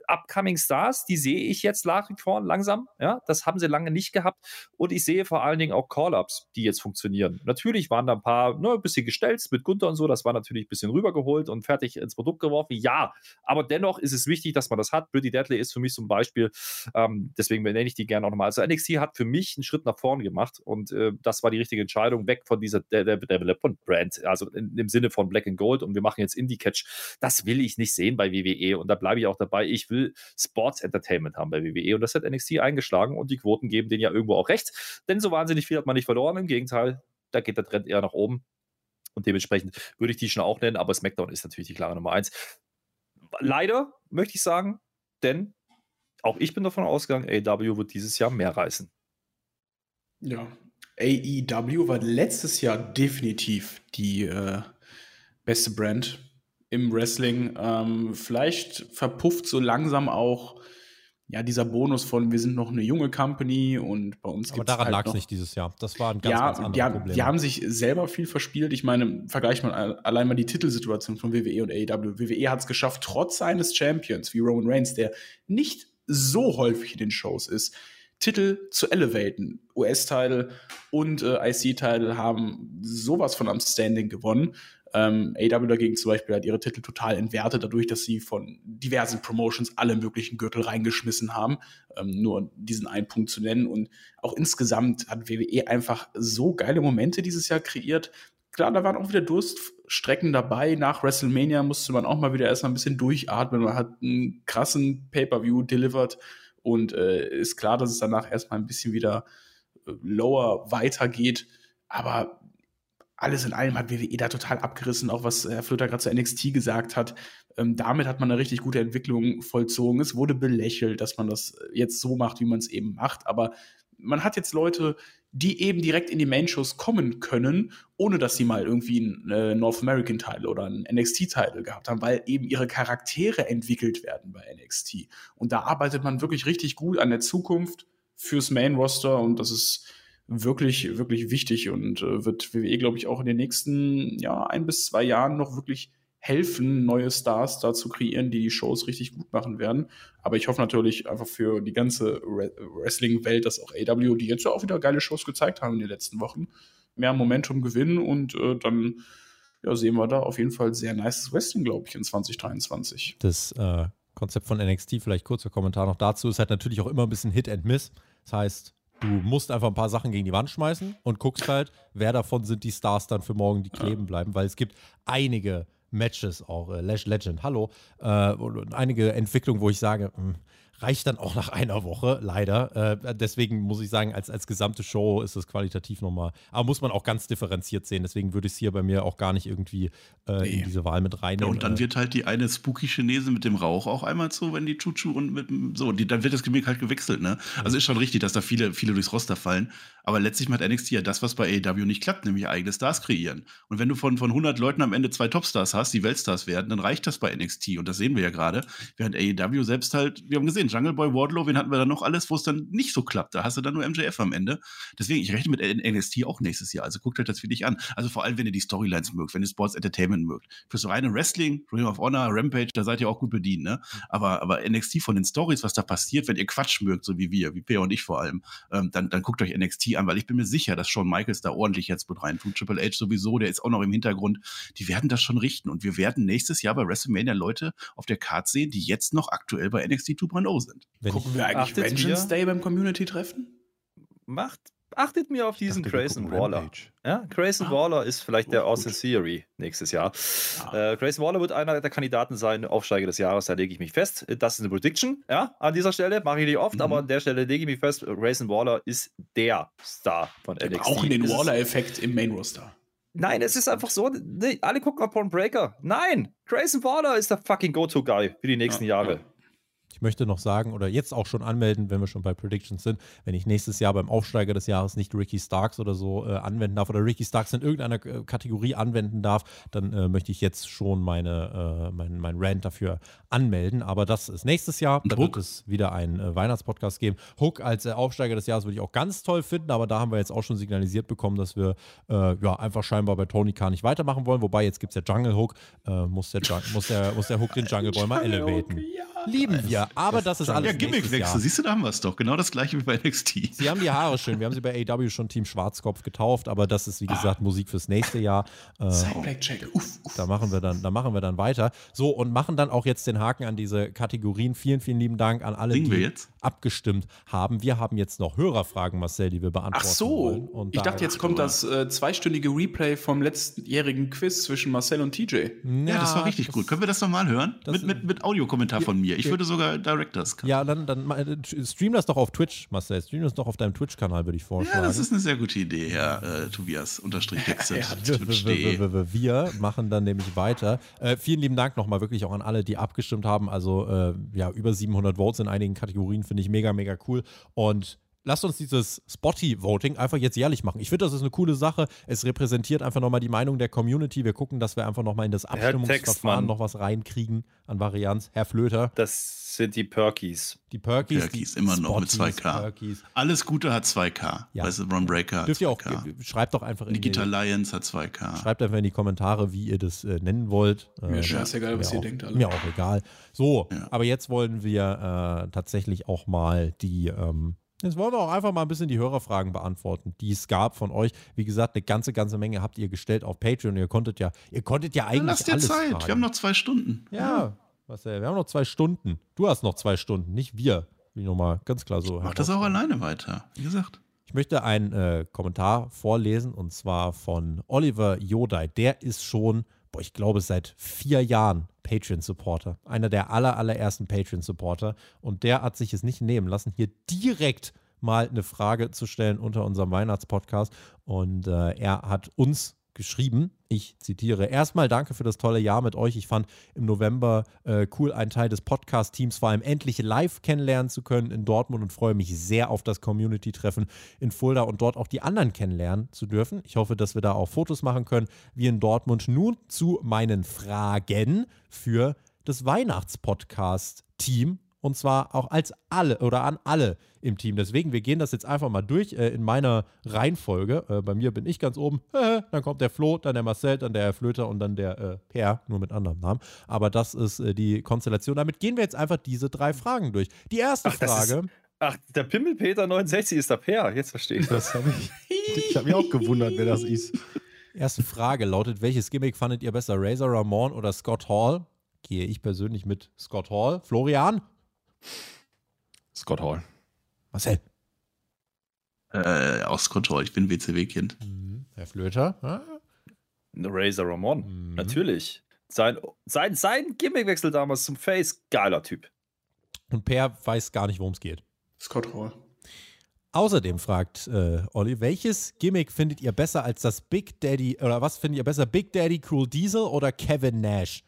Upcoming Stars, die sehe ich jetzt langsam. Ja, das haben sie lange nicht gehabt. Und ich sehe vor allen Dingen auch Call-Ups, die jetzt funktionieren. Natürlich waren da ein paar, ne, ein bisschen gestellt mit Gunther und so. Das war natürlich ein bisschen rübergeholt und fertig ins Produkt geworfen. Ja, aber dennoch ist es wichtig, dass man das hat. Pretty Deadly ist für mich zum Beispiel, ähm, deswegen nenne ich die gerne auch nochmal. Also NXT hat für mich einen Schritt nach vorn gemacht und äh, das war die richtige Entscheidung, weg von dieser Development Brand, also in, im Sinne von Black and Gold und wir machen jetzt Indie Catch. Das will ich nicht sehen bei WWE und da bleibe ich auch dabei. Ich will Sports Entertainment haben bei WWE und das hat NXT eingeschlagen und die Quoten geben denen ja irgendwo auch recht, denn so wahnsinnig viel hat man nicht verloren. Im Gegenteil, da geht der Trend eher nach oben. Und dementsprechend würde ich die schon auch nennen, aber SmackDown ist natürlich die klare Nummer eins. Leider möchte ich sagen, denn auch ich bin davon ausgegangen, AW wird dieses Jahr mehr reißen. Ja, AEW war letztes Jahr definitiv die äh, beste Brand im Wrestling. Ähm, vielleicht verpufft so langsam auch ja, dieser Bonus von, wir sind noch eine junge Company und bei uns Aber daran halt lag es nicht dieses Jahr. Das war ein ganz, ja, ganz anderes die, haben, Problem. die haben sich selber viel verspielt. Ich meine, vergleicht man allein mal die Titelsituation von WWE und AEW. WWE hat es geschafft, trotz seines Champions wie Roman Reigns, der nicht so häufig in den Shows ist, Titel zu elevaten. US-Title und äh, IC-Title haben sowas von am Standing gewonnen. Ähm, AW dagegen zum Beispiel hat ihre Titel total entwertet, dadurch, dass sie von diversen Promotions alle möglichen Gürtel reingeschmissen haben. Ähm, nur diesen einen Punkt zu nennen. Und auch insgesamt hat WWE einfach so geile Momente dieses Jahr kreiert. Klar, da waren auch wieder Durststrecken dabei. Nach WrestleMania musste man auch mal wieder erstmal ein bisschen durchatmen. Man hat einen krassen Pay-Per-View delivered und äh, ist klar, dass es danach erstmal ein bisschen wieder äh, lower weitergeht. Aber alles in allem hat WWE da total abgerissen, auch was Herr Flöter gerade zu NXT gesagt hat. Ähm, damit hat man eine richtig gute Entwicklung vollzogen. Es wurde belächelt, dass man das jetzt so macht, wie man es eben macht. Aber man hat jetzt Leute, die eben direkt in die Main-Shows kommen können, ohne dass sie mal irgendwie einen äh, North American-Title oder einen NXT-Title gehabt haben, weil eben ihre Charaktere entwickelt werden bei NXT. Und da arbeitet man wirklich richtig gut an der Zukunft fürs Main-Roster und das ist wirklich, wirklich wichtig und äh, wird WWE, glaube ich, auch in den nächsten ja, ein bis zwei Jahren noch wirklich helfen, neue Stars da zu kreieren, die die Shows richtig gut machen werden. Aber ich hoffe natürlich einfach für die ganze Wrestling-Welt, dass auch AW, die jetzt ja auch wieder geile Shows gezeigt haben in den letzten Wochen, mehr Momentum gewinnen und äh, dann ja, sehen wir da auf jeden Fall sehr nice Wrestling, glaube ich, in 2023. Das äh, Konzept von NXT, vielleicht kurzer Kommentar noch dazu, ist halt natürlich auch immer ein bisschen Hit and Miss. Das heißt, du musst einfach ein paar Sachen gegen die Wand schmeißen und guckst halt, wer davon sind die Stars dann für morgen, die kleben bleiben, weil es gibt einige Matches auch, äh, Lash Legend, hallo, äh, und einige Entwicklungen, wo ich sage, mh, reicht dann auch nach einer Woche, leider. Äh, deswegen muss ich sagen, als, als gesamte Show ist es qualitativ nochmal, aber muss man auch ganz differenziert sehen. Deswegen würde ich es hier bei mir auch gar nicht irgendwie äh, Nee. in diese Wahl mit Ja, reinnehmen. und dann Äh, wird halt die eine spooky Chinese mit dem Rauch auch einmal zu, wenn die Chuchu und mit dem- so, die, dann wird das Gimmick halt gewechselt, ne? Also ist schon richtig, dass da viele, viele durchs Roster fallen. Aber letztlich macht NXT ja das, was bei AEW nicht klappt, nämlich eigene Stars kreieren. Und wenn du von, von 100 Leuten am Ende zwei Topstars hast, die Weltstars werden, dann reicht das bei NXT. Und das sehen wir ja gerade. Während AEW selbst halt, wir haben gesehen, Jungle Boy, Wardlow, wen hatten wir da noch alles, wo es dann nicht so klappt. Da hast du dann nur MJF am Ende. Deswegen, ich rechne mit NXT auch nächstes Jahr. Also guckt euch das wirklich an. Also vor allem, wenn ihr die Storylines mögt, wenn ihr Sports Entertainment mögt. Für so reine Wrestling, Ring of Honor, Rampage, da seid ihr auch gut bedient, ne? Aber, aber NXT von den Stories, was da passiert, wenn ihr Quatsch mögt, so wie wir, wie Peer und ich vor allem, ähm, dann, dann guckt euch NXT an, weil ich bin mir sicher, dass Shawn Michaels da ordentlich jetzt mit rein tut. Triple H sowieso, der ist auch noch im Hintergrund. Die werden das schon richten. Und wir werden nächstes Jahr bei WrestleMania Leute auf der Card sehen, die jetzt noch aktuell bei NXT 2.0 sind. wenn Gucken wir eigentlich Vengeance? Day beim Community-Treffen? Macht, achtet mir auf diesen dachte, Grayson Waller. Rampage. Ja, Grayson Ah. Waller ist vielleicht Oh, der gut. Austin Theory nächstes Jahr. Ah. Äh, Grayson Waller wird einer der Kandidaten sein, Aufsteiger des Jahres, da lege ich mich fest. Das ist eine Prediction, ja, an dieser Stelle. Mache ich nicht oft, Mhm. aber an der Stelle lege ich mich fest. Grayson Waller ist der Star von Wir NXT. brauchen den Waller-Effekt im Main-Roster. Nein, es ist einfach so, nee, alle gucken auf Braun Breaker. Nein, Grayson Waller ist der fucking Go-To-Guy für die nächsten Ja, Jahre. ja. Ich möchte noch sagen oder jetzt auch schon anmelden, wenn wir schon bei Predictions sind, wenn ich nächstes Jahr beim Aufsteiger des Jahres nicht Ricky Starks oder so äh, anwenden darf oder Ricky Starks in irgendeiner äh, Kategorie anwenden darf, dann äh, möchte ich jetzt schon meine, äh, mein, mein Rant dafür anmelden. Aber das ist nächstes Jahr. Da wird es wieder einen äh, Weihnachtspodcast geben. Hook als äh, Aufsteiger des Jahres würde ich auch ganz toll finden, aber da haben wir jetzt auch schon signalisiert bekommen, dass wir ja, einfach scheinbar bei Tony Khan nicht weitermachen wollen. Wobei jetzt gibt es ja Jungle Hook. Muss, der, Jun- muss, der, muss der Hook den Jungle Boy mal elevaten. Ja. Lieben wir. Aber das ist alles Ja, Gimmickwechsel. Siehst du, da haben wir es doch. Genau das gleiche wie bei NXT. Sie haben die Haare schön. Wir haben sie bei AW schon Team Schwarzkopf getauft, aber das ist, wie gesagt, Musik fürs nächste Jahr. Äh, Side Blackjack. Uff, uff. da machen wir dann, da machen wir dann weiter. So, und machen dann auch jetzt den Haken an diese Kategorien. Vielen, vielen lieben Dank an alle, Singen wir die jetzt? abgestimmt haben. Wir haben jetzt noch Hörerfragen, Marcel, die wir beantworten Ach wollen. so. Und ich da- dachte, jetzt kommt das äh, zweistündige Replay vom letztjährigen Quiz zwischen Marcel und TJ. Ja, das war richtig gut. Können wir das nochmal hören? das- Mit, mit, mit Audiokommentar von mir. Ich würde sogar Directors. Ja, dann, dann äh, stream das doch auf Twitch, Marcel. Stream das doch auf deinem Twitch-Kanal, würde ich Ja, vorschlagen. das ist eine sehr gute Idee, Herr äh, Tobias. Unterstrich [LAUGHS] w- w- Wir machen dann nämlich weiter. Äh, vielen lieben Dank nochmal wirklich auch an alle, die abgestimmt haben. Also äh, ja, über 700 Votes in einigen Kategorien finde ich mega, mega cool. Und lasst uns dieses Spotty-Voting einfach jetzt jährlich machen. Ich finde, das ist eine coole Sache. Es repräsentiert einfach nochmal die Meinung der Community. Wir gucken, dass wir einfach nochmal in das Abstimmungsverfahren Textmann. noch was reinkriegen an Varianz. Herr Flöter, Das sind die Perkies. die Perkies. Perkies, die immer noch mit Spotties, 2K. Perkies. Alles Gute hat 2K. Ja. Weißt du, Ron Breaker hat Dürft ihr auch, 2K. schreibt doch einfach in die, Digital Lions hat 2K. Schreibt einfach in die Kommentare, wie ihr das äh, nennen wollt. Mir Äh, scheißegal, was mir ihr auch, denkt, alle. Mir auch egal. So, Ja. aber jetzt wollen wir äh, tatsächlich auch mal die, ähm, jetzt wollen wir auch einfach mal ein bisschen die Hörerfragen beantworten, die es gab von euch. Wie gesagt, eine ganze, ganze Menge habt ihr gestellt auf Patreon. Ihr konntet ja, ihr konntet ja Ja, eigentlich lass dir alles Zeit. fragen. Wir haben noch zwei Stunden. ja, Marcel, wir haben noch zwei Stunden. Du hast noch zwei Stunden, nicht wir. Wie nochmal ganz klar so. Mach das auch alleine weiter. Wie gesagt. Ich möchte einen äh, Kommentar vorlesen und zwar von Oliver Jodai. Der ist schon, boah, ich glaube, seit vier Jahren Patreon-Supporter. Einer der aller, allerersten Patreon-Supporter. Und der hat sich es nicht nehmen lassen, hier direkt mal eine Frage zu stellen unter unserem Weihnachtspodcast. Und äh, er hat uns geschrieben, ich zitiere, erstmal danke für das tolle Jahr mit euch. Ich fand im November äh, cool, ein Teil des Podcast-Teams vor allem endlich live kennenlernen zu können in Dortmund und freue mich sehr auf das Community-Treffen in Fulda und dort auch die anderen kennenlernen zu dürfen. Ich hoffe, dass wir da auch Fotos machen können, wie in Dortmund. Nun zu meinen Fragen für das Weihnachtspodcast-Team und zwar auch als alle oder an alle im Team. Deswegen, wir gehen das jetzt einfach mal durch äh, in meiner Reihenfolge. Äh, bei mir bin ich ganz oben, [LAUGHS] dann kommt der Flo, dann der Marcel, dann der Herr Flöter und dann der äh, Per, nur mit anderem Namen. Aber das ist äh, die Konstellation. Damit gehen wir jetzt einfach diese drei Fragen durch. Die erste Ach, ist- Frage. Ach, der Pimmelpeter 69 ist der Per. Jetzt verstehe ich das. Das habe ich. Ich habe mich auch gewundert, wer das ist. [LAUGHS] Erste Frage lautet: Welches Gimmick fandet ihr besser, Razor Ramon oder Scott Hall? Gehe ich persönlich mit Scott Hall. Florian? Scott Hall. Marcel? Äh, aus Kontrolle. Ich bin WCW-Kind. Herr Flöter? Ah, Razor Ramon. Mhm. Natürlich. Sein, sein, sein Gimmickwechsel damals zum Face, geiler Typ. Und Per weiß gar nicht, worum es geht. Scott Hall. Außerdem fragt äh, Olli, welches Gimmick findet ihr besser als das Big Daddy, oder was findet ihr besser, Big Daddy Cruel Diesel oder Kevin Nash?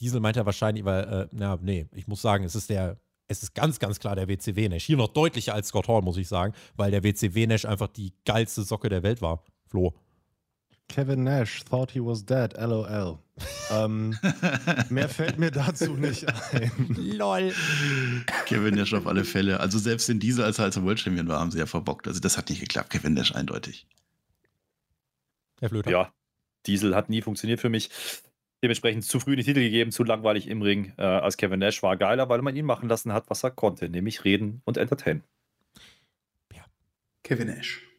Diesel meint er wahrscheinlich, weil, äh, na, nee, ich muss sagen, es ist der, es ist ganz, ganz klar der WCW Nash. Hier noch deutlicher als Scott Hall, muss ich sagen, weil der WCW Nash einfach die geilste Socke der Welt war. Flo. Kevin Nash thought he was dead. LOL. ähm, [LAUGHS] mehr fällt mir dazu nicht ein. LOL. Kevin Nash auf alle Fälle. Also selbst in diese, als er als World Champion war, haben sie ja verbockt. Also das hat nicht geklappt. Kevin Nash eindeutig. Herr Flöter. Ja, Diesel hat nie funktioniert für mich. Dementsprechend zu früh den Titel gegeben, zu langweilig im Ring. Äh, als Kevin Nash war geiler, weil man ihn machen lassen hat, was er konnte, nämlich reden und entertainen. Kevin Nash.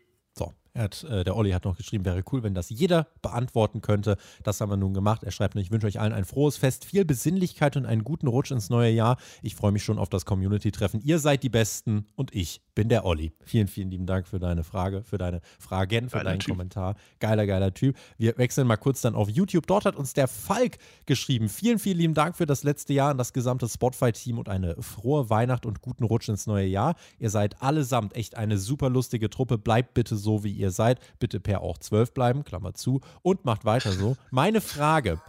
Hat, äh, der Olli hat noch geschrieben, wäre cool, wenn das jeder beantworten könnte. Das haben wir nun gemacht. Er schreibt, ich wünsche euch allen ein frohes Fest, viel Besinnlichkeit und einen guten Rutsch ins neue Jahr. Ich freue mich schon auf das Community-Treffen. Ihr seid die Besten und ich bin der Olli. Vielen, vielen lieben Dank für deine Frage, für deine Fragen, für Geiler deinen Typ. Kommentar. Geiler, geiler Typ. Wir wechseln mal kurz dann auf YouTube. Dort hat uns der Falk geschrieben. Vielen, vielen lieben Dank für das letzte Jahr an das gesamte Spotify-Team und eine frohe Weihnacht und guten Rutsch ins neue Jahr. Ihr seid allesamt echt eine super lustige Truppe. Bleibt bitte so, wie ihr seid. Bitte per auch 12 bleiben, Klammer zu. Und macht weiter so. Meine Frage,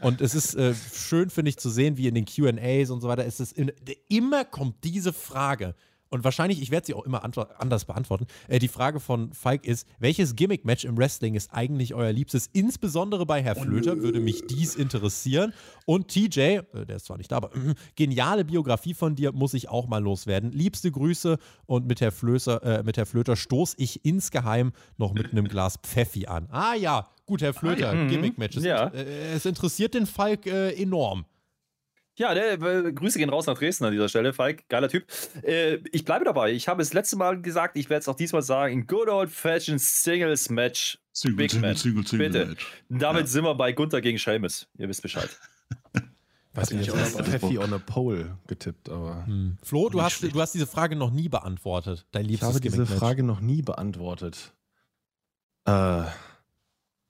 und es ist äh, schön, finde ich, zu sehen, wie in den QAs und so weiter, es ist in, immer kommt diese Frage. Und wahrscheinlich, ich werde sie auch immer anders beantworten. Äh, die Frage von Falk ist: Welches Gimmick-Match im Wrestling ist eigentlich euer Liebstes? Insbesondere bei Herr Flöter würde mich dies interessieren. Und TJ, äh, der ist zwar nicht da, aber äh, geniale Biografie von dir muss ich auch mal loswerden. Liebste Grüße und mit Herr, Flößer, äh, mit Herr Flöter stoß ich insgeheim noch mit einem Glas Pfeffi an. Ah ja, gut, Herr Flöter, ja. Mhm. Gimmick-Matches. Ja. Äh, es interessiert den Falk äh, enorm. Ja, der, äh, Grüße gehen raus nach Dresden an dieser Stelle, Falk. Geiler Typ. Äh, ich bleibe dabei. Ich habe es letzte Mal gesagt, ich werde es auch diesmal sagen. Good old fashioned Singles Match. Single, Big Single. Single, Single Bitte. Match. Damit Ja. sind wir bei Gunther gegen Seamus. Ihr wisst Bescheid. [LAUGHS] Was ich ich jetzt. Pfeffi on a Pole getippt, aber Hm. Flo, du hast, schlecht. du hast diese Frage noch nie beantwortet. Dein ich liebstes habe diese. Frage noch nie beantwortet. Äh,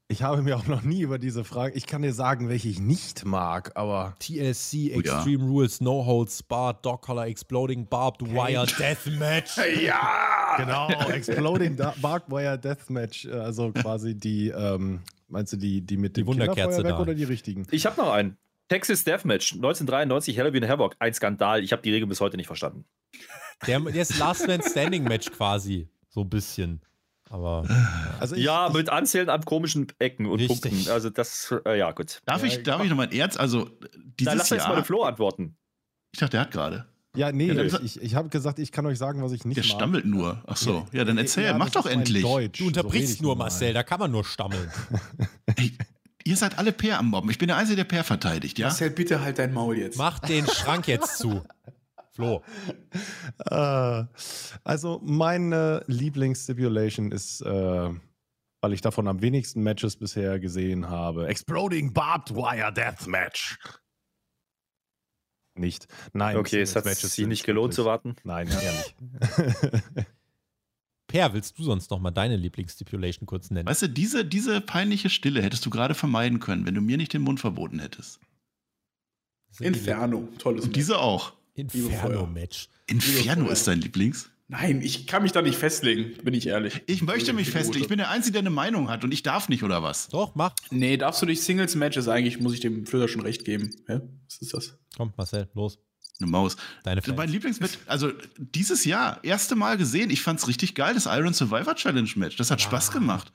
ich habe mir auch noch nie über diese Frage. Ich kann dir sagen, welche ich nicht mag, aber TLC Oh ja. Extreme Rules No Holds Barred Dog Collar Exploding Barbed Wire Deathmatch. [LAUGHS] Ja! genau, Exploding Barbed Wire Deathmatch, äh, also quasi die, ähm, meinst du die, die mit Die dem Wunderkerze Killerfeuerwerk da. oder die richtigen? Ich habe noch einen. Texas Deathmatch 1993 Halloween Havoc. Ein Skandal. Ich habe die Regel bis heute nicht verstanden. Der, der ist Last Man Standing Match quasi. So ein bisschen. Aber Also ich, ja, ich, mit Anzählen an komischen Ecken und Richtig. Punkten. Also das, äh, ja gut. Darf ich, darf ich nochmal ein Ernst? Also, dieses Dann lass jetzt mal Jahr. den Flo antworten. Ich dachte, der hat gerade. ja, nee, Ja, ich, ich, ich habe gesagt, ich kann euch sagen, was ich nicht Der mag. stammelt nur. Ach so. Ja, dann erzähl. Ja, Mach doch mein endlich. Deutsch. du So unterbrichst ich nur. Marcel, da kann man nur stammeln. [LAUGHS] Ey, ihr seid alle Per am Mobben. Ich bin der Einzige, der Per verteidigt, ja? Marcel, bitte halt dein Maul jetzt. Mach den Schrank jetzt zu. [LAUGHS] Flo. Äh, also meine Lieblingsstipulation ist, äh, weil ich davon am wenigsten Matches bisher gesehen habe, Exploding Barbed Wire Death Match. Nicht. Nein. Okay, es hat Singles-Matches sich nicht gelohnt zu warten. Nein, eher nicht. [LAUGHS] Per, willst du sonst noch mal deine Lieblingsstipulation kurz nennen? Weißt du, diese, diese peinliche Stille hättest du gerade vermeiden können, wenn du mir nicht den Mund verboten hättest. Inferno. Tolles Und diese auch. Inferno-Match. Inferno ist dein Lieblings? Nein, ich kann mich da nicht festlegen, bin ich ehrlich. Ich möchte mich festlegen. Ich bin der Einzige, der eine Meinung hat und ich darf nicht, oder was? Doch, mach. Nee, darfst du nicht Singles-Matches eigentlich, muss ich dem Flöter schon recht geben. Hä? Was ist das? Komm, Marcel, los. Eine Maus. Deine Fans. Mein Lieblingsmatch, also dieses Jahr, erste Mal gesehen, ich fand's richtig geil, das Iron Survivor Challenge Match. Das hat Spaß gemacht.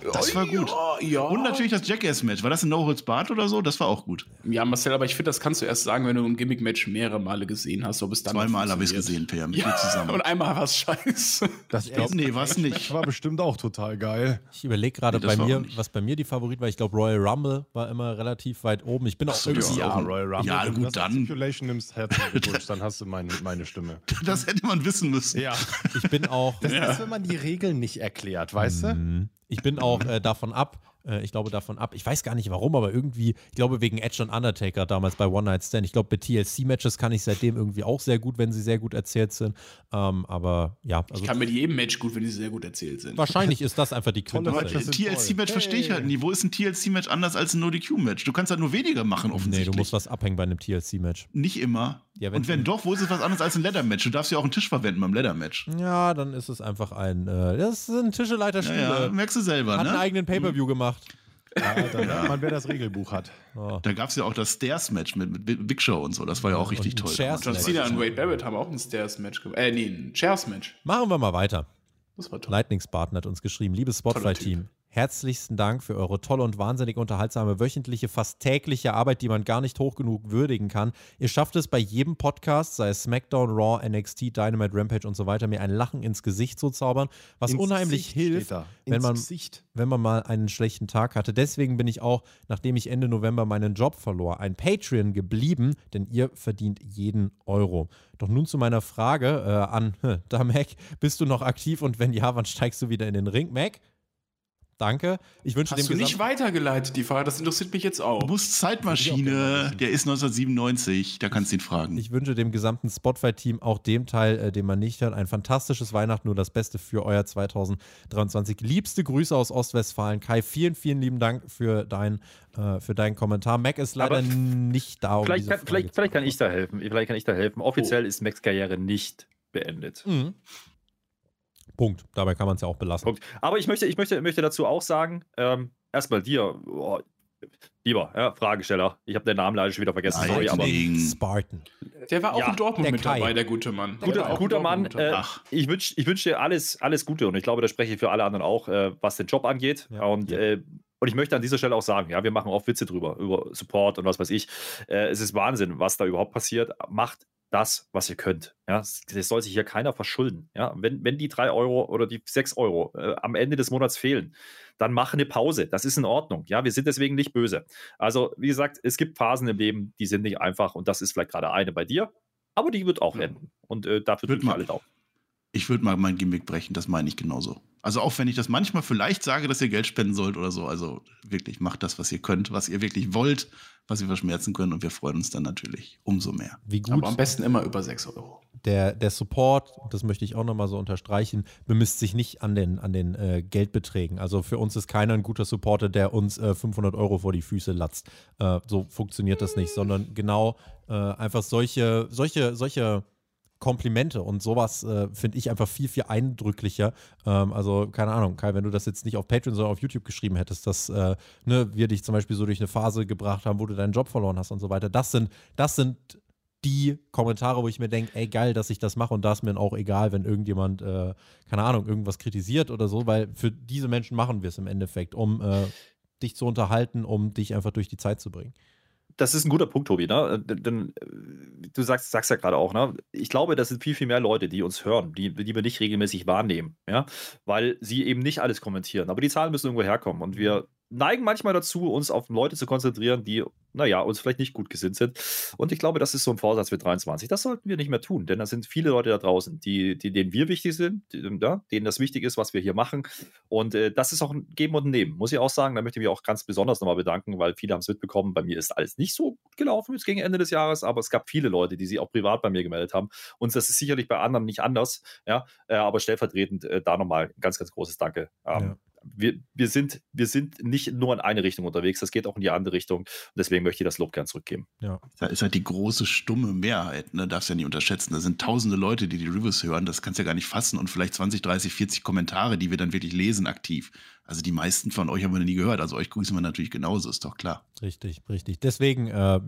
Das war gut. Ja, ja. Und natürlich das Jackass-Match. War das ein No-Holds-Bart oder so? Das war auch gut. Ja, Marcel, aber ich finde, das kannst du erst sagen, wenn du ein Gimmick-Match mehrere Male gesehen hast, ob es dann Zweimal habe ich es gesehen, Per, mit dir Ja, zusammen. und einmal war es scheiße. Das glaub, nee, war's nicht. Match war bestimmt auch total geil. Ich überlege gerade Nee, bei war mir, nicht. was bei mir die Favorit war. Ich glaube, Royal Rumble war immer relativ weit oben. Ich bin auch so, irgendwie. ja. Royal Rumble. Ja, Wenn du gut, das als dann. Stipulation nimmst, herzlichen [LAUGHS] Glückwunsch, dann hast du meine, meine Stimme. [LAUGHS] Das hätte man wissen müssen. Ja. Ich bin auch. Das ist, wenn man die Regeln nicht erklärt, weißt du? Ich bin auch äh, davon ab, äh, ich glaube davon ab, ich weiß gar nicht warum, aber irgendwie, ich glaube wegen Edge und Undertaker damals bei One Night Stand. Ich glaube, bei TLC-Matches kann ich seitdem irgendwie auch sehr gut, wenn sie sehr gut erzählt sind. Ähm, aber ja, also Ich kann mit jedem Match gut, wenn die sehr gut erzählt sind. wahrscheinlich ist das einfach die Aber Quintessenz. Matches. sind TLC-Match toll. verstehe ich halt Hey. nie. Wo ist ein TLC-Match anders als ein No-DQ-Match? Du kannst halt nur weniger machen, Nee, offensichtlich. du musst was abhängen bei einem TLC-Match. Nicht immer. Ja, wenn Und wenn doch, wo ist es was anderes als ein Leather-Match? Du darfst ja auch einen Tisch verwenden beim Leather-Match. Ja, dann ist es einfach ein, äh, das sind Tischeleiter Ja, ja, merkst du selber, Hat einen ne? eigenen Pay-Per-View gemacht. Ja, da [LAUGHS] merkt man, wer das Regelbuch hat. Oh. Da gab es ja auch das Stairs-Match mit, mit Big Show und so. Das war ja auch richtig toll. Chairs- John. Cena und Wade Barrett haben auch ein Stairs-Match gemacht. Äh, nee, ein Chairs-Match. Machen wir mal weiter. Das war toll. Lightningsbarton hat uns geschrieben. Liebes Spotlight-Team, herzlichsten Dank für eure tolle und wahnsinnig unterhaltsame wöchentliche, fast tägliche Arbeit, die man gar nicht hoch genug würdigen kann. Ihr schafft es bei jedem Podcast, sei es SmackDown, Raw, NXT, Dynamite, Rampage und so weiter, mir ein Lachen ins Gesicht zu zaubern, was Ins unheimlich Gesicht hilft, wenn man Gesicht. wenn man mal einen schlechten Tag hatte. Deswegen bin ich auch, nachdem ich Ende November meinen Job verlor, ein Patreon geblieben, denn ihr verdient jeden Euro. Doch nun zu meiner Frage äh, an [LAUGHS] da Mac, bist du noch aktiv und wenn ja, wann steigst du wieder in den Ring, Mac? Danke. Ich wünsche Hast du dem nicht gesamten weitergeleitet, die Frage? Das interessiert mich jetzt auch. Du musst Zeitmaschine, der ist 1997, da kannst du ihn fragen. ich wünsche dem gesamten Spotify-Team, auch dem Teil, äh, den man nicht hört, ein fantastisches Weihnachten, nur das Beste für euer 2023. Liebste Grüße aus Ostwestfalen. Kai, vielen, vielen lieben Dank für, dein, äh, für deinen Kommentar. Mac ist leider Aber nicht da, um Vielleicht kann, vielleicht, vielleicht kann ich da helfen. Vielleicht kann ich da helfen. Offiziell ist Max Karriere nicht beendet. Mhm. Punkt. Dabei kann man es ja auch belassen. Punkt. Aber ich möchte, ich möchte, möchte dazu auch sagen, ähm, erstmal dir, oh, lieber ja, Fragesteller, ich habe den Namen leider schon wieder vergessen, Nein, sorry, aber. Spartan. Der war auch Ja, in Dortmund mit Kai. dabei, der gute Mann. Der guter, auch guter Mann. Äh, ich wünsche ich wünsch dir alles, alles Gute und ich glaube, da spreche ich für alle anderen auch, äh, was den Job angeht. Ja. Und, äh, und ich möchte an dieser Stelle auch sagen, ja, wir machen oft Witze drüber, über Support und was weiß ich. Äh, es ist Wahnsinn, was da überhaupt passiert. Macht das, was ihr könnt. Ja, es soll sich hier keiner verschulden. Ja, wenn, wenn die drei Euro oder die sechs Euro äh, am Ende des Monats fehlen, dann mach eine Pause. Das ist in Ordnung. Ja, wir sind deswegen nicht böse. Also, wie gesagt, es gibt Phasen im Leben, die sind nicht einfach und das ist vielleicht gerade eine bei dir, aber die wird auch enden. Und äh, dafür tun wir alle Daumen. Ich würde mal mein Gimmick brechen, das meine ich genauso. Also auch wenn ich das manchmal vielleicht sage, dass ihr Geld spenden sollt oder so, also wirklich macht das, was ihr könnt, was ihr wirklich wollt, was ihr verschmerzen könnt und wir freuen uns dann natürlich umso mehr. Wie gut Aber am besten immer über 6 Euro. der, der Support, das möchte ich auch nochmal so unterstreichen, bemisst sich nicht an den, an den äh, Geldbeträgen. Also für uns ist keiner ein guter Supporter, der uns äh, 500 Euro vor die Füße latzt. Äh, so funktioniert das nicht, sondern genau äh, einfach solche, solche, solche Komplimente und sowas äh, finde ich einfach viel, viel eindrücklicher. Ähm, also, keine Ahnung, Kai, wenn du das jetzt nicht auf Patreon, sondern auf YouTube geschrieben hättest, dass äh, ne, wir dich zum Beispiel so durch eine Phase gebracht haben, wo du deinen Job verloren hast und so weiter. Das sind, das sind die Kommentare, wo ich mir denke, ey, geil, dass ich das mache und da ist mir auch egal, wenn irgendjemand, äh, keine Ahnung, irgendwas kritisiert oder so, weil für diese Menschen machen wir es im Endeffekt, um äh, dich zu unterhalten, um dich einfach durch die Zeit zu bringen. Das ist ein guter Punkt, Tobi. Ne? Denn, denn, äh, du sagst, sagst ja gerade auch, ne? ich glaube, das sind viel, viel mehr Leute, die uns hören, die, die wir nicht regelmäßig wahrnehmen, ja? weil sie eben nicht alles kommentieren. Aber die Zahlen müssen irgendwo herkommen und wir neigen manchmal dazu, uns auf Leute zu konzentrieren, die, naja, uns vielleicht nicht gut gesinnt sind. Und ich glaube, das ist so ein Vorsatz für 23. Das sollten wir nicht mehr tun, denn da sind viele Leute da draußen, die, die, denen wir wichtig sind, die, ja, denen das wichtig ist, was wir hier machen. Und äh, das ist auch ein Geben und ein Nehmen, muss ich auch sagen. Da möchte ich mich auch ganz besonders nochmal bedanken, weil viele haben es mitbekommen. Bei mir ist alles nicht so gut gelaufen jetzt gegen Ende des Jahres, aber es gab viele Leute, die sich auch privat bei mir gemeldet haben. Und das ist sicherlich bei anderen nicht anders, ja, äh, aber stellvertretend äh, da nochmal ein ganz, ganz großes Danke. Ähm, Ja. Wir, wir, sind, wir sind nicht nur in eine Richtung unterwegs, das geht auch in die andere Richtung. Und deswegen möchte ich das Lob gern zurückgeben. Ja. Da ist halt die große stumme Mehrheit, ne? darfst ja nicht unterschätzen. Da sind tausende Leute, die die Reviews hören, das kannst du ja gar nicht fassen und vielleicht 20, 30, 40 Kommentare, die wir dann wirklich lesen aktiv. Also die meisten von euch haben wir nie gehört, also euch grüßen wir natürlich genauso, ist doch klar. Richtig, richtig. Deswegen, äh, eine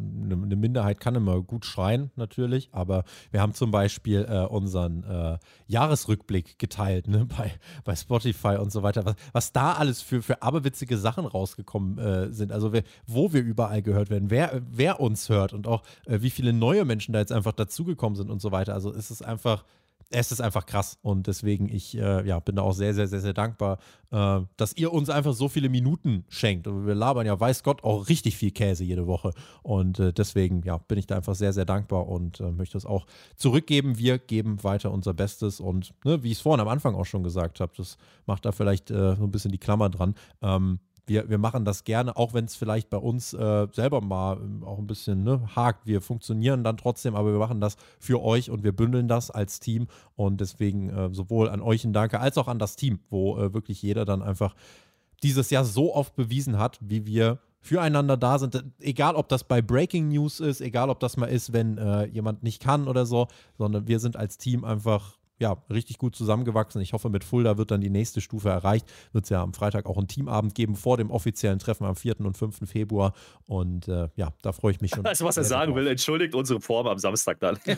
eine Minderheit kann immer gut schreien, natürlich, aber wir haben zum Beispiel äh, unseren äh, Jahresrückblick geteilt, ne, bei, bei Spotify und so weiter, was, was da alles für, für aberwitzige Sachen rausgekommen äh, sind. Also wer, wo wir überall gehört werden, wer, wer uns hört und auch äh, wie viele neue Menschen da jetzt einfach dazugekommen sind und so weiter. Also es ist einfach. Es ist einfach krass und deswegen ich äh, ja, bin da auch sehr, sehr, sehr, sehr dankbar, äh, dass ihr uns einfach so viele Minuten schenkt. Und wir labern ja, weiß Gott, auch richtig viel Käse jede Woche. Und äh, deswegen ja, bin ich da einfach sehr, sehr dankbar und äh, möchte es auch zurückgeben. Wir geben weiter unser Bestes und ne, wie ich es vorhin am Anfang auch schon gesagt habe, das macht da vielleicht äh, so ein bisschen die Klammer dran. Ähm, wir, wir machen das gerne, auch wenn es vielleicht bei uns äh, selber mal ähm, auch ein bisschen ne, hakt. Wir funktionieren dann trotzdem, aber wir machen das für euch und wir bündeln das als Team. Und deswegen äh, sowohl an euch ein Danke als auch an das Team, wo äh, wirklich jeder dann einfach dieses Jahr so oft bewiesen hat, wie wir füreinander da sind. Egal, ob das bei Breaking News ist, egal, ob das mal ist, wenn äh, jemand nicht kann oder so, sondern wir sind als Team einfach ja, richtig gut zusammengewachsen. Ich hoffe, mit Fulda wird dann die nächste Stufe erreicht. Wird es ja am Freitag auch einen Teamabend geben vor dem offiziellen Treffen am 4. und 5. Februar. Und äh, ja, da freue ich mich schon. Weißt du, was er sagen drauf. will? Entschuldigt unsere Form am Samstag dann. [LAUGHS]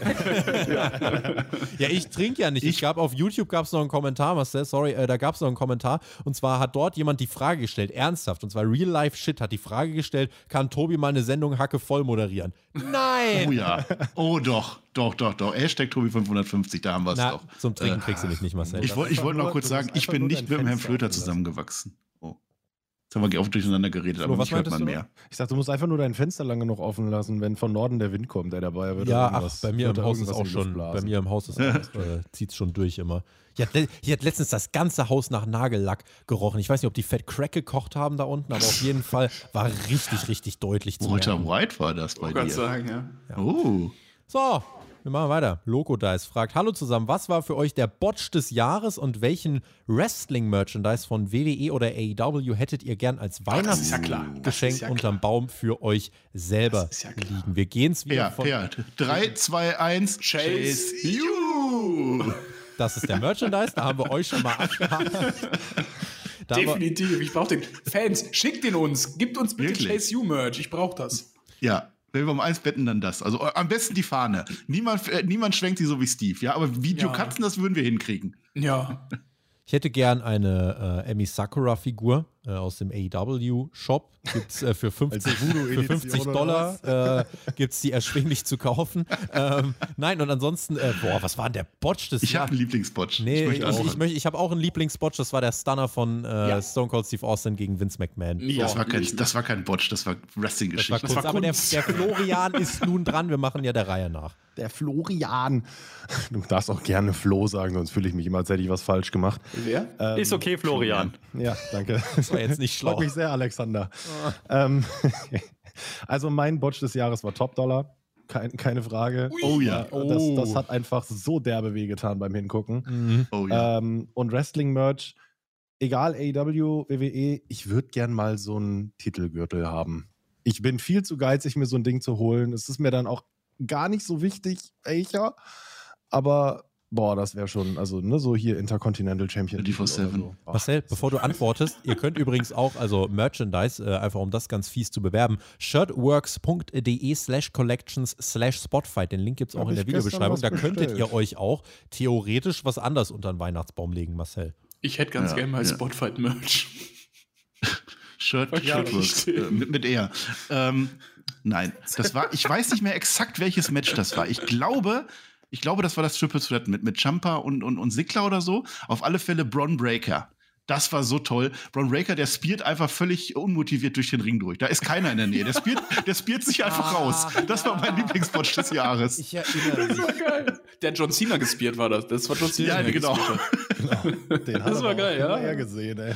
Ja, ich trinke ja nicht. Ich gab auf YouTube gab es noch einen Kommentar, Marcel, sorry, äh, da gab es noch einen Kommentar. Und zwar hat dort jemand die Frage gestellt, ernsthaft, und zwar Real Life Shit hat die Frage gestellt, kann Tobi mal eine Sendung Hacke voll moderieren? Nein! Oh ja, oh doch, doch, doch, doch. Hashtag Tobi 550, da haben wir es doch. zum Trinken kriegst du mich nicht, Marcel. Ich, woll- ich wollte noch kurz sagen, ich bin nicht mit dem Herrn Flöter zusammengewachsen. Oh. Jetzt haben wir oft durcheinander geredet, Flo, aber was mich hört man mehr. Ich sag, du musst einfach nur dein Fenster lang genug offen lassen, wenn von Norden der Wind kommt, der dabei wird. ja, ach, bei mir im Haus ist auch schon, bei mir im Haus ist auch, äh, zieht's schon durch immer. Hier hat, hier hat letztens das ganze Haus nach Nagellack gerochen. Ich weiß nicht, ob die Fett Crack gekocht haben da unten, aber auf jeden [LAUGHS] Fall war richtig, richtig deutlich zu Walter. White war das bei Ich kann dir. sagen, ja. Oh, So, wir machen weiter. Loco Dice fragt: Hallo zusammen, was war für euch der Botch des Jahres und welchen Wrestling-Merchandise von WWE oder AEW hättet ihr gern als ja Weihnachtsgeschenk ist ja unterm Baum für euch selber Das ist ja liegen? Wir gehen es wieder ja, von. ja. 3, 2, 1, Chase you! Das ist der Merchandise, da haben wir euch schon mal abgehakt. [LAUGHS] Definitiv. Ich brauche den. Fans, schickt den uns. Gibt uns bitte Wirklich? Chase You Merch. Ich brauche das. Ja, wenn wir um eins betten, dann das. Also äh, am besten die Fahne. Niemand, äh, niemand schwenkt sie so wie Steve, ja, aber Videokatzen, das würden wir hinkriegen. Ja. [LAUGHS] ich hätte gern eine äh, Emi Sakura-Figur. Äh, aus dem AEW-Shop. Gibt es äh, für 50, für Voodoo-Edition 50 oder Dollar äh, gibt es die erschwinglich zu kaufen. ähm, nein, und ansonsten, äh, boah, was war denn der Botch des Ich habe einen Lieblingsbotch. Nee, ich, möchte ich, anfangen. möchte, ich habe auch einen Lieblingsbotch, das war der Stunner von äh, Ja. Stone Cold Steve Austin gegen Vince McMahon. Ja, das, war kein, das war kein Botch, das war Das war Wrestling-Geschichte. kurz, war aber der, Kunst. der [LAUGHS] Florian ist nun dran, wir machen ja der Reihe nach. Der Florian. Du darfst auch gerne Flo sagen, sonst fühle ich mich immer, als hätte ich was falsch gemacht. Wer? Ähm, Ist okay, Florian. Ja, danke. Das war jetzt nicht [LAUGHS] Freut schlau. mich sehr, Alexander. Ähm, [LAUGHS] also mein Botch des Jahres war Top Dollar. Kein, keine Frage. Oh ja. Das, Oh. das hat einfach so derbe wehgetan beim Hingucken. Mhm. Oh ja. Ähm, und Wrestling-Merch, egal AEW, WWE, ich würde gern mal so einen Titelgürtel haben. Ich bin viel zu geizig, mir so ein Ding zu holen. Es ist mir dann auch gar nicht so wichtig, welcher. Aber, boah, das wäre schon, also, ne, so hier Intercontinental Champion. 24/7. So. Ach, Marcel, bevor du antwortest, ihr könnt übrigens auch, also Merchandise, äh, einfach um das ganz fies zu bewerben, shirtworks.de slash collections slash spotfight. Den Link gibt es auch Hab in der Videobeschreibung. Da könntet bestellt. ihr euch auch theoretisch was anderes unter den Weihnachtsbaum legen, Marcel. Ich hätte ganz Ja, gerne mal ja. Spotfight-Merch. [LAUGHS] Shirt, Ja, Shirtworks, äh, mit, mit R. Ähm, nein, das war, ich weiß nicht mehr exakt, welches Match das war. Ich glaube, ich glaube, das war das Triple Threat mit, mit Champa und, und, und Sigler oder so. Auf alle Fälle Bron Breaker. Das war so toll. Bron Breaker, der spiert einfach völlig unmotiviert durch den Ring durch. Da ist keiner in der Nähe. Der spiert, [LAUGHS] der spiert sich einfach raus. Das war mein Lieblingswatch des Jahres. Ich erinnere Das [LAUGHS] war geil. Der John Cena gespielt war das. Das war John Cena. Ja, genau. Genau. Den Das hat war geil, ja. gesehen, ey.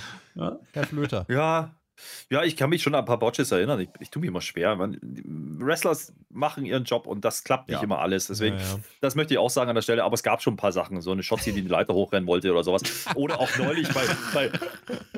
Herr Flöter. Ja. Ja, ich kann mich schon an ein paar Botches erinnern. Ich, ich tue mich immer schwer. Man, Wrestlers machen ihren Job und das klappt nicht Ja. immer alles. Deswegen, Ja, ja. das möchte ich auch sagen an der Stelle. Aber es gab schon ein paar Sachen. So eine Shotzi, die die Leiter hochrennen wollte oder sowas. Oder auch neulich bei, bei,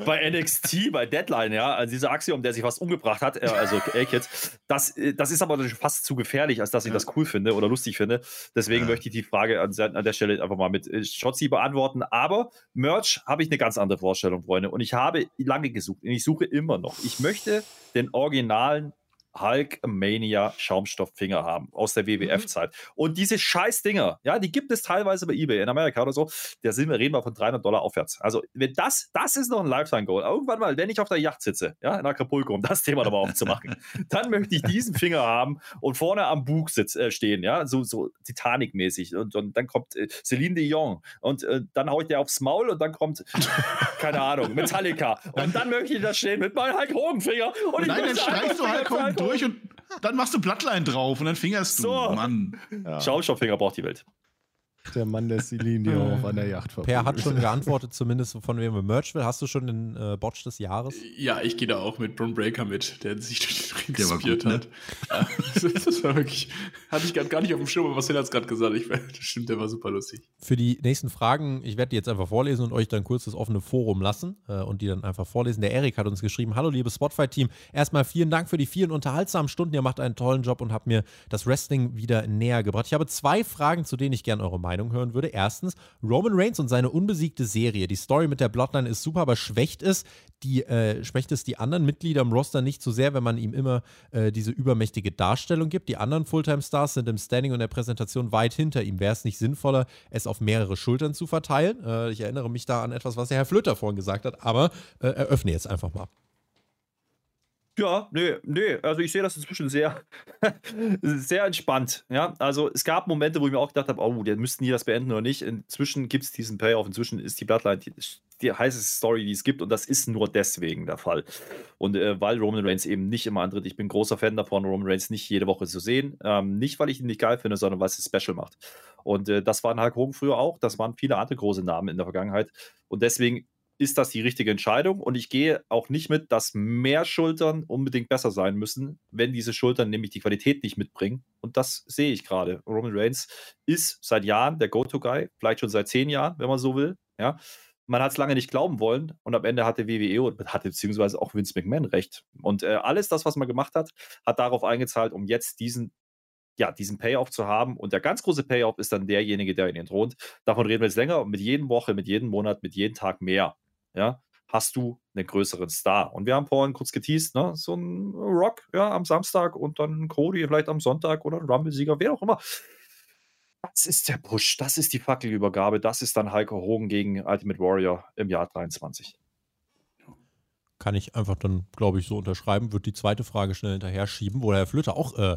bei NXT, bei Deadline, ja. Also dieser Axiom, der sich fast umgebracht hat, äh, also A-Kid. Das, äh, das ist aber fast zu gefährlich, als dass ich das cool finde oder lustig finde. Deswegen möchte ich die Frage an, an der Stelle einfach mal mit äh, Shotzi beantworten. Aber Merch habe ich eine ganz andere Vorstellung, Freunde. Und ich habe lange gesucht und ich suche immer noch. Ich möchte den originalen Hulkmania Schaumstofffinger haben aus der WWF-Zeit. Und diese scheiß Dinger, ja, die gibt es teilweise bei eBay in Amerika oder so. Da sind wir, reden wir von 300 Dollar aufwärts. Also, wenn das, das ist noch ein Lifetime-Goal. Irgendwann mal, wenn ich auf der Yacht sitze, ja, in Acapulco, um das Thema nochmal aufzumachen, [LAUGHS] dann möchte ich diesen Finger haben und vorne am Bug sitz, äh, stehen, ja, so, so Titanic-mäßig. Und, und dann kommt äh, Celine Dion und äh, dann haue ich der aufs Maul und dann kommt, keine Ahnung, Metallica. [LAUGHS] Und dann möchte ich da stehen mit meinem Hulk Hogan-Finger. Und ich Nein, dann streichst du Finger halt für Hogan Hulk durch und dann machst du Bloodline drauf und dann fingerst du. So. Mann. Ja, Schaumstofffinger braucht die Welt. Der Mann der Celine auf einer Yacht Per hat schon geantwortet, zumindest von wem er Merch will. Hast du schon den äh, Botch des Jahres? Ja, ich gehe da auch mit Bron Breaker mit, der sich durch den Ring Der gespielt gut, ne? hat. Ja, [LAUGHS] das, das war wirklich, hatte ich grad gar nicht auf dem Schirm, aber was hat es gerade gesagt? Ich, [LAUGHS] das stimmt, der war super lustig. Für die nächsten Fragen, ich werde die jetzt einfach vorlesen und euch dann kurz das offene Forum lassen äh, und die dann einfach vorlesen. Der Erik hat uns geschrieben: Hallo, liebes Spotify-Team. Erstmal vielen Dank für die vielen unterhaltsamen Stunden. Ihr macht einen tollen Job und habt mir das Wrestling wieder näher gebracht. Ich habe zwei Fragen, zu denen ich gerne eure Meinung hören würde. Erstens, Roman Reigns und seine unbesiegte Serie. Die Story mit der Bloodline ist super, aber schwächt es die, äh, schwächt es die anderen Mitglieder im Roster nicht so sehr, wenn man ihm immer äh, diese übermächtige Darstellung gibt. Die anderen Fulltime-Stars sind im Standing und der Präsentation weit hinter ihm. Wäre es nicht sinnvoller, es auf mehrere Schultern zu verteilen? Äh, ich erinnere mich da an etwas, was der Herr Flöter vorhin gesagt hat, aber äh, eröffne jetzt einfach mal. Ja, nee, nee, also ich sehe das inzwischen sehr, [LAUGHS] sehr entspannt. Ja, also es gab Momente, wo ich mir auch gedacht habe, oh, die müssten die das beenden oder nicht. Inzwischen gibt es diesen Payoff, inzwischen ist die Bloodline die, die heißeste Story, die es gibt und das ist nur deswegen der Fall. Und äh, weil Roman Reigns eben nicht immer antritt, ich bin großer Fan davon, Roman Reigns nicht jede Woche zu sehen. Ähm, nicht, weil ich ihn nicht geil finde, sondern weil es special macht. Und äh, das waren Hulk Hogan früher auch, das waren viele andere große Namen in der Vergangenheit. Und deswegen ist das die richtige Entscheidung. Und ich gehe auch nicht mit, dass mehr Schultern unbedingt besser sein müssen, wenn diese Schultern nämlich die Qualität nicht mitbringen. Und das sehe ich gerade. Roman Reigns ist seit Jahren der Go-To-Guy, vielleicht schon seit zehn Jahren, wenn man so will. Ja. Man hat es lange nicht glauben wollen und am Ende hatte WWE und hatte beziehungsweise auch Vince McMahon recht. Und äh, alles das, was man gemacht hat, hat darauf eingezahlt, um jetzt diesen ja, diesen Payoff zu haben. Und der ganz große Payoff ist dann derjenige, der ihn entthront. Davon reden wir jetzt länger. Und mit jedem Woche, mit jedem Monat, mit jedem Tag mehr, ja, hast du einen größeren Star. Und wir haben vorhin kurz geteased, ne, so ein Rock, ja, am Samstag und dann Cody vielleicht am Sonntag oder ein Rumble-Sieger, wer auch immer. Das ist der Push, das ist die Fackelübergabe, das ist dann Heiko Hogan gegen Ultimate Warrior im Jahr 23. kann ich einfach dann, glaube ich, so unterschreiben. Wird die zweite Frage schnell hinterher schieben, wo der Herr Flöter auch äh,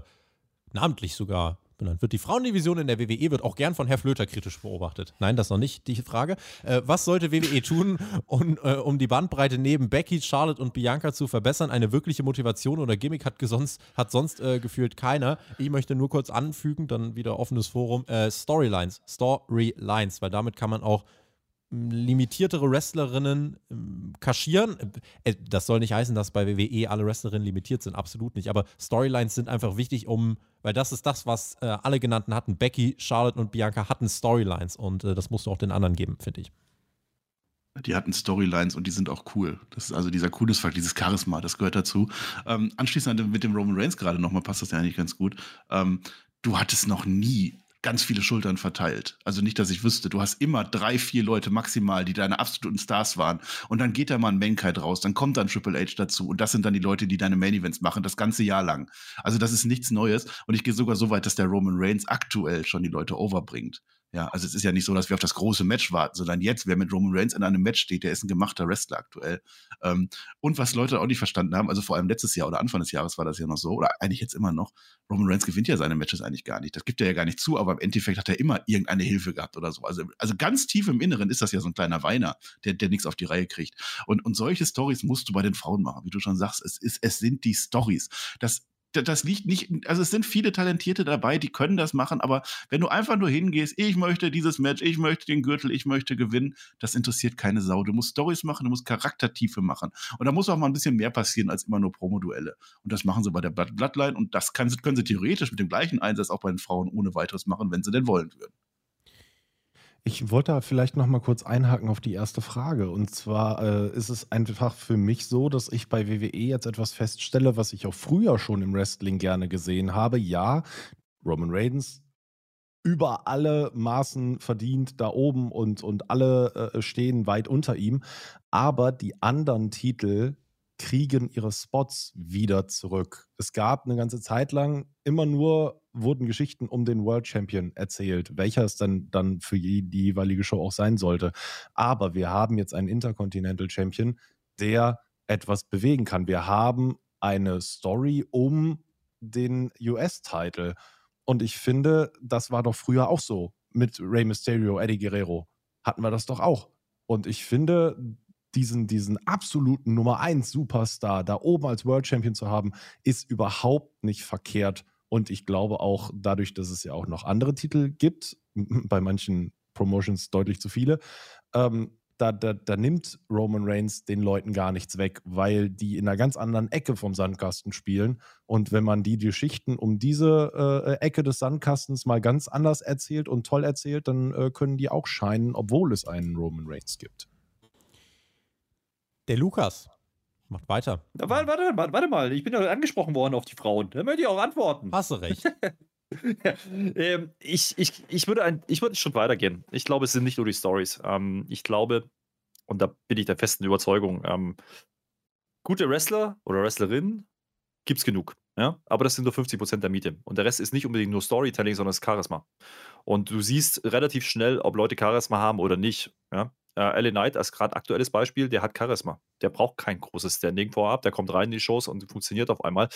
namentlich sogar benannt wird. Die Frauendivision in der WWE wird auch gern von Herr Flöter kritisch beobachtet. Nein, das noch nicht die Frage. Äh, was sollte WWE tun, [LAUGHS] um, äh, um die Bandbreite neben Becky, Charlotte und Bianca zu verbessern? Eine wirkliche Motivation oder Gimmick hat, sonst, hat sonst äh, gefühlt keiner. Ich möchte nur kurz anfügen, dann wieder offenes Forum. Äh, Storylines. Storylines, weil damit kann man auch limitiertere Wrestlerinnen ähm, kaschieren. Äh, das soll nicht heißen, dass bei WWE alle Wrestlerinnen limitiert sind, absolut nicht. Aber Storylines sind einfach wichtig, um, weil das ist das, was äh, alle genannten hatten. Becky, Charlotte und Bianca hatten Storylines und äh, das musst du auch den anderen geben, finde ich. Die hatten Storylines und die sind auch cool. Das ist also dieser Coolness-Faktor, dieses Charisma, das gehört dazu. Ähm, anschließend mit dem Roman Reigns gerade nochmal passt das ja eigentlich ganz gut. Ähm, du hattest noch nie ganz viele Schultern verteilt. Also nicht, dass ich wüsste. Du hast immer drei, vier Leute maximal, die deine absoluten Stars waren. Und dann geht da mal ein Mankind raus, dann kommt dann Triple H dazu. Und das sind dann die Leute, die deine Main Events machen, das ganze Jahr lang. Also das ist nichts Neues. Und ich gehe sogar so weit, dass der Roman Reigns aktuell schon die Leute overbringt. Ja, also es ist ja nicht so, dass wir auf das große Match warten, sondern jetzt, wer mit Roman Reigns in einem Match steht, der ist ein gemachter Wrestler aktuell. Ähm, und was Leute auch nicht verstanden haben, also vor allem letztes Jahr oder Anfang des Jahres war das ja noch so, oder eigentlich jetzt immer noch, Roman Reigns gewinnt ja seine Matches eigentlich gar nicht. Das gibt er ja gar nicht zu, aber im Endeffekt hat er immer irgendeine Hilfe gehabt oder so. Also, also ganz tief im Inneren ist das ja so ein kleiner Weiner, der, der nichts auf die Reihe kriegt. Und, und solche Stories musst du bei den Frauen machen, wie du schon sagst. Es, ist, es sind die Stories. Das das liegt nicht, also es sind viele Talentierte dabei, die können das machen, aber wenn du einfach nur hingehst, ich möchte dieses Match, ich möchte den Gürtel, ich möchte gewinnen, das interessiert keine Sau. Du musst Stories machen, du musst Charaktertiefe machen. Und da muss auch mal ein bisschen mehr passieren als immer nur Promoduelle. Und das machen sie bei der Bloodline und das kann, können sie theoretisch mit dem gleichen Einsatz auch bei den Frauen ohne weiteres machen, wenn sie denn wollen würden. Ich wollte da vielleicht noch mal kurz einhaken auf die erste Frage. Und zwar äh, ist es einfach für mich so, dass ich bei WWE jetzt etwas feststelle, was ich auch früher schon im Wrestling gerne gesehen habe. Ja, Roman Reigns über alle Maßen verdient da oben und, und alle äh, stehen weit unter ihm. Aber die anderen Titel kriegen ihre Spots wieder zurück. Es gab eine ganze Zeit lang immer nur wurden Geschichten um den World Champion erzählt, welcher es dann, dann für die, jeweilige Show auch sein sollte. Aber wir haben jetzt einen Intercontinental Champion, der etwas bewegen kann. Wir haben eine Story um den US-Title. Und ich finde, das war doch früher auch so mit Rey Mysterio, Eddie Guerrero. Hatten wir das doch auch. Und ich finde, diesen, diesen absoluten Nummer 1 Superstar da oben als World Champion zu haben, ist überhaupt nicht verkehrt. Und ich glaube auch dadurch, dass es ja auch noch andere Titel gibt, [LAUGHS] bei manchen Promotions deutlich zu viele, ähm, da, da, da, nimmt Roman Reigns den Leuten gar nichts weg, weil die in einer ganz anderen Ecke vom Sandkasten spielen. Und wenn man die Geschichten um diese äh, Ecke des Sandkastens mal ganz anders erzählt und toll erzählt, dann äh, können die auch scheinen, obwohl es einen Roman Reigns gibt. Der Lukas macht weiter. Warte, warte, warte, warte mal, ich bin ja angesprochen worden auf die Frauen. Da möchte ich auch antworten. Hast du recht. [LAUGHS] ja, ähm, ich, ich, ich, würde ein, ich würde einen Schritt weitergehen. Ich glaube, es sind nicht nur die Stories. Ähm, ich glaube, und da bin ich der festen Überzeugung, ähm, gute Wrestler oder Wrestlerinnen gibt es genug. Ja? Aber das sind nur 50% der Miete. Und der Rest ist nicht unbedingt nur Storytelling, sondern es ist Charisma. Und du siehst relativ schnell, ob Leute Charisma haben oder nicht. Ja? Äh, LA Knight als gerade aktuelles Beispiel, der hat Charisma. Der braucht kein großes Standing vorab, der kommt rein in die Shows und funktioniert auf einmal.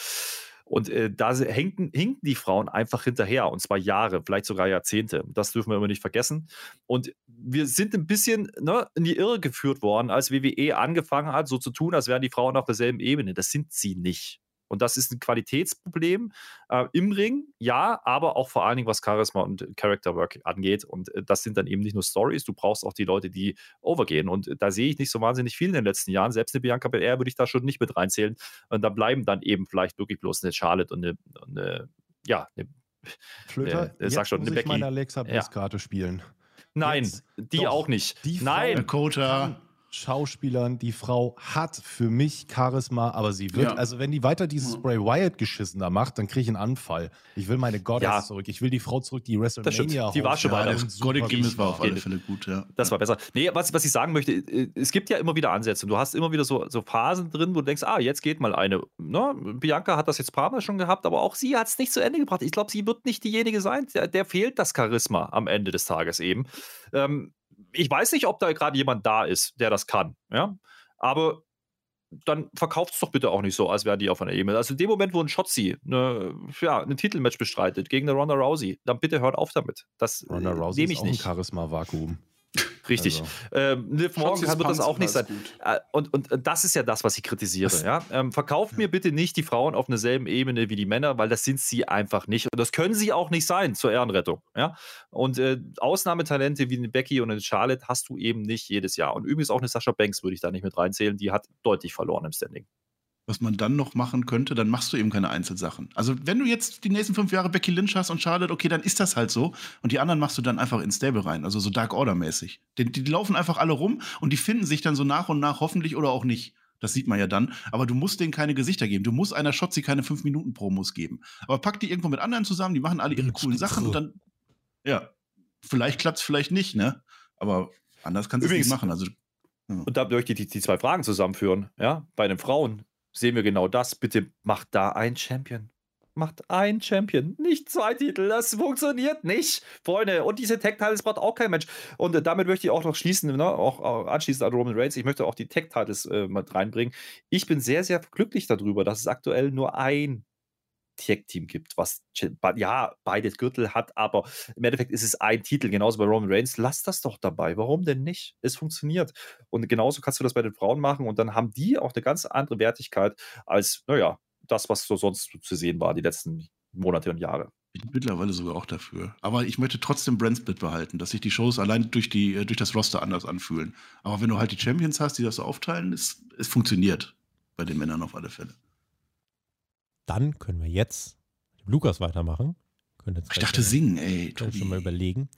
Und äh, da hinken, hinken die Frauen einfach hinterher, und zwar Jahre, vielleicht sogar Jahrzehnte. Das dürfen wir immer nicht vergessen. Und wir sind ein bisschen ne, in die Irre geführt worden, als WWE angefangen hat, so zu tun, als wären die Frauen auf derselben Ebene. Das sind sie nicht. Und das ist ein Qualitätsproblem äh, im Ring, ja, aber auch vor allen Dingen, was Charisma und Character Work angeht. Und äh, das sind dann eben nicht nur Stories, du brauchst auch die Leute, die overgehen. Und äh, da sehe ich nicht so wahnsinnig viel in den letzten Jahren. Selbst eine Bianca Belair würde ich da schon nicht mit reinzählen. Und da bleiben dann eben vielleicht wirklich bloß eine Charlotte und eine, eine ja, eine, Flöter, äh, sag schon, muss eine Becky. ich meine Alexa Bliss-Karte ja. spielen. Nein, Jetzt, die doch, auch nicht. Die Nein. Dakota. Schauspielern. Die Frau hat für mich Charisma, aber sie wird, ja. also wenn die weiter dieses Bray Wyatt geschissen da macht, dann kriege ich einen Anfall. Ich will meine Goddess ja. zurück. Ich will die Frau zurück, die WrestleMania Die war schon ja, bei Goddess war auf alle Fälle gut, ja. Das war besser. Nee, was, was ich sagen möchte, äh, es gibt ja immer wieder Ansätze. Du hast immer wieder so, so Phasen drin, wo du denkst, ah, jetzt geht mal eine. Ne? Bianca hat das jetzt ein paar Mal schon gehabt, aber auch sie hat es nicht zu Ende gebracht. Ich glaube, sie wird nicht diejenige sein. Der, der, fehlt das Charisma am Ende des Tages eben. Ähm, ich weiß nicht, ob da gerade jemand da ist, der das kann. Ja? Aber dann verkauft es doch bitte auch nicht so, als wären die auf einer Ebene. Also in dem Moment, wo ein Shotzi eine, ja, ein Titelmatch bestreitet gegen eine Ronda Rousey, dann bitte hört auf damit. Das Ronda äh, Rousey nehme ist ich auch ein nicht. Charisma-Vakuum. Richtig. Also. Ähm, Liv Morgan wird das auch nicht sein. Äh, Und, und das ist ja das, was ich kritisiere. Ja? Ähm, verkauft mir bitte nicht die Frauen auf derselben Ebene wie die Männer, weil das sind sie einfach nicht. Und das können sie auch nicht sein zur Ehrenrettung. Ja? Und äh, Ausnahmetalente wie eine Becky und eine Charlotte hast du eben nicht jedes Jahr. Und übrigens auch eine Sascha Banks würde ich da nicht mit reinzählen. Die hat deutlich verloren im Standing. Was man dann noch machen könnte, dann machst du eben keine Einzelsachen. Also wenn du jetzt die nächsten fünf Jahre Becky Lynch hast und Charlotte, okay, dann ist das halt so. Und die anderen machst du dann einfach ins Stable rein, also so Dark Order mäßig. Die, die laufen einfach alle rum und die finden sich dann so nach und nach hoffentlich oder auch nicht. Das sieht man ja dann. Aber du musst denen keine Gesichter geben. Du musst einer Shotzi keine 5-Minuten-Promos geben. Aber pack die irgendwo mit anderen zusammen, die machen alle ihre coolen Sachen und dann, ja, vielleicht klappt's vielleicht nicht, ne? Aber anders kannst du es nicht machen. Also, Und da möchte ich die, die zwei Fragen zusammenführen. Ja? Bei den Frauen sehen wir genau das. Bitte macht da ein Champion. Macht ein Champion, nicht zwei Titel. Das funktioniert nicht, Freunde. Und diese Tech-Titles braucht auch kein Mensch. Und äh, damit möchte ich auch noch schließen, ne? auch äh, anschließend an Roman Reigns. Ich möchte auch die Tech-Titles äh, mit reinbringen. Ich bin sehr, sehr glücklich darüber, dass es aktuell nur ein Tag-Team gibt, was ja beides Gürtel hat, aber im Endeffekt ist es ein Titel, genauso bei Roman Reigns. Lass das doch dabei. Warum denn nicht? Es funktioniert. Und genauso kannst du das bei den Frauen machen und dann haben die auch eine ganz andere Wertigkeit als, naja, das, was so sonst zu sehen war die letzten Monate und Jahre. Ich bin mittlerweile sogar auch dafür. Aber ich möchte trotzdem Brandsplit behalten, dass sich die Shows allein durch, die, äh, durch das Roster anders anfühlen. Aber wenn du halt die Champions hast, die das so aufteilen, es, es funktioniert. Bei den Männern auf alle Fälle. Dann können wir jetzt mit Lukas weitermachen. Können jetzt Ich dachte schon- singen, ey. können schon mal überlegen.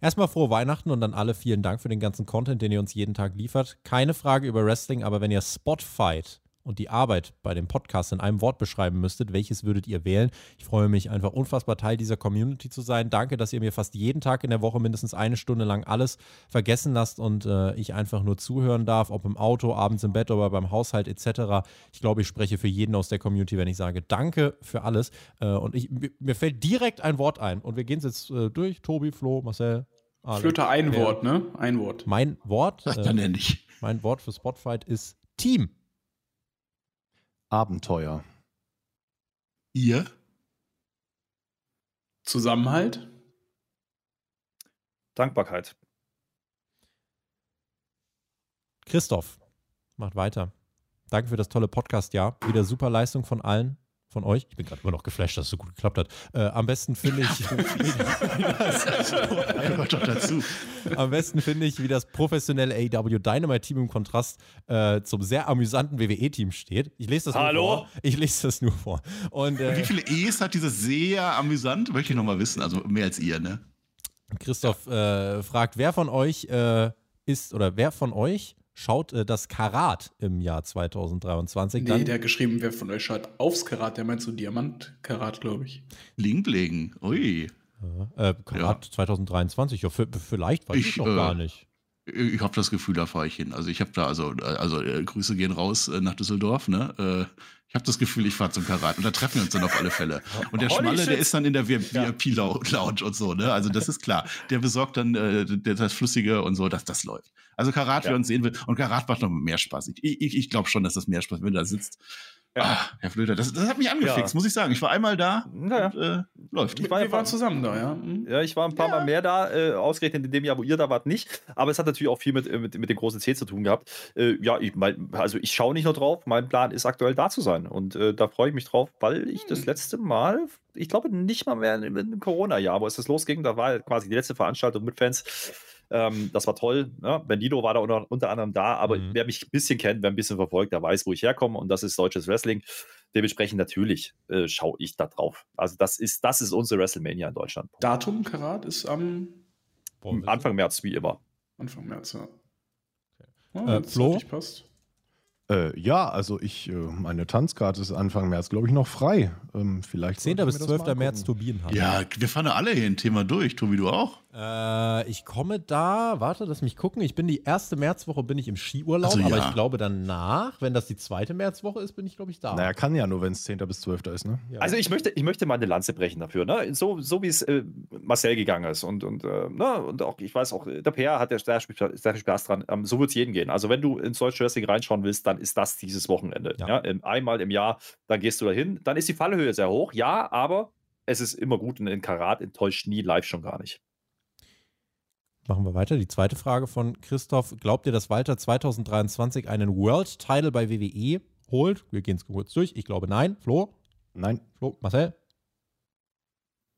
Erstmal frohe Weihnachten und dann alle vielen Dank für den ganzen Content, den ihr uns jeden Tag liefert. Keine Frage über Wrestling, aber wenn ihr Spotfight und die Arbeit bei dem Podcast in einem Wort beschreiben müsstet, welches würdet ihr wählen? Ich freue mich einfach unfassbar Teil dieser Community zu sein. Danke, dass ihr mir fast jeden Tag in der Woche mindestens eine Stunde lang alles vergessen lasst und äh, ich einfach nur zuhören darf, ob im Auto, abends im Bett oder beim Haushalt etc. Ich glaube, ich spreche für jeden aus der Community, wenn ich sage, danke für alles. Äh, und ich, mir- fällt direkt ein Wort ein und wir gehen es jetzt äh, durch. Tobi, Flo, Marcel. Alex. Flöter ein Wort, ne? Ein Wort. Mein Wort, Ach, äh, dann nenne ich. mein Wort für Spotfight ist Team. Abenteuer. Ihr? Zusammenhalt. Dankbarkeit. Christoph, macht weiter. Danke für das tolle Podcast-Jahr. Wieder super Leistung von allen. Von euch. Ich bin gerade immer noch geflasht, dass es so gut geklappt hat. Äh, am besten finde ich, Gehört [LAUGHS] doch dazu. am besten finde ich, wie das professionelle AEW Dynamite-Team im Kontrast äh, zum sehr amüsanten WWE-Team steht. Ich lese das Hallo? nur vor. Ich lese das nur vor. Und äh, Wie viele E's hat dieses sehr amüsant? Möchte ich noch mal wissen. Also mehr als ihr, ne? Christoph äh, fragt, wer von euch äh, ist oder wer von euch schaut äh, das Karat im Jahr 2023? Nee, Dann- der hat geschrieben, wer von euch schaut aufs Karat, der meint so Diamantkarat, glaube ich. Link legen. Ui. Äh, Karat 2023, ja, vielleicht, weiß ich, Ich, noch äh, gar nicht. Ich habe das Gefühl, da fahre ich hin. Also ich habe da, also, also äh, Grüße gehen raus äh, nach Düsseldorf, ne? Ich habe das Gefühl, ich fahre zum Karat und da treffen wir uns dann auf alle Fälle. Und der Holy Schmalle, der shit. ist dann in der VIP-Lounge und so, ne? Also das ist klar. Der besorgt dann äh, der- das Flüssige und so, dass das läuft. Also Karat, Ja. wer uns sehen will. Und Karat macht noch mehr Spaß. Ich, ich, ich glaube schon, dass das mehr Spaß, wenn du da sitzt. Ah, Herr Flöter, das, das hat mich angefixt, Ja. muss ich sagen. Ich war einmal da Naja. und äh, läuft. Ich war Wir ja waren zusammen da, ja. Hm? Ja, ich war ein paar Mal mehr da, äh, ausgerechnet in dem Jahr, wo ihr da wart, nicht. Aber es hat natürlich auch viel mit, äh, mit, mit dem großen C zu tun gehabt. Äh, ja, ich mein, also ich schaue nicht nur drauf, mein Plan ist aktuell da zu sein. Und äh, da freue ich mich drauf, weil ich das letzte Mal, ich glaube nicht mal mehr im, im Corona-Jahr, wo es das losging, da war quasi die letzte Veranstaltung mit Fans. Ähm, das war toll. Ja, Benito war da unter, unter anderem da, aber Mhm. wer mich ein bisschen kennt, wer ein bisschen verfolgt, der weiß, wo ich herkomme und das ist deutsches Wrestling. Dementsprechend natürlich äh, schaue ich da drauf. Also das ist, das ist unsere WrestleMania in Deutschland. Datum Karat ist am Boah, Anfang März, wie immer. Anfang März, ja. Äh, Ja, wenn's Flo? passt. Äh, ja, also ich, äh, meine Tanzkarte ist Anfang März, glaube ich, noch frei. Ähm, vielleicht 10. sollte bis ich mir das 12. mal März. Turbinenhalle. Ja, wir fahren alle hier ein Thema durch. Tobi, du auch? Äh, ich komme da, warte, lass mich gucken. Ich bin die erste Märzwoche bin ich im Skiurlaub, Also, aber ja. ich glaube danach, wenn das die zweite Märzwoche ist, bin ich, glaube ich, da. Naja, kann ja nur, wenn es 10. bis 12. ist, ne? Ja. Also ich möchte, ich möchte mal eine Lanze brechen dafür, ne? So, so wie es äh, Marcel gegangen ist. Und, und, äh, ne? und auch, ich weiß auch, der PR hat ja sehr viel, sehr viel Spaß dran. Ähm, so wird es jedem gehen. Also wenn du ins deutsche Wrestling reinschauen willst, dann ist das dieses Wochenende. Ja. Ja. Ähm, einmal im Jahr, dann gehst du dahin. Dann ist die Fallhöhe sehr hoch, ja, aber es ist immer gut und in Karat enttäuscht nie live schon gar nicht. Machen wir weiter. Die zweite Frage von Christoph. Glaubt ihr, dass Walter 2023 einen World Title bei WWE holt? Wir gehen es kurz durch. Ich glaube nein. Flo? Nein. Flo? Marcel?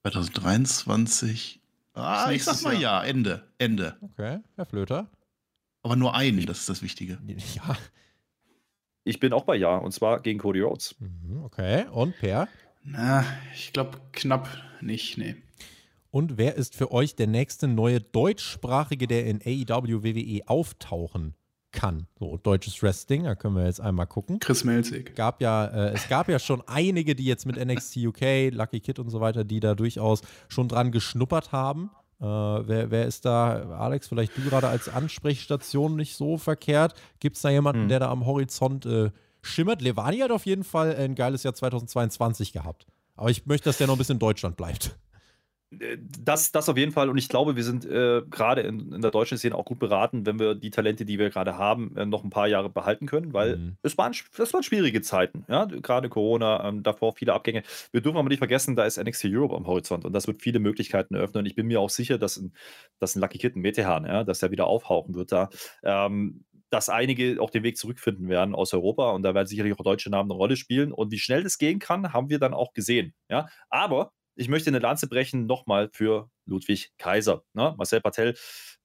2023. Ah, ich nächstes sag mal ja, Ende. Ende. Okay. Herr Flöter? Aber nur einen, das ist das Wichtige. [LAUGHS] Ja. Ich bin auch bei Ja, und zwar gegen Cody Rhodes. Mhm, Okay. Und Per? Na, ich glaube knapp nicht, nee. Und wer ist für euch der nächste neue deutschsprachige, der in AEW WWE auftauchen kann? So, deutsches Wrestling, da können wir jetzt einmal gucken. Chris Melzig. gab ja, äh, es gab ja schon einige, die jetzt mit NXT UK, Lucky Kid und so weiter, die da durchaus schon dran geschnuppert haben. Äh, wer, wer ist da, Alex, vielleicht du gerade als Ansprechstation nicht so verkehrt? Gibt es da jemanden, Hm. der da am Horizont äh, schimmert? Levani hat auf jeden Fall ein geiles Jahr 2022 gehabt. Aber ich möchte, dass der noch ein bisschen in Deutschland bleibt. Äh, Das, das auf jeden Fall. Und ich glaube, wir sind äh, gerade in, in der deutschen Szene auch gut beraten, wenn wir die Talente, die wir gerade haben, äh, noch ein paar Jahre behalten können, weil Mhm. es waren, das waren schwierige Zeiten. Ja? Gerade Corona, ähm, davor viele Abgänge. Wir dürfen aber nicht vergessen, da ist NXT Europe am Horizont und das wird viele Möglichkeiten eröffnen. Und ich bin mir auch sicher, dass ein, dass ein Lucky Kid, ein Metehan, ja, dass er wieder aufhauchen wird da. Ähm, dass einige auch den Weg zurückfinden werden aus Europa und da werden sicherlich auch deutsche Namen eine Rolle spielen. Und wie schnell das gehen kann, haben wir dann auch gesehen. Ja? Aber ich möchte eine Lanze brechen nochmal für Ludwig Kaiser. Ne? Marcel Patel,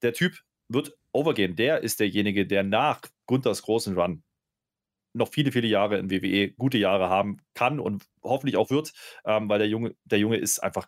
der Typ wird overgehen. Der ist derjenige, der nach Gunthers großen Run noch viele, viele Jahre in WWE, gute Jahre haben kann und hoffentlich auch wird, ähm, weil der Junge, der Junge ist einfach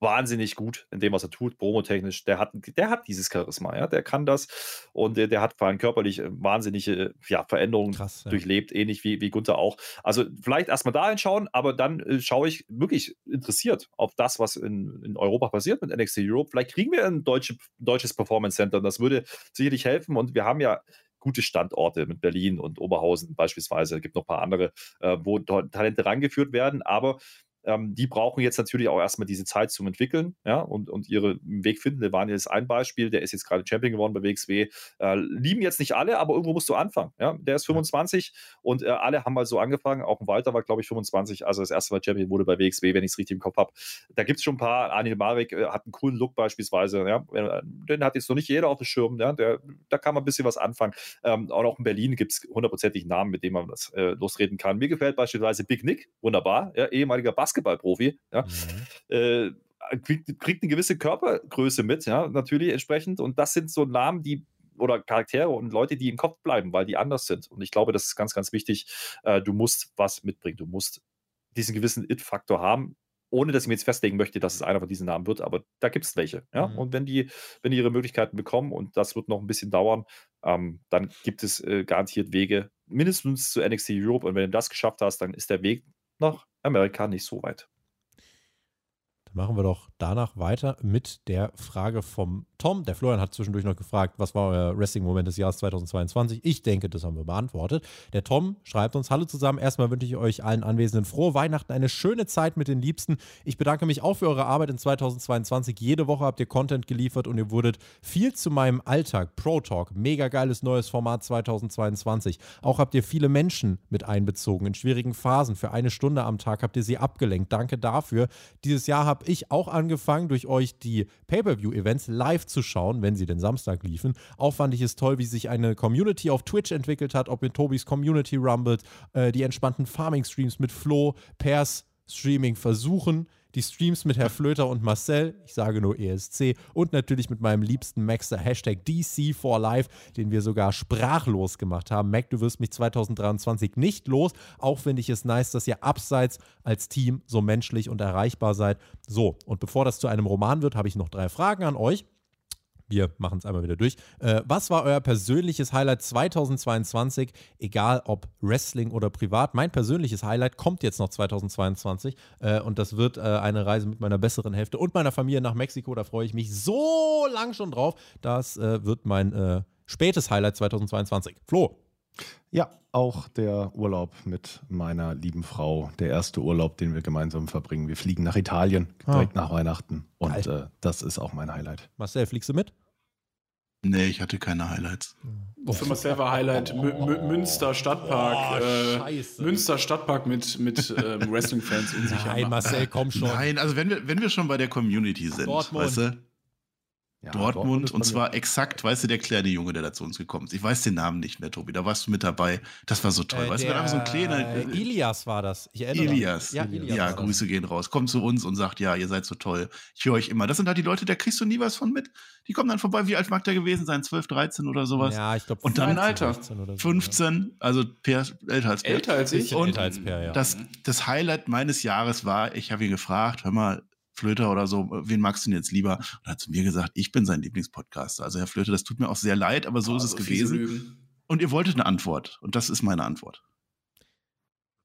wahnsinnig gut in dem, was er tut, promotechnisch. Der hat, der hat dieses Charisma, ja, der kann das und der, der hat vor allem körperlich äh, wahnsinnige ja, Veränderungen Krass. Ja. durchlebt, ähnlich wie, wie Gunther auch. Also vielleicht erstmal da hinschauen, aber dann äh, schaue ich wirklich interessiert auf das, was in, in Europa passiert mit NXT Europe. Vielleicht kriegen wir ein deutsche, deutsches Performance Center und das würde sicherlich helfen und wir haben ja gute Standorte mit Berlin und Oberhausen beispielsweise. Es gibt noch ein paar andere, äh, wo Talente rangeführt werden, aber ähm, die brauchen jetzt natürlich auch erstmal diese Zeit zum Entwickeln ja, und, und ihren Weg finden. Levaniel ist ein Beispiel, der ist jetzt gerade Champion geworden bei WXW. Äh, lieben jetzt nicht alle, aber irgendwo musst du anfangen. Ja? Der ist 25 und äh, alle haben mal so angefangen. Auch ein Walter war, glaube ich, 25, also das erste Mal Champion wurde bei WXW, wenn ich es richtig im Kopf habe. Da gibt es schon ein paar. Anil Marek äh, hat einen coolen Look beispielsweise. Ja? Äh, Den hat jetzt noch nicht jeder auf dem Schirm. Ja? Der, da kann man ein bisschen was anfangen. Ähm, und auch in Berlin gibt es hundertprozentig Namen, mit denen man das äh, losreden kann. Mir gefällt beispielsweise Big Nick, wunderbar, ja? ehemaliger Basketballprofi. Ja? Mhm. äh, kriegt, kriegt eine gewisse Körpergröße mit, ja, natürlich entsprechend. Und das sind so Namen, die oder Charaktere und Leute, die im Kopf bleiben, weil die anders sind. Und ich glaube, das ist ganz, ganz wichtig. Äh, du musst was mitbringen. Du musst diesen gewissen It-Faktor haben, ohne dass ich mir jetzt festlegen möchte, dass es einer von diesen Namen wird, aber da gibt es welche. Ja? Mhm. Und wenn die, wenn die ihre Möglichkeiten bekommen, und das wird noch ein bisschen dauern, ähm, dann gibt es äh, garantiert Wege, mindestens zu NXT Europe. Und wenn du das geschafft hast, dann ist der Weg nach Amerika nicht so weit. Machen wir doch danach weiter mit der Frage vom Tom. Der Florian hat zwischendurch noch gefragt, was war euer Wrestling-Moment des Jahres 2022? Ich denke, das haben wir beantwortet. Der Tom schreibt uns: Hallo zusammen. Erstmal wünsche ich euch allen Anwesenden frohe Weihnachten, eine schöne Zeit mit den Liebsten. Ich bedanke mich auch für eure Arbeit in 2022. Jede Woche habt ihr Content geliefert und ihr wurdet viel zu meinem Alltag. Pro Talk, mega geiles neues Format 2022. Auch habt ihr viele Menschen mit einbezogen in schwierigen Phasen. Für eine Stunde am Tag habt ihr sie abgelenkt. Danke dafür. Dieses Jahr habe ich auch angefangen, durch euch die Pay-Per-View-Events live zu schauen, wenn sie den Samstag liefen. Auch fand ich es toll, wie sich eine Community auf Twitch entwickelt hat, ob mit Tobis Community Rumbled, äh, die entspannten Farming-Streams mit Flo, Pairs Streaming versuchen, die Streams mit Herr Flöter und Marcel, ich sage nur ESC, und natürlich mit meinem liebsten Maxer, Hashtag DC4Life, den wir sogar sprachlos gemacht haben. Mac, du wirst mich 2023 nicht los, auch finde ich es nice, dass ihr abseits als Team so menschlich und erreichbar seid. So, und bevor das zu einem Roman wird, habe ich noch drei Fragen an euch. Wir machen es einmal wieder durch. Äh, was war euer persönliches Highlight 2022? Egal ob Wrestling oder privat. Mein persönliches Highlight kommt jetzt noch 2022 äh, und das wird äh, eine Reise mit meiner besseren Hälfte und meiner Familie nach Mexiko. Da freue ich mich so lang schon drauf. Das äh, wird mein äh, spätes Highlight 2022. Flo. Ja, auch der Urlaub mit meiner lieben Frau. Der erste Urlaub, den wir gemeinsam verbringen. Wir fliegen nach Italien direkt nach Weihnachten. Und äh, das ist auch mein Highlight. Marcel, fliegst du mit? Nee, ich hatte keine Highlights. Für Marcel war Highlight Mü Münster Stadtpark. Oh, äh, scheiße. Münster Stadtpark mit, mit ähm, [LAUGHS] Wrestling-Fans unsicher. Nein, machen. Marcel, komm schon. Nein, also wenn wir, wenn wir schon bei der Community sind, Dortmund. weißt du, Ja, Dortmund, bei und zwar exakt, weißt du, der kleine Junge, der da zu uns gekommen ist. Ich weiß den Namen nicht mehr, Tobi, da warst du mit dabei. Das war so toll. Äh, weißt du, der, einfach so ein kleiner. äh, Ilias war das. Ich erinnere Ilias. Ja, Ja, Ilias das. Grüße gehen raus. Kommt zu uns und sagt, ja, ihr seid so toll. Ich höre euch immer. Das sind halt die Leute, da kriegst du nie was von mit. Die kommen dann vorbei. Wie alt mag der gewesen sein? 12, 13 oder sowas? Ja, ich glaube Und dann- Alter. 15, also Per, älter als Per. Älter als ich. Und älter als Per, ja. Das, das Highlight meines Jahres war, ich habe ihn gefragt, hör mal, Flöter oder so, wen magst du denn jetzt lieber? Und er hat zu mir gesagt, ich bin sein Lieblingspodcaster. Also Herr Flöter, das tut mir auch sehr leid, aber so ist es Also gewesen. Und ihr wolltet eine Antwort. Und das ist meine Antwort.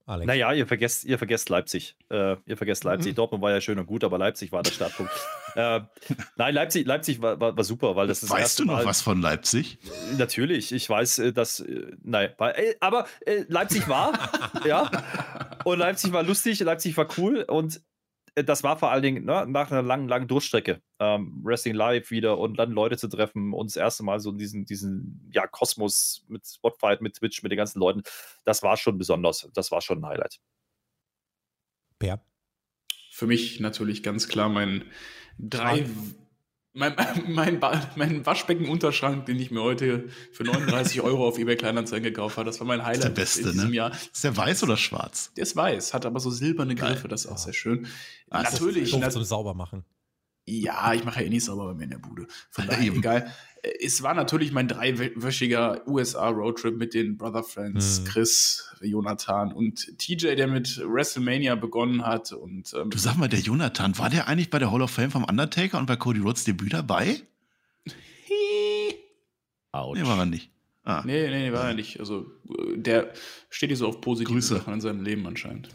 Alex. Naja, ihr vergesst, ihr vergesst Leipzig. Äh, ihr vergesst Leipzig. Dortmund war ja schön und gut, aber Leipzig war der Startpunkt. [LAUGHS] äh, nein, Leipzig, Leipzig war, war, war super, weil das ist das weißt erste du noch Mal, was von Leipzig? Natürlich, ich weiß, äh, dass. äh, Nein, war- äh, aber äh, Leipzig war, [LAUGHS] ja. Und Leipzig war lustig, Leipzig war cool und äh, das war vor allen Dingen ne, nach einer langen, langen Durchstrecke. Ähm, Wrestling Live wieder und dann Leute zu treffen und das erste Mal so in diesen, diesen ja, Kosmos mit Spotfight, mit Twitch, mit den ganzen Leuten. Das war schon besonders. Das war schon ein Highlight. Per. Für mich natürlich ganz klar mein drei. Mein, [LAUGHS] mein, mein Waschbecken-Unterschrank, den ich mir heute für 39 Euro auf eBay Kleinanzeigen gekauft habe, das war mein Highlight der beste, in diesem ne? Jahr. Ist der weiß oder schwarz? Der ist weiß, hat aber so silberne. Griffe, das ist auch sehr schön. Ah, das ist Natürlich, na, zum Saubermachen. ja, ich mache ja eh nicht sauber bei mir in der Bude. Von [LAUGHS] daher egal. Äh, Es war natürlich mein dreiwöchiger USA-Roadtrip mit den Brother Friends, Mhm. Chris, Jonathan und TJ, der mit WrestleMania begonnen hat. Und ähm, Du sag mal, der Jonathan, war der eigentlich bei der Hall of Fame vom Undertaker und bei Cody Rhodes Debüt dabei? [LAUGHS] Nee, war er nicht. Ah. Nee, nee, nee, war er nicht. Also, äh, der steht hier so auf positive Grüße. Sachen in seinem Leben anscheinend.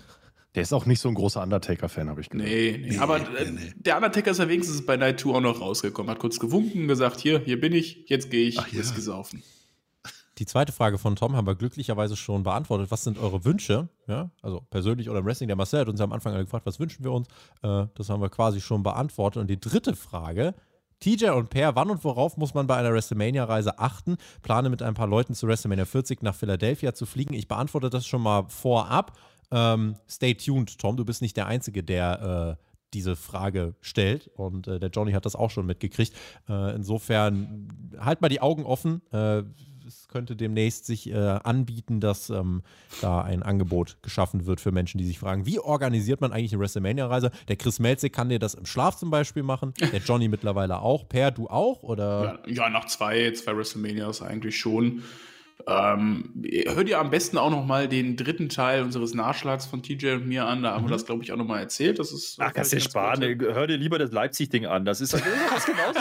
Der ist auch nicht so ein großer Undertaker-Fan, habe ich gehört. Nee, nee. Nee, aber nee, nee. der Undertaker ist ja wenigstens bei Night 2 auch noch rausgekommen. Hat kurz gewunken, gesagt: Hier, hier bin ich, jetzt gehe ich, Ach ja. ist gesaufen. Die zweite Frage von Tom haben wir glücklicherweise schon beantwortet. Was sind eure Wünsche? Ja, also persönlich oder im Wrestling. Der Marcel hat uns am Anfang gefragt, was wünschen wir uns? Äh, das haben wir quasi schon beantwortet. Und die dritte Frage, TJ und Per, wann und worauf muss man bei einer WrestleMania-Reise achten? Plane mit ein paar Leuten zu WrestleMania 40 nach Philadelphia zu fliegen. Ich beantworte das schon mal vorab. Ähm, stay tuned, Tom. Du bist nicht der Einzige, der äh, diese Frage stellt. Und äh, der Johnny hat das auch schon mitgekriegt. Äh, insofern halt mal die Augen offen. Äh, es könnte demnächst sich äh, anbieten, dass ähm, da ein Angebot geschaffen wird für Menschen, die sich fragen, wie organisiert man eigentlich eine WrestleMania-Reise? Der Chris Melze kann dir das im Schlaf zum Beispiel machen. Der Johnny mittlerweile auch. Per, du auch? Oder? Ja, ja, nach zwei, zwei WrestleManias eigentlich schon. Ähm, hört ihr am besten auch noch mal den dritten Teil unseres Nachschlags von TJ und mir an. Da haben wir das, glaube ich, auch noch mal erzählt. Das ist Ach, du ganz sparen. gut. Hör dir lieber das Leipzig-Ding an. Das ist, das ist genauso.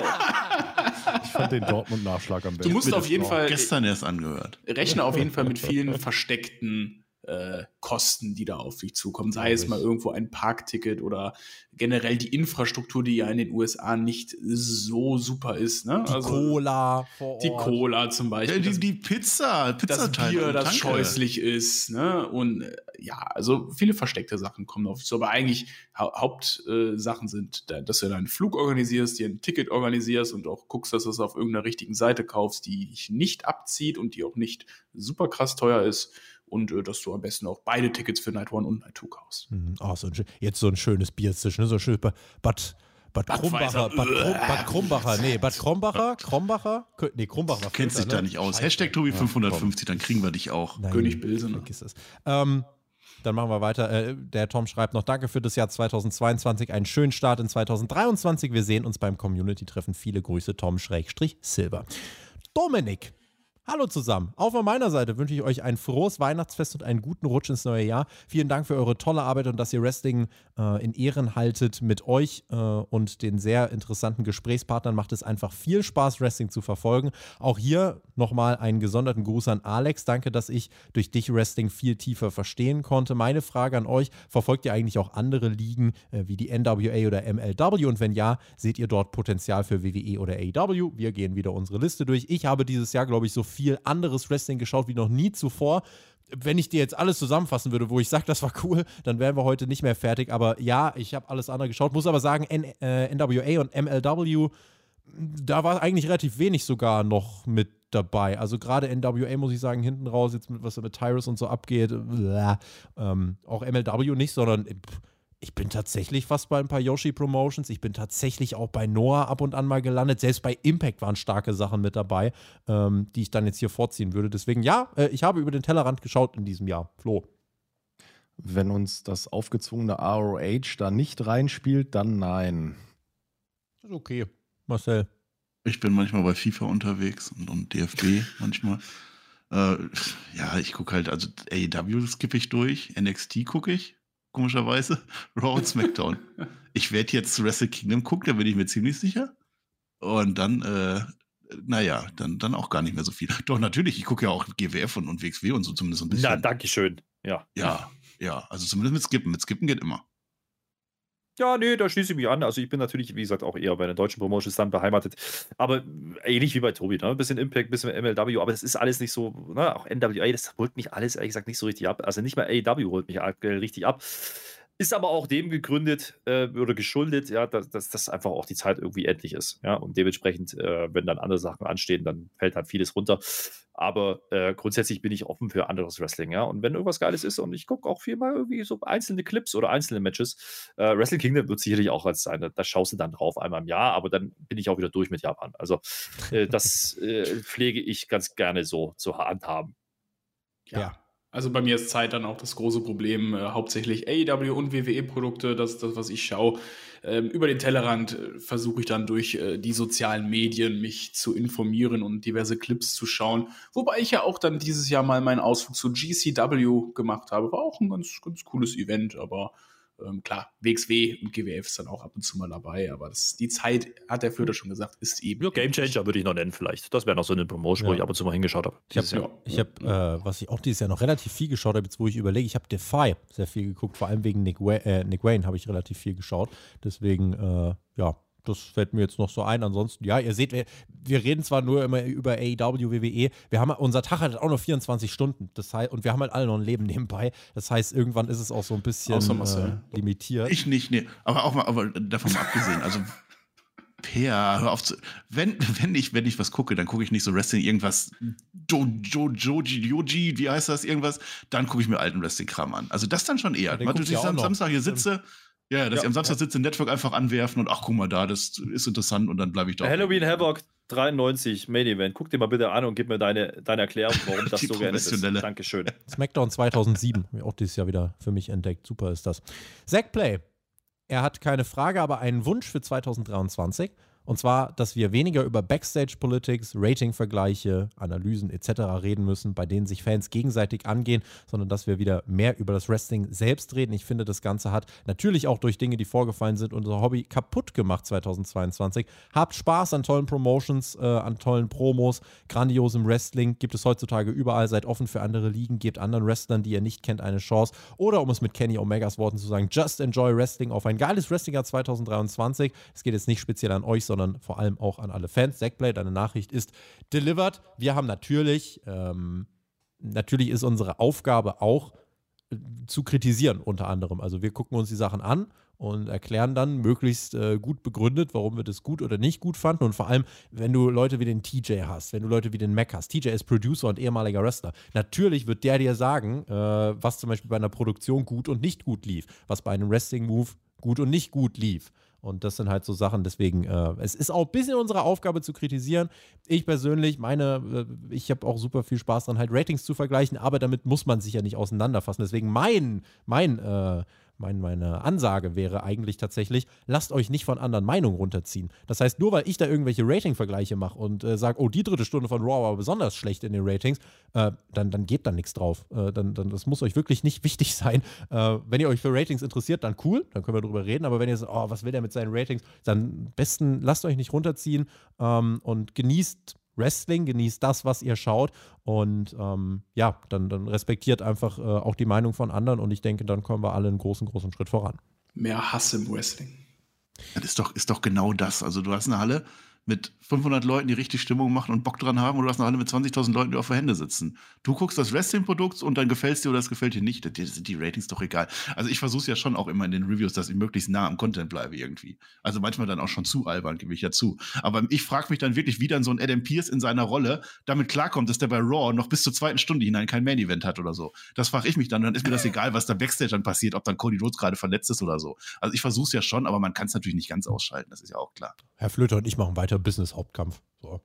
Ich fand den Dortmund-Nachschlag am Du besten. musst Mir auf das jeden Fall Gestern erst angehört. rechne auf jeden Fall mit vielen versteckten äh, Kosten, die da auf dich zukommen. Sei es mal irgendwo ein Parkticket oder generell die Infrastruktur, die ja in den USA nicht so super ist. Ne? Die Cola vor Ort. Die Cola zum Ja, Beispiel. die, das- die Pizza, das Pizzateig. Bier, das Tanke. scheußlich ist, ne? Und äh, ja, also viele versteckte Sachen kommen auf dich zu. Aber eigentlich hau Hauptsachen äh, sind, da, dass du deinen Flug organisierst, dir ein Ticket organisierst und auch guckst, dass du es auf irgendeiner richtigen Seite kaufst, die dich nicht abzieht und die auch nicht super krass teuer ist. Und äh, dass du am besten auch beide Tickets für Night One und Night Two kaufst. Mhm. Oh, so ein, schön- jetzt so ein schönes Bier zwischen, ne? so ein schönes Bad, Bad, Bad Krumbacher. Bad, Krum, Bad Krumbacher, nee, Bad Krombacher, [LAUGHS] Krombacher, Kö- nee, Krombacher. Du kennst dich da nicht aus. Hashtag Tobi550, dann kriegen wir dich auch. Nein, König. Vergiss es. Ähm, dann machen wir weiter. Äh, der Tom schreibt noch: Danke für das Jahr 2022. Einen schönen Start in 2023. Wir sehen uns beim Community-Treffen. Viele Grüße, Tom Schrägstrich Silber. Dominik. Hallo zusammen. Auch von meiner Seite wünsche ich euch ein frohes Weihnachtsfest und einen guten Rutsch ins neue Jahr. Vielen Dank für eure tolle Arbeit und dass ihr Wrestling äh, in Ehren haltet mit euch äh, und den sehr interessanten Gesprächspartnern. Macht es einfach viel Spaß, Wrestling zu verfolgen. Auch hier nochmal einen gesonderten Gruß an Alex. Danke, dass ich durch dich Wrestling viel tiefer verstehen konnte. Meine Frage an euch: Verfolgt ihr eigentlich auch andere Ligen äh, wie die NWA oder MLW? Und wenn ja, seht ihr dort Potenzial für WWE oder AEW? Wir gehen wieder unsere Liste durch. Ich habe dieses Jahr, glaube ich, so viel anderes Wrestling geschaut wie noch nie zuvor. Wenn ich dir jetzt alles zusammenfassen würde, wo ich sage, das war cool, dann wären wir heute nicht mehr fertig. Aber ja, ich habe alles andere geschaut. Muss aber sagen, N äh, NWA und MLW, da war eigentlich relativ wenig sogar noch mit dabei. Also gerade NWA muss ich sagen, hinten raus, jetzt mit was mit Tyrus und so abgeht, ähm, auch MLW nicht, sondern pff, ich bin tatsächlich fast bei ein paar Yoshi-Promotions. Ich bin tatsächlich auch bei Noah ab und an mal gelandet. Selbst bei Impact waren starke Sachen mit dabei, ähm, die ich dann jetzt hier vorziehen würde. Deswegen, ja, äh, ich habe über den Tellerrand geschaut in diesem Jahr. Flo. Wenn uns das aufgezwungene ROH da nicht reinspielt, dann nein. Das ist okay. Marcel. Ich bin manchmal bei FIFA unterwegs und, und DFB [LAUGHS] manchmal. Äh, ja, ich gucke halt, also AEW skippe ich durch, NXT gucke ich, komischerweise. [LAUGHS] Raw und SmackDown. ich werde jetzt Wrestle Kingdom gucken, da bin ich mir ziemlich sicher. Und dann, äh, naja, dann, dann auch gar nicht mehr so viel. Doch, natürlich, ich gucke ja auch GWF und, und WXW und so zumindest ein bisschen. Na, danke schön. Ja. Ja, ja, also zumindest mit Skippen. Mit Skippen geht immer. Ja, nee, da schließe ich mich an. Also ich bin natürlich, wie gesagt, auch eher bei den deutschen Promotions dann beheimatet. Aber ähnlich wie bei Tobi, ne? Ein bisschen Impact, ein bisschen MLW, aber das ist alles nicht so, ne? Auch NWA, das holt mich alles, ehrlich gesagt, nicht so richtig ab. Also nicht mal AEW holt mich richtig ab. Ist aber auch dem gegründet äh, oder geschuldet, ja, dass, dass, dass einfach auch die Zeit irgendwie endlich ist. Ja, und dementsprechend, äh, wenn dann andere Sachen anstehen, dann fällt halt vieles runter. Aber äh, grundsätzlich bin ich offen für anderes Wrestling, ja. Und wenn irgendwas Geiles ist und ich gucke auch viel mal irgendwie so einzelne Clips oder einzelne Matches, äh, Wrestling Kingdom wird sicherlich auch als sein. Da schaust du dann drauf einmal im Jahr, aber dann bin ich auch wieder durch mit Japan. Also äh, das äh, pflege ich ganz gerne so zu handhaben. Ja. ja. Also bei mir ist Zeit dann auch das große Problem, äh, hauptsächlich AEW und WWE-Produkte, das ist das, was ich schaue. Ähm, über den Tellerrand äh, versuche ich dann durch äh, die sozialen Medien mich zu informieren und diverse Clips zu schauen. Wobei ich ja auch dann dieses Jahr mal meinen Ausflug zu GCW gemacht habe. War auch ein ganz, ganz cooles Event, aber ähm, klar, WXW und GWF ist dann auch ab und zu mal dabei, aber das, die Zeit, hat der Flöter schon gesagt, ist eben. Ja, Game Changer würde ich noch nennen, vielleicht. Das wäre noch so eine Promotion, ja. wo ich ab und zu mal hingeschaut habe. Ich habe, ja. hab, äh, was ich auch dieses Jahr noch relativ viel geschaut habe, jetzt wo ich überlege, ich habe Defy sehr viel geguckt, vor allem wegen Nick, Wa äh, Nick Wayne habe ich relativ viel geschaut. Deswegen, äh, ja, das fällt mir jetzt noch so ein. Ansonsten, ja, ihr seht, wir, wir reden zwar nur immer über AEW, WWE, wir haben, unser Tag hat auch noch 24 Stunden. Das heißt, und wir haben halt alle noch ein Leben nebenbei. Das heißt, irgendwann ist es auch so ein bisschen äh, limitiert. Ich nicht, nee. Aber auch mal, aber davon mal abgesehen, also Per, hör auf zu. Wenn, wenn, ich, wenn ich was gucke, dann gucke ich nicht so Wrestling, irgendwas. Jo, jo, Joji, Joji, wie heißt das, irgendwas? Dann gucke ich mir alten Wrestling-Kram an. Also das dann schon eher. Ja, Wenn ich am Samstag hier sitze, ja, dass ja, ich am Samstag ja. sitze, Network einfach anwerfen und ach, guck mal da, das ist interessant und dann bleibe ich da. Halloween Havoc 93 Main Event. Guck dir mal bitte an und gib mir deine, deine Erklärung, warum [LAUGHS] das so gerne ist. Dankeschön. [LAUGHS] SmackDown 2007, auch dieses Jahr wieder für mich entdeckt. Super ist das. Zack Play. Er hat keine Frage, aber einen Wunsch für 2023. Und zwar, dass wir weniger über Backstage-Politics, Rating-Vergleiche, Analysen etc. reden müssen, bei denen sich Fans gegenseitig angehen, sondern dass wir wieder mehr über das Wrestling selbst reden. Ich finde, das Ganze hat natürlich auch durch Dinge, die vorgefallen sind, unser Hobby kaputt gemacht 2022. Habt Spaß an tollen Promotions, äh, an tollen Promos, grandiosem Wrestling. Gibt es heutzutage überall. Seid offen für andere Ligen, gebt anderen Wrestlern, die ihr nicht kennt, eine Chance. Oder um es mit Kenny Omegas Worten zu sagen, just enjoy Wrestling auf ein geiles Wrestling-Jahr 2023. Es geht jetzt nicht speziell an euch, sondern sondern vor allem auch an alle Fans. Zackblade, deine Nachricht ist delivered. Wir haben natürlich, ähm, natürlich ist unsere Aufgabe auch äh, zu kritisieren, unter anderem. Also wir gucken uns die Sachen an und erklären dann möglichst äh, gut begründet, warum wir das gut oder nicht gut fanden. Und vor allem, wenn du Leute wie den TJ hast, wenn du Leute wie den Mac hast. TJ ist Producer und ehemaliger Wrestler. Natürlich wird der dir sagen, äh, was zum Beispiel bei einer Produktion gut und nicht gut lief, was bei einem Wrestling-Move gut und nicht gut lief. Und das sind halt so Sachen, deswegen, äh, es ist auch ein bisschen unsere Aufgabe zu kritisieren. Ich persönlich, meine, äh, ich habe auch super viel Spaß dran, halt Ratings zu vergleichen, aber damit muss man sich ja nicht auseinanderfassen. Deswegen mein, mein, äh, mein, meine Ansage wäre eigentlich tatsächlich, lasst euch nicht von anderen Meinungen runterziehen. Das heißt, nur weil ich da irgendwelche Rating-Vergleiche mache und äh, sage, oh, die dritte Stunde von Raw war besonders schlecht in den Ratings, äh, dann, dann gebt da nichts drauf. Äh, dann, dann, das muss euch wirklich nicht [LAUGHS] wichtig sein. Äh, wenn ihr euch für Ratings interessiert, dann cool, dann können wir drüber reden. Aber wenn ihr sagt, oh, was will der mit seinen Ratings, dann besten lasst euch nicht runterziehen ähm, und genießt Wrestling, genießt das, was ihr schaut und ähm, ja, dann, dann respektiert einfach äh, auch die Meinung von anderen und ich denke, dann kommen wir alle einen großen, großen Schritt voran. Mehr Hass im Wrestling. Das ist doch, ist doch genau das. Also du hast eine Halle, mit 500 Leuten, die richtig Stimmung machen und Bock dran haben, und du hast noch alle mit 20.000 Leuten, die auf der Hände sitzen. Du guckst das Wrestling-Produkt und dann gefällt es dir oder es gefällt dir nicht. Dir sind die Ratings doch egal. Also ich versuche es ja schon auch immer in den Reviews, dass ich möglichst nah am Content bleibe irgendwie. Also manchmal dann auch schon zu albern, gebe ich ja zu. Aber ich frage mich dann wirklich, wie dann so ein Adam Pierce in seiner Rolle damit klarkommt, dass der bei Raw noch bis zur zweiten Stunde hinein kein Main-Event hat oder so. Das frage ich mich dann. Dann ist mir das egal, was da Backstage dann passiert, ob dann Cody Rhodes gerade verletzt ist oder so. Also ich versuche es ja schon, aber man kann es natürlich nicht ganz ausschalten. Das ist ja auch klar. Herr Flöter und ich machen weiter Business-Hauptkampf. So.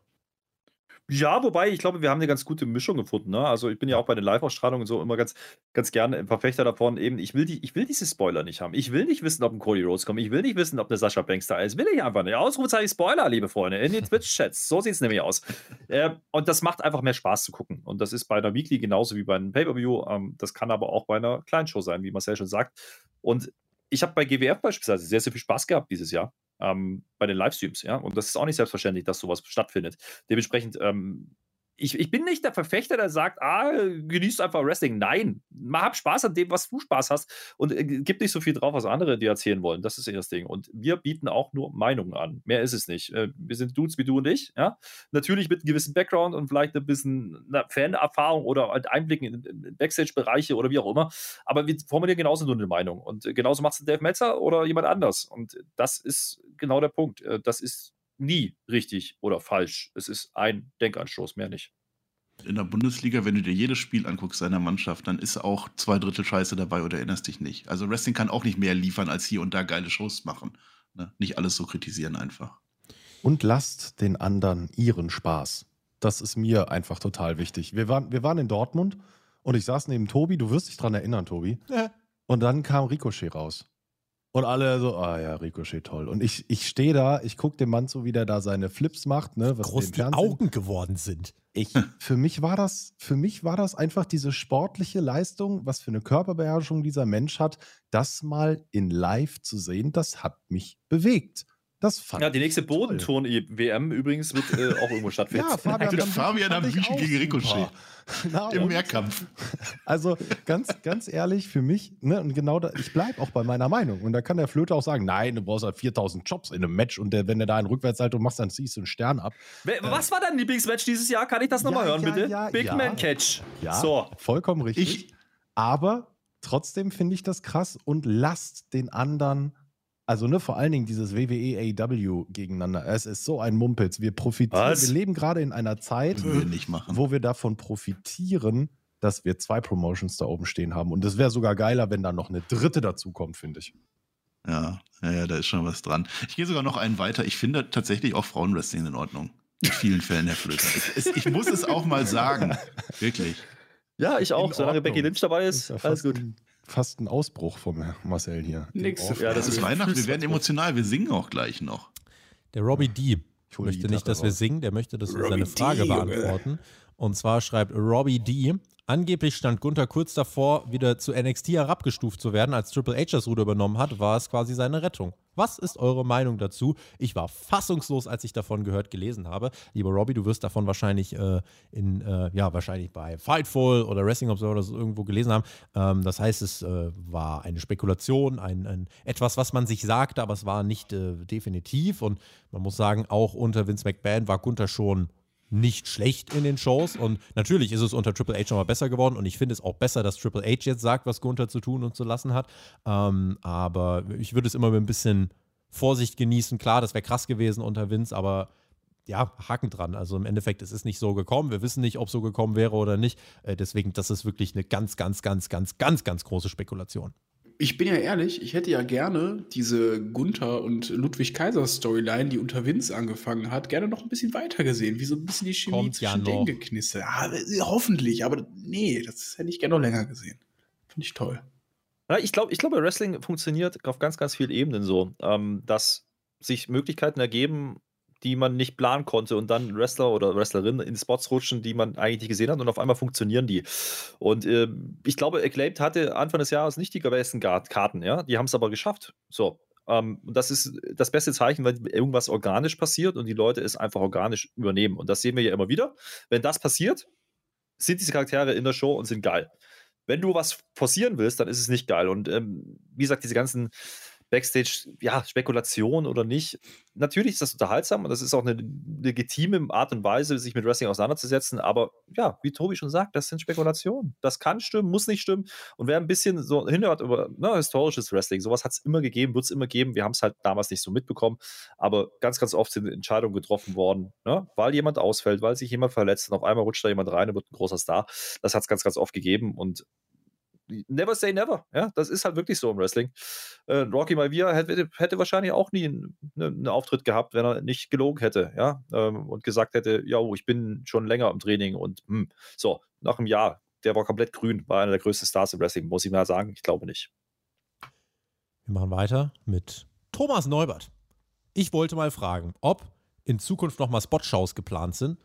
Ja, wobei, ich glaube, wir haben eine ganz gute Mischung gefunden. Ne? Also ich bin ja auch bei den Live-Ausstrahlungen so immer ganz, ganz gerne ein Verfechter davon, eben, ich will, die, ich will diese Spoiler nicht haben. Ich will nicht wissen, ob ein Cody Rhodes kommt. Ich will nicht wissen, ob eine Sascha Banks da ist. Will ich einfach nicht. Ausrufezeichen Spoiler, liebe Freunde, in den Twitch-Chats. So sieht es nämlich aus. äh, und das macht einfach mehr Spaß zu gucken. Und das ist bei einer Weekly genauso wie bei einem Pay-Per-View. Ähm, das kann aber auch bei einer Kleinshow sein, wie Marcel schon sagt. Und ich habe bei GWF beispielsweise sehr, sehr viel Spaß gehabt dieses Jahr ähm, bei den Livestreams, ja. Und das ist auch nicht selbstverständlich, dass sowas stattfindet. Dementsprechend ähm, ich, ich bin nicht der Verfechter, der sagt, ah, genießt einfach Wrestling. Nein, mach hab Spaß an dem, was du Spaß hast und äh, gib nicht so viel drauf, was andere dir erzählen wollen. Das ist eher das Ding. Und wir bieten auch nur Meinungen an. Mehr ist es nicht. Äh, wir sind Dudes wie du und ich, ja. Natürlich mit einem gewissen Background und vielleicht ein bisschen Fan-Erfahrung oder halt Einblicken in Backstage-Bereiche oder wie auch immer. Aber wir formulieren genauso nur eine Meinung. Und genauso macht es Dave Metzer oder jemand anders. Und das ist genau der Punkt. Äh, das ist nie richtig oder falsch. Es ist ein Denkanstoß, mehr nicht. In der Bundesliga, wenn du dir jedes Spiel anguckst seiner Mannschaft, dann ist auch zwei Drittel Scheiße dabei oder erinnerst dich nicht. Also Wrestling kann auch nicht mehr liefern, als hier und da geile Shows machen. Ne? Nicht alles so kritisieren einfach. Und lasst den anderen ihren Spaß. Das ist mir einfach total wichtig. Wir waren, wir waren in Dortmund und ich saß neben Tobi, du wirst dich dran erinnern, Tobi. Ja. Und dann kam Ricochet raus. Und alle so, ah ja, Ricochet toll. Und ich, ich stehe da, ich gucke dem Mann so, wie der da seine Flips macht, ne, was groß die Augen geworden sind. Ich, für mich war das, für mich war das einfach diese sportliche Leistung, was für eine Körperbeherrschung dieser Mensch hat, das mal in live zu sehen, das hat mich bewegt. Das fand ja, die nächste Bodenturn-WM übrigens wird äh, auch irgendwo [LAUGHS] stattfinden. Ja, Fabian, dann Fabian am Büchen gegen Ricochet. [LAUGHS] Na, Im Mehrkampf. [LAUGHS] Also ganz, ganz ehrlich, für mich, ne, und genau da, ich bleibe auch bei meiner Meinung. Und da kann der Flöte auch sagen, nein, du brauchst halt 4000 Jobs in einem Match und der, wenn du da einen Rückwärtssalto machst, dann ziehst du einen Stern ab. Was war dein Lieblingsmatch dieses Jahr? Kann ich das nochmal ja, hören, ja, bitte? Ja, Big Man Catch. Ja, so. vollkommen richtig. Ich, Aber trotzdem finde ich das krass und lasst den anderen also ne, vor allen Dingen dieses WWE AEW gegeneinander. Es ist so ein Mumpitz. Wir profitieren. Was? Wir leben gerade in einer Zeit, wir wo wir davon profitieren, dass wir zwei Promotions da oben stehen haben. Und es wäre sogar geiler, wenn da noch eine dritte dazukommt, finde ich. Ja, ja, ja, da ist schon was dran. Ich gehe sogar noch einen weiter. Ich finde tatsächlich auch Frauenwrestling in Ordnung. In vielen Fällen, Herr Flöter. Ich, ich muss es auch mal sagen. [LAUGHS] Wirklich. Ja, ich auch. Solange Becky Lynch dabei ist, ist ja alles gut. Ein, fast ein Ausbruch vom Marcel hier. Nix. Ja, das ist Weihnachten. Wir werden emotional. Wir singen auch gleich noch. Der Robbie D. Ich möchte nicht, dass wir singen. Der möchte, dass wir Robbie seine Frage D, beantworten. Und zwar schreibt Robbie D. Angeblich stand Gunther kurz davor, wieder zu NXT herabgestuft zu werden. Als Triple H das Ruder übernommen hat, war es quasi seine Rettung. Was ist eure Meinung dazu? Ich war fassungslos, als ich davon gehört, gelesen habe. Lieber Robbie, du wirst davon wahrscheinlich äh, in, äh, ja, wahrscheinlich bei Fightful oder Wrestling Observer oder so irgendwo gelesen haben. Ähm, das heißt, es äh, war eine Spekulation, ein, ein, etwas, was man sich sagte, aber es war nicht äh, definitiv. Und man muss sagen, auch unter Vince McMahon war Gunther schon nicht schlecht in den Shows und natürlich ist es unter Triple H nochmal besser geworden und ich finde es auch besser, dass Triple H jetzt sagt, was Gunther zu tun und zu lassen hat. Ähm, aber ich würde es immer mit ein bisschen Vorsicht genießen. Klar, das wäre krass gewesen unter Vince, aber ja, Haken dran. Also im Endeffekt, es ist nicht so gekommen. Wir wissen nicht, ob so gekommen wäre oder nicht. Äh, deswegen, das ist wirklich eine ganz, ganz, ganz, ganz, ganz, ganz große Spekulation ich bin ja ehrlich, ich hätte ja gerne diese Gunther und Ludwig Kaiser Storyline, die unter Vince angefangen hat, gerne noch ein bisschen weiter gesehen, wie so ein bisschen die Chemie Kommt zwischen ja denen geknistert. Ja, hoffentlich, aber nee, das hätte ich gerne noch länger gesehen. Finde ich toll. Ja, ich glaube, ich glaube, Wrestling funktioniert auf ganz, ganz vielen Ebenen so, ähm, dass sich Möglichkeiten ergeben, die man nicht planen konnte und dann Wrestler oder Wrestlerinnen in Spots rutschen, die man eigentlich nicht gesehen hat und auf einmal funktionieren die. Und äh, ich glaube, Acclaimed hatte Anfang des Jahres nicht die besten Karten, ja, die haben es aber geschafft. So. Ähm, und das ist das beste Zeichen, wenn irgendwas organisch passiert und die Leute es einfach organisch übernehmen. Und das sehen wir ja immer wieder. Wenn das passiert, sind diese Charaktere in der Show und sind geil. Wenn du was forcieren willst, dann ist es nicht geil. Und ähm, wie gesagt, diese ganzen Backstage, ja, Spekulation oder nicht. Natürlich ist das unterhaltsam und das ist auch eine legitime Art und Weise, sich mit Wrestling auseinanderzusetzen. Aber ja, wie Tobi schon sagt, das sind Spekulationen. Das kann stimmen, muss nicht stimmen. Und wer ein bisschen so hinhört über ne, historisches Wrestling, sowas hat es immer gegeben, wird es immer geben. Wir haben es halt damals nicht so mitbekommen. Aber ganz, ganz oft sind Entscheidungen getroffen worden, ne, weil jemand ausfällt, weil sich jemand verletzt und auf einmal rutscht da jemand rein und wird ein großer Star. Das hat es ganz, ganz oft gegeben. Und never say never. Ja, das ist halt wirklich so im Wrestling. Äh, Rocky Maivia hätte, hätte wahrscheinlich auch nie einen, einen, ne, Auftritt gehabt, wenn er nicht gelogen hätte, ja, ähm, und gesagt hätte, ja, ich bin schon länger im Training und hm. so, nach einem Jahr, der war komplett grün, war einer der größten Stars im Wrestling, muss ich mal sagen, ich glaube nicht. Wir machen weiter mit Thomas Neubert. Ich wollte mal fragen, ob in Zukunft nochmal Spotshows geplant sind.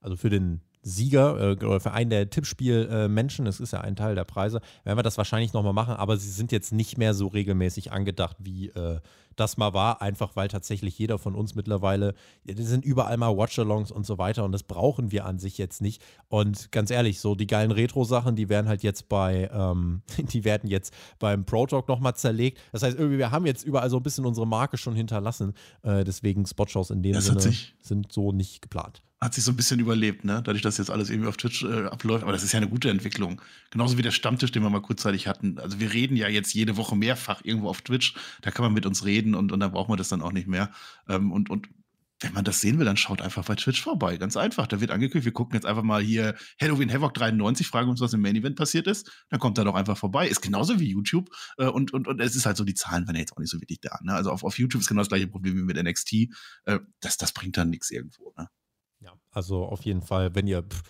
Also für den Sieger äh, oder für einen der Tippspielmenschen, äh, das ist ja ein Teil der Preise, werden wir das wahrscheinlich nochmal machen, aber sie sind jetzt nicht mehr so regelmäßig angedacht, wie äh, das mal war, einfach weil tatsächlich jeder von uns mittlerweile, die sind überall mal Watchalongs und so weiter und das brauchen wir an sich jetzt nicht. Und ganz ehrlich, so die geilen Retro-Sachen, die werden halt jetzt bei, ähm, [LAUGHS] die werden jetzt beim Pro Talk nochmal zerlegt. Das heißt, irgendwie, wir haben jetzt überall so ein bisschen unsere Marke schon hinterlassen. Äh, deswegen Spotshows in dem das Sinne sind so nicht geplant hat sich so ein bisschen überlebt, ne? Dadurch, dass jetzt alles irgendwie auf Twitch äh, abläuft. Aber das ist ja eine gute Entwicklung. Genauso wie der Stammtisch, den wir mal kurzzeitig hatten. Also wir reden ja jetzt jede Woche mehrfach irgendwo auf Twitch. Da kann man mit uns reden und, und dann braucht man das dann auch nicht mehr. Ähm, und, und wenn man das sehen will, dann schaut einfach bei Twitch vorbei. Ganz einfach. Da wird angekündigt, wir gucken jetzt einfach mal hier Halloween Havoc 93, fragen uns, was im Main Event passiert ist. Dann kommt er doch einfach vorbei. Ist genauso wie YouTube. Äh, und, und, und es ist halt so, die Zahlen werden jetzt auch nicht so wirklich da. Ne? Also auf, auf YouTube ist genau das gleiche Problem wie mit NXT. Äh, das, das bringt dann nichts irgendwo. Ne? Ja, also auf jeden Fall, wenn ihr pff,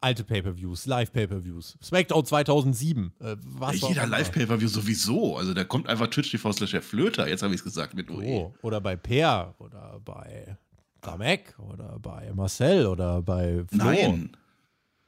alte Pay-per-Views, Live-Pay-per-Views, SmackDown 2007, äh, was ja, Jeder Live-Pay-per-View sowieso. Also da kommt einfach Twitch TV slash Flöter, jetzt habe ich es gesagt mit UE. Oh, oder bei Per oder bei Damek oder bei Marcel oder bei Flo. Nein.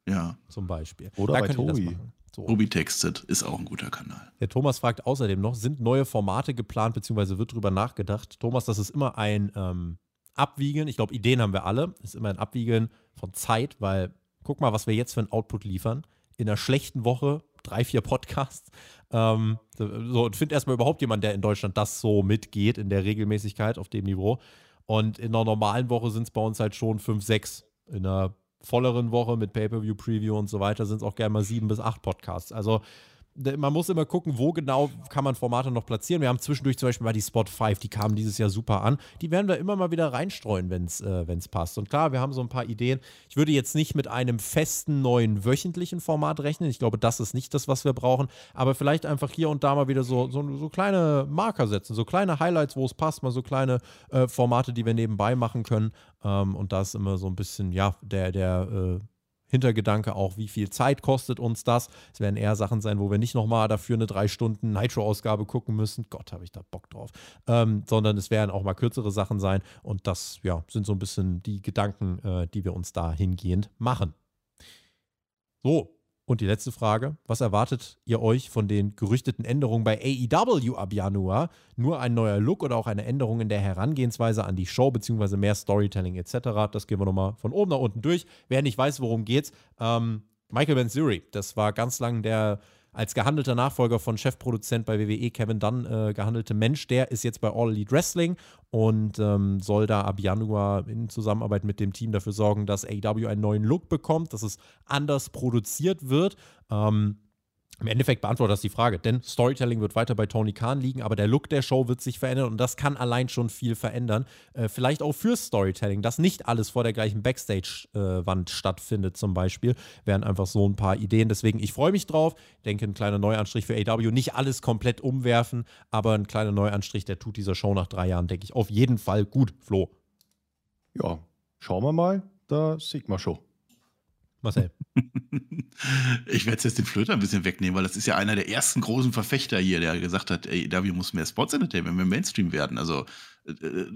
Ja. Zum Beispiel. Oder da bei Tobi. So. Ruby Texted ist auch ein guter Kanal. Der Thomas fragt außerdem noch, sind neue Formate geplant, beziehungsweise wird drüber nachgedacht? Thomas, das ist immer ein ähm, Abwiegen. Ich glaube, Ideen haben wir alle. Ist immer ein Abwiegen von Zeit, weil guck mal, was wir jetzt für einen Output liefern. In einer schlechten Woche drei, vier Podcasts. Ähm, so, und finde erstmal überhaupt jemand, der in Deutschland das so mitgeht, in der Regelmäßigkeit auf dem Niveau. Und in einer normalen Woche sind es bei uns halt schon fünf, sechs. In einer volleren Woche mit Pay-Per-View-Preview und so weiter sind es auch gerne mal sieben bis acht Podcasts. Also man muss immer gucken, wo genau kann man Formate noch platzieren. Wir haben zwischendurch zum Beispiel mal die Spot 5, die kamen dieses Jahr super an. Die werden wir immer mal wieder reinstreuen, wenn es äh, passt. Und klar, wir haben so ein paar Ideen. Ich würde jetzt nicht mit einem festen neuen wöchentlichen Format rechnen. Ich glaube, das ist nicht das, was wir brauchen. Aber vielleicht einfach hier und da mal wieder so, so, so kleine Marker setzen, so kleine Highlights, wo es passt, mal so kleine äh, Formate, die wir nebenbei machen können. Ähm, und da ist immer so ein bisschen, ja, der, der äh, Hintergedanke auch, wie viel Zeit kostet uns das. Es werden eher Sachen sein, wo wir nicht nochmal dafür eine drei Stunden Nitro-Ausgabe gucken müssen. Gott, habe ich da Bock drauf. Ähm, sondern es werden auch mal kürzere Sachen sein. Und das ja, sind so ein bisschen die Gedanken, äh, die wir uns da hingehend machen. So, und die letzte Frage: Was erwartet ihr euch von den gerüchteten Änderungen bei AEW ab Januar? Nur ein neuer Look oder auch eine Änderung in der Herangehensweise an die Show, beziehungsweise mehr Storytelling etc.? Das gehen wir nochmal von oben nach unten durch. Wer nicht weiß, worum geht's, ähm, Michael Benzuri, das war ganz lang der als gehandelter Nachfolger von Chefproduzent bei WWE Kevin Dunn äh, gehandelte Mensch, der ist jetzt bei All Elite Wrestling und ähm, soll da ab Januar in Zusammenarbeit mit dem Team dafür sorgen, dass AEW einen neuen Look bekommt, dass es anders produziert wird. Ähm, im Endeffekt beantwortet das die Frage, denn Storytelling wird weiter bei Tony Khan liegen, aber der Look der Show wird sich verändern und das kann allein schon viel verändern. Äh, vielleicht auch für Storytelling, dass nicht alles vor der gleichen Backstage-Wand äh, stattfindet, zum Beispiel, wären einfach so ein paar Ideen. Deswegen, ich freue mich drauf. Denke, ein kleiner Neuanstrich für AW. Nicht alles komplett umwerfen, aber ein kleiner Neuanstrich, der tut dieser Show nach drei Jahren, denke ich, auf jeden Fall gut. Flo. Ja, schauen wir mal. Da Sigma Show. Marcel. [LAUGHS] ich werde jetzt den Flöter ein bisschen wegnehmen, weil das ist ja einer der ersten großen Verfechter hier, der gesagt hat, ey, AEW muss mehr Sports Entertainment, mehr Mainstream werden. Also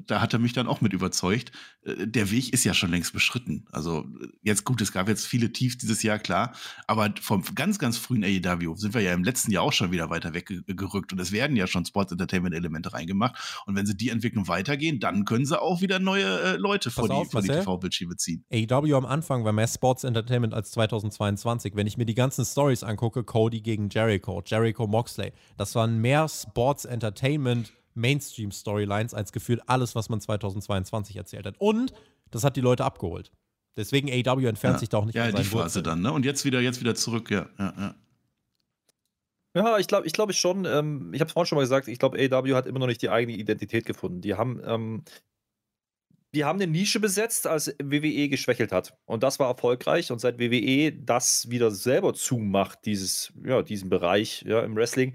da hat er mich dann auch mit überzeugt. Äh, der Weg ist ja schon längst beschritten. Also jetzt gut, es gab jetzt viele Tiefs dieses Jahr, klar, aber vom ganz, ganz frühen AEW sind wir ja im letzten Jahr auch schon wieder weiter weggerückt und es werden ja schon Sports Entertainment Elemente reingemacht. Und wenn sie die Entwicklung weitergehen, dann können sie auch wieder neue äh, Leute vor auf, die, vor die. TV-Bildschirme ziehen. AEW am Anfang war mehr Sports Entertainment als 2022. Wenn ich mir die ganzen Stories angucke, Cody gegen Jericho, Jericho Moxley, das waren mehr Sports Entertainment Mainstream Storylines als gefühlt alles, was man 2022 erzählt hat. Und das hat die Leute abgeholt. Deswegen AEW entfernt Ja. sich da auch nicht Ja, von die seinen Phase Wurzeln. dann, ne? Und jetzt wieder, jetzt wieder zurück, ja, ja, ja. Ja, ich glaube ich glaube schon, ähm, ich habe es vorhin schon mal gesagt, ich glaube, AEW hat immer noch nicht die eigene Identität gefunden. Die haben, ähm, die haben eine Nische besetzt, als WWE geschwächelt hat. Und das war erfolgreich. Und seit WWE das wieder selber zumacht, dieses, ja, diesen Bereich ja, im Wrestling,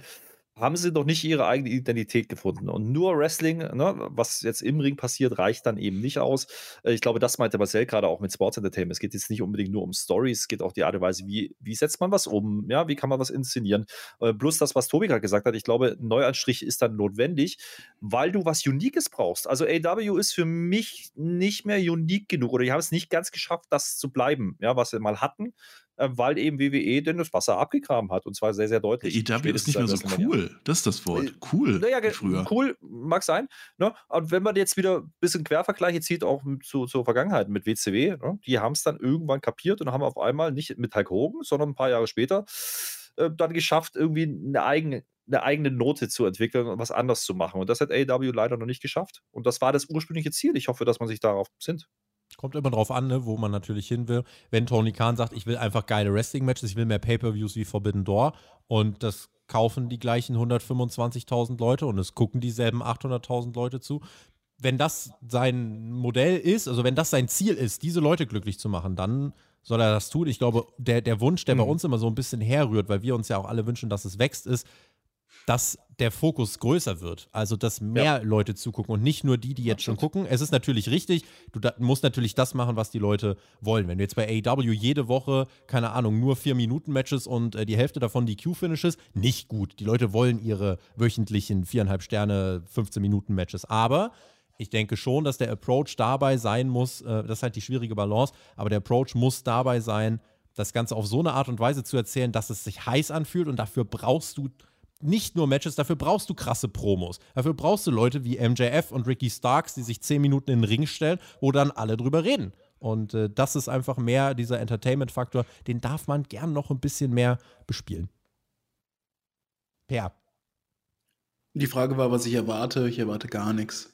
haben sie noch nicht ihre eigene Identität gefunden. Und nur Wrestling, ne, was jetzt im Ring passiert, reicht dann eben nicht aus. Äh, Ich glaube, das meinte Marcel gerade auch mit Sports Entertainment. Es geht jetzt nicht unbedingt nur um Stories, es geht auch die Art und Weise, wie, wie setzt man was um, ja, wie kann man was inszenieren. Äh, Plus das, was Tobi gerade gesagt hat, ich glaube, Neuanstrich ist dann notwendig, weil du was Uniques brauchst. Also AW ist für mich nicht mehr unique genug oder die haben es nicht ganz geschafft, das zu bleiben, ja, was sie mal hatten, äh, weil eben WWE denn das Wasser abgegraben hat und zwar sehr, sehr Der deutlich. EW ist nicht mehr so cool. Das ist das Wort. Äh, Cool. Naja, früher. cool, mag sein. Ne? Und wenn man jetzt wieder ein bisschen Quervergleiche zieht, auch zu, zur Vergangenheit mit WCW, ne? die haben es dann irgendwann kapiert und haben auf einmal nicht mit Hulk Hogan, sondern ein paar Jahre später äh, dann geschafft, irgendwie eine eigene, eine eigene Note zu entwickeln und was anders zu machen. Und das hat AEW leider noch nicht geschafft. Und das war das ursprüngliche Ziel. Ich hoffe, dass man sich darauf sinnt. Kommt immer drauf an, ne, wo man natürlich hin will. Wenn Tony Khan sagt, ich will einfach geile Wrestling-Matches, ich will mehr Pay-Per-Views wie Forbidden Door und das kaufen die gleichen 125.000 Leute und es gucken dieselben 800.000 Leute zu. Wenn das sein Modell ist, also wenn das sein Ziel ist, diese Leute glücklich zu machen, dann soll er das tun. Ich glaube, der, der Wunsch, der bei uns immer so ein bisschen herrührt, weil wir uns ja auch alle wünschen, dass es wächst, ist, dass der Fokus größer wird. Also, dass mehr Leute zugucken und nicht nur die, die jetzt schon gucken. Es ist natürlich richtig, du da, musst natürlich das machen, was die Leute wollen. Wenn du jetzt bei AEW jede Woche, keine Ahnung, nur 4-Minuten-Matches und äh, die Hälfte davon die Q-Finishes, nicht gut. Die Leute wollen ihre wöchentlichen viereinhalb Sterne, 15-Minuten-Matches. Aber ich denke schon, dass der Approach dabei sein muss, äh, das ist halt die schwierige Balance, aber der Approach muss dabei sein, das Ganze auf so eine Art und Weise zu erzählen, dass es sich heiß anfühlt und dafür brauchst du nicht nur Matches, dafür brauchst du krasse Promos. Dafür brauchst du Leute wie MJF und Ricky Starks, die sich zehn Minuten in den Ring stellen, wo dann alle drüber reden. Und äh, das ist einfach mehr dieser Entertainment-Faktor, den darf man gern noch ein bisschen mehr bespielen. Per. Die Frage war, was ich erwarte. Ich erwarte gar nichts.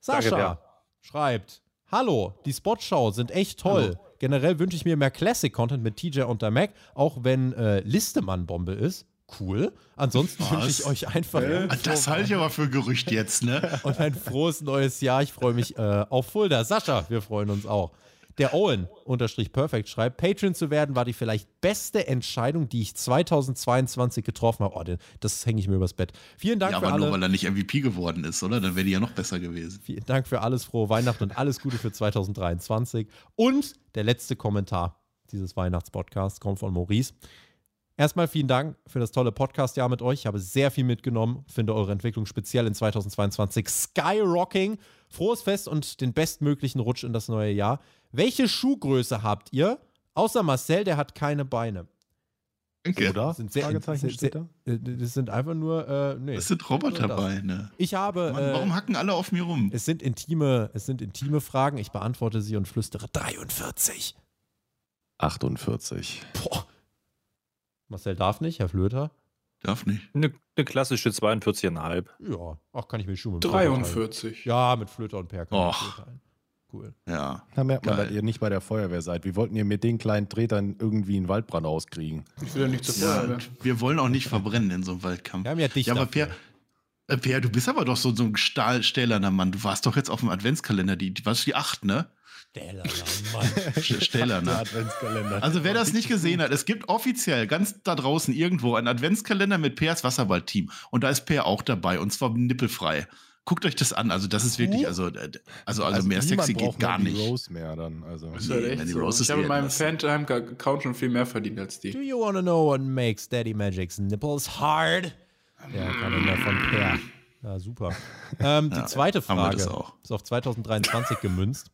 Sascha Danke, schreibt: Hallo, die Spotschau sind echt toll. Generell wünsche ich mir mehr Classic-Content mit TJ und der Mac, auch wenn äh, Listemann Bombe ist. Cool. Ansonsten Was? wünsche ich euch einfach Ah, Das halte ich aber für Gerücht jetzt, ne? [LAUGHS] und ein frohes neues Jahr. Ich freue mich äh, auf Fulda. Sascha, wir freuen uns auch. Der Owen unterstrich perfekt schreibt, Patreon zu werden war die vielleicht beste Entscheidung, die ich 2022 getroffen habe. Oh, den- das hänge ich mir übers Bett. Vielen Dank Ja, für aber nur alle. weil er nicht MVP geworden ist, oder? Dann wäre die ja noch besser gewesen. Vielen Dank für alles, frohe Weihnachten und alles Gute für 2023. Und der letzte Kommentar dieses Weihnachtspodcasts kommt von Maurice. Erstmal vielen Dank für das tolle Podcast-Jahr mit euch. Ich habe sehr viel mitgenommen, finde eure Entwicklung speziell in 2022 skyrocking. Frohes Fest und den bestmöglichen Rutsch in das neue Jahr. Welche Schuhgröße habt ihr? Außer Marcel, der hat keine Beine. Danke. Oder? Sind sehr, Fragezeichen sehr, steht sehr, da. äh, das sind einfach nur, äh, nee. Es sind Roboterbeine. Ich habe. Mann, äh, warum hacken alle auf mir rum? es sind intime, es sind intime Fragen. Ich beantworte sie und flüstere 43. 48. Boah. Marcel darf nicht, Herr Flöter. Darf nicht. Eine, eine klassische 42,5. Ja, ach, kann ich mir schon mit Flöter teilen. 43. Ja, mit Flöter und Per kann ich Och. Cool. Ja. Da merkt man, Geil. dass ihr nicht bei der Feuerwehr seid. Wie wollten ihr mit den kleinen Tretern irgendwie einen Waldbrand auskriegen? Ich will ja nicht zu ja. Feuerwehr. und Wir wollen auch nicht verbrennen in so einem Waldkampf. Wir haben ja dich Ja, aber dafür. Per, äh, per, du bist aber doch so, so ein Stahl, stählerner Mann. Du warst doch jetzt auf dem Adventskalender, die, die was ist die 8, ne? Stähler, Mann. St- Stählerner. Adventskalender. Also wer das nicht gesehen hat, es gibt offiziell ganz da draußen irgendwo einen Adventskalender mit Pers Wasserballteam. Und da ist Per auch dabei und zwar nippelfrei. guckt euch das an. Also das ist wirklich, also, äh, also, also, mehr niemand sexy geht gar nicht. Rose mehr dann. Also. Ist halt echt so. Rose ist Ich habe in eher meinem. Fan-Time-Account schon viel mehr verdient als Do die. you wanna know what makes Daddy Magic's nipples hard? Der Kalender von Per. Ja, super. Ähm, die zweite haben wir Frage ist auf 2023 gemünzt.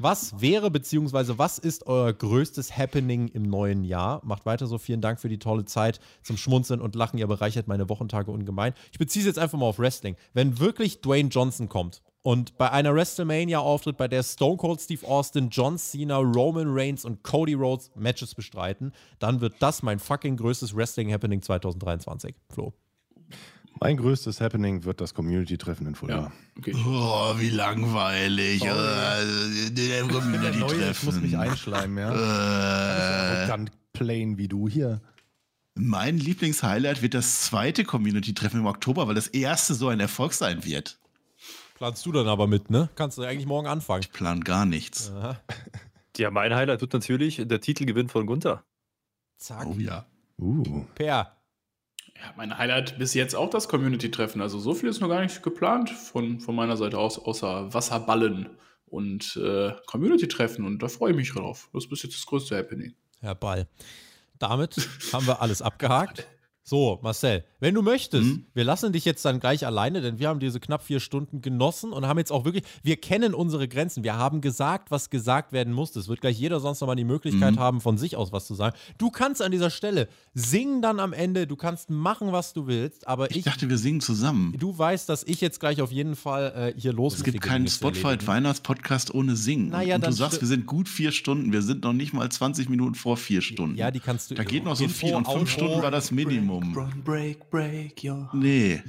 Was wäre beziehungsweise was ist euer größtes Happening im neuen Jahr? Macht weiter so. Vielen Dank für die tolle Zeit zum Schmunzeln und Lachen. Ihr bereichert meine Wochentage ungemein. Ich beziehe es jetzt einfach mal auf Wrestling. Wenn wirklich Dwayne Johnson kommt und bei einer WrestleMania auftritt, bei der Stone Cold Steve Austin, John Cena, Roman Reigns und Cody Rhodes Matches bestreiten, dann wird das mein fucking größtes Wrestling-Happening 2023. Flo. Mein größtes Happening wird das Community-Treffen in Fulda. Ja, okay. Oh, wie langweilig. Äh, der ich muss mich einschleimen, ja. Äh, Arrogant plain wie du hier. mein Lieblingshighlight wird das zweite Community-Treffen im Oktober, weil das erste so ein Erfolg sein wird. Planst du dann aber mit, ne? Kannst du eigentlich morgen anfangen. Ich plan gar nichts. Ja, mein Highlight wird natürlich der Titelgewinn von Gunther. Zack. Oh ja. Uh. Per. Ja, mein Highlight bis jetzt auch das Community-Treffen. Also so viel ist noch gar nicht geplant von, von meiner Seite aus, außer Wasserballen und äh, Community-Treffen. Und da freue ich mich drauf. Das ist bis jetzt das größte Happening. Herr Ball. Damit [LAUGHS] haben wir alles abgehakt. So, Marcel, wenn du möchtest, Hm? wir lassen dich jetzt dann gleich alleine, denn wir haben diese knapp vier Stunden genossen und haben jetzt auch wirklich, wir kennen unsere Grenzen. Wir haben gesagt, was gesagt werden muss. Es wird gleich jeder sonst nochmal die Möglichkeit Mhm. haben, von sich aus was zu sagen. Du kannst an dieser Stelle singen dann am Ende, du kannst machen, was du willst, aber Ich ich, dachte, wir singen zusammen. du weißt, dass ich jetzt gleich auf jeden Fall äh, hier los Es gibt keinen Spotify-Weihnachtspodcast ohne Singen. Naja, und du dann sagst, wir sind gut vier Stunden. Wir sind noch nicht mal 20 Minuten vor vier Stunden. Ja, die kannst du. da geht noch so Info, viel. Und fünf. Stunden war das Minimum. Run, break, break. Nee.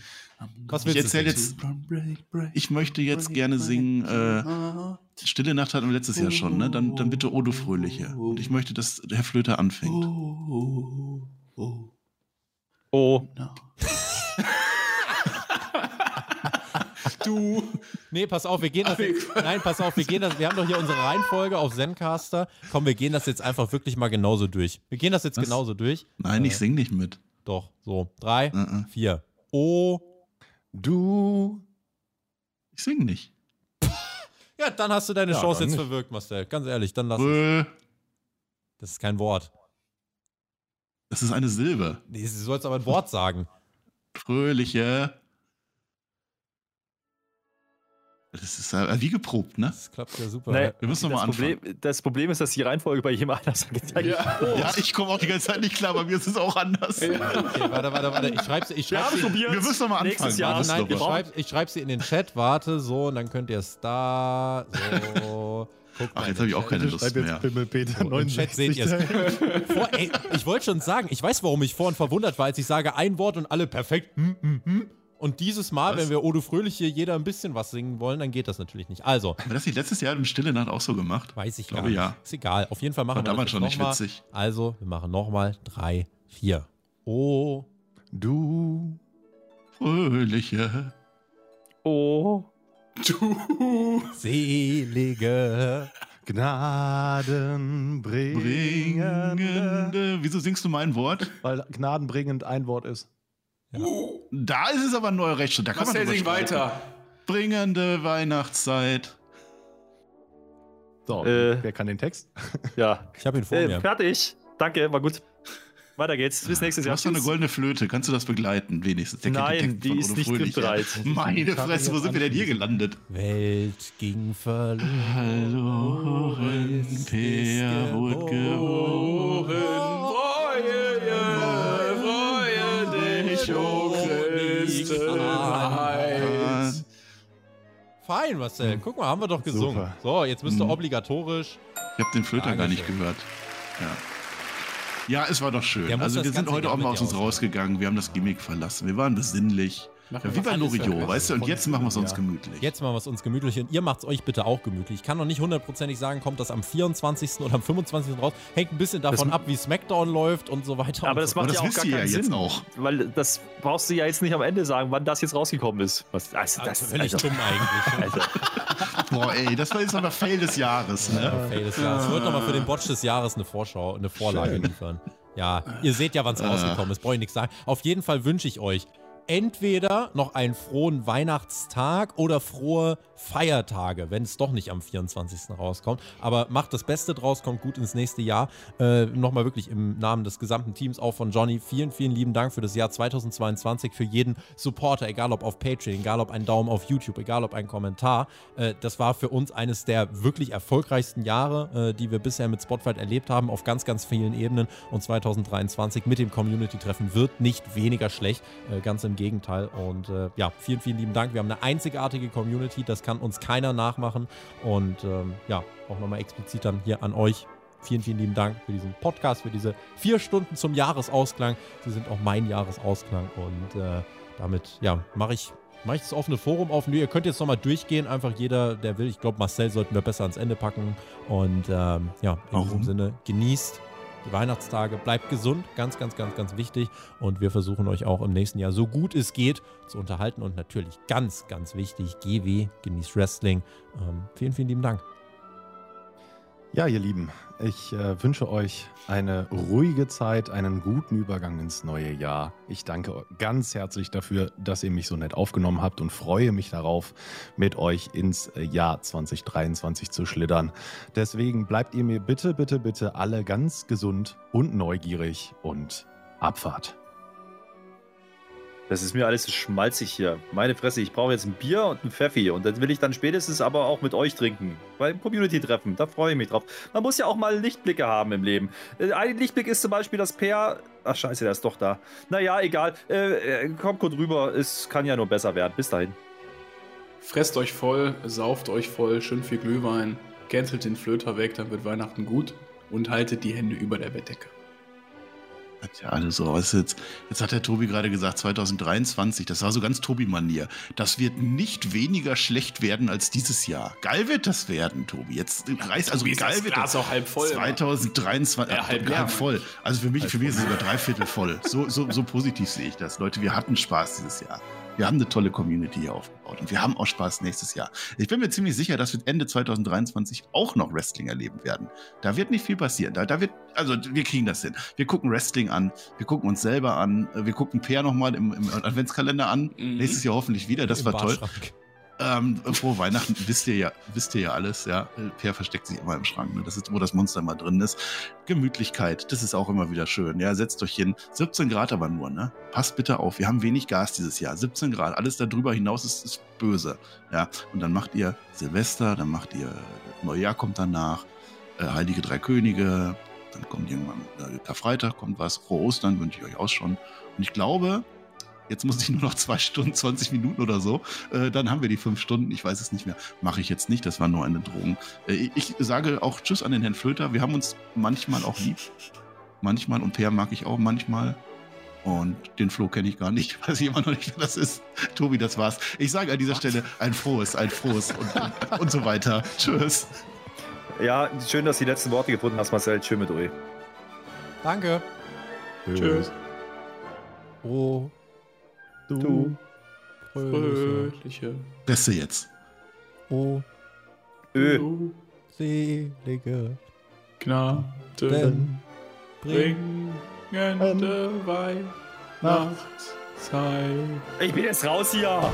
Was Ich erzähle singen? jetzt, Run, break, break. ich möchte jetzt gerne singen, äh, Stille Nacht hatten wir letztes Jahr schon, ne? Dann, dann bitte Odo Fröhliche. Und ich möchte, dass Herr Flöter anfängt. Oh, oh, oh, [LAUGHS] Oh, no. Du. Nee, pass auf, wir gehen das. Jetzt, [LAUGHS] nein, pass auf, wir gehen das. Wir haben doch hier unsere Reihenfolge auf Zencaster. Komm, wir gehen das jetzt einfach wirklich mal genauso durch. Wir gehen das jetzt Was? genauso durch. Nein, ich sing nicht mit. Doch, so. Drei, Mhm. vier. Oh. Du. Ich sing nicht. Ja, dann hast du deine Ja, Chance jetzt nicht. verwirkt, Marcel. Ganz ehrlich, dann lass es. Das ist kein Wort. Das ist eine Silbe. Nee, Du sollst aber ein Wort sagen. Fröhliche. Das ist äh, wie geprobt, ne? Das klappt ja super. nee, Wir müssen noch das, mal anfangen. Problem, das Problem ist, dass die Reihenfolge bei jedem anders angezeigt wird. Ja, ich komme auch die ganze Zeit nicht klar, bei mir ist es auch anders. Okay, warte, warte, warte. Ich schreib's, ich Wir schreib's dir- probiert. Wir müssen noch mal Nächstes anfangen. Jahr. Warte, Nein, ich schreibe ich schreib sie in den Chat. Warte, so, und dann könnt ihr es da. So. Guck Ach, mal jetzt habe ich auch keine Lust mehr. Pimmelpeter Im Chat seht 69. ihr's. [LAUGHS] Vor, ey, ich wollte schon sagen, ich weiß, warum ich vorhin verwundert war, als ich sage ein Wort und alle perfekt. Hm, hm, hm. Und dieses Mal, Was? wenn wir Odo Fröhlich hier jeder ein bisschen was singen wollen, dann geht das natürlich nicht. Also, Haben wir das nicht letztes Jahr in Stille Nacht auch so gemacht? weiß ich Glaube gar nicht. ja. Ist egal. Auf jeden Fall machen War wir damals das schon jetzt nicht mal. witzig. Also, wir machen nochmal drei, vier. Oh, Du. Fröhliche. Oh, Du. selige. Gnaden bringende. Bringende. Wieso singst du mein Wort? Weil gnadenbringend ein Wort ist. Da ist es aber ein neuer Rechtsschritt. Da kann man drüber sing streiten. weiter. Bringende Weihnachtszeit. So, Äh. wer kann den Text? ja. Ich habe ihn vor Äh, mir. fertig. Danke, war gut. Weiter geht's. Bis nächstes Du Jahr. hast doch eine goldene Flöte. Kannst du das begleiten, wenigstens? Der Nein, die ist nicht griffbereit. [LAUGHS] Meine Fresse, wo sind wir denn hier gelandet? Welt ging verloren. Hallo, Per wurde geboren. Fein, Marcel. Guck mal, haben wir doch gesungen. Super. So, jetzt bist du Mhm. obligatorisch. Ich habe den Flöter gar nicht gehört. Ja. Ja, es war doch schön. Also wir sind heute auch mal aus uns rausgegangen. Wir haben das Gimmick verlassen. Wir waren besinnlich. Ja, wie bei vergessen. weißt du? Und jetzt machen wir es uns Ja. gemütlich. Jetzt machen wir es uns gemütlich und ihr macht es euch bitte auch gemütlich. Ich kann noch nicht hundertprozentig sagen, kommt das am 24. oder am 25. raus. Hängt ein bisschen davon Das- ab, wie SmackDown läuft und so weiter. Aber das so. Aber macht das ja auch wisst gar ihr ja keinen jetzt Sinn. auch. Weil das brauchst du ja jetzt nicht am Ende sagen, wann das jetzt rausgekommen ist. Was, also, das Das völlig also, dumm eigentlich. [LAUGHS] Alter. [LAUGHS] Boah, ey, das war jetzt aber Fail des Jahres. Ne? Fail des Jahres. Ich wollte nochmal für den Botch des Jahres eine Vorschau, eine Vorlage liefern. Ja, ihr seht ja, wann es rausgekommen ist. Brauche ich nichts sagen. Auf jeden Fall wünsche ich euch entweder noch einen frohen Weihnachtstag oder frohe Feiertage, wenn es doch nicht am 24. rauskommt. Aber macht das Beste draus, kommt gut ins nächste Jahr. Äh, Nochmal wirklich im Namen des gesamten Teams, auch von Johnny, vielen, vielen lieben Dank für das Jahr 2022, für jeden Supporter, egal ob auf Patreon, egal ob ein Daumen auf YouTube, egal ob ein Kommentar. Äh, das war für uns eines der wirklich erfolgreichsten Jahre, äh, die wir bisher mit Spotlight erlebt haben, auf ganz, ganz vielen Ebenen. Und 2023 mit dem Community-Treffen wird nicht weniger schlecht, äh, ganz im Gegenteil. Und äh, ja, vielen, vielen lieben Dank. Wir haben eine einzigartige Community, das kann uns keiner nachmachen. Und ähm, ja, auch nochmal explizit dann hier an euch. Vielen, vielen lieben Dank für diesen Podcast, für diese vier Stunden zum Jahresausklang. Sie sind auch mein Jahresausklang. Und äh, damit, ja, mache ich Mache ich das offene Forum auf? Nö, ihr könnt jetzt nochmal durchgehen, einfach jeder, der will. Ich glaube, Marcel sollten wir besser ans Ende packen. Und ähm, ja, in Warum? diesem Sinne, genießt Weihnachtstage, bleibt gesund, ganz, ganz, ganz, ganz wichtig. Und wir versuchen euch auch im nächsten Jahr so gut es geht zu unterhalten. Und natürlich ganz, ganz wichtig, GW, genießt Wrestling. Ähm, vielen, vielen lieben Dank. Ja, ihr Lieben, ich äh, wünsche euch eine ruhige Zeit, einen guten Übergang ins neue Jahr. Ich danke ganz herzlich dafür, dass ihr mich so nett aufgenommen habt und freue mich darauf, mit euch ins äh, Jahr 2023 zu schlittern. Deswegen bleibt ihr mir bitte, bitte, bitte alle ganz gesund und neugierig und Abfahrt. Das ist mir alles so schmalzig hier. Meine Fresse, ich brauche jetzt ein Bier und ein Pfeffi. Und das will ich dann spätestens aber auch mit euch trinken. Beim Community-Treffen. Da freue ich mich drauf. Man muss ja auch mal Lichtblicke haben im Leben. Äh, Ein Lichtblick ist zum Beispiel das Peer. Ach, scheiße, der ist doch da. Naja, egal. Äh, äh, kommt gut rüber. Es kann ja nur besser werden. Bis dahin. Fresst euch voll, sauft euch voll, schön viel Glühwein, gänzelt den Flöter weg, dann wird Weihnachten gut und haltet die Hände über der Bettdecke. Ja alles so. Was jetzt, jetzt hat der Tobi gerade gesagt, 2023, das war so ganz Tobi-Manier. Das wird nicht weniger schlecht werden als dieses Jahr. Geil wird das werden, Tobi. Jetzt reißt also Tobi, geil das wird Glas auch halb voll, 2023, Ja, halb halb, voll. Also für mich, für mich ist es sogar dreiviertel voll. So, so, so positiv sehe ich das. Leute, wir hatten Spaß dieses Jahr. Wir haben eine tolle Community hier aufgebaut und wir haben auch Spaß nächstes Jahr. Ich bin mir ziemlich sicher, dass wir Ende 2023 auch noch Wrestling erleben werden. Da wird nicht viel passieren. Da, da wird, also wir kriegen das hin. Wir gucken Wrestling an, wir gucken uns selber an, wir gucken Peer nochmal im, im Adventskalender an. Mhm. Nächstes Jahr hoffentlich wieder. Das Im war toll. Ähm, frohe Weihnachten, wisst ihr ja, wisst ihr ja alles, ja. Per versteckt sich immer im Schrank, ne? Das ist, wo das Monster immer drin ist. Gemütlichkeit, das ist auch immer wieder schön. Ja, setzt euch hin. 17 Grad aber nur, ne? Passt bitte auf. Wir haben wenig Gas dieses Jahr. 17 Grad. Alles darüber hinaus ist, ist böse. Ja. Und dann macht ihr Silvester, dann macht ihr Neujahr kommt danach, äh, Heilige Drei Könige, dann kommt irgendwann äh, Karfreitag, kommt was, Frohe Ostern wünsche ich euch auch schon. Und ich glaube, Jetzt muss ich nur noch zwei Stunden, 20 Minuten oder so. Äh, dann haben wir die fünf Stunden. Ich weiß es nicht mehr. Mache ich jetzt nicht. Das war nur eine Drohung. Äh, ich sage auch Tschüss an den Herrn Flöter. Wir haben uns manchmal auch lieb. Manchmal. Und Per mag ich auch manchmal. Und den Flo kenne ich gar nicht. [LAUGHS] Weiß ich immer noch nicht, wer das ist. Tobi, das war's. Ich sage an dieser Stelle ein frohes, ein frohes und, und, und so weiter. Tschüss. Ja, schön, dass du die letzten Worte gefunden hast, Marcel. Tschö mit euch. Danke. Tschüss. Oh, Du. fröhliche, Fröhliche. Beste jetzt. oh, Ö. Du selige, Gnaden bringende Weihnachtszeit. Ich bin jetzt raus hier.